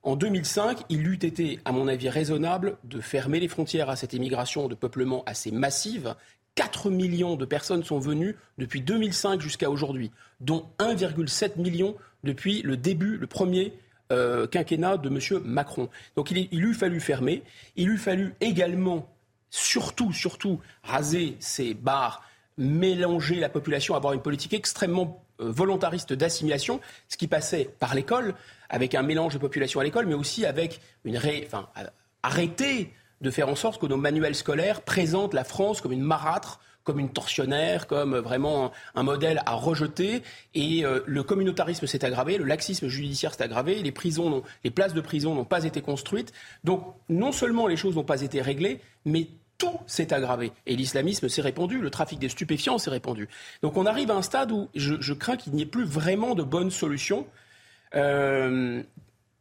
En 2005, il eût été, à mon avis, raisonnable de fermer les frontières à cette immigration de peuplement assez massive. 4 millions de personnes sont venues depuis 2005 jusqu'à aujourd'hui, dont 1,7 million depuis le début, le premier euh, quinquennat de M. Macron. Donc il, il eût fallu fermer. Il eût fallu également, surtout, surtout, raser ces barres, mélanger la population, avoir une politique extrêmement euh, volontariste d'assimilation, ce qui passait par l'école, avec un mélange de population à l'école, mais aussi avec une ré... enfin, arrêter de faire en sorte que nos manuels scolaires présentent la France comme une marâtre, comme une tortionnaire, comme vraiment un, modèle à rejeter. Et euh, le communautarisme s'est aggravé, le laxisme judiciaire s'est aggravé, les, prisons les places de prison n'ont pas été construites. Donc non seulement les choses n'ont pas été réglées, mais tout s'est aggravé. Et l'islamisme s'est répandu, le trafic des stupéfiants s'est répandu. Donc on arrive à un stade où je, crains qu'il n'y ait plus vraiment de bonnes solutions. Euh,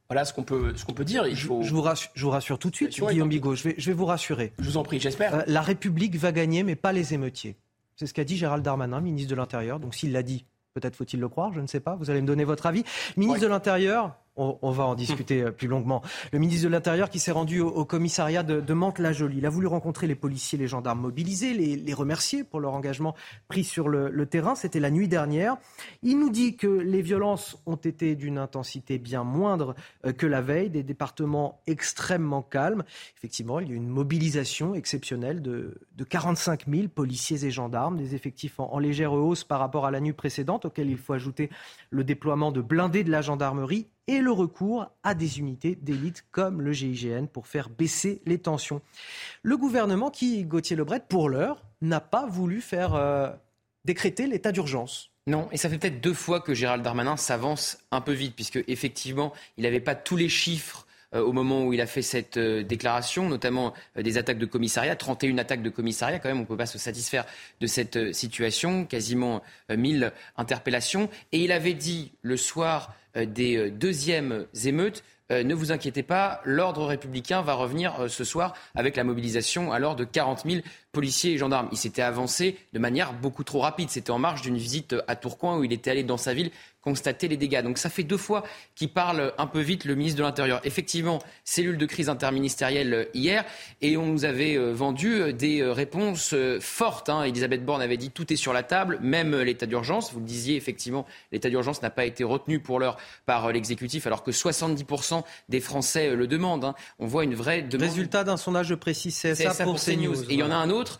voilà ce qu'on peut, ce qu'on peut dire. je, vous rassure, tout de suite, Guillaume Bigot. Je vais, je vais vous rassurer. Je vous en prie, j'espère. Euh, la République va gagner, mais pas les émeutiers. C'est ce qu'a dit Gérald Darmanin, ministre de l'Intérieur. Donc s'il l'a dit, peut-être faut-il le croire, je ne sais pas. Vous allez me donner votre avis. Ministre de l'Intérieur, on, va en discuter euh, plus longuement. Le ministre de l'Intérieur qui s'est rendu au, commissariat de, Mantes-la-Jolie. Il a voulu rencontrer les policiers, les gendarmes mobilisés, les, remercier pour leur engagement pris sur le, terrain. C'était la nuit dernière. Il nous dit que les violences ont été d'une intensité bien moindre euh, que la veille, des départements extrêmement calmes. Effectivement, il y a eu une mobilisation exceptionnelle de, 45 000 policiers et gendarmes, des effectifs en, légère hausse par rapport à la nuit précédente, auquel il faut ajouter le déploiement de blindés de la gendarmerie et le recours à des unités d'élite comme le GIGN pour faire baisser les tensions. Le gouvernement qui, Gauthier Lebret, pour l'heure, n'a pas voulu faire euh, décréter l'état d'urgence. Non, et ça fait peut-être deux fois que Gérald Darmanin s'avance un peu vite, puisque effectivement, il n'avait pas tous les chiffres euh, au moment où il a fait cette euh, déclaration, notamment des attaques de commissariat, 31 attaques de commissariat, quand même, on ne peut pas se satisfaire de cette situation, quasiment 1000 interpellations. Et il avait dit le soir des euh, deuxièmes émeutes. Euh, ne vous inquiétez pas, l'ordre républicain va revenir ce soir avec la mobilisation alors de 40 000 policiers et gendarmes. Il s'était avancé de manière beaucoup trop rapide. C'était en marge d'une visite à Tourcoing où il était allé dans sa ville constater les dégâts. Donc ça fait deux fois qu'il parle un peu vite le ministre de l'Intérieur. Effectivement, cellule de crise interministérielle euh, hier, et on nous avait euh, vendu euh, des réponses fortes. Hein. Elisabeth Borne avait dit tout est sur la table, même l'état d'urgence. Vous le disiez, effectivement, l'état d'urgence n'a pas été retenu pour l'heure par l'exécutif, alors que 70% des Français le demandent. Hein. On voit une vraie demande. Résultat d'un sondage précis CSA, ça pour CNews. Et il y en a un autre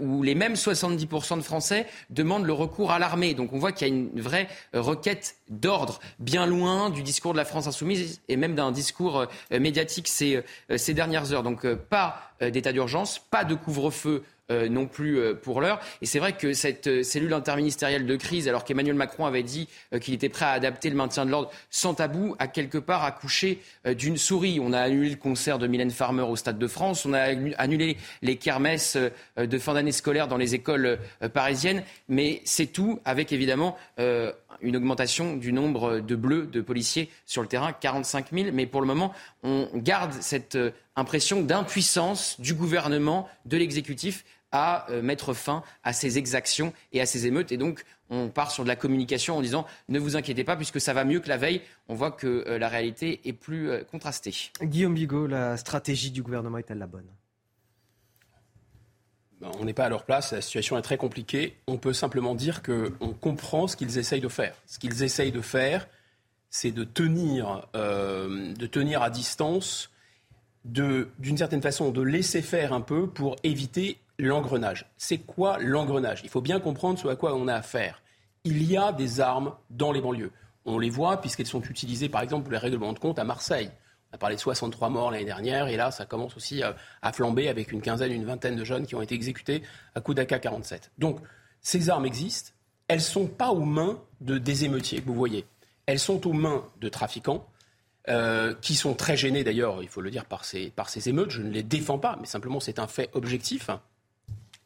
où les mêmes 70% de Français demandent le recours à l'armée. Donc on voit qu'il y a une vraie requête d'ordre, bien loin du discours de la France insoumise et même d'un discours euh, médiatique ces, euh, ces dernières heures. Donc euh, pas d'état d'urgence, pas de couvre-feu non plus pour l'heure. Et c'est vrai que cette cellule interministérielle de crise, alors qu'Emmanuel Macron avait dit qu'il était prêt à adapter le maintien de l'ordre sans tabou, a quelque part accouché d'une souris. On a annulé le concert de Mylène Farmer au Stade de France, on a annulé les kermesses de fin d'année scolaire dans les écoles parisiennes, mais c'est tout avec évidemment une augmentation du nombre de bleus, de policiers sur le terrain, 45 000. Mais pour le moment, on garde cette euh, impression d'impuissance du gouvernement, de l'exécutif à euh, mettre fin à ces exactions et à ces émeutes. Et donc, on part sur de la communication en disant ne vous inquiétez pas, puisque ça va mieux que la veille. On voit que euh, la réalité est plus contrastée. Guillaume Bigot, la stratégie du gouvernement est-elle la bonne? Ben, on n'est pas à leur place, la situation est très compliquée. On peut simplement dire qu'on comprend ce qu'ils essayent de faire. Ce qu'ils essayent de faire, c'est de tenir, euh, de tenir à distance, d'une certaine façon, de laisser faire un peu pour éviter l'engrenage. C'est quoi l'engrenage? Il faut bien comprendre ce à quoi on a affaire. Il y a des armes dans les banlieues. On les voit puisqu'elles sont utilisées, par exemple, pour les règlements de compte à Marseille. On a parlé de 63 morts l'année dernière, et là, ça commence aussi à, flamber avec une quinzaine, une vingtaine de jeunes qui ont été exécutés à coup d'AK-47. Donc, ces armes existent. Elles ne sont pas aux mains de, des émeutiers, vous voyez. Elles sont aux mains de trafiquants, euh, qui sont très gênés d'ailleurs, il faut le dire, par ces, par ces émeutes. Je ne les défends pas, mais simplement c'est un fait objectif.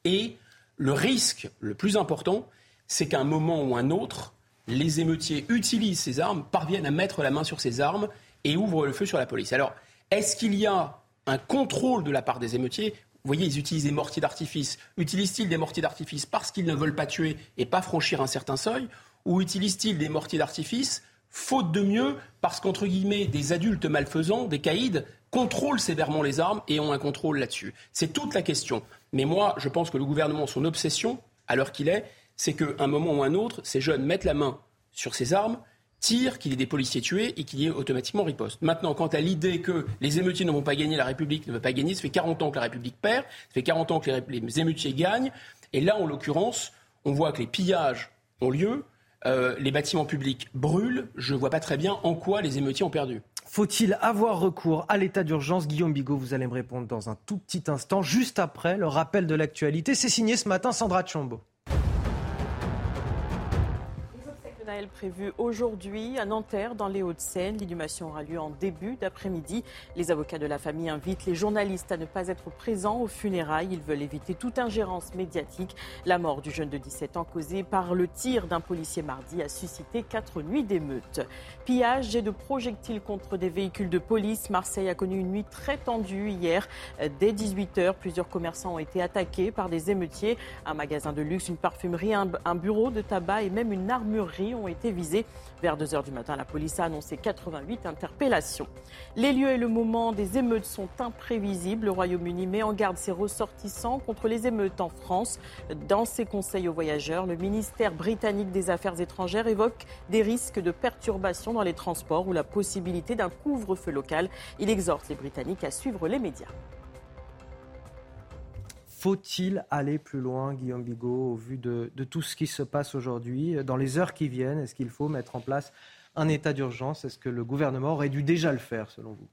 Et le risque le plus important, c'est qu'à un moment ou un autre, les émeutiers utilisent ces armes, parviennent à mettre la main sur ces armes et ouvre le feu sur la police. Alors, est-ce qu'il y a un contrôle de la part des émeutiers? Voyez, ils utilisent des mortiers d'artifice. Utilisent-ils des mortiers d'artifice parce qu'ils ne veulent pas tuer et pas franchir un certain seuil? Ou utilisent-ils des mortiers d'artifice faute de mieux parce qu'entre guillemets, des adultes malfaisants, des caïds, contrôlent sévèrement les armes et ont un contrôle là-dessus? C'est toute la question. Mais moi, je pense que le gouvernement, son obsession, à l'heure qu'il est, c'est qu'à un moment ou un autre, ces jeunes mettent la main sur ces armes tire, qu'il y ait des policiers tués et qu'il y ait automatiquement riposte. Maintenant, quant à l'idée que les émeutiers ne vont pas gagner, la République ne va pas gagner, ça fait 40 ans que la République perd, ça fait 40 ans que les, émeutiers gagnent, et là, en l'occurrence, on voit que les pillages ont lieu, euh, les bâtiments publics brûlent, je ne vois pas très bien en quoi les émeutiers ont perdu. Faut-il avoir recours à l'état d'urgence? Guillaume Bigot, vous allez me répondre dans un tout petit instant, juste après le rappel de l'actualité. C'est signé ce matin Sandra Chambaud. prévu aujourd'hui à Nanterre, dans les Hauts-de-Seine. L'inhumation aura lieu en début d'après-midi. Les avocats de la famille invitent les journalistes à ne pas être présents aux funérailles. Ils veulent éviter toute ingérence médiatique. La mort du jeune de 17 ans causée par le tir d'un policier mardi a suscité quatre nuits d'émeutes. Pillage et de projectiles contre des véhicules de police. Marseille a connu une nuit très tendue hier. Dès 18h, plusieurs commerçants ont été attaqués par des émeutiers. Un magasin de luxe, une parfumerie, un bureau de tabac et même une armurerie ont été visés. Vers 2 h du matin, la police a annoncé 88 interpellations. Les lieux et le moment des émeutes sont imprévisibles. Le Royaume-Uni met en garde ses ressortissants contre les émeutes en France. Dans ses conseils aux voyageurs, le ministère britannique des Affaires étrangères évoque des risques de perturbations dans les transports ou la possibilité d'un couvre-feu local. Il exhorte les Britanniques à suivre les médias. Faut-il aller plus loin, Guillaume Bigot, au vu de, tout ce qui se passe aujourd'hui Dans les heures qui viennent, est-ce qu'il faut mettre en place un état d'urgence? Est-ce que le gouvernement aurait dû déjà le faire, selon vous?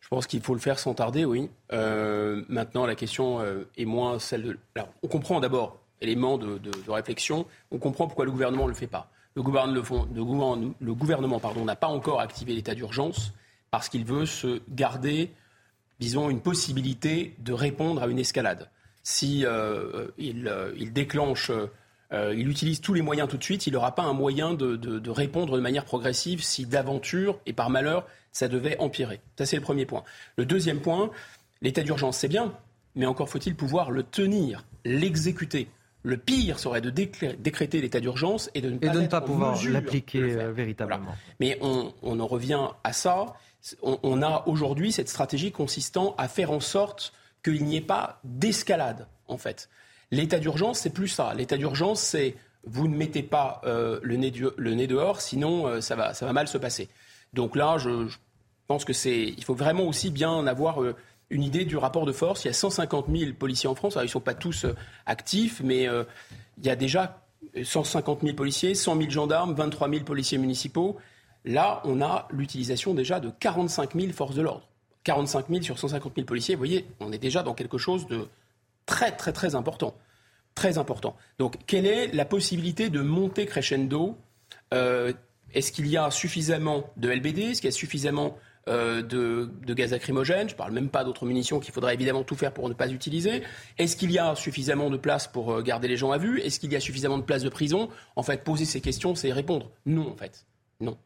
Je pense qu'il faut le faire sans tarder, oui. Euh, maintenant, la question euh, est moins celle de. Alors, on comprend d'abord, élément de, réflexion, on comprend pourquoi le gouvernement ne le fait pas. Le gouvernement, n'a pas encore activé l'état d'urgence parce qu'il veut se garder, disons, une possibilité de répondre à une escalade si euh, euh, il, déclenche, euh, il utilise tous les moyens tout de suite, il n'aura pas un moyen de, répondre de manière progressive si d'aventure et par malheur ça devait empirer. Ça c'est le premier point. Le deuxième point, l'état d'urgence c'est bien, mais encore faut-il pouvoir le tenir, l'exécuter. Le pire serait de décréter l'état d'urgence et de ne pas, pouvoir l'appliquer véritablement. Mais on, en revient à ça. on a aujourd'hui cette stratégie consistant à faire en sorte qu'il n'y ait pas d'escalade, en fait. L'état d'urgence, c'est plus ça. L'état d'urgence, c'est vous ne mettez pas euh, le, nez dehors, sinon euh, ça, va, mal se passer. Donc là, je, pense que c'est, il faut vraiment aussi bien avoir euh, une idée du rapport de force. Il y a 150 000 policiers en France. ils ne sont pas tous actifs, mais il y a déjà 150 000 policiers, 100 000 gendarmes, 23 000 policiers municipaux. Là, on a l'utilisation déjà de 45 000 forces de l'ordre. 45 000 sur 150 000 policiers, vous voyez, on est déjà dans quelque chose de très, très, très important. Très important. Donc, quelle est la possibilité de monter crescendo euh, Est-ce qu'il y a suffisamment de LBD Est-ce qu'il y a suffisamment euh, de, gaz lacrymogène? Je ne parle même pas d'autres munitions qu'il faudra évidemment tout faire pour ne pas utiliser. Est-ce qu'il y a suffisamment de place pour euh, garder les gens à vue? Est-ce qu'il y a suffisamment de place de prison? En fait, poser ces questions, c'est répondre non, en fait. Non.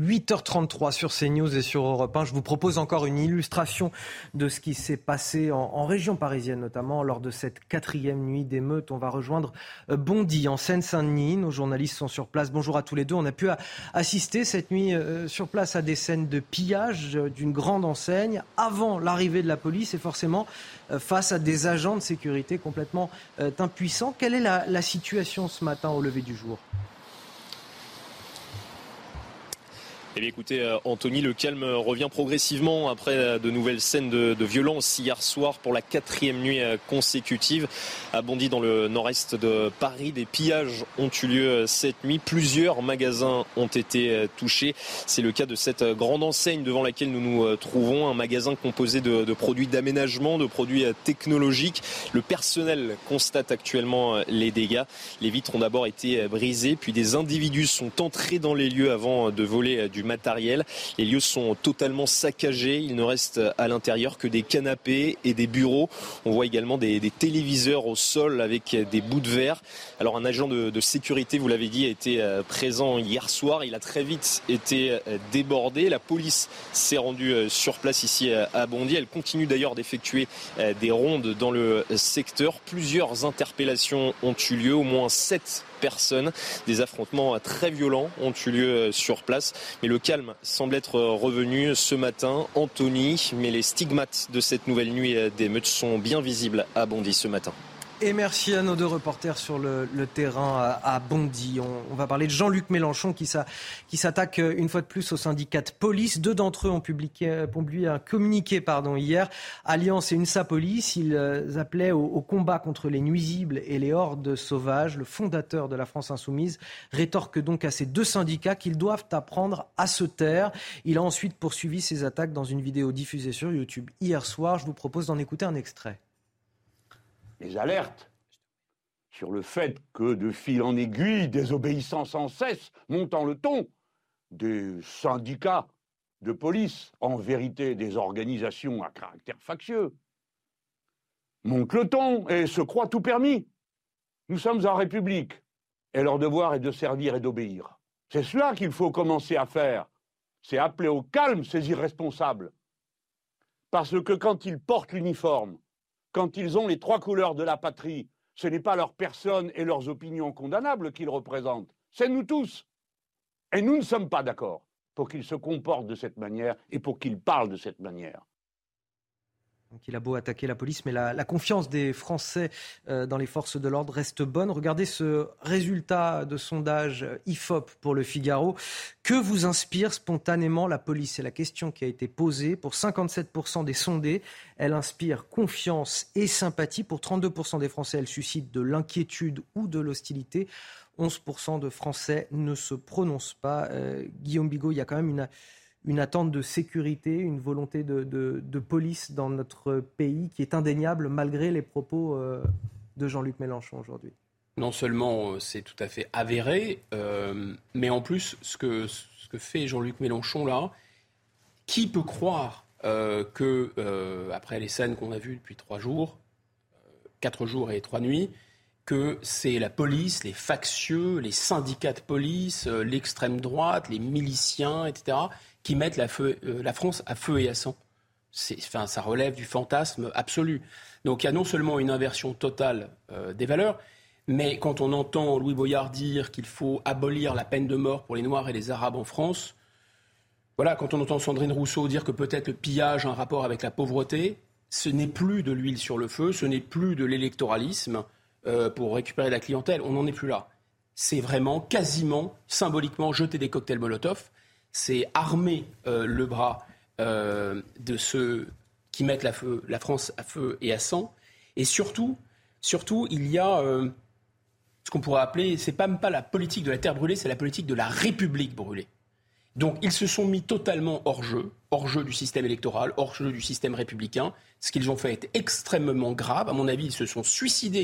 8h33 sur CNews et sur Europe 1. Je vous propose encore une illustration de ce qui s'est passé en, région parisienne, notamment lors de cette quatrième nuit d'émeute. On va rejoindre euh, Bondy en Seine-Saint-Denis. Nos journalistes sont sur place. Bonjour à tous les deux. On a pu assister cette nuit euh, sur place à des scènes de pillage euh, d'une grande enseigne avant l'arrivée de la police et forcément face à des agents de sécurité complètement impuissants. Quelle est la situation ce matin au lever du jour? Eh bien écoutez, euh, Anthony, le calme revient progressivement après euh, de nouvelles scènes de, violence hier soir pour la quatrième nuit euh, consécutive. À Bondy, dans le nord-est de Paris, des pillages ont eu lieu cette nuit. Plusieurs magasins ont été touchés. C'est le cas de cette grande enseigne devant laquelle nous nous trouvons, un magasin composé de, de produits d'aménagement, de produits technologiques. Le personnel constate actuellement les dégâts. Les vitres ont d'abord été brisées, puis des individus sont entrés dans les lieux avant de voler du matériel. Les lieux sont totalement saccagés. Il ne reste à l'intérieur que des canapés et des bureaux. On voit également des, téléviseurs au sol avec des bouts de verre. Alors un agent de, de sécurité, vous l'avez dit, a été euh, présent hier soir. Il a très vite été euh, débordé. La police s'est rendue euh, sur place ici à Bondy. Elle continue d'ailleurs d'effectuer des rondes dans le secteur. Plusieurs interpellations ont eu lieu, au moins sept personnes. Des affrontements très violents ont eu lieu sur place, mais le calme semble être revenu ce matin. Anthony, mais les stigmates de cette nouvelle nuit d'émeutes sont bien visibles à Bondy ce matin. Et merci à nos deux reporters sur le, terrain à, Bondy. On, va parler de Jean-Luc Mélenchon qui, s'attaque euh, une fois de plus au syndicat de police. Deux d'entre eux ont publié, un communiqué pardon, hier. Alliance et UNSA Police, ils euh, appelaient au, combat contre les nuisibles et les hordes sauvages. Le fondateur de la France Insoumise rétorque donc à ces deux syndicats qu'ils doivent apprendre à se taire. Il a ensuite poursuivi ses attaques dans une vidéo diffusée sur YouTube hier soir. Je vous propose d'en écouter un extrait les alertes sur le fait que de fil en aiguille, désobéissant sans cesse, montant le ton, des syndicats de police, en vérité des organisations à caractère factieux, montent le ton et se croient tout permis. Nous sommes en République et leur devoir est de servir et d'obéir. C'est cela qu'il faut commencer à faire. C'est appeler au calme ces irresponsables. Parce que quand ils portent l'uniforme, quand ils ont les trois couleurs de la patrie, ce n'est pas leur personne et leurs opinions condamnables qu'ils représentent, c'est nous tous. Et nous ne sommes pas d'accord pour qu'ils se comportent de cette manière et pour qu'ils parlent de cette manière. Donc il a beau attaquer la police, mais la, confiance des Français euh, dans les forces de l'ordre reste bonne. Regardez ce résultat de sondage IFOP pour le Figaro. Que vous inspire spontanément la police? C'est la question qui a été posée. Pour 57% des sondés, elle inspire confiance et sympathie. Pour 32% des Français, elle suscite de l'inquiétude ou de l'hostilité. 11% de Français ne se prononcent pas. Euh, Guillaume Bigot, il y a quand même une une attente de sécurité, une volonté de, police dans notre pays qui est indéniable malgré les propos euh, de Jean-Luc Mélenchon aujourd'hui. Non seulement euh, c'est tout à fait avéré, euh, mais en plus ce que, ce que fait Jean-Luc Mélenchon là, qui peut croire que, après les scènes qu'on a vues depuis trois jours, quatre jours et trois nuits, que c'est la police, les factieux, les syndicats de police, l'extrême droite, les miliciens, etc., qui mettent euh, la France à feu et à sang. Enfin, ça relève du fantasme absolu. Donc il y a non seulement une inversion totale euh, des valeurs, mais quand on entend Louis Boyard dire qu'il faut abolir la peine de mort pour les Noirs et les Arabes en France, voilà, quand on entend Sandrine Rousseau dire que peut-être le pillage a un rapport avec la pauvreté, ce n'est plus de l'huile sur le feu, ce n'est plus de l'électoralisme euh, pour récupérer la clientèle, on n'en est plus là. C'est vraiment quasiment symboliquement jeter des cocktails Molotov c'est armer euh, le bras euh, de ceux qui mettent la, France à feu et à sang. Et surtout, surtout il y a ce qu'on pourrait appeler, c'est pas même pas la politique de la terre brûlée, c'est la politique de la République brûlée. Donc ils se sont mis totalement hors jeu, hors jeu du système électoral, hors jeu du système républicain. Ce qu'ils ont fait est extrêmement grave. À mon avis, ils se sont suicidés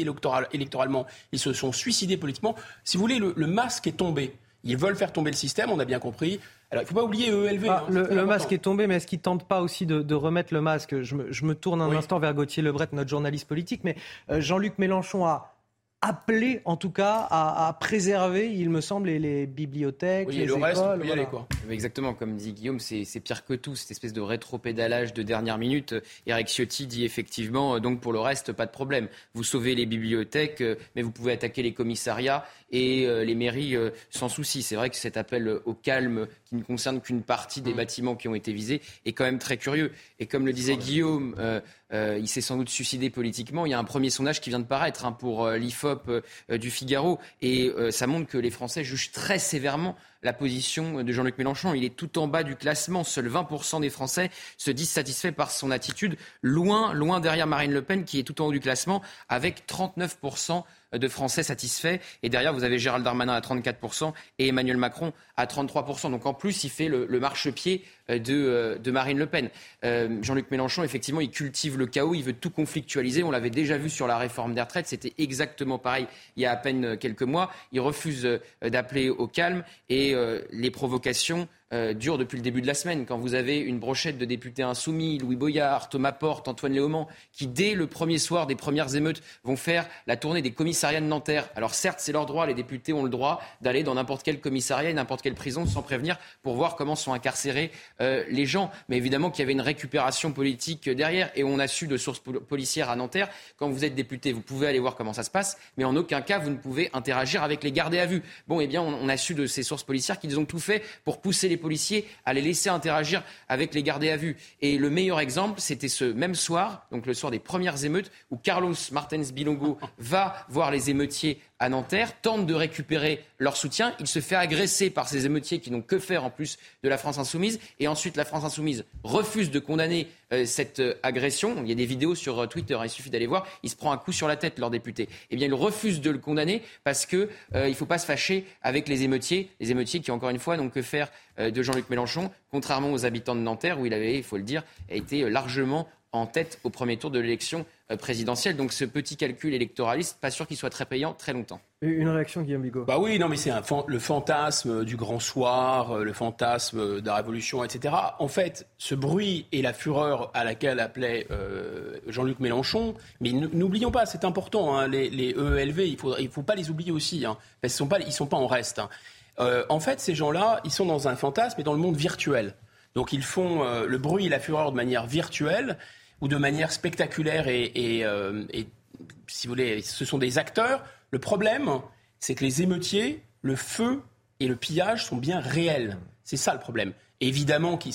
électoralement, ils se sont suicidés politiquement. Si vous voulez, le masque est tombé. Ils veulent faire tomber le système, on a bien compris. Alors, il ne faut pas oublier ELV. Ah, hein, le, masque est tombé, mais est-ce qu'ils ne tentent pas aussi de, remettre le masque? Je me, tourne un instant vers Gauthier Lebret, notre journaliste politique, mais euh, Jean-Luc Mélenchon a appelé en tout cas à, préserver, il me semble, les, bibliothèques, oui, les le Reste, on peut y aller, quoi. Exactement, comme dit Guillaume, c'est pire que tout, cette espèce de rétro-pédalage de dernière minute. Eric Ciotti dit effectivement, euh, donc pour le reste, pas de problème. Vous sauvez les bibliothèques, euh, mais vous pouvez attaquer les commissariats et euh, les mairies sans souci. C'est vrai que cet appel au calme qui ne concerne qu'une partie des mm. bâtiments qui ont été visés est quand même très curieux. Et comme le disait Guillaume, euh, il s'est sans doute suicidé politiquement. Il y a un premier sondage qui vient de paraître hein, pour euh, l'IFOP euh, du Figaro. Et ça montre que les Français jugent très sévèrement la position de Jean-Luc Mélenchon. Il est tout en bas du classement. Seuls 20% des Français se disent satisfaits par son attitude, loin, loin derrière Marine Le Pen, qui est tout en haut du classement, avec 39% de Français satisfaits. Et derrière, vous avez Gérald Darmanin à 34% et Emmanuel Macron à 33%. Donc en plus, il fait le, marchepied euh, euh, de, Marine Le Pen. Euh, Jean-Luc Mélenchon, effectivement, il cultive le chaos, il veut tout conflictualiser. On l'avait déjà vu sur la réforme des retraites, c'était exactement pareil il y a à peine quelques mois. Il refuse d'appeler au calme et les provocations euh, dure depuis le début de la semaine. Quand vous avez une brochette de députés insoumis, Louis Boyard, Thomas Porte, Antoine Léaumont, qui dès le premier soir des premières émeutes vont faire la tournée des commissariats de Nanterre. Alors certes, c'est leur droit, les députés ont le droit d'aller dans n'importe quel commissariat et n'importe quelle prison sans prévenir pour voir comment sont incarcérés euh, les gens. Mais évidemment qu'il y avait une récupération politique derrière et on a su de sources policières à Nanterre, quand vous êtes député, vous pouvez aller voir comment ça se passe, mais en aucun cas vous ne pouvez interagir avec les gardés à vue. Bon, eh bien, on, a su de ces sources policières qu'ils ont tout fait pour pousser les policiers à les laisser interagir avec les gardés à vue. Et le meilleur exemple, c'était ce même soir, donc le soir des premières émeutes, où Carlos Martens Bilongo va voir les émeutiers à Nanterre, tente de récupérer leur soutien. Il se fait agresser par ces émeutiers qui n'ont que faire en plus de la France insoumise. Et ensuite, la France insoumise refuse de condamner euh, cette euh, agression. Il y a des vidéos sur euh, Twitter, il suffit d'aller voir. Il se prend un coup sur la tête, leur député. Eh bien, il refuse de le condamner parce qu'il ne faut pas se fâcher avec les émeutiers. Les émeutiers qui, encore une fois, n'ont que faire de Jean-Luc Mélenchon, contrairement aux habitants de Nanterre, où il avait, il faut le dire, été largement en tête au premier tour de l'élection présidentielle. Donc ce petit calcul électoraliste, pas sûr qu'il soit très payant très longtemps. Une réaction, Guillaume Bigot? Bah oui, non, mais c'est le fantasme du grand soir, euh, le fantasme de la révolution, etc. En fait, ce bruit et la fureur à laquelle appelait euh, Jean-Luc Mélenchon, mais n'oublions pas, c'est important, hein, les, EELV, il ne faut, il faut pas les oublier aussi, hein, parce qu'ils ne sont, pas en reste. Hein. en fait, ces gens-là, ils sont dans un fantasme et dans le monde virtuel. Donc ils font le bruit et la fureur de manière virtuelle ou de manière spectaculaire euh, et, si vous voulez, ce sont des acteurs. Le problème, c'est que les émeutiers, le feu et le pillage sont bien réels. C'est ça le problème. Évidemment qu'ils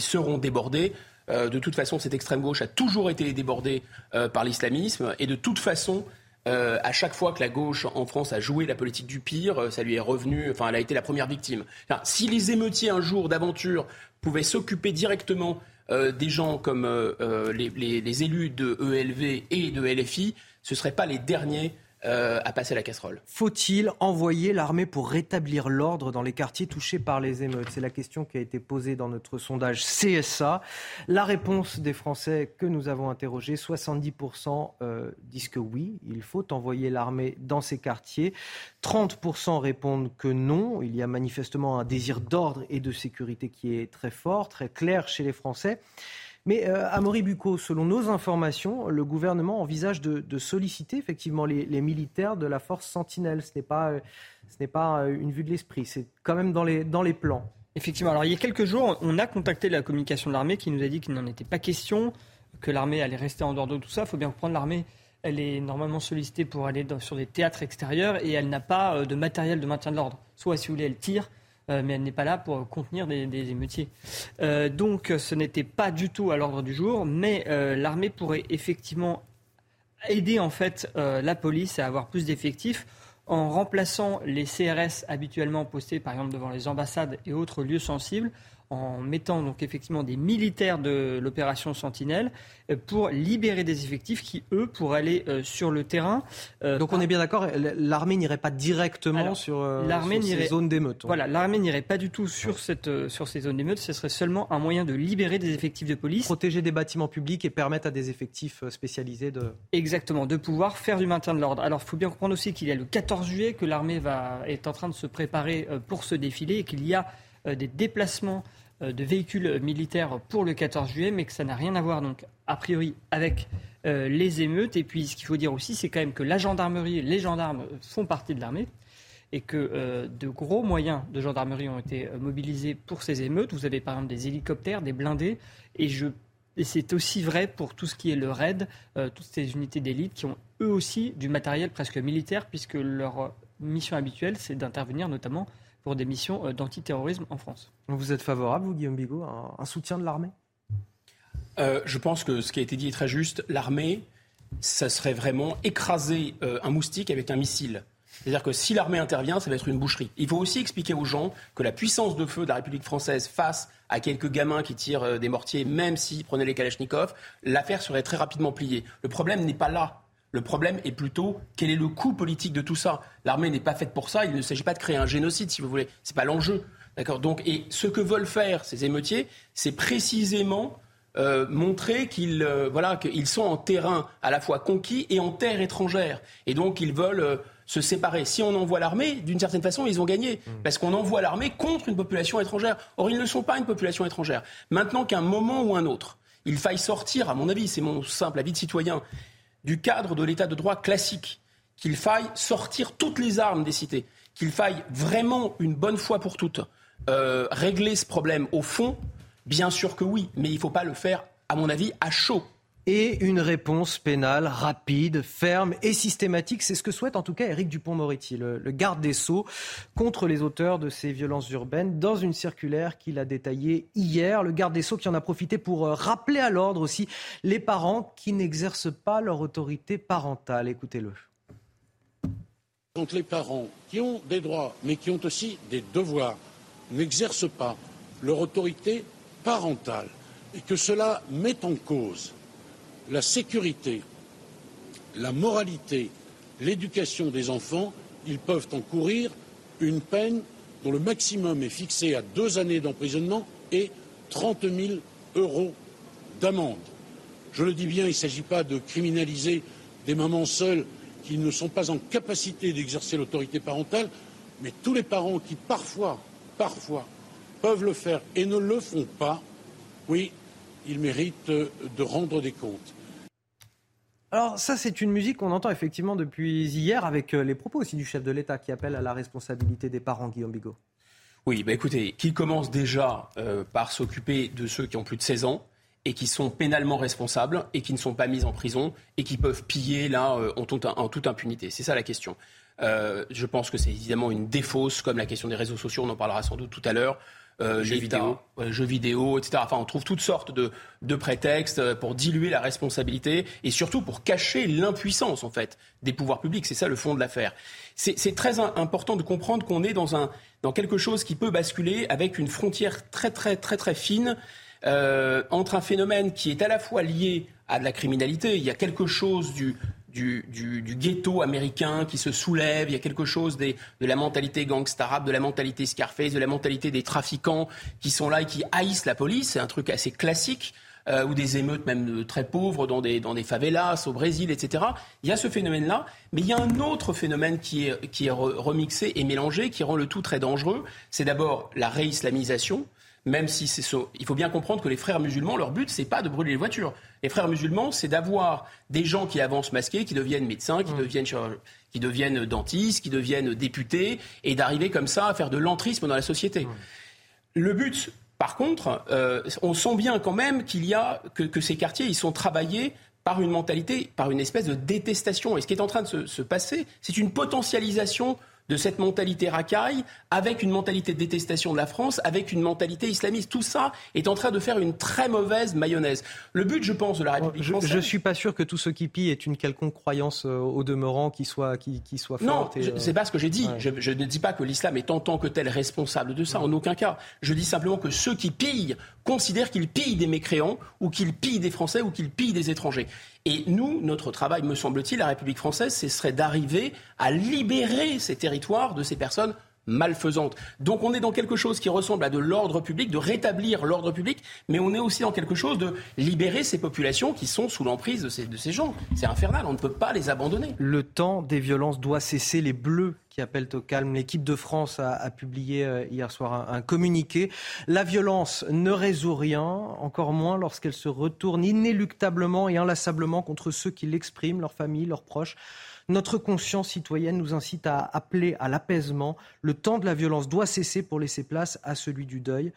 seront débordés. Euh, de toute façon, cette extrême gauche a toujours été débordée euh, par l'islamisme. Et de toute façon, à chaque fois que la gauche en France a joué la politique du pire, ça lui est revenu, enfin, elle a été la première victime. si les émeutiers, un jour d'aventure, pouvaient s'occuper directement euh, des gens comme euh, euh, les, élus de ELV et de LFI, ce ne seraient pas les derniers à passer la casserole. Faut-il envoyer l'armée pour rétablir l'ordre dans les quartiers touchés par les émeutes? C'est la question qui a été posée dans notre sondage CSA. La réponse des Français que nous avons interrogés, 70% disent que oui, il faut envoyer l'armée dans ces quartiers. 30% répondent que non. Il y a manifestement un désir d'ordre et de sécurité qui est très fort, très clair chez les Français. Mais euh, Amaury Bucco, selon nos informations, le gouvernement envisage de, solliciter effectivement les, militaires de la force Sentinelle. Ce n'est pas, euh, ce n'est pas euh, une vue de l'esprit, c'est quand même dans les, dans les plans. Effectivement. Alors il y a quelques jours, on a contacté la communication de l'armée qui nous a dit qu'il n'en était pas question, que l'armée allait rester en dehors de tout ça. Il faut bien comprendre l'armée elle est normalement sollicitée pour aller sur des théâtres extérieurs et elle n'a pas euh, de matériel de maintien de l'ordre. Soit, si vous voulez, elle tire, euh, mais elle n'est pas là pour contenir des, émeutiers. Euh, donc, ce n'était pas du tout à l'ordre du jour, mais l'armée pourrait effectivement aider en fait la police à avoir plus d'effectifs en remplaçant les CRS habituellement postés, par exemple devant les ambassades et autres lieux sensibles, en mettant donc effectivement des militaires de l'opération Sentinelle euh, pour libérer des effectifs qui, eux, pourraient aller euh, sur le terrain. Euh, donc on est bien d'accord, l'armée n'irait pas directement sur, ces zones d'émeute. Voilà, l'armée n'irait pas du tout sur, cette, sur ces zones d'émeute, ce serait seulement un moyen de libérer des effectifs de police. Protéger des bâtiments publics et permettre à des effectifs spécialisés de... Exactement, de pouvoir faire du maintien de l'ordre. Alors il faut bien comprendre aussi qu'il y a le 14 juillet que l'armée est en train de se préparer pour ce défilé et qu'il y a des déplacements de véhicules militaires pour le 14 juillet, mais que ça n'a rien à voir, donc, a priori, avec euh, les émeutes. Et puis, ce qu'il faut dire aussi, c'est quand même que la gendarmerie, les gendarmes font partie de l'armée et que euh, de gros moyens de gendarmerie ont été mobilisés pour ces émeutes. Vous avez par exemple des hélicoptères, des blindés, et, et c'est aussi vrai pour tout ce qui est le RAID, toutes ces unités d'élite qui ont eux aussi du matériel presque militaire, puisque leur mission habituelle, c'est d'intervenir notamment pour des missions euh, d'antiterrorisme en France. Vous êtes favorable, vous, Guillaume Bigot, à un soutien de l'armée? Euh, Je pense que ce qui a été dit est très juste. L'armée, ça serait vraiment écraser euh, un moustique avec un missile. C'est-à-dire que si l'armée intervient, ça va être une boucherie. Il faut aussi expliquer aux gens que la puissance de feu de la République française face à quelques gamins qui tirent des mortiers, même s'ils prenaient les Kalachnikov, l'affaire serait très rapidement pliée. Le problème n'est pas là. Le problème est plutôt quel est le coût politique de tout ça? L'armée n'est pas faite pour ça. Il ne s'agit pas de créer un génocide, si vous voulez. Ce n'est pas l'enjeu. D'accord? Donc, et ce que veulent faire ces émeutiers, c'est précisément euh, montrer qu'ils euh, voilà qu'ils sont en terrain à la fois conquis et en terre étrangère. Et donc ils veulent euh, se séparer. Si on envoie l'armée, d'une certaine façon, ils ont gagné. Mm. Parce qu'on envoie l'armée contre une population étrangère. Or, ils ne sont pas une population étrangère. Maintenant qu'à un moment ou un autre, il faille sortir, à mon avis, c'est mon simple avis de citoyen, du cadre de l'état de droit classique, qu'il faille sortir toutes les armes des cités, qu'il faille vraiment, une bonne fois pour toutes, euh, régler ce problème au fond, bien sûr que oui, mais il ne faut pas le faire, à mon avis, à chaud et une réponse pénale rapide, ferme et systématique. C'est ce que souhaite en tout cas Éric Dupont-Moretti, le, garde des Sceaux, contre les auteurs de ces violences urbaines, dans une circulaire qu'il a détaillée hier. Le garde des Sceaux qui en a profité pour euh, rappeler à l'ordre aussi les parents qui n'exercent pas leur autorité parentale. Écoutez-le. Quand les parents qui ont des droits mais qui ont aussi des devoirs n'exercent pas leur autorité parentale et que cela met en cause la sécurité, la moralité, l'éducation des enfants, ils peuvent encourir une peine dont le maximum est fixé à deux années d'emprisonnement et 30 000 euros d'amende. Je le dis bien, il ne s'agit pas de criminaliser des mamans seules qui ne sont pas en capacité d'exercer l'autorité parentale, mais tous les parents qui parfois, parfois, peuvent le faire et ne le font pas, oui, ils méritent de rendre des comptes. Alors ça, c'est une musique qu'on entend effectivement depuis hier avec euh, les propos aussi du chef de l'État qui appelle à la responsabilité des parents, Guillaume Bigot. Oui, bah écoutez, qui commence déjà euh, par s'occuper de ceux qui ont plus de 16 ans et qui sont pénalement responsables et qui ne sont pas mis en prison et qui peuvent piller là euh, en, toute, impunité. C'est ça la question. je pense que c'est évidemment une défausse, comme la question des réseaux sociaux, on en parlera sans doute tout à l'heure. Euh, jeux vidéo, jeux vidéo, etc. Enfin, on trouve toutes sortes de, de prétextes euh, pour diluer la responsabilité et surtout pour cacher l'impuissance en fait des pouvoirs publics. C'est ça le fond de l'affaire. C'est très important de comprendre qu'on est dans un dans quelque chose qui peut basculer avec une frontière très très très très fine euh, entre un phénomène qui est à la fois lié à de la criminalité. Il y a quelque chose du du, ghetto américain qui se soulève, il y a quelque chose de la mentalité gangsta arabe, de la mentalité Scarface, de la mentalité des trafiquants qui sont là et qui haïssent la police, c'est un truc assez classique. Euh, ou des émeutes même très pauvres dans des, dans des favelas au Brésil, etc. Il y a ce phénomène-là, mais il y a un autre phénomène qui est, qui est remixé et mélangé, qui rend le tout très dangereux. C'est d'abord la réislamisation, même si c'est il faut bien comprendre que les frères musulmans, leur but, c'est pas de brûler les voitures. Les frères musulmans, c'est d'avoir des gens qui avancent masqués, qui deviennent médecins, qui, mmh. deviennent, qui deviennent dentistes, qui deviennent députés, et d'arriver comme ça à faire de l'entrisme dans la société. Mmh. Le but, par contre, euh, on sent bien quand même qu'il y a que, ces quartiers, ils sont travaillés par une mentalité, par une espèce de détestation. Et ce qui est en train de se, se passer, c'est une potentialisation de cette mentalité racaille avec une mentalité de détestation de la France, avec une mentalité islamiste. Tout ça est en train de faire une très mauvaise mayonnaise. Le but, je pense, de la République française... Je ne suis pas sûr que tout ce qui pille est une quelconque croyance euh, au demeurant qui soit, qui, qui soit forte. Non, c'est pas ce que j'ai dit. Je, ne dis pas que l'islam est en tant que tel responsable de ça, en aucun cas. Je dis simplement que ceux qui pillent considèrent qu'ils pillent des mécréants ou qu'ils pillent des Français ou qu'ils pillent des étrangers. Et nous, notre travail, me semble-t-il, la République française, ce serait d'arriver à libérer ces territoires de ces personnes malfaisantes. Donc on est dans quelque chose qui ressemble à de l'ordre public, de rétablir l'ordre public, mais on est aussi dans quelque chose de libérer ces populations qui sont sous l'emprise de ces, de ces gens. C'est infernal, on ne peut pas les abandonner. Le temps des violences doit cesser. Les bleus qui appellent au calme. L'équipe de France a, publié euh, hier soir un, communiqué. La violence ne résout rien, encore moins lorsqu'elle se retourne inéluctablement et inlassablement contre ceux qui l'expriment, leurs familles, leurs proches. Notre conscience citoyenne nous incite à appeler à l'apaisement. Le temps de la violence doit cesser pour laisser place à celui du deuil.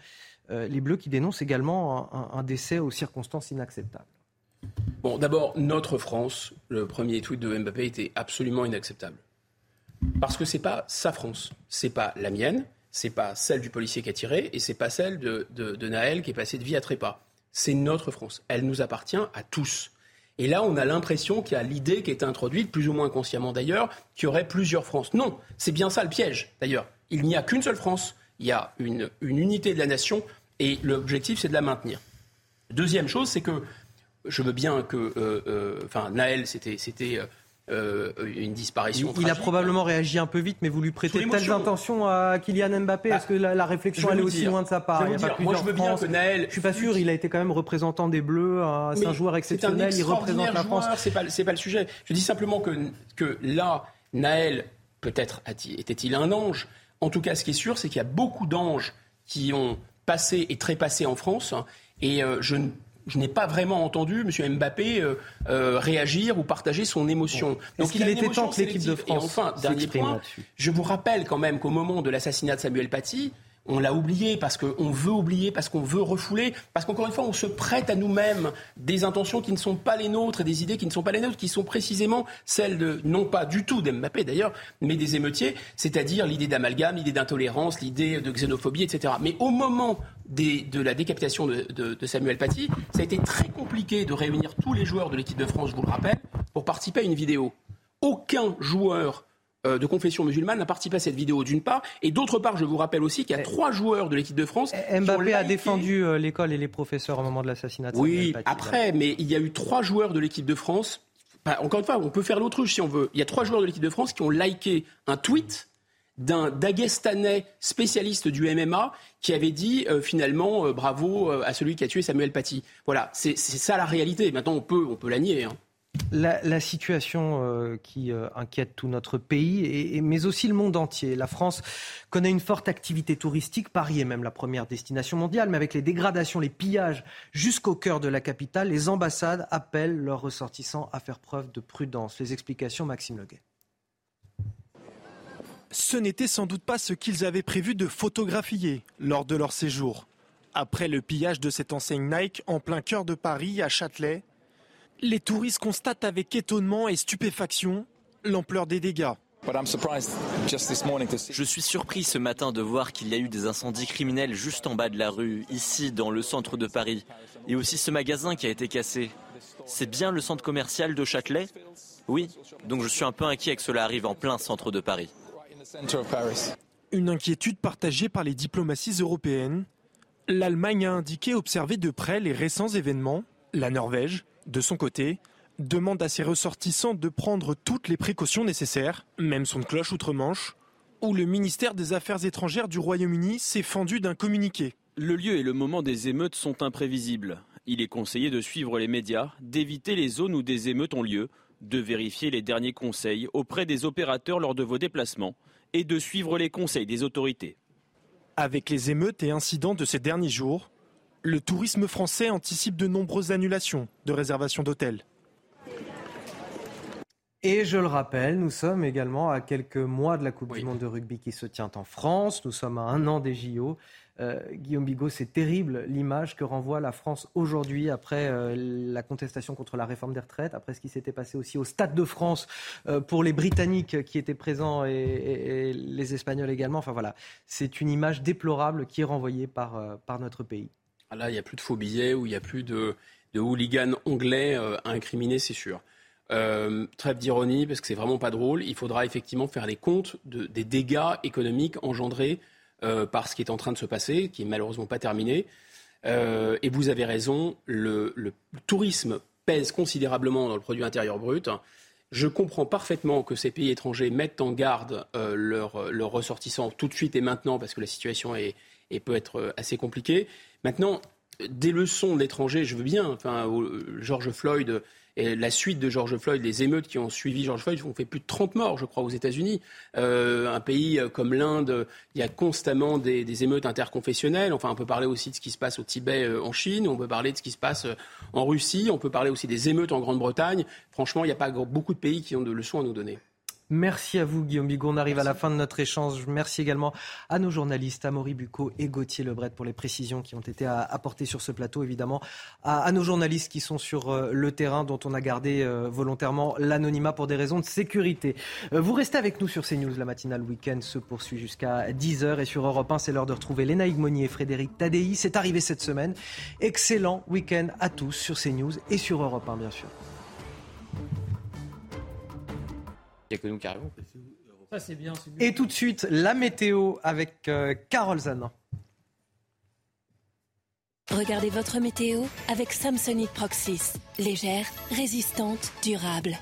Euh, les Bleus qui dénoncent également un, décès aux circonstances inacceptables. Bon, d'abord, notre France, le premier tweet de Mbappé était absolument inacceptable. Parce que c'est pas sa France, c'est pas la mienne, c'est pas celle du policier qui a tiré et c'est pas celle de, de, Naël qui est passé de vie à trépas. C'est notre France. Elle nous appartient à tous. Et là, on a l'impression qu'il y a l'idée qui est introduite, plus ou moins consciemment d'ailleurs, qu'il y aurait plusieurs France. Non, c'est bien ça le piège d'ailleurs. Il n'y a qu'une seule France, il y a une, unité de la nation et l'objectif c'est de la maintenir. Deuxième chose, c'est que je veux bien que, euh, euh, enfin, Naël, c'était, c'était euh, euh, une disparition. Il, a probablement réagi un peu vite, mais vous lui prêtez telles intentions à Kylian Mbappé Est-ce que la, réflexion elle est aussi loin de sa part? je, moi, je veux bien que Naël. Je suis pas sûr. Il a été quand même représentant des Bleus. C'est un joueur exceptionnel. il représente la France. C'est pas, pas le sujet. Je dis simplement que que là, Naël Peut-être était-il un ange? En tout cas, ce qui est sûr, c'est qu'il y a beaucoup d'anges qui ont passé et trépassé en France. Et euh, je n'ai pas vraiment entendu M. Mbappé euh, euh, réagir ou partager son émotion. Donc il, était temps que l'équipe de France. Et enfin, dernier point, je vous rappelle quand même qu'au moment de l'assassinat de Samuel Paty, on l'a oublié parce qu'on veut oublier, parce qu'on veut refouler, parce qu'encore une fois, on se prête à nous-mêmes des intentions qui ne sont pas les nôtres et des idées qui ne sont pas les nôtres, qui sont précisément celles de, non pas du tout d'Mbappé d'ailleurs, mais des émeutiers, c'est-à-dire l'idée d'amalgame, l'idée d'intolérance, l'idée de xénophobie, etc. Mais au moment de la décapitation de, de, Samuel Paty, ça a été très compliqué de réunir tous les joueurs de l'équipe de France, je vous le rappelle, pour participer à une vidéo. Aucun joueur de confession musulmane a participé à cette vidéo d'une part, et d'autre part, je vous rappelle aussi qu'il y a trois joueurs de l'équipe de France. Mbappé a défendu euh, l'école et les professeurs au moment de l'assassinat. Oui, après, mais il y a eu trois joueurs de l'équipe de France. encore une fois, on peut faire l'autruche si on veut. Il y a trois joueurs de l'équipe de France qui ont liké un tweet d'un Dagestanais spécialiste du MMA qui avait dit euh, finalement bravo à celui qui a tué Samuel Paty. Voilà, c'est ça la réalité. Maintenant, on peut, on peut la nier. Hein. La, situation euh, qui euh, inquiète tout notre pays, mais aussi le monde entier. La France connaît une forte activité touristique. Paris est même la première destination mondiale, mais avec les dégradations, les pillages jusqu'au cœur de la capitale, les ambassades appellent leurs ressortissants à faire preuve de prudence. Les explications, Maxime Leguet. Ce n'était sans doute pas ce qu'ils avaient prévu de photographier lors de leur séjour. Après le pillage de cette enseigne Nike en plein cœur de Paris, à Châtelet, les touristes constatent avec étonnement et stupéfaction l'ampleur des dégâts. Je suis surpris ce matin de voir qu'il y a eu des incendies criminels juste en bas de la rue, ici dans le centre de Paris, et aussi ce magasin qui a été cassé. C'est bien le centre commercial de Châtelet? Oui, donc je suis un peu inquiet que cela arrive en plein centre de Paris. Une inquiétude partagée par les diplomaties européennes. L'Allemagne a indiqué observer de près les récents événements. La Norvège, de son côté, demande à ses ressortissants de prendre toutes les précautions nécessaires, même son cloche outre-Manche, où le ministère des Affaires étrangères du Royaume-Uni s'est fendu d'un communiqué. Le lieu et le moment des émeutes sont imprévisibles. Il est conseillé de suivre les médias, d'éviter les zones où des émeutes ont lieu, de vérifier les derniers conseils auprès des opérateurs lors de vos déplacements et de suivre les conseils des autorités. Avec les émeutes et incidents de ces derniers jours, le tourisme français anticipe de nombreuses annulations de réservations d'hôtels. Et je le rappelle, nous sommes également à quelques mois de la Coupe du Monde de rugby qui se tient en France. Nous sommes à un an des JO. Euh, Guillaume Bigot, c'est terrible l'image que renvoie la France aujourd'hui après euh, la contestation contre la réforme des retraites, après ce qui s'était passé aussi au Stade de France euh, pour les Britanniques qui étaient présents et, les Espagnols également. Enfin voilà, c'est une image déplorable qui est renvoyée par, par notre pays. Ah, là, il n'y a plus de faux billets ou il n'y a plus de, hooligans anglais euh, à incriminer, c'est sûr. Euh, trêve d'ironie, parce que c'est vraiment pas drôle. Il faudra effectivement faire les comptes des dégâts économiques engendrés euh, par ce qui est en train de se passer, qui est malheureusement pas terminé. et vous avez raison, le, tourisme pèse considérablement dans le produit intérieur brut. Je comprends parfaitement que ces pays étrangers mettent en garde leurs ressortissants tout de suite et maintenant, parce que la situation est, et peut être assez compliquée. Maintenant, des leçons de l'étranger, je veux bien. Enfin, George Floyd et la suite de George Floyd, les émeutes qui ont suivi George Floyd, ont fait plus de 30 morts, je crois, aux États-Unis. Euh, un pays comme l'Inde, il y a constamment des, émeutes interconfessionnelles. Enfin, on peut parler aussi de ce qui se passe au Tibet, euh, en Chine. On peut parler de ce qui se passe euh, en Russie. On peut parler aussi des émeutes en Grande-Bretagne. Franchement, il n'y a pas beaucoup de pays qui ont de leçons à nous donner. Merci à vous, Guillaume Bigot. On arrive à la fin de notre échange. Merci également à nos journalistes, Amaury Bucco et Gauthier Lebret, pour les précisions qui ont été apportées sur ce plateau. Évidemment, à, nos journalistes qui sont sur euh, le terrain, dont on a gardé euh, volontairement l'anonymat pour des raisons de sécurité. Euh, vous restez avec nous sur CNews. La matinale week-end se poursuit jusqu'à 10h. Et sur Europe 1, c'est l'heure de retrouver Léna Monnier et Frédéric Tadei. C'est arrivé cette semaine. Excellent week-end à tous sur CNews et sur Europe 1, bien sûr. Que nous Et tout de suite, la météo avec euh, Carole Zanin. Regardez votre météo avec Samsonite Proxys. Légère, résistante, durable.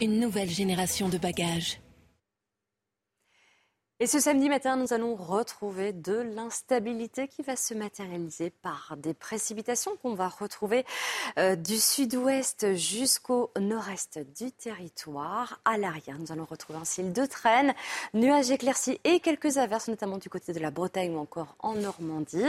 Une nouvelle génération de bagages. Et ce samedi matin, nous allons retrouver de l'instabilité qui va se matérialiser par des précipitations qu'on va retrouver euh, du sud-ouest jusqu'au nord-est du territoire. À l'arrière, nous allons retrouver un ciel de traîne, nuages éclaircis et quelques averses, notamment du côté de la Bretagne ou encore en Normandie.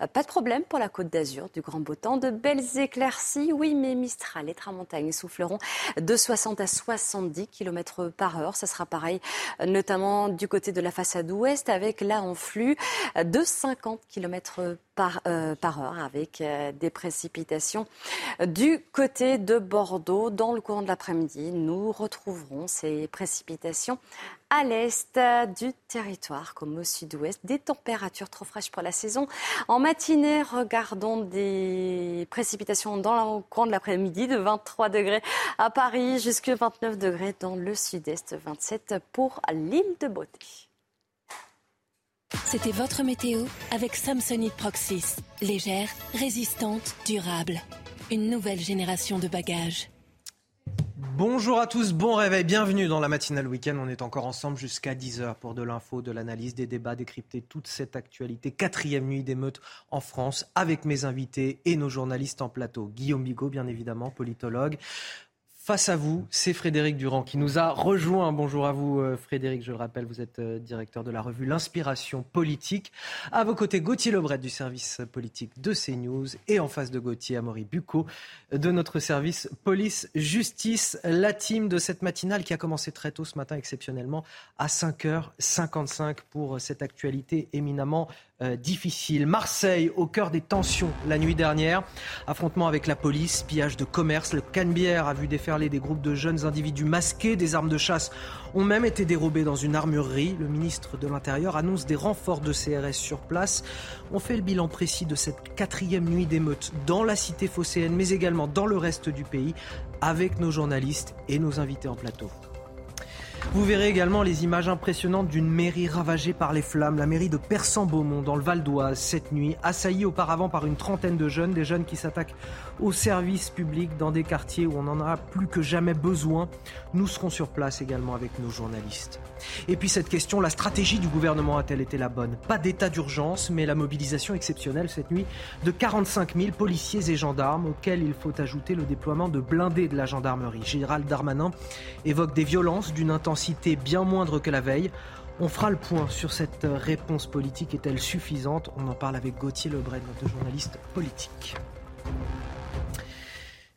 Euh, pas de problème pour la côte d'Azur, du grand beau temps, de belles éclaircies. Oui, mais Mistral et Tramontagne souffleront de 60 à 70 km par heure. Ça sera pareil, euh, notamment du côté la façade ouest avec là en flux de 50 km par, euh, par heure avec euh, des précipitations du côté de Bordeaux. Dans le courant de l'après-midi, nous retrouverons ces précipitations à l'est du territoire comme au sud-ouest. Des températures trop fraîches pour la saison. En matinée, regardons des précipitations dans le courant de l'après-midi de 23 degrés à Paris jusqu'à 29 degrés dans le sud-est, 27 pour l'île de Beauté. C'était votre météo avec Samsonite Proxys. Légère, résistante, durable. Une nouvelle génération de bagages. Bonjour à tous, bon réveil, bienvenue dans la matinale week-end. On est encore ensemble jusqu'à 10h pour de l'info, de l'analyse, des débats, décrypter toute cette actualité. Quatrième nuit d'émeute en France avec mes invités et nos journalistes en plateau. Guillaume Bigot, bien évidemment, politologue. Face à vous, c'est Frédéric Durand qui nous a rejoint. Bonjour à vous, euh, Frédéric. Je le rappelle, vous êtes euh, directeur de la revue L'Inspiration politique. À vos côtés, Gauthier Lebret du service politique de CNews et en face de Gauthier, Amaury Bucco de notre service police-justice. La team de cette matinale qui a commencé très tôt ce matin, exceptionnellement, à 5h55 pour cette actualité éminemment euh, difficile. Marseille, au cœur des tensions la nuit dernière. Affrontement avec la police, pillage de commerce. Le Canebière a vu déferler des groupes de jeunes individus masqués. Des armes de chasse ont même été dérobées dans une armurerie. Le ministre de l'Intérieur annonce des renforts de CRS sur place. On fait le bilan précis de cette quatrième nuit d'émeute dans la cité phocéenne, mais également dans le reste du pays, avec nos journalistes et nos invités en plateau. Vous verrez également les images impressionnantes d'une mairie ravagée par les flammes, la mairie de Persan-Beaumont dans le Val d'Oise cette nuit, assaillie auparavant par une trentaine de jeunes, des jeunes qui s'attaquent aux services publics dans des quartiers où on en a plus que jamais besoin. Nous serons sur place également avec nos journalistes. Et puis cette question, la stratégie du gouvernement a-t-elle été la bonne? Pas d'état d'urgence, mais la mobilisation exceptionnelle cette nuit de 45 000 policiers et gendarmes, auxquels il faut ajouter le déploiement de blindés de la gendarmerie. Gérald Darmanin évoque des violences d'une intensité bien moindre que la veille. On fera le point sur cette réponse politique. Est-elle suffisante? On en parle avec Gauthier Lebret, notre journaliste politique.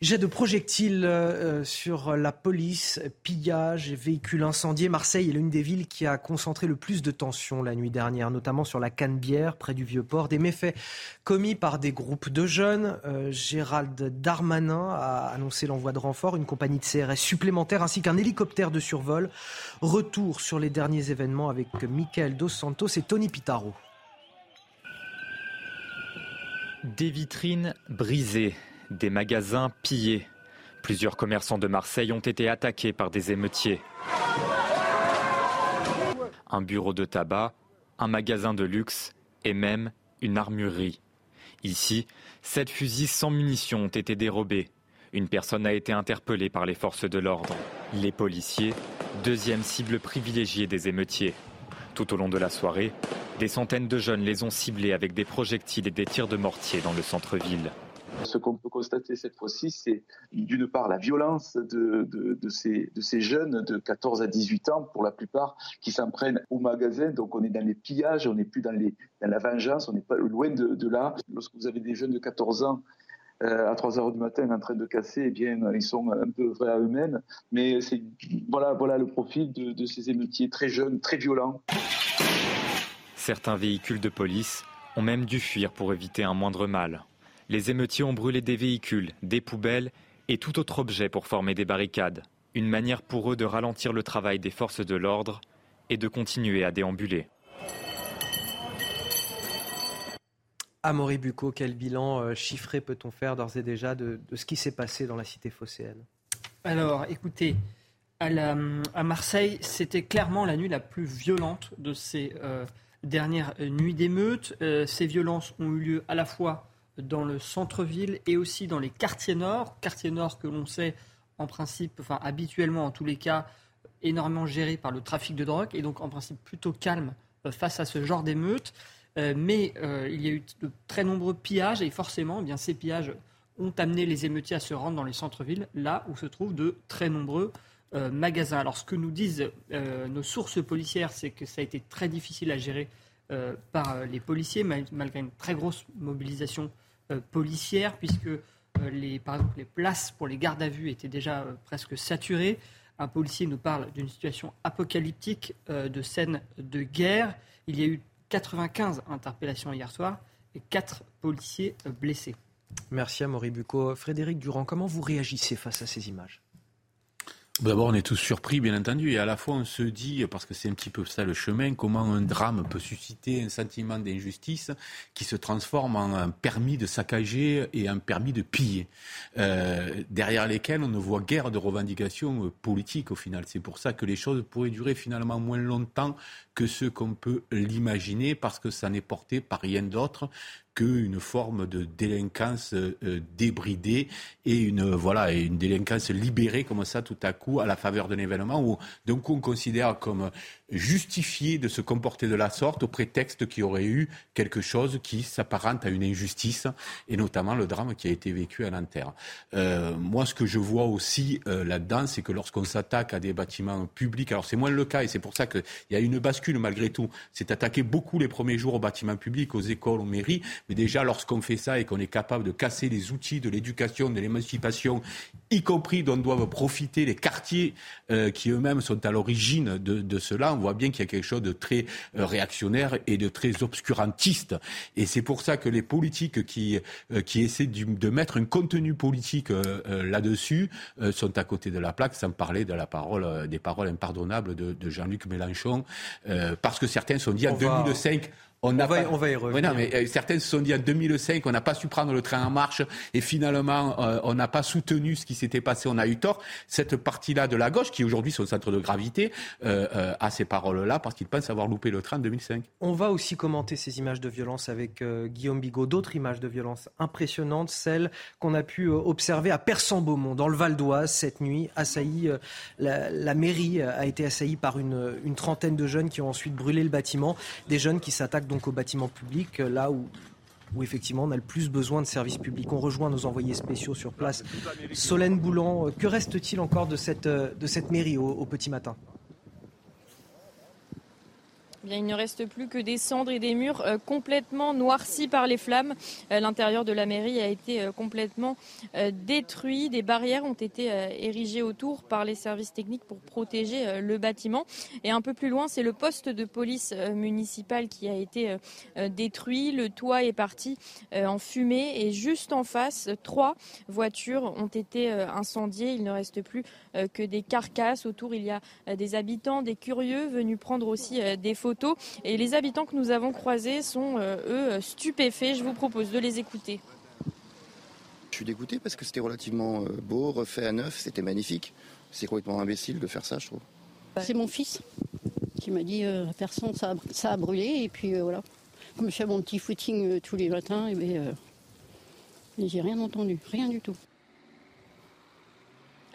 Jet de projectiles euh, sur la police, pillage, véhicules incendiés. Marseille est l'une des villes qui a concentré le plus de tensions la nuit dernière, notamment sur la Canebière, près du Vieux-Port. Des méfaits commis par des groupes de jeunes. Euh, Gérald Darmanin a annoncé l'envoi de renforts, une compagnie de CRS supplémentaire ainsi qu'un hélicoptère de survol. Retour sur les derniers événements avec Michael Dos Santos et Tony Pitaro. Des vitrines brisées, des magasins pillés. Plusieurs commerçants de Marseille ont été attaqués par des émeutiers. Un bureau de tabac, un magasin de luxe et même une armurerie. Ici, sept fusils sans munitions ont été dérobés. Une personne a été interpellée par les forces de l'ordre. Les policiers, deuxième cible privilégiée des émeutiers. Tout au long de la soirée, des centaines de jeunes les ont ciblés avec des projectiles et des tirs de mortier dans le centre-ville. Ce qu'on peut constater cette fois-ci, c'est d'une part la violence de, ces, jeunes de 14 à 18 ans, pour la plupart, qui s'en prennent au magasin. Donc on est dans les pillages, on n'est plus dans, la vengeance, on n'est pas loin de, là. Lorsque vous avez des jeunes de 14 ans euh, à 3 heures du matin en train de casser, eh bien, ils sont un peu vrais à eux-mêmes. Mais voilà, voilà le profil de ces émeutiers très jeunes, très violents. Certains véhicules de police ont même dû fuir pour éviter un moindre mal. Les émeutiers ont brûlé des véhicules, des poubelles et tout autre objet pour former des barricades. Une manière pour eux de ralentir le travail des forces de l'ordre et de continuer à déambuler. Amaury Bucco, quel bilan euh, chiffré peut-on faire d'ores et déjà de, ce qui s'est passé dans la cité phocéenne? Alors, écoutez, à, Marseille, c'était clairement la nuit la plus violente de ces euh, dernières nuits d'émeutes. Euh, ces violences ont eu lieu à la fois dans le centre-ville et aussi dans les quartiers nord. Quartiers nord que l'on sait en principe, enfin habituellement en tous les cas, énormément géré par le trafic de drogue et donc en principe plutôt calme face à ce genre d'émeutes. mais il y a eu de très nombreux pillages et forcément, eh bien, ces pillages ont amené les émeutiers à se rendre dans les centres-villes, là où se trouvent de très nombreux magasins. Alors ce que nous disent nos sources policières, c'est que ça a été très difficile à gérer par les policiers, malgré une très grosse mobilisation policière, puisque les, par exemple, les places pour les gardes à vue étaient déjà euh, presque saturées. Un policier nous parle d'une situation apocalyptique euh, de scène de guerre. Il y a eu 95 interpellations hier soir et 4 policiers euh, blessés. Merci à Bucco. Frédéric Durand, comment vous réagissez face à ces images? D'abord, on est tous surpris, bien entendu, et à la fois on se dit, parce que c'est un petit peu ça le chemin, comment un drame peut susciter un sentiment d'injustice qui se transforme en un permis de saccager et un permis de piller, euh, derrière lesquels on ne voit guère de revendications euh, politiques au final. C'est pour ça que les choses pourraient durer finalement moins longtemps que ce qu'on peut l'imaginer, parce que ça n'est porté par rien d'autre qu'une forme de délinquance euh, débridée et une voilà et une délinquance libérée comme ça tout à coup à la faveur d'un événement où d'un coup on considère comme justifié de se comporter de la sorte au prétexte qu'il y aurait eu quelque chose qui s'apparente à une injustice et notamment le drame qui a été vécu à Nanterre. Euh, moi, ce que je vois aussi euh, là-dedans, c'est que lorsqu'on s'attaque à des bâtiments publics, alors c'est moins le cas et c'est pour ça qu'il y a une bascule malgré tout. C'est attaquer beaucoup les premiers jours aux bâtiments publics, aux écoles, aux mairies, mais déjà lorsqu'on fait ça et qu'on est capable de casser les outils de l'éducation, de l'émancipation, y compris dont doivent profiter les quartiers euh, qui eux-mêmes sont à l'origine de, cela, voit bien qu'il y a quelque chose de très euh, réactionnaire et de très obscurantiste. Et c'est pour ça que les politiques qui, euh, qui essaient de mettre un contenu politique euh, là-dessus sont à côté de la plaque, sans parler de la parole, des paroles impardonnables de, de Jean-Luc Mélenchon, parce que certains sont dit en 2005 on, va, on va y revenir. non, mais euh, certains se sont dit en 2005 on n'a pas su prendre le train en marche et finalement euh, on n'a pas soutenu ce qui s'était passé, on a eu tort. Cette partie-là de la gauche, qui aujourd'hui est au centre de gravité, euh, a ces paroles-là parce qu'ils pensent avoir loupé le train en 2005. On va aussi commenter ces images de violence avec Guillaume Bigot, d'autres images de violence impressionnantes, celles qu'on a pu observer à Persan-Beaumont, dans le Val d'Oise, cette nuit, assailli, la, la, mairie a été assaillie par une, une trentaine de jeunes qui ont ensuite brûlé le bâtiment, des jeunes qui s'attaquent donc au bâtiment public, euh, là où effectivement on a le plus besoin de services publics. On rejoint nos envoyés spéciaux sur place. Solène Boulan, euh, que reste-t-il encore de cette, euh, de cette mairie au petit matin? Il ne reste plus que des cendres et des murs euh, complètement noircis par les flammes. Euh, l'intérieur de la mairie a été euh, complètement détruit. Des barrières ont été érigées autour par les services techniques pour protéger le bâtiment. Et un peu plus loin, c'est le poste de police municipale qui a été détruit. Le toit est parti en fumée et juste en face, trois voitures ont été incendiées. Il ne reste plus que des carcasses. Autour, il y a des habitants, des curieux venus prendre aussi des photos et les habitants que nous avons croisés sont, euh, eux, stupéfaits. Je vous propose de les écouter. Je suis dégoûté parce que c'était relativement euh, beau, refait à neuf, c'était magnifique. C'est complètement imbécile de faire ça, je trouve. C'est mon fils qui m'a dit euh, personne, ça a, ça a brûlé. Et puis voilà. Comme je fais mon petit footing tous les matins, et ben, j'ai rien entendu, rien du tout.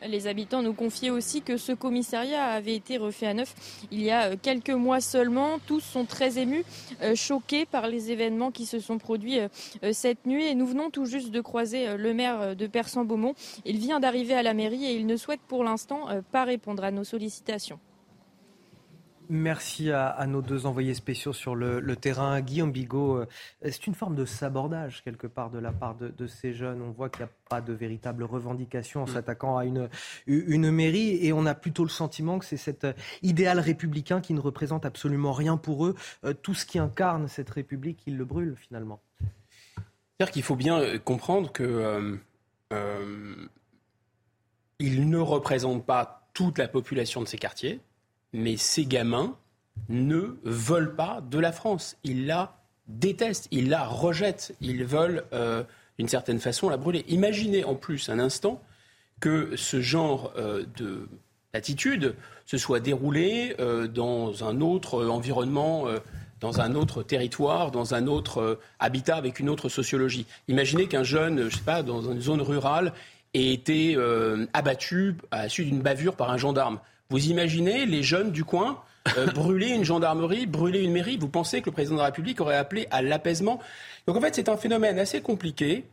Les habitants nous confiaient aussi que ce commissariat avait été refait à neuf il y a euh, quelques mois seulement. Tous sont très émus, euh, choqués par les événements qui se sont produits euh, cette nuit. Et nous venons tout juste de croiser le maire de Persan-Beaumont. Il vient d'arriver à la mairie et il ne souhaite pour l'instant pas répondre à nos sollicitations. Merci à, nos deux envoyés spéciaux sur le, terrain. Guillaume Bigot, euh, c'est une forme de sabordage quelque part de la part de, ces jeunes. On voit qu'il n'y a pas de véritable revendication en mm. s'attaquant à une, une mairie et on a plutôt le sentiment que c'est cet idéal républicain qui ne représente absolument rien pour eux. Euh, tout ce qui incarne cette République, ils le brûlent finalement. C'est-à-dire qu'il faut bien euh, comprendre que il ne représente pas toute la population de ces quartiers mais ces gamins ne veulent pas de la France. Ils la détestent, ils la rejettent, ils veulent euh, d'une certaine façon la brûler. Imaginez en plus un instant que ce genre euh, de d'attitude se soit déroulé euh, dans un autre environnement, dans un autre territoire, dans un autre habitat avec une autre sociologie. Imaginez qu'un jeune, je sais pas, dans une zone rurale, ait été abattu à la suite d'une bavure par un gendarme Vous imaginez les jeunes du coin euh, brûler une gendarmerie, brûler une mairie? Vous pensez que le président de la République aurait appelé à l'apaisement? Donc en fait, c'est un phénomène assez compliqué.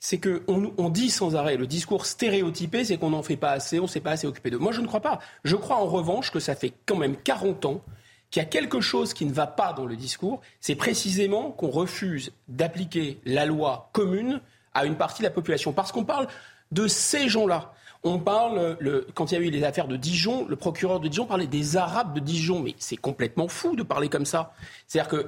C'est on dit sans arrêt, le discours stéréotypé, c'est qu'on n'en fait pas assez, on ne s'est pas assez occupé de. Moi, je ne crois pas. Je crois en revanche que ça fait quand même 40 ans qu'il y a quelque chose qui ne va pas dans le discours. C'est précisément qu'on refuse d'appliquer la loi commune à une partie de la population. Parce qu'on parle de ces gens-là. On parle, le, quand il y a eu les affaires de Dijon, le procureur de Dijon parlait des Arabes de Dijon. Mais c'est complètement fou de parler comme ça. C'est-à-dire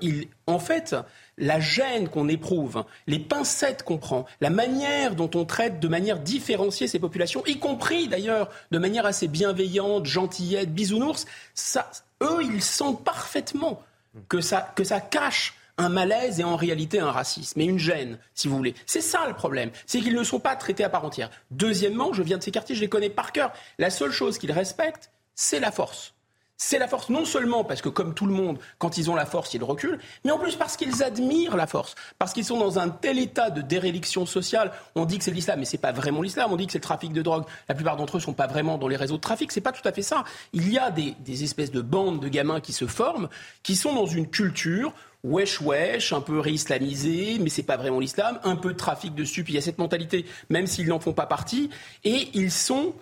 qu'en fait, la gêne qu'on éprouve, les pincettes qu'on prend, la manière dont on traite de manière différenciée ces populations, y compris d'ailleurs de manière assez bienveillante, gentillette, bisounours, ça, eux, ils sentent parfaitement que ça, que ça cache un malaise et en réalité un racisme et une gêne, si vous voulez. C'est ça le problème, c'est qu'ils ne sont pas traités à part entière. Deuxièmement, je viens de ces quartiers, je les connais par cœur. La seule chose qu'ils respectent, c'est la force. C'est la force non seulement parce que, comme tout le monde, quand ils ont la force, ils reculent, mais en plus parce qu'ils admirent la force, parce qu'ils sont dans un tel état de déréliction sociale. On dit que c'est l'islam, mais c'est pas vraiment l'islam. On dit que c'est le trafic de drogue. La plupart d'entre eux sont pas vraiment dans les réseaux de trafic. C'est pas tout à fait ça. Il y a des espèces de bandes de gamins qui se forment, qui sont dans une culture wesh wesh, un peu réislamisé, mais c'est pas vraiment l'islam, un peu de trafic de stup, il y a cette mentalité, même s'ils n'en font pas partie, et ils sont,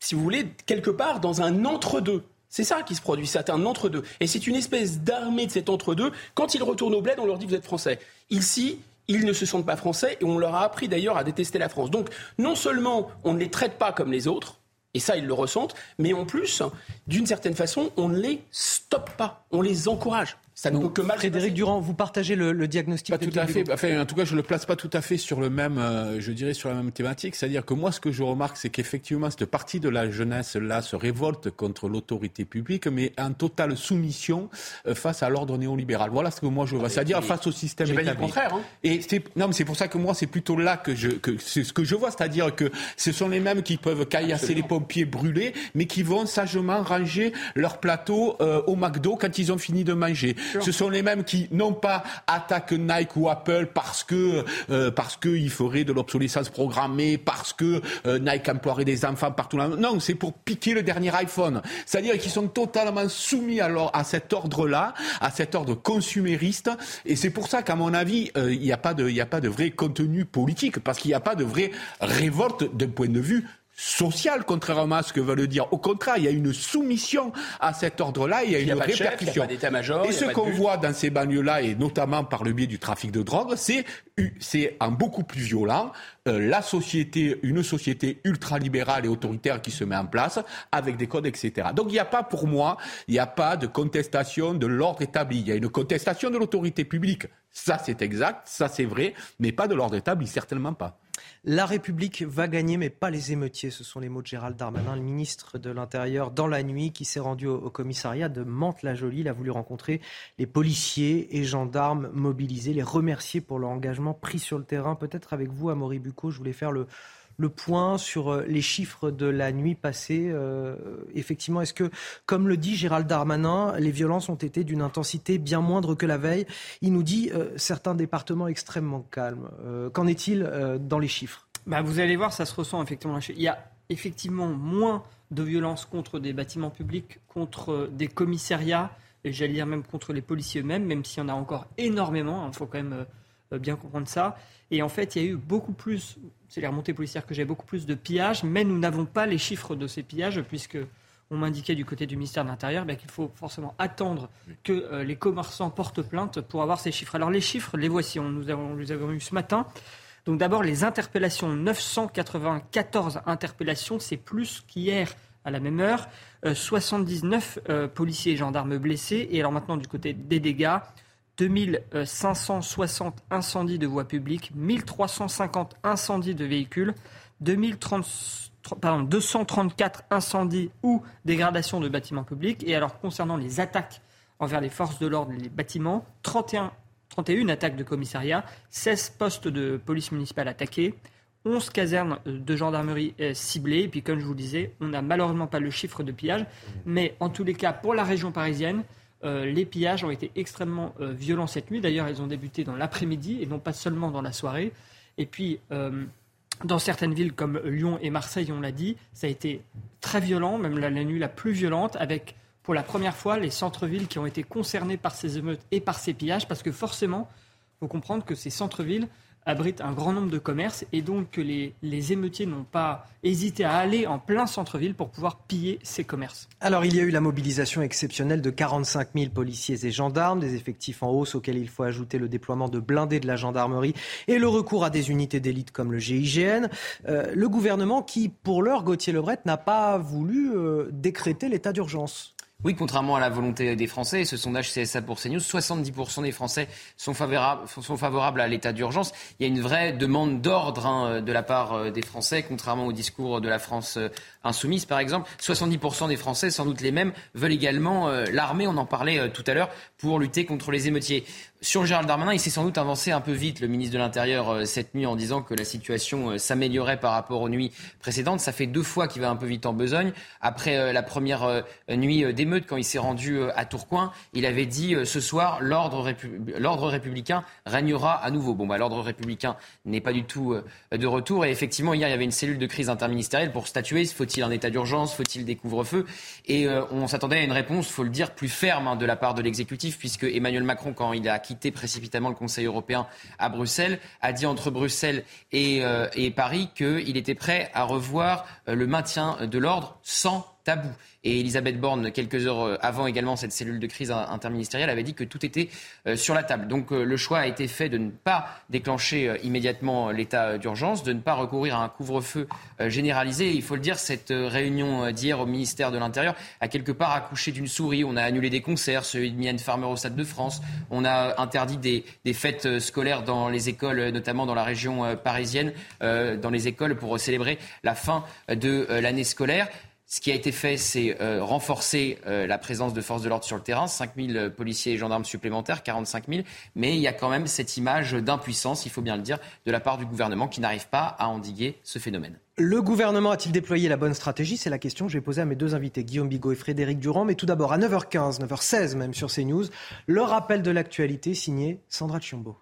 si vous voulez, quelque part dans un entre-deux. C'est ça qui se produit, c'est un entre-deux. Et c'est une espèce d'armée de cet entre-deux. Quand ils retournent au bled, on leur dit vous êtes français. Ici, ils ne se sentent pas français et on leur a appris d'ailleurs à détester la France. Donc non seulement on ne les traite pas comme les autres, et ça ils le ressentent, mais en plus, d'une certaine façon, on ne les stoppe pas, on les encourage. Ça ne peut que mal Frédéric Durand, vous partagez le, diagnostic Pas tout à fait. Enfin, en tout cas, je ne le place pas tout à fait sur le même, euh, je dirais, sur la même thématique. C'est-à-dire que moi, ce que je remarque, c'est qu'effectivement, cette partie de la jeunesse-là se révolte contre l'autorité publique, mais en totale soumission euh, face à l'ordre néolibéral. Voilà ce que moi je vois. C'est-à-dire face au système établi. Pas le contraire. Hein. Et non, mais c'est pour ça que moi, c'est plutôt là que je, que c'est ce que je vois. C'est-à-dire que ce sont les mêmes qui peuvent caillasser les pompiers brûlés, mais qui vont sagement ranger leur plateau euh, au McDo quand ils ont fini de manger. Ce sont les mêmes qui non pas attaquent Nike ou Apple parce que euh, parce qu'il ferait de l'obsolescence programmée, parce que euh, Nike emploierait des enfants partout là. Non, c'est pour piquer le dernier iPhone. C'est-à-dire qu'ils sont totalement soumis alors à cet ordre-là, à cet ordre consumériste. Et c'est pour ça qu'à mon avis, euh, il n'y a pas de il n'y a pas de vrai contenu politique parce qu'il n'y a pas de vraie révolte d'un point de vue social, contrairement à ce que veut le dire. Au contraire, il y a une soumission à cet ordre-là, il y a une répercussion. et ce qu'on voit dans ces banlieues-là, et notamment par le biais du trafic de drogue, c'est c'est un beaucoup plus violent euh, la société, une société ultralibérale et autoritaire qui se met en place avec des codes, etc. Donc il n'y a pas, pour moi, il n'y a pas de contestation de l'ordre établi. Il y a une contestation de l'autorité publique. Ça, c'est exact, ça, c'est vrai, mais pas de l'ordre établi, certainement pas. La République va gagner, mais pas les émeutiers. Ce sont les mots de Gérald Darmanin, le ministre de l'Intérieur, dans la nuit, qui s'est rendu au, commissariat de Mantes-la-Jolie. Il a voulu rencontrer les policiers et gendarmes mobilisés, les remercier pour leur engagement pris sur le terrain. Peut-être avec vous, Amaury Bucco, je voulais faire le, le point sur euh, les chiffres de la nuit passée. Euh, effectivement, est-ce que, comme le dit Gérald Darmanin, les violences ont été d'une intensité bien moindre que la veille? Il nous dit euh, certains départements extrêmement calmes. Qu'en est-il dans les chiffres? Bah, Vous allez voir, ça se ressent effectivement. Il y a effectivement moins de violences contre des bâtiments publics, contre des commissariats, et j'allais dire même contre les policiers eux-mêmes, même s'il y en a encore énormément. Il faut quand même bien comprendre ça. Et en fait, il y a eu beaucoup plus, c'est les remontées policières que j'ai, beaucoup plus de pillages, mais nous n'avons pas les chiffres de ces pillages, puisque on m'indiquait du côté du ministère de l'Intérieur ben, qu'il faut forcément attendre que euh, les commerçants portent plainte pour avoir ces chiffres. Alors les chiffres, les voici, on, nous avons, les avons eu ce matin. Donc d'abord les interpellations, 994 interpellations, c'est plus qu'hier à la même heure. 79 euh, euh, policiers et gendarmes blessés. Et alors maintenant du côté des dégâts, 2560 incendies de voies publiques, 1350 incendies de véhicules, 234 incendies ou dégradations de bâtiments publics. Et alors concernant les attaques envers les forces de l'ordre et les bâtiments, 31, 31 attaques de commissariat, 16 postes de police municipale attaqués, 11 casernes de gendarmerie euh, ciblées. Et puis, comme je vous le disais, on n'a malheureusement pas le chiffre de pillage. Mais en tous les cas, pour la région parisienne, euh, les pillages ont été extrêmement euh, violents cette nuit. D'ailleurs, ils ont débuté dans l'après-midi et non pas seulement dans la soirée. Et puis, euh, dans certaines villes comme Lyon et Marseille, on l'a dit, ça a été très violent, même la, nuit la plus violente, avec pour la première fois les centres-villes qui ont été concernés par ces émeutes et par ces pillages, parce que forcément, il faut comprendre que ces centres-villes abrite un grand nombre de commerces et donc que les, émeutiers n'ont pas hésité à aller en plein centre-ville pour pouvoir piller ces commerces. Alors il y a eu la mobilisation exceptionnelle de 45 000 policiers et gendarmes, des effectifs en hausse auxquels il faut ajouter le déploiement de blindés de la gendarmerie et le recours à des unités d'élite comme le GIGN. Euh, le gouvernement qui, pour l'heure, Gauthier Lebret, n'a pas voulu euh, décréter l'état d'urgence. Oui, contrairement à la volonté des Français, ce sondage CSA pour CNews, 70% des Français sont favorables, à l'état d'urgence. Il y a une vraie demande d'ordre hein, de la part euh, des Français, contrairement au discours de la France euh, insoumise, par exemple. 70% des Français, sans doute les mêmes, veulent également euh, l'armée, on en parlait tout à l'heure, pour lutter contre les émeutiers. Sur Gérald Darmanin, il s'est sans doute avancé un peu vite, le ministre de l'Intérieur, euh, cette nuit, en disant que la situation euh, s'améliorait par rapport aux nuits précédentes. Ça fait deux fois qu'il va un peu vite en besogne. Après euh, la première nuit d'émeute, quand il s'est rendu à Tourcoing, il avait dit ce soir, l'ordre républicain régnera à nouveau. Bon, bah, l'ordre républicain n'est pas du tout de retour. Et effectivement, hier, il y avait une cellule de crise interministérielle pour statuer. Faut-il un état d'urgence? Faut-il des couvre-feux? Et on s'attendait à une réponse, faut le dire, plus ferme hein, de la part de l'exécutif, puisque Emmanuel Macron, quand il a quitté précipitamment le Conseil européen à Bruxelles, a dit entre Bruxelles et, euh, et Paris qu'il était prêt à revoir euh, le maintien de l'ordre sans tabou. Et Elisabeth Borne, quelques heures euh, avant également cette cellule de crise interministérielle, avait dit que tout était euh, sur la table. Donc euh, le choix a été fait de ne pas déclencher immédiatement l'état d'urgence, de ne pas recourir à un couvre-feu généralisé. il faut le dire, cette réunion d'hier au ministère de l'Intérieur a quelque part accouché d'une souris. On a annulé des concerts, celui de Mylène Farmer au Stade de France. On a interdit des, des fêtes scolaires dans les écoles, notamment dans la région parisienne, dans les écoles pour célébrer la fin de l'année scolaire. Ce qui a été fait, c'est euh, renforcer euh, la présence de forces de l'ordre sur le terrain, 5 000 policiers et gendarmes supplémentaires, 45 000, mais il y a quand même cette image d'impuissance, il faut bien le dire, de la part du gouvernement qui n'arrive pas à endiguer ce phénomène. Le gouvernement a-t-il déployé la bonne stratégie? C'est la question que j'ai posée à mes deux invités, Guillaume Bigot et Frédéric Durand. Mais tout d'abord, à 9h15, 9h16 même sur CNews, le rappel de l'actualité signé Sandra Chiombo.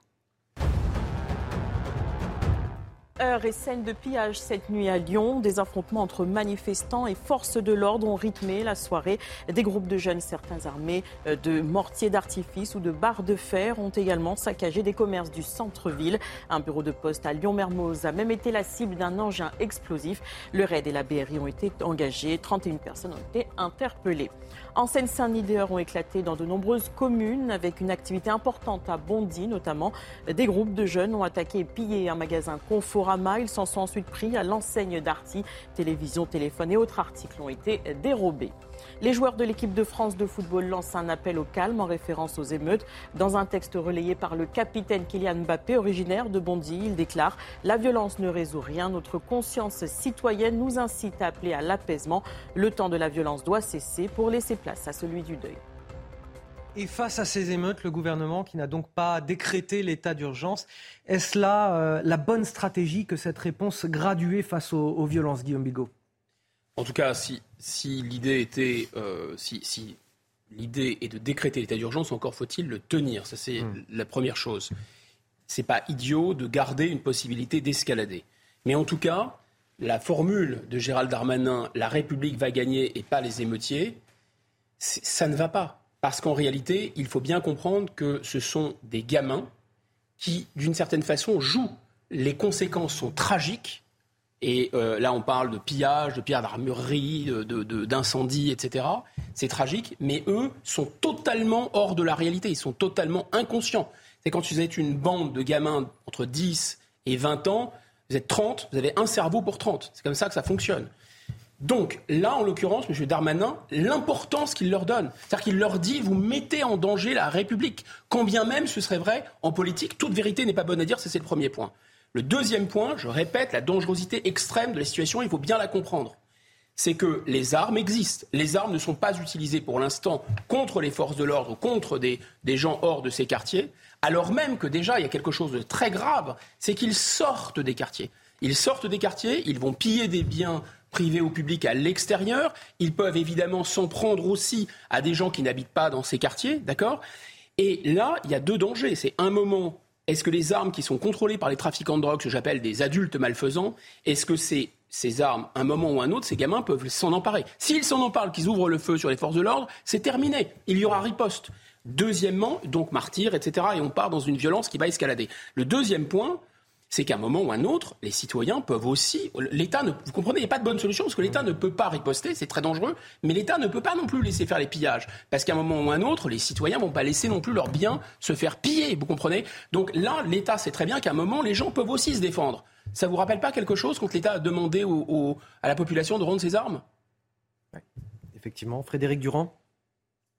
Heure et scène de pillage cette nuit à Lyon. Des affrontements entre manifestants et forces de l'ordre ont rythmé la soirée. Des groupes de jeunes, certains armés euh, de mortiers d'artifice ou de barres de fer, ont également saccagé des commerces du centre-ville. Un bureau de poste à Lyon-Mermoz a même été la cible d'un engin explosif. Le RAID et la BRI ont été engagés. 31 personnes ont été interpellées. En Seine-Saint-Denis, ont éclaté dans de nombreuses communes avec une activité importante à Bondy notamment. Des groupes de jeunes ont attaqué et pillé un magasin Conforama. Ils s'en sont ensuite pris à l'enseigne d'Arty. Télévision, téléphone et autres articles ont été dérobés. Les joueurs de l'équipe de France de football lancent un appel au calme en référence aux émeutes. Dans un texte relayé par le capitaine Kylian Mbappé, originaire de Bondy, il déclare La violence ne résout rien. Notre conscience citoyenne nous incite à appeler à l'apaisement. Le temps de la violence doit cesser pour laisser place à celui du deuil. Et face à ces émeutes, le gouvernement qui n'a donc pas décrété l'état d'urgence, est-ce là euh, la bonne stratégie que cette réponse graduée face aux, aux violences, Guillaume Bigot? En tout cas, si, l'idée était, euh, si, l'idée est de décréter l'état d'urgence, encore faut-il le tenir. Ça, c'est hmm. la première chose. C'est pas idiot de garder une possibilité d'escalader. Mais en tout cas, la formule de Gérald Darmanin, la République va gagner et pas les émeutiers, ça ne va pas. Parce qu'en réalité, il faut bien comprendre que ce sont des gamins qui, d'une certaine façon, jouent. Les conséquences sont tragiques et euh, là, on parle de pillage, de pillage d'armurerie, d'incendie, etc. C'est tragique, mais eux sont totalement hors de la réalité. Ils sont totalement inconscients. C'est quand vous êtes une bande de gamins entre 10 et 20 ans, vous êtes 30, vous avez un cerveau pour 30. C'est comme ça que ça fonctionne. Donc là, en l'occurrence, M. Darmanin, l'importance qu'il leur donne, c'est-à-dire qu'il leur dit vous mettez en danger la République. Quand bien même ce serait vrai en politique, toute vérité n'est pas bonne à dire, c'est le premier point. Le deuxième point, je répète, la dangerosité extrême de la situation, il faut bien la comprendre. C'est que les armes existent. Les armes ne sont pas utilisées pour l'instant contre les forces de l'ordre, contre des, gens hors de ces quartiers, alors même que déjà il y a quelque chose de très grave, c'est qu'ils sortent des quartiers. Ils sortent des quartiers, ils vont piller des biens privés ou publics à l'extérieur, ils peuvent évidemment s'en prendre aussi à des gens qui n'habitent pas dans ces quartiers, d'accord? Et là, il y a deux dangers. C'est un moment est-ce que les armes qui sont contrôlées par les trafiquants de drogue, que j'appelle des adultes malfaisants, est-ce que ces armes, un moment ou un autre, ces gamins peuvent s'en emparer. S'ils s'en emparent, qu'ils ouvrent le feu sur les forces de l'ordre, c'est terminé. Il y aura riposte. Deuxièmement, donc martyr, etc. Et on part dans une violence qui va escalader. Le deuxième point, c'est qu'à un moment ou un autre, les citoyens peuvent aussi. L'État, ne, vous comprenez, il n'y a pas de bonne solution parce que l'État ne peut pas riposter, c'est très dangereux, mais l'État ne peut pas non plus laisser faire les pillages. Parce qu'à un moment ou un autre, les citoyens ne vont pas laisser non plus leurs biens se faire piller, vous comprenez? Donc là, l'État sait très bien qu'à un moment, les gens peuvent aussi se défendre. Ça vous rappelle pas quelque chose quand l'État a demandé à la population de rendre ses armes? Effectivement. Frédéric Durand?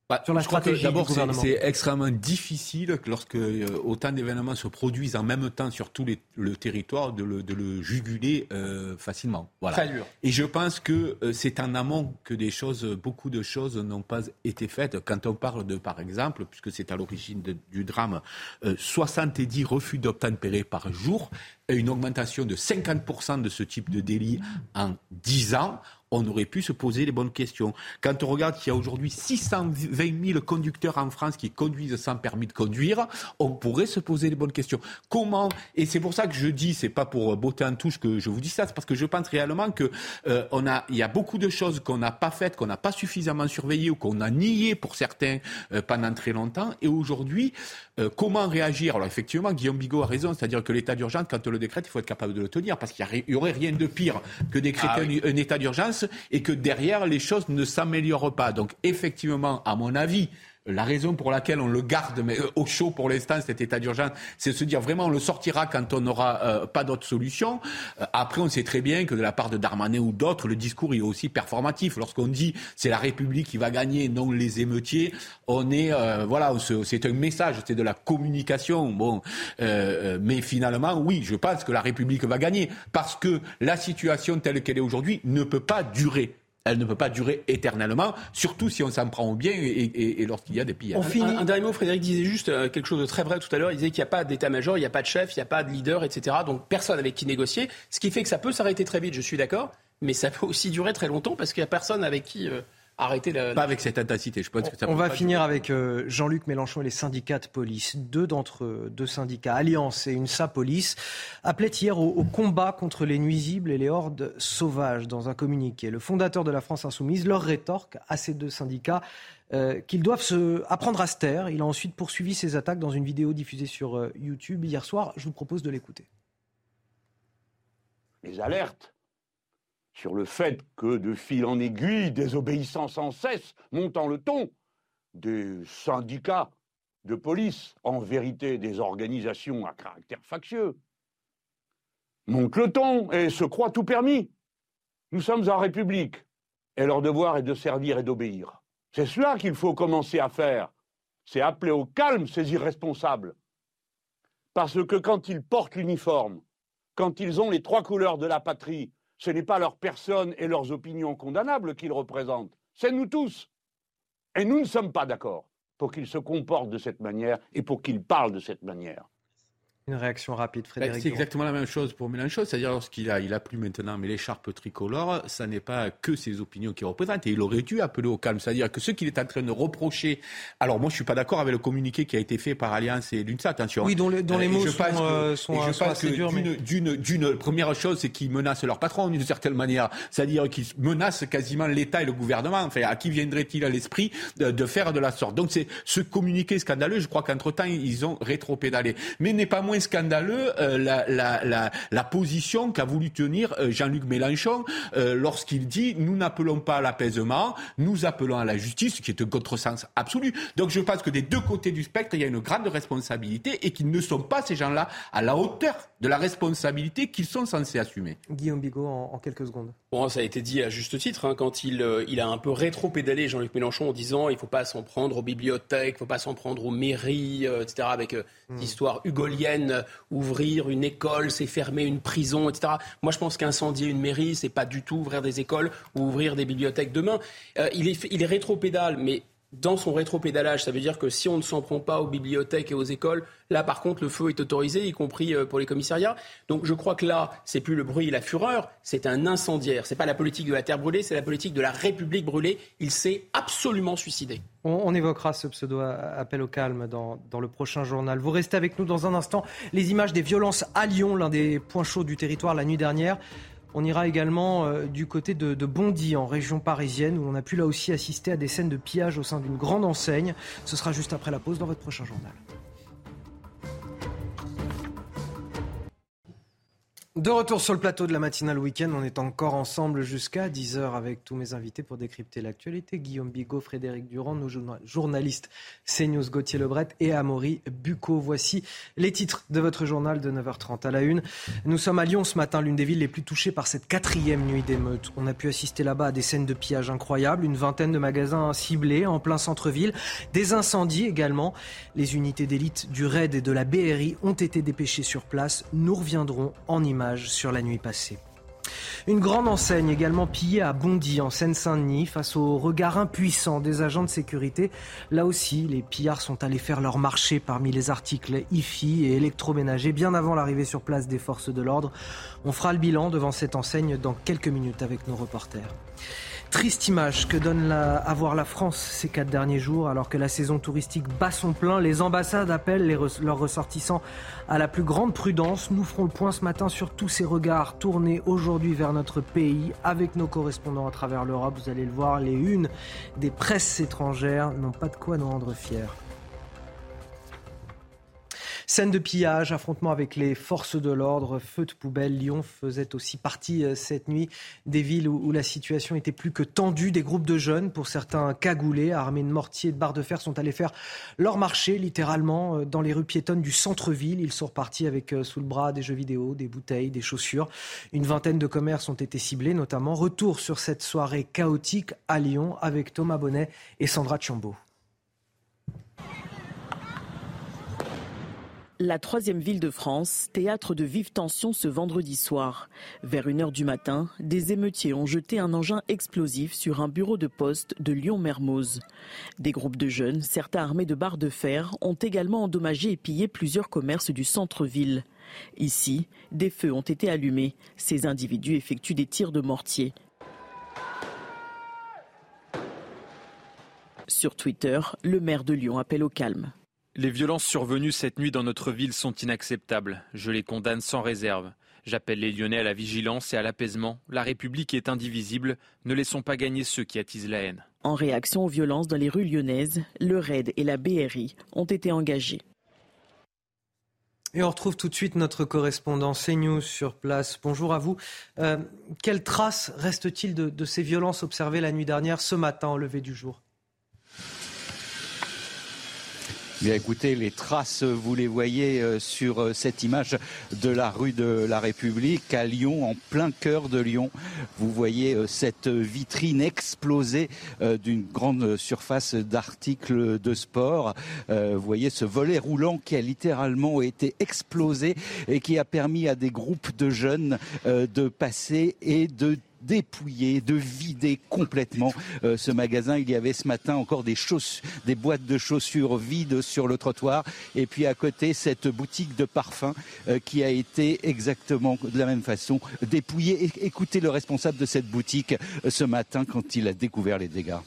Bah, sur la stratégie D'abord, c'est extrêmement difficile lorsque euh, autant d'événements se produisent en même temps sur tout les, le territoire de le, de le juguler euh, facilement. Voilà. Et je pense que euh, c'est en amont que des choses, beaucoup de choses n'ont pas été faites. Quand on parle de, par exemple, puisque c'est à l'origine du drame, 70 refus d'obtempérer par jour, une augmentation de 50% de ce type de délit en 10 ans on aurait pu se poser les bonnes questions. Quand on regarde qu'il y a aujourd'hui 620 000 conducteurs en France qui conduisent sans permis de conduire, on pourrait se poser les bonnes questions. Comment Et c'est pour ça que je dis, c'est pas pour botter en touche que je vous dis ça, c'est parce que je pense réellement que euh, on a, il y a beaucoup de choses qu'on n'a pas faites, qu'on n'a pas suffisamment surveillées ou qu'on a niées pour certains euh, pendant très longtemps. Et aujourd'hui, euh, comment réagir? Alors effectivement, Guillaume Bigot a raison, c'est-à-dire que l'état d'urgence, quand on le décrète, il faut être capable de le tenir, parce qu'il n'y aurait rien de pire que décréter ah un état d'urgence et que derrière, les choses ne s'améliorent pas. Donc effectivement, à mon avis, la raison pour laquelle on le garde mais, euh, au chaud pour l'instant, cet état d'urgence, c'est de se dire vraiment on le sortira quand on n'aura euh, pas d'autre solution. Euh, après, on sait très bien que de la part de Darmanin ou d'autres, le discours est aussi performatif. Lorsqu'on dit c'est la République qui va gagner, non les émeutiers, on est voilà, c'est un message, c'est de la communication. Bon, mais finalement, oui, je pense que la République va gagner parce que la situation telle qu'elle est aujourd'hui ne peut pas durer elle ne peut pas durer éternellement, surtout si on s'en prend au bien et, lorsqu'il y a des pillages. Un, un, dernier mot, Frédéric disait juste euh, quelque chose de très vrai tout à l'heure. Il disait qu'il n'y a pas d'état-major, il n'y a pas de chef, il n'y a pas de leader, etc. Donc personne avec qui négocier. Ce qui fait que ça peut s'arrêter très vite, je suis d'accord, mais ça peut aussi durer très longtemps parce qu'il n'y a personne avec qui. Euh, arrêter la... Pas avec cette intensité, je pense que ça On va finir avec euh, Jean-Luc Mélenchon et les syndicats de police. Deux d'entre eux, deux syndicats, Alliance et UNSA Police, appelaient hier au, combat contre les nuisibles et les hordes sauvages dans un communiqué. Le fondateur de la France Insoumise leur rétorque à ces deux syndicats euh, qu'ils doivent se, apprendre à se taire. Il a ensuite poursuivi ses attaques dans une vidéo diffusée sur euh, YouTube hier soir. Je vous propose de l'écouter. Les alertes sur le fait que de fil en aiguille, désobéissant sans cesse, montant le ton, des syndicats de police, en vérité des organisations à caractère factieux, montent le ton et se croient tout permis. Nous sommes en République, et leur devoir est de servir et d'obéir. C'est cela qu'il faut commencer à faire. C'est appeler au calme ces irresponsables. Parce que quand ils portent l'uniforme, quand ils ont les trois couleurs de la patrie, ce n'est pas leur personne et leurs opinions condamnables qu'ils représentent, c'est nous tous. Et nous ne sommes pas d'accord pour qu'ils se comportent de cette manière et pour qu'ils parlent de cette manière. Une réaction rapide, bah, Frédéric. C'est exactement la même chose pour Mélenchon, c'est-à-dire lorsqu'il a, il a plus maintenant mais l'écharpe tricolore, ça n'est pas que ses opinions qu'il représente, et il aurait dû appeler au calme, c'est-à-dire que ce qu'il est en train de reprocher, alors moi je suis pas d'accord avec le communiqué qui a été fait par Alliance et l'UNSA, attention. Oui, dont, les, dont les euh, mots je sont, que, euh, sont, je pense assez durs, d'une, première chose, c'est qu'ils menacent leur patron d'une certaine manière, c'est-à-dire qu'ils menacent quasiment l'État et le gouvernement, enfin à qui viendrait-il à l'esprit de, de, faire de la sorte? Donc c'est ce communiqué scandaleux, je crois qu'entre-temps ils ont rétro-pédalé, mais n'est pas moins scandaleux euh, la, position qu'a voulu tenir euh, Jean-Luc Mélenchon euh, lorsqu'il dit nous n'appelons pas à l'apaisement, nous appelons à la justice, ce qui est un contresens absolu. Donc je pense que des deux côtés du spectre, il y a une grande responsabilité et qu'ils ne sont pas ces gens-là à la hauteur de la responsabilité qu'ils sont censés assumer. Guillaume Bigot, en, quelques secondes. Bon, ça a été dit à juste titre, hein, quand il, il a un peu rétro-pédalé Jean-Luc Mélenchon en disant il ne faut pas s'en prendre aux bibliothèques, il ne faut pas s'en prendre aux mairies, etc., avec hmm. l'histoire hugolienne, ouvrir une école, c'est fermer une prison, etc. Moi, je pense qu'incendier une mairie, c'est pas du tout ouvrir des écoles ou ouvrir des bibliothèques demain. Euh, il est, il est rétro-pédale, mais dans son rétropédalage. Ça veut dire que si on ne s'en prend pas aux bibliothèques et aux écoles, là par contre le feu est autorisé, y compris euh, pour les commissariats. Donc je crois que là, c'est plus le bruit et la fureur, c'est un incendiaire. C'est pas la politique de la terre brûlée, c'est la politique de la République brûlée. Il s'est absolument suicidé. On, évoquera ce pseudo appel au calme dans, dans, le prochain journal. Vous restez avec nous dans un instant. Les images des violences à Lyon, l'un des points chauds du territoire la nuit dernière. On ira également euh, du côté de, de, Bondy, en région parisienne, où on a pu là aussi assister à des scènes de pillage au sein d'une grande enseigne. Ce sera juste après la pause dans votre prochain journal. De retour sur le plateau de la matinale week-end, on est encore ensemble jusqu'à 10h avec tous mes invités pour décrypter l'actualité. Guillaume Bigot, Frédéric Durand, nos journalistes CNews Gauthier Lebret et Amaury Bucco. Voici les titres de votre journal de 9h30 à la une. Nous sommes à Lyon ce matin, l'une des villes les plus touchées par cette quatrième nuit d'émeute. On a pu assister là-bas à des scènes de pillage incroyables, une vingtaine de magasins ciblés en plein centre-ville, des incendies également. Les unités d'élite du RAID et de la BRI ont été dépêchées sur place. Nous reviendrons en images sur la nuit passée. Une grande enseigne également pillée à Bondy, en Seine-Saint-Denis, face au regard impuissant des agents de sécurité. Là aussi, les pillards sont allés faire leur marché parmi les articles IFI et électroménagers bien avant l'arrivée sur place des forces de l'ordre. On fera le bilan devant cette enseigne dans quelques minutes avec nos reporters. Triste image que donne à voir la France ces quatre derniers jours, alors que la saison touristique bat son plein. Les ambassades appellent leurs ressortissants à la plus grande prudence. Nous ferons le point ce matin sur tous ces regards tournés aujourd'hui vers notre pays avec nos correspondants à travers l'Europe. Vous allez le voir, les unes des presses étrangères n'ont pas de quoi nous rendre fiers. Scène de pillage, affrontement avec les forces de l'ordre, feu de poubelle. Lyon faisait aussi partie euh, cette nuit des villes où, la situation était plus que tendue. Des groupes de jeunes, pour certains cagoulés, armés de mortiers et de barres de fer, sont allés faire leur marché, littéralement, euh, dans les rues piétonnes du centre-ville. Ils sont repartis avec euh, sous le bras des jeux vidéo, des bouteilles, des chaussures. Une vingtaine de commerces ont été ciblés, notamment. Retour sur cette soirée chaotique à Lyon avec Thomas Bonnet et Sandra Chambaud. La troisième ville de France, théâtre de vives tensions ce vendredi soir. Vers 1h du matin, des émeutiers ont jeté un engin explosif sur un bureau de poste de Lyon-Mermoz. Des groupes de jeunes, certains armés de barres de fer, ont également endommagé et pillé plusieurs commerces du centre-ville. Ici, des feux ont été allumés. Ces individus effectuent des tirs de mortier. Sur Twitter, le maire de Lyon appelle au calme. Les violences survenues cette nuit dans notre ville sont inacceptables. Je les condamne sans réserve. J'appelle les Lyonnais à la vigilance et à l'apaisement. La République est indivisible. Ne laissons pas gagner ceux qui attisent la haine. En réaction aux violences dans les rues lyonnaises, le RAID et la BRI ont été engagés. Et on retrouve tout de suite notre correspondant CNews sur place. Bonjour à vous. Euh, quelle trace reste-t-il de, de ces violences observées la nuit dernière, ce matin au lever du jour? Bien écoutez, les traces, vous les voyez euh, sur euh, cette image de la rue de la République à Lyon, en plein cœur de Lyon. Vous voyez euh, cette vitrine explosée d'une grande surface d'articles de sport. Vous voyez ce volet roulant qui a littéralement été explosé et qui a permis à des groupes de jeunes de passer et de dépouiller, de vider complètement euh, ce magasin. Il y avait ce matin encore des, des boîtes de chaussures vides sur le trottoir. Et puis à côté, cette boutique de parfums euh, qui a été exactement de la même façon dépouillée. Écoutez le responsable de cette boutique euh, ce matin quand il a découvert les dégâts.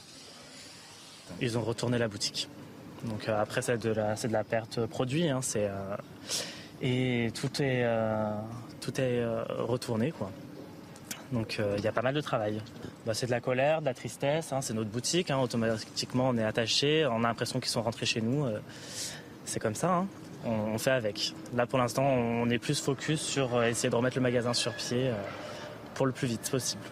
Ils ont retourné la boutique. Donc après, c'est de, la, perte produit. Hein, et tout est, tout est retourné. quoi. Donc euh, il y a pas mal de travail. Bah, c'est de la colère, de la tristesse, hein, c'est notre boutique, hein, automatiquement on est attaché, on a l'impression qu'ils sont rentrés chez nous. Euh, c'est comme ça, hein. on, fait avec. Là pour l'instant on est plus focus sur euh, essayer de remettre le magasin sur pied pour le plus vite possible.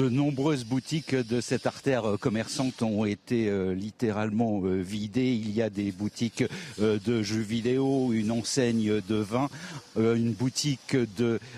De nombreuses boutiques de cette artère commerçante ont été euh, littéralement euh, vidées. Il y a des boutiques euh, de jeux vidéo, une enseigne de vin, une boutique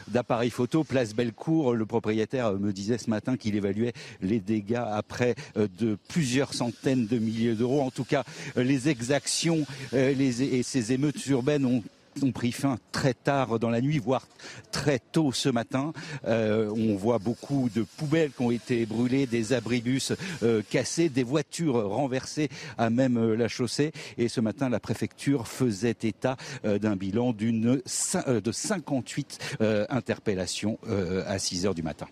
d'appareils photo, Place Bellecour. Le propriétaire me disait ce matin qu'il évaluait les dégâts après de plusieurs centaines de milliers d'euros. En tout cas, les exactions et ces émeutes urbaines ont ont pris fin très tard dans la nuit, voire très tôt ce matin. Euh, on voit beaucoup de poubelles qui ont été brûlées, des abribus euh, cassés, des voitures renversées à même euh, la chaussée. Et ce matin, la préfecture faisait état d'un bilan d'une de 58 interpellations à 6 heures du matin.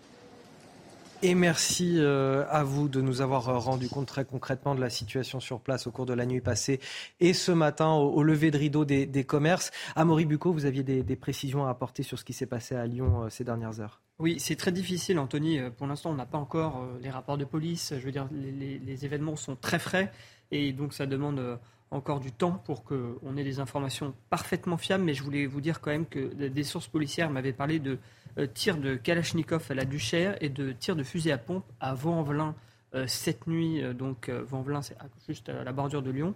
Et merci euh, à vous de nous avoir euh, rendu compte très concrètement de la situation sur place au cours de la nuit passée et ce matin au, lever de rideau des, commerces. Amaury Bucco, vous aviez des, précisions à apporter sur ce qui s'est passé à Lyon euh, ces dernières heures? Oui, c'est très difficile, Anthony. Pour l'instant, on n'a pas encore les rapports de police. Je veux dire, les, événements sont très frais et donc ça demande encore du temps pour qu'on ait des informations parfaitement fiables. Mais je voulais vous dire quand même que des sources policières m'avaient parlé de tir de Kalachnikov à la Duchère et de tir de fusil à pompe à Vaux-en-Velin euh, cette nuit. Euh, donc Vaux-en-Velin, c'est juste à la bordure de Lyon.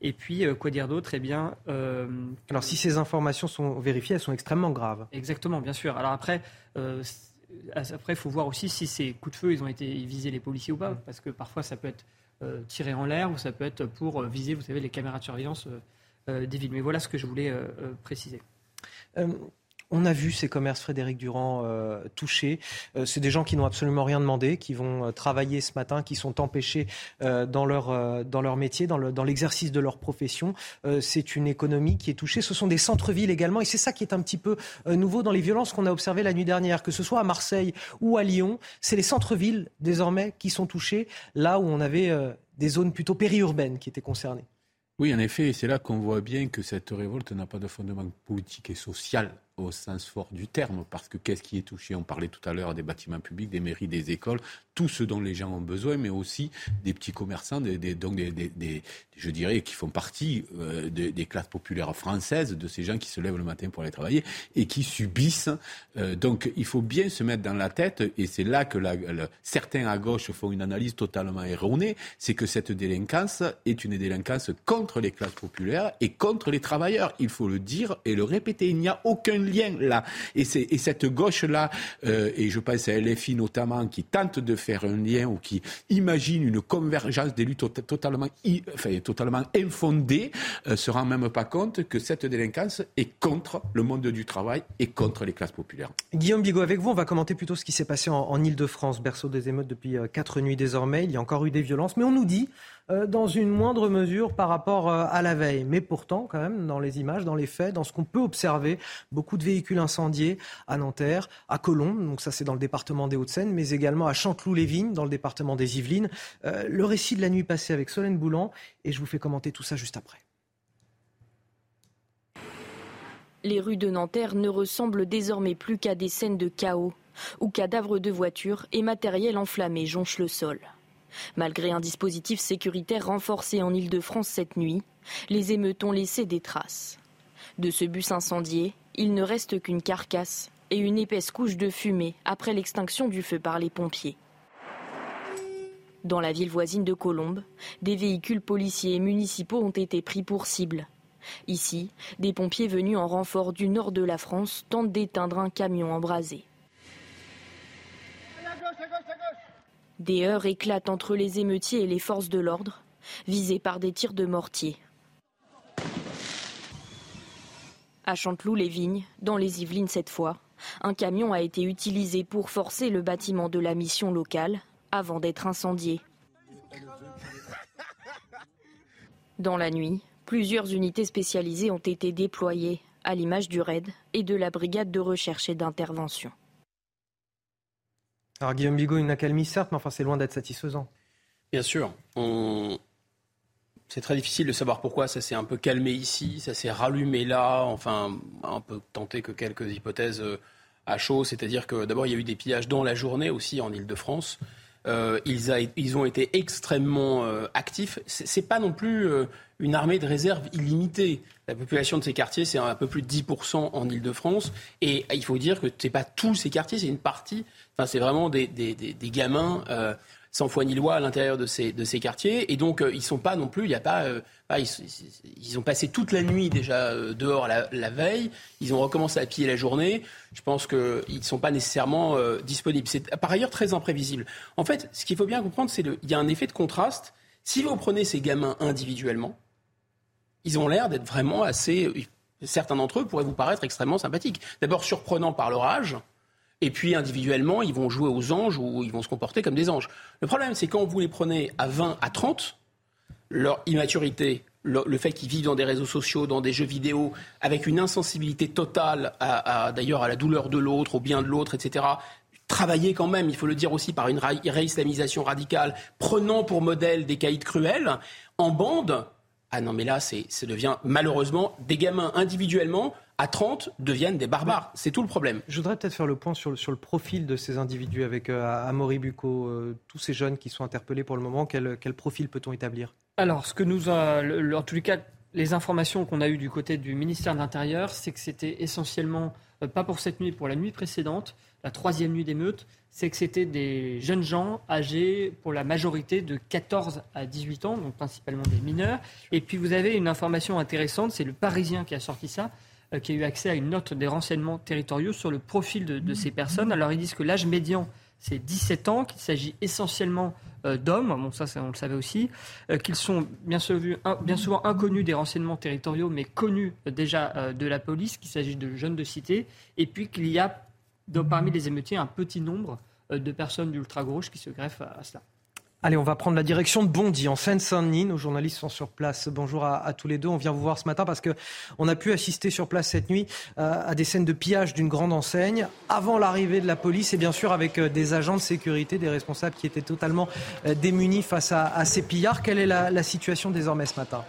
Et puis, quoi dire d'autre? Eh bien. Alors, si ces informations sont vérifiées, elles sont extrêmement graves. Exactement, bien sûr. Alors après. après, il faut voir aussi si ces coups de feu, ils ont été visés les policiers ou pas, parce que parfois ça peut être tiré en l'air ou ça peut être pour viser, vous savez, les caméras de surveillance des villes. Mais voilà ce que je voulais préciser. On a vu ces commerces Frédéric Durand euh, touchés. Euh, c'est des gens qui n'ont absolument rien demandé, qui vont euh, travailler ce matin, qui sont empêchés dans, leur, dans leur métier, dans, dans l'exercice de leur profession. c'est une économie qui est touchée. Ce sont des centres-villes également. Et c'est ça qui est un petit peu nouveau dans les violences qu'on a observées la nuit dernière, que ce soit à Marseille ou à Lyon. C'est les centres-villes désormais qui sont touchés, là où on avait des zones plutôt périurbaines qui étaient concernées. Oui, en effet, c'est là qu'on voit bien que cette révolte n'a pas de fondement politique et social au sens fort du terme, parce que qu'est-ce qui est touché? On parlait tout à l'heure des bâtiments publics, des mairies, des écoles, tout ce dont les gens ont besoin, mais aussi des petits commerçants, donc des, je dirais, qui font partie euh, des classes populaires françaises, de ces gens qui se lèvent le matin pour aller travailler et qui subissent. Euh, donc il faut bien se mettre dans la tête, et c'est là que certains à gauche font une analyse totalement erronée, c'est que cette délinquance est une délinquance contre les classes populaires et contre les travailleurs. Il faut le dire et le répéter. Il n'y a aucun lien là. Et, et cette gauche-là, euh, et je pense à LFI notamment, qui tente de faire un lien ou qui imagine une convergence des luttes totalement, enfin, totalement infondée, euh, se rend même pas compte que cette délinquance est contre le monde du travail et contre les classes populaires. Guillaume Bigot, avec vous, on va commenter plutôt ce qui s'est passé en, en Ile-de-France, berceau des émeutes depuis euh, quatre nuits désormais. Il y a encore eu des violences, mais on nous dit dans une moindre mesure par rapport euh, à la veille. Mais pourtant, quand même, dans les images, dans les faits, dans ce qu'on peut observer, beaucoup de véhicules incendiés à Nanterre, à Colombes, donc ça c'est dans le département des Hauts-de-Seine, mais également à Chanteloup-les-Vignes, dans le département des Yvelines. Euh, le récit de la nuit passée avec Solène Boulan, et je vous fais commenter tout ça juste après. Les rues de Nanterre ne ressemblent désormais plus qu'à des scènes de chaos, où cadavres de voitures et matériel enflammé jonchent le sol. Malgré un dispositif sécuritaire renforcé en Ile-de-France cette nuit, les émeutes ont laissé des traces. De ce bus incendié, il ne reste qu'une carcasse et une épaisse couche de fumée après l'extinction du feu par les pompiers. Dans la ville voisine de Colombes, des véhicules policiers et municipaux ont été pris pour cible. Ici, des pompiers venus en renfort du nord de la France tentent d'éteindre un camion embrasé. Des heurts éclatent entre les émeutiers et les forces de l'ordre, visés par des tirs de mortier. À Chanteloup-les-Vignes, dans les Yvelines cette fois, un camion a été utilisé pour forcer le bâtiment de la mission locale avant d'être incendié. Dans la nuit, plusieurs unités spécialisées ont été déployées, à l'image du RAID et de la brigade de recherche et d'intervention. Alors Guillaume Bigot, une accalmie certes, mais enfin c'est loin d'être satisfaisant. Bien sûr. C'est très difficile de savoir pourquoi ça s'est un peu calmé ici, ça s'est rallumé là. Enfin, on peut tenter que quelques hypothèses euh, à chaud. C'est-à-dire que d'abord, il y a eu des pillages dans la journée aussi en Ile-de-France. Euh, ils, ont été extrêmement euh, actifs. Ce n'est pas non plus une armée de réserve illimitée. La population de ces quartiers, c'est un peu plus de 10% en Ile-de-France. Et il faut dire que ce n'est pas tous ces quartiers, c'est une partie. Enfin, c'est vraiment des, gamins euh, sans foi ni loi à l'intérieur de ces, de ces quartiers. Et donc, euh, ils sont pas non plus, il a pas. Euh, ils, ont passé toute la nuit déjà dehors la, veille. Ils ont recommencé à piller la journée. Je pense qu'ils ne sont pas nécessairement disponibles. C'est par ailleurs très imprévisible. En fait, ce qu'il faut bien comprendre, c'est qu'il y a un effet de contraste. Si vous prenez ces gamins individuellement, ils ont l'air d'être vraiment assez. certains d'entre eux pourraient vous paraître extrêmement sympathiques. D'abord surprenants par leur âge, et puis individuellement, ils vont jouer aux anges ou ils vont se comporter comme des anges. Le problème, c'est quand vous les prenez à 20, à 30, leur immaturité, le, fait qu'ils vivent dans des réseaux sociaux, dans des jeux vidéo, avec une insensibilité totale, à, d'ailleurs à la douleur de l'autre, au bien de l'autre, etc., travailler quand même, il faut le dire aussi, par une réislamisation radicale, prenant pour modèle des caïds cruels, en bande, ah non, mais là, c'est, ça devient malheureusement des gamins individuellement à 30 deviennent des barbares. C'est tout le problème. Je voudrais peut-être faire le point sur le, sur le profil de ces individus avec euh, Amaury Bucco, euh, tous ces jeunes qui sont interpellés pour le moment. Quel, quel profil peut-on établir? Alors, ce que nous, a, en tous les cas, les informations qu'on a eues du côté du ministère de l'Intérieur, c'est que c'était essentiellement, euh, pas pour cette nuit, pour la nuit précédente, la troisième nuit d'émeute, c'est que c'était des jeunes gens âgés pour la majorité de 14 à 18 ans, donc principalement des mineurs. Et puis vous avez une information intéressante, c'est le Parisien qui a sorti ça, euh, qui a eu accès à une note des renseignements territoriaux sur le profil de, ces personnes. Alors ils disent que l'âge médian, c'est 17 ans, qu'il s'agit essentiellement euh, d'hommes, bon ça, on le savait aussi, euh, qu'ils sont bien, bien, souvent inconnus des renseignements territoriaux, mais connus déjà de la police, qu'il s'agit de jeunes de cité, et puis qu'il y a donc, parmi les émeutiers un petit nombre euh, de personnes d'ultra-gauche qui se greffent à, cela. Allez, on va prendre la direction de Bondy, en Seine-Saint-Denis. Nos journalistes sont sur place. Bonjour à, tous les deux. On vient vous voir ce matin parce que on a pu assister sur place cette nuit euh, à des scènes de pillage d'une grande enseigne avant l'arrivée de la police et bien sûr avec euh, des agents de sécurité, des responsables qui étaient totalement démunis face à, ces pillards. Quelle est la situation désormais ce matin?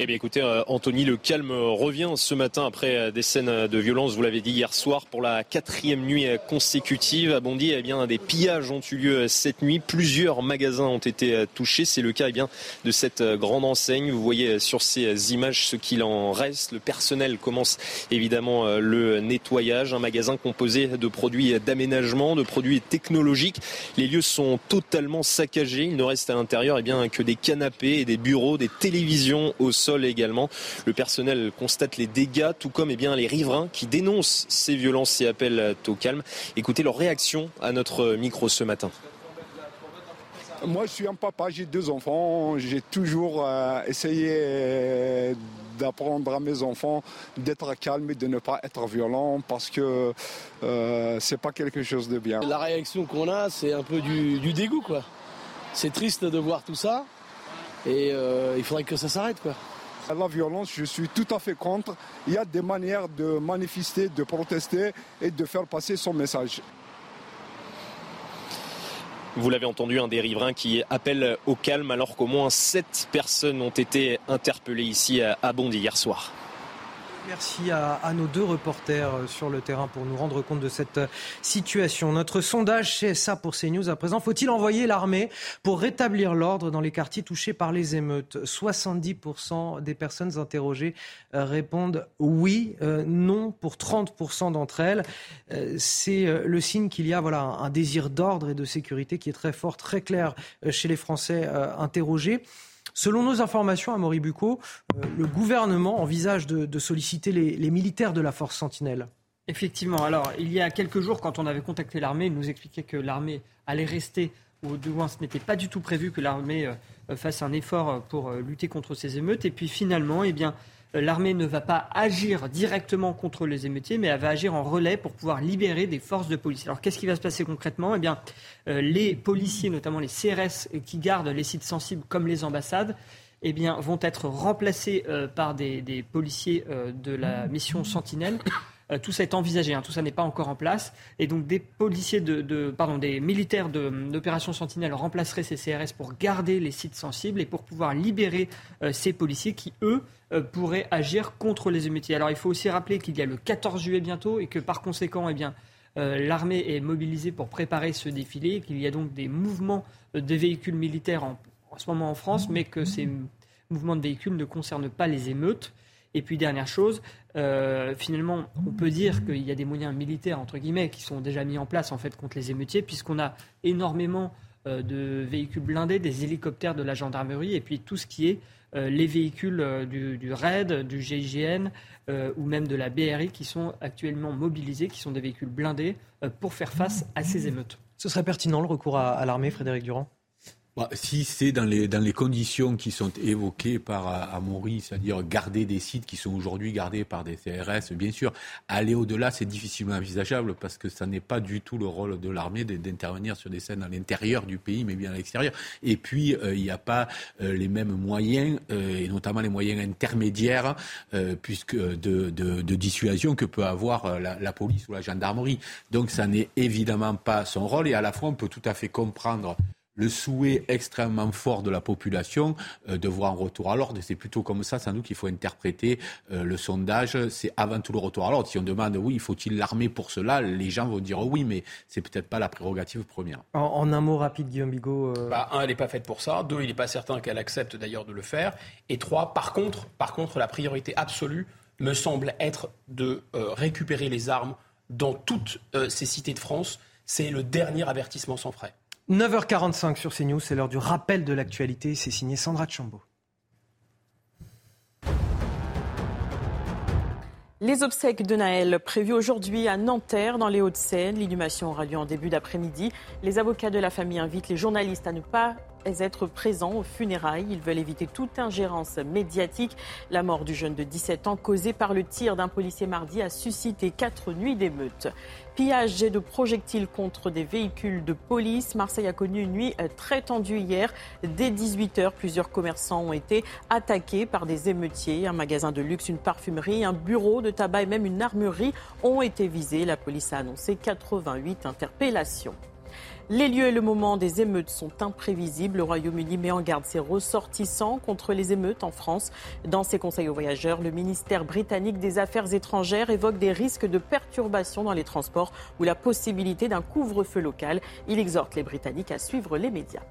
Eh bien écoutez, euh, Anthony, le calme revient ce matin après euh, des scènes de violence, vous l'avez dit hier soir, pour la quatrième nuit consécutive. À Bondy, eh bien, des pillages ont eu lieu cette nuit. Plusieurs magasins ont été touchés. C'est le cas eh bien, de cette grande enseigne. Vous voyez sur ces images ce qu'il en reste. Le personnel commence évidemment le nettoyage. Un magasin composé de produits d'aménagement, de produits technologiques. Les lieux sont totalement saccagés. Il ne reste à l'intérieur eh bien, que des canapés et des bureaux, des télévisions au sol également. Le personnel constate les dégâts, tout comme eh bien, les riverains qui dénoncent ces violences et appellent au calme. Écoutez leur réaction à notre micro ce matin. Moi, je suis un papa, j'ai deux enfants. J'ai toujours euh, essayé euh, d'apprendre à mes enfants d'être calmes et de ne pas être violents parce que euh, c'est pas quelque chose de bien. La réaction qu'on a, c'est un peu du, du dégoût, quoi. C'est triste de voir tout ça et il faudrait que ça s'arrête, quoi. La violence, je suis tout à fait contre. Il y a des manières de manifester, de protester et de faire passer son message. Vous l'avez entendu, un des riverains qui appelle au calme alors qu'au moins sept personnes ont été interpellées ici à Bondy hier soir. Merci à, nos deux reporters euh, sur le terrain pour nous rendre compte de cette euh, situation. Notre sondage CSA pour CNews à présent, faut-il envoyer l'armée pour rétablir l'ordre dans les quartiers touchés par les émeutes? 70% des personnes interrogées euh, répondent oui, non pour 30% d'entre elles. C'est le signe qu'il y a voilà, un désir d'ordre et de sécurité qui est très fort, très clair chez les Français interrogés. Selon nos informations à Moribuco, euh, le gouvernement envisage de, solliciter les, militaires de la force Sentinelle. Effectivement. Alors, il y a quelques jours, quand on avait contacté l'armée, il nous expliquait que l'armée allait rester, du moins ce n'était pas du tout prévu que l'armée euh, fasse un effort pour euh, lutter contre ces émeutes. Et puis finalement, eh bien, l'armée ne va pas agir directement contre les émeutiers, mais elle va agir en relais pour pouvoir libérer des forces de police. Alors qu'est-ce qui va se passer concrètement? Eh bien, euh, les policiers, notamment les CRS qui gardent les sites sensibles comme les ambassades, eh bien, vont être remplacés euh, par des, policiers de la mission Sentinelle. Tout ça est envisagé, hein, tout ça n'est pas encore en place. Et donc des policiers de, pardon, des militaires d'opération Sentinelle remplaceraient ces CRS pour garder les sites sensibles et pour pouvoir libérer ces policiers qui, eux, euh, pourrait agir contre les émeutiers. Alors il faut aussi rappeler qu'il y a le 14 juillet bientôt et que par conséquent, eh bien, euh, l'armée est mobilisée pour préparer ce défilé, qu'il y a donc des mouvements euh, de véhicules militaires en, ce moment en France, mais que ces mouvements de véhicules ne concernent pas les émeutes. Et puis dernière chose, finalement, on peut dire qu'il y a des moyens militaires entre guillemets qui sont déjà mis en place en fait contre les émeutiers, puisqu'on a énormément de véhicules blindés, des hélicoptères de la gendarmerie, et puis tout ce qui est euh, les véhicules euh, du, RAID, du GIGN euh, ou même de la BRI qui sont actuellement mobilisés, qui sont des véhicules blindés pour faire face à ces émeutes. Ce serait pertinent le recours à, l'armée, Frédéric Durand? Bah, si c'est dans les, dans les conditions qui sont évoquées par euh, Amaury, c'est-à-dire garder des sites qui sont aujourd'hui gardés par des CRS, bien sûr, aller au-delà, c'est difficilement envisageable parce que ça n'est pas du tout le rôle de l'armée d'intervenir sur des scènes à l'intérieur du pays, mais bien à l'extérieur. Et puis, euh, il n'y a pas euh, les mêmes moyens, et notamment les moyens intermédiaires, puisque de, de, de, dissuasion que peut avoir la, la police ou la gendarmerie. Donc, ça n'est évidemment pas son rôle, et à la fois, on peut tout à fait comprendre le souhait extrêmement fort de la population euh, de voir un retour à l'ordre. C'est plutôt comme ça, sans doute, qu'il faut interpréter euh, le sondage. C'est avant tout le retour à l'ordre. Si on demande, oui, faut-il l'armée pour cela, les gens vont dire oui, mais c'est peut-être pas la prérogative première. En, un mot rapide, Guillaume Bigot. Euh, bah, un, elle n'est pas faite pour ça. Deux, il n'est pas certain qu'elle accepte d'ailleurs de le faire. Et trois, par contre, par contre, la priorité absolue me semble être de récupérer les armes dans toutes ces cités de France. C'est le dernier avertissement sans frais. 9h45 sur CNews, c'est l'heure du rappel de l'actualité. C'est signé Sandra Chambaud. Les obsèques de Naël prévues aujourd'hui à Nanterre, dans les Hauts-de-Seine. L'inhumation aura lieu en début d'après-midi. Les avocats de la famille invitent les journalistes à ne pas être présents aux funérailles. Ils veulent éviter toute ingérence médiatique. La mort du jeune de 17 ans, causée par le tir d'un policier mardi, a suscité quatre nuits d'émeutes. Pillage et de projectiles contre des véhicules de police. Marseille a connu une nuit très tendue hier. Dès 18h, plusieurs commerçants ont été attaqués par des émeutiers. Un magasin de luxe, une parfumerie, un bureau de tabac et même une armurerie ont été visés. La police a annoncé 88 interpellations. Les lieux et le moment des émeutes sont imprévisibles. Le Royaume-Uni met en garde ses ressortissants contre les émeutes en France. Dans ses conseils aux voyageurs, le ministère britannique des Affaires étrangères évoque des risques de perturbations dans les transports ou la possibilité d'un couvre-feu local. Il exhorte les Britanniques à suivre les médias.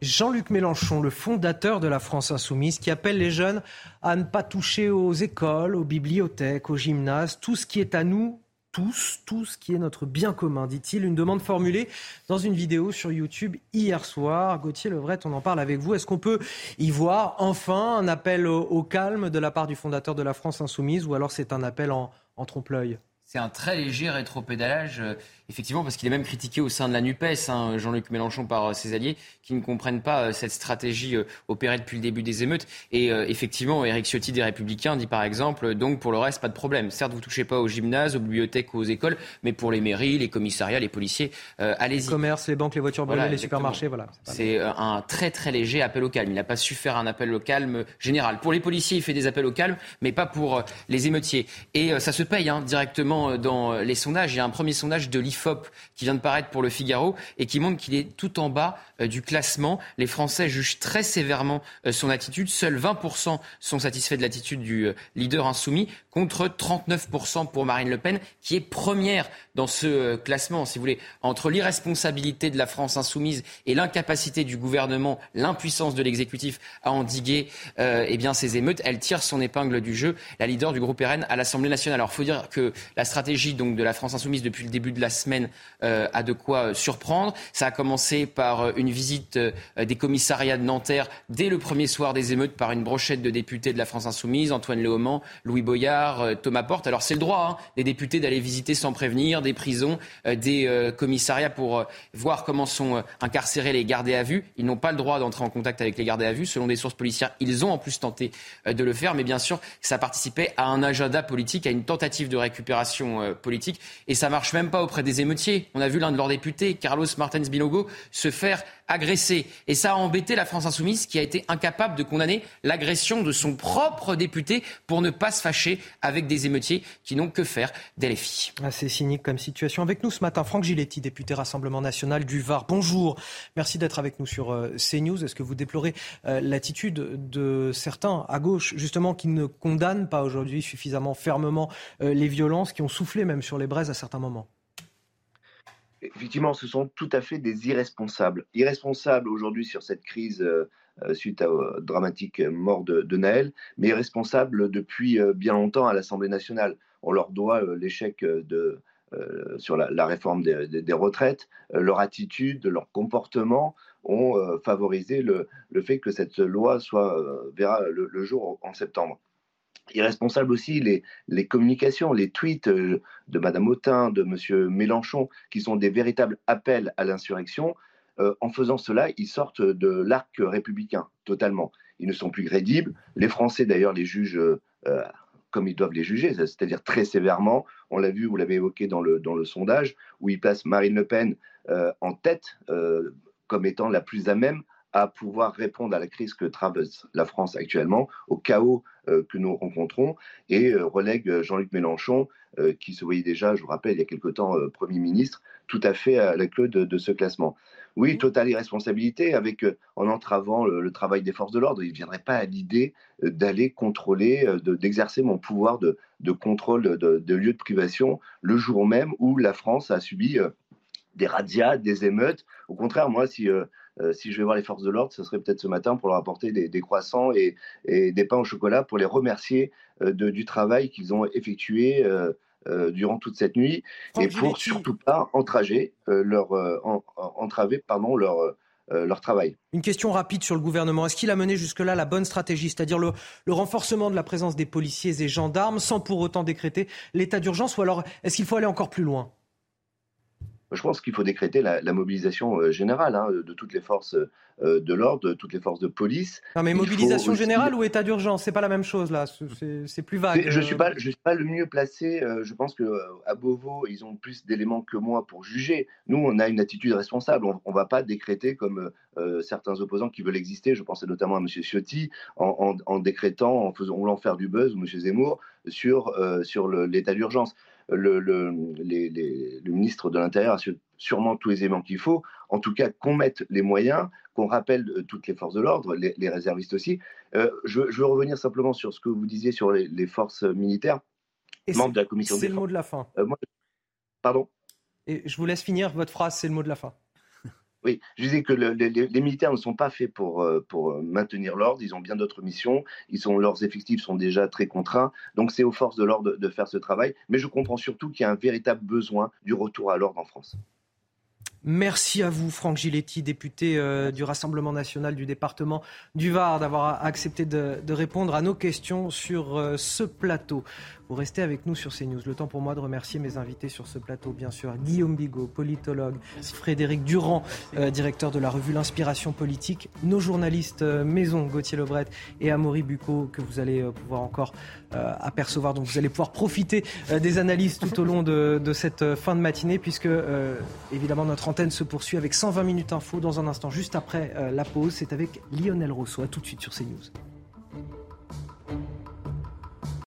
Jean-Luc Mélenchon, le fondateur de la France insoumise, qui appelle les jeunes à ne pas toucher aux écoles, aux bibliothèques, aux gymnases, tout ce qui est à nous tous, tout ce qui est notre bien commun, dit-il. Une demande formulée dans une vidéo sur YouTube hier soir. Gauthier Levret, on en parle avec vous. Est-ce qu'on peut y voir enfin un appel au, calme de la part du fondateur de la France insoumise ou alors c'est un appel en, trompe-l'œil? C'est un très léger rétropédalage. Euh, effectivement, parce qu'il est même critiqué au sein de la NUPES, hein, Jean-Luc Mélenchon, par euh, ses alliés, qui ne comprennent pas euh, cette stratégie euh, opérée depuis le début des émeutes. Et effectivement, Éric Ciotti des Républicains dit par exemple, donc pour le reste, pas de problème. Certes, vous touchez pas aux gymnases, aux bibliothèques ou aux écoles, mais pour les mairies, les commissariats, les policiers, allez-y. Les commerces, les banques, les voitures brûlées, les supermarchés, voilà. C'est un très très léger appel au calme. Il n'a pas su faire un appel au calme général. Pour les policiers, il fait des appels au calme, mais pas pour les émeutiers. Et ça se paye hein, directement dans les sondages. Il y a un premier sondage de l'IFOP qui vient de paraître pour le Figaro et qui montre qu'il est tout en bas euh, du classement. Les Français jugent très sévèrement euh, son attitude. Seuls 20% sont satisfaits de l'attitude du euh, leader insoumis contre 39% pour Marine Le Pen, qui est première dans ce classement, si vous voulez. Entre l'irresponsabilité de la France insoumise et l'incapacité du gouvernement, l'impuissance de l'exécutif à endiguer eh bien, ces émeutes, elle tire son épingle du jeu, la leader du groupe RN à l'Assemblée nationale. Alors, il faut dire que la stratégie donc, de la France insoumise depuis le début de la semaine a de quoi surprendre. Ça a commencé par une visite euh, des commissariats de Nanterre dès le premier soir des émeutes par une brochette de députés de la France Insoumise, Antoine Léaumont, Louis Boyard, euh, Thomas Porte. Alors c'est le droit hein, des députés d'aller visiter sans prévenir des prisons, euh, des commissariats pour voir comment sont incarcérés les gardés à vue. Ils n'ont pas le droit d'entrer en contact avec les gardés à vue. Selon des sources policières, ils ont en plus tenté de le faire, mais bien sûr, ça participait à un agenda politique, à une tentative de récupération politique. Et ça marche même pas auprès des émeutiers. On a vu l'un de leurs députés, Carlos Martins Binogo, se faire agressé. Et ça a embêté la France insoumise qui a été incapable de condamner l'agression de son propre député pour ne pas se fâcher avec des émeutiers qui n'ont que faire des filles. Assez cynique comme situation. Avec nous ce matin, Franck Giletti, député Rassemblement national du Var. Bonjour. Merci d'être avec nous sur euh, CNews. Est-ce que vous déplorez euh, l'attitude de certains à gauche, justement, qui ne condamnent pas aujourd'hui suffisamment fermement euh, les violences, qui ont soufflé même sur les braises à certains moments? Effectivement, ce sont tout à fait des irresponsables. Irresponsables aujourd'hui sur cette crise euh, euh, suite à la dramatique mort de, Naël, mais irresponsables depuis euh, bien longtemps à l'Assemblée nationale. On leur doit l'échec de, sur la, réforme des, retraites. leur attitude, leur comportement ont favorisé le, fait que cette loi soit, verra le jour en septembre irresponsable aussi les, les communications, les tweets euh, de Madame Autain, de Monsieur Mélenchon, qui sont des véritables appels à l'insurrection. en faisant cela, ils sortent de l'arc républicain totalement. Ils ne sont plus crédibles. Les Français, d'ailleurs, les jugent comme ils doivent les juger, c'est-à-dire très sévèrement. On l'a vu, vous l'avez évoqué dans le, dans le sondage, où ils placent Marine Le Pen en tête comme étant la plus à même à pouvoir répondre à la crise que traverse la France actuellement, au chaos euh, que nous rencontrons, et euh, relègue Jean-Luc Mélenchon, euh, qui se voyait déjà, je vous rappelle, il y a quelque temps Premier ministre, tout à fait à la queue de, ce classement. Oui, totale irresponsabilité, avec, en entravant le, travail des forces de l'ordre. Il ne viendrait pas à l'idée d'aller contrôler, d'exercer mon pouvoir de, contrôle de, de lieux de privation le jour même où la France a subi des razzias, des émeutes. Au contraire, moi, si euh, si je vais voir les forces de l'ordre, ce serait peut-être ce matin pour leur apporter des, croissants et, des pains au chocolat pour les remercier euh, du travail qu'ils ont effectué euh, durant toute cette nuit et pour surtout pas entrager leur, entraver pardon, leur, leur travail. Une question rapide sur le gouvernement. Est-ce qu'il a mené jusque-là la bonne stratégie, c'est-à-dire le, le, renforcement de la présence des policiers et gendarmes sans pour autant décréter l'état d'urgence ou alors est-ce qu'il faut aller encore plus loin? Je pense qu'il faut décréter la, mobilisation euh, générale hein, de toutes les forces euh, de l'ordre, de toutes les forces de police. Non, mais mobilisation générale ou état d'urgence, c'est pas la même chose là. C'est plus vague. Je suis pas, je suis pas le mieux placé. Euh, je pense que à Beauvau, ils ont plus d'éléments que moi pour juger. Nous, on a une attitude responsable. On, ne va pas décréter comme certains opposants qui veulent exister. Je pensais notamment à M. Ciotti en, décrétant, en faisant, voulant faire du buzz ou M. Zemmour sur sur l'état d'urgence le, le, le ministre de l'Intérieur a sûrement tous les éléments qu'il faut. En tout cas, qu'on mette les moyens, qu'on rappelle euh, toutes les forces de l'ordre, les, réservistes aussi. Euh, je, veux revenir simplement sur ce que vous disiez sur les, forces militaires. Et membres de la commission C'est le mot de la fin. Euh, pardon? Et je vous laisse finir votre phrase, c'est le mot de la fin. Oui, je disais que les, militaires ne sont pas faits pour, euh, euh, maintenir l'ordre, ils ont bien d'autres missions, ils sont, leurs effectifs sont déjà très contraints, donc c'est aux forces de l'ordre de faire ce travail, mais je comprends surtout qu'il y a un véritable besoin du retour à l'ordre en France. Merci à vous, Franck Giletti, député euh, du Rassemblement national du département du Var, d'avoir accepté de, répondre à nos questions sur euh, ce plateau. Vous restez avec nous sur CNews. Le temps pour moi de remercier mes invités sur ce plateau, bien sûr. Guillaume Bigot, politologue, Frédéric Durand, euh, directeur de la revue L'Inspiration politique, nos journalistes Maison, Gauthier Lebret et Amaury Bucco, que vous allez pouvoir encore apercevoir. Donc vous allez pouvoir profiter des analyses tout au long de, de cette fin de matinée, puisque évidemment notre L'antenne se poursuit avec 120 minutes info dans un instant, juste après euh, la pause. C'est avec Lionel Rousseau. Tout de suite sur CNews.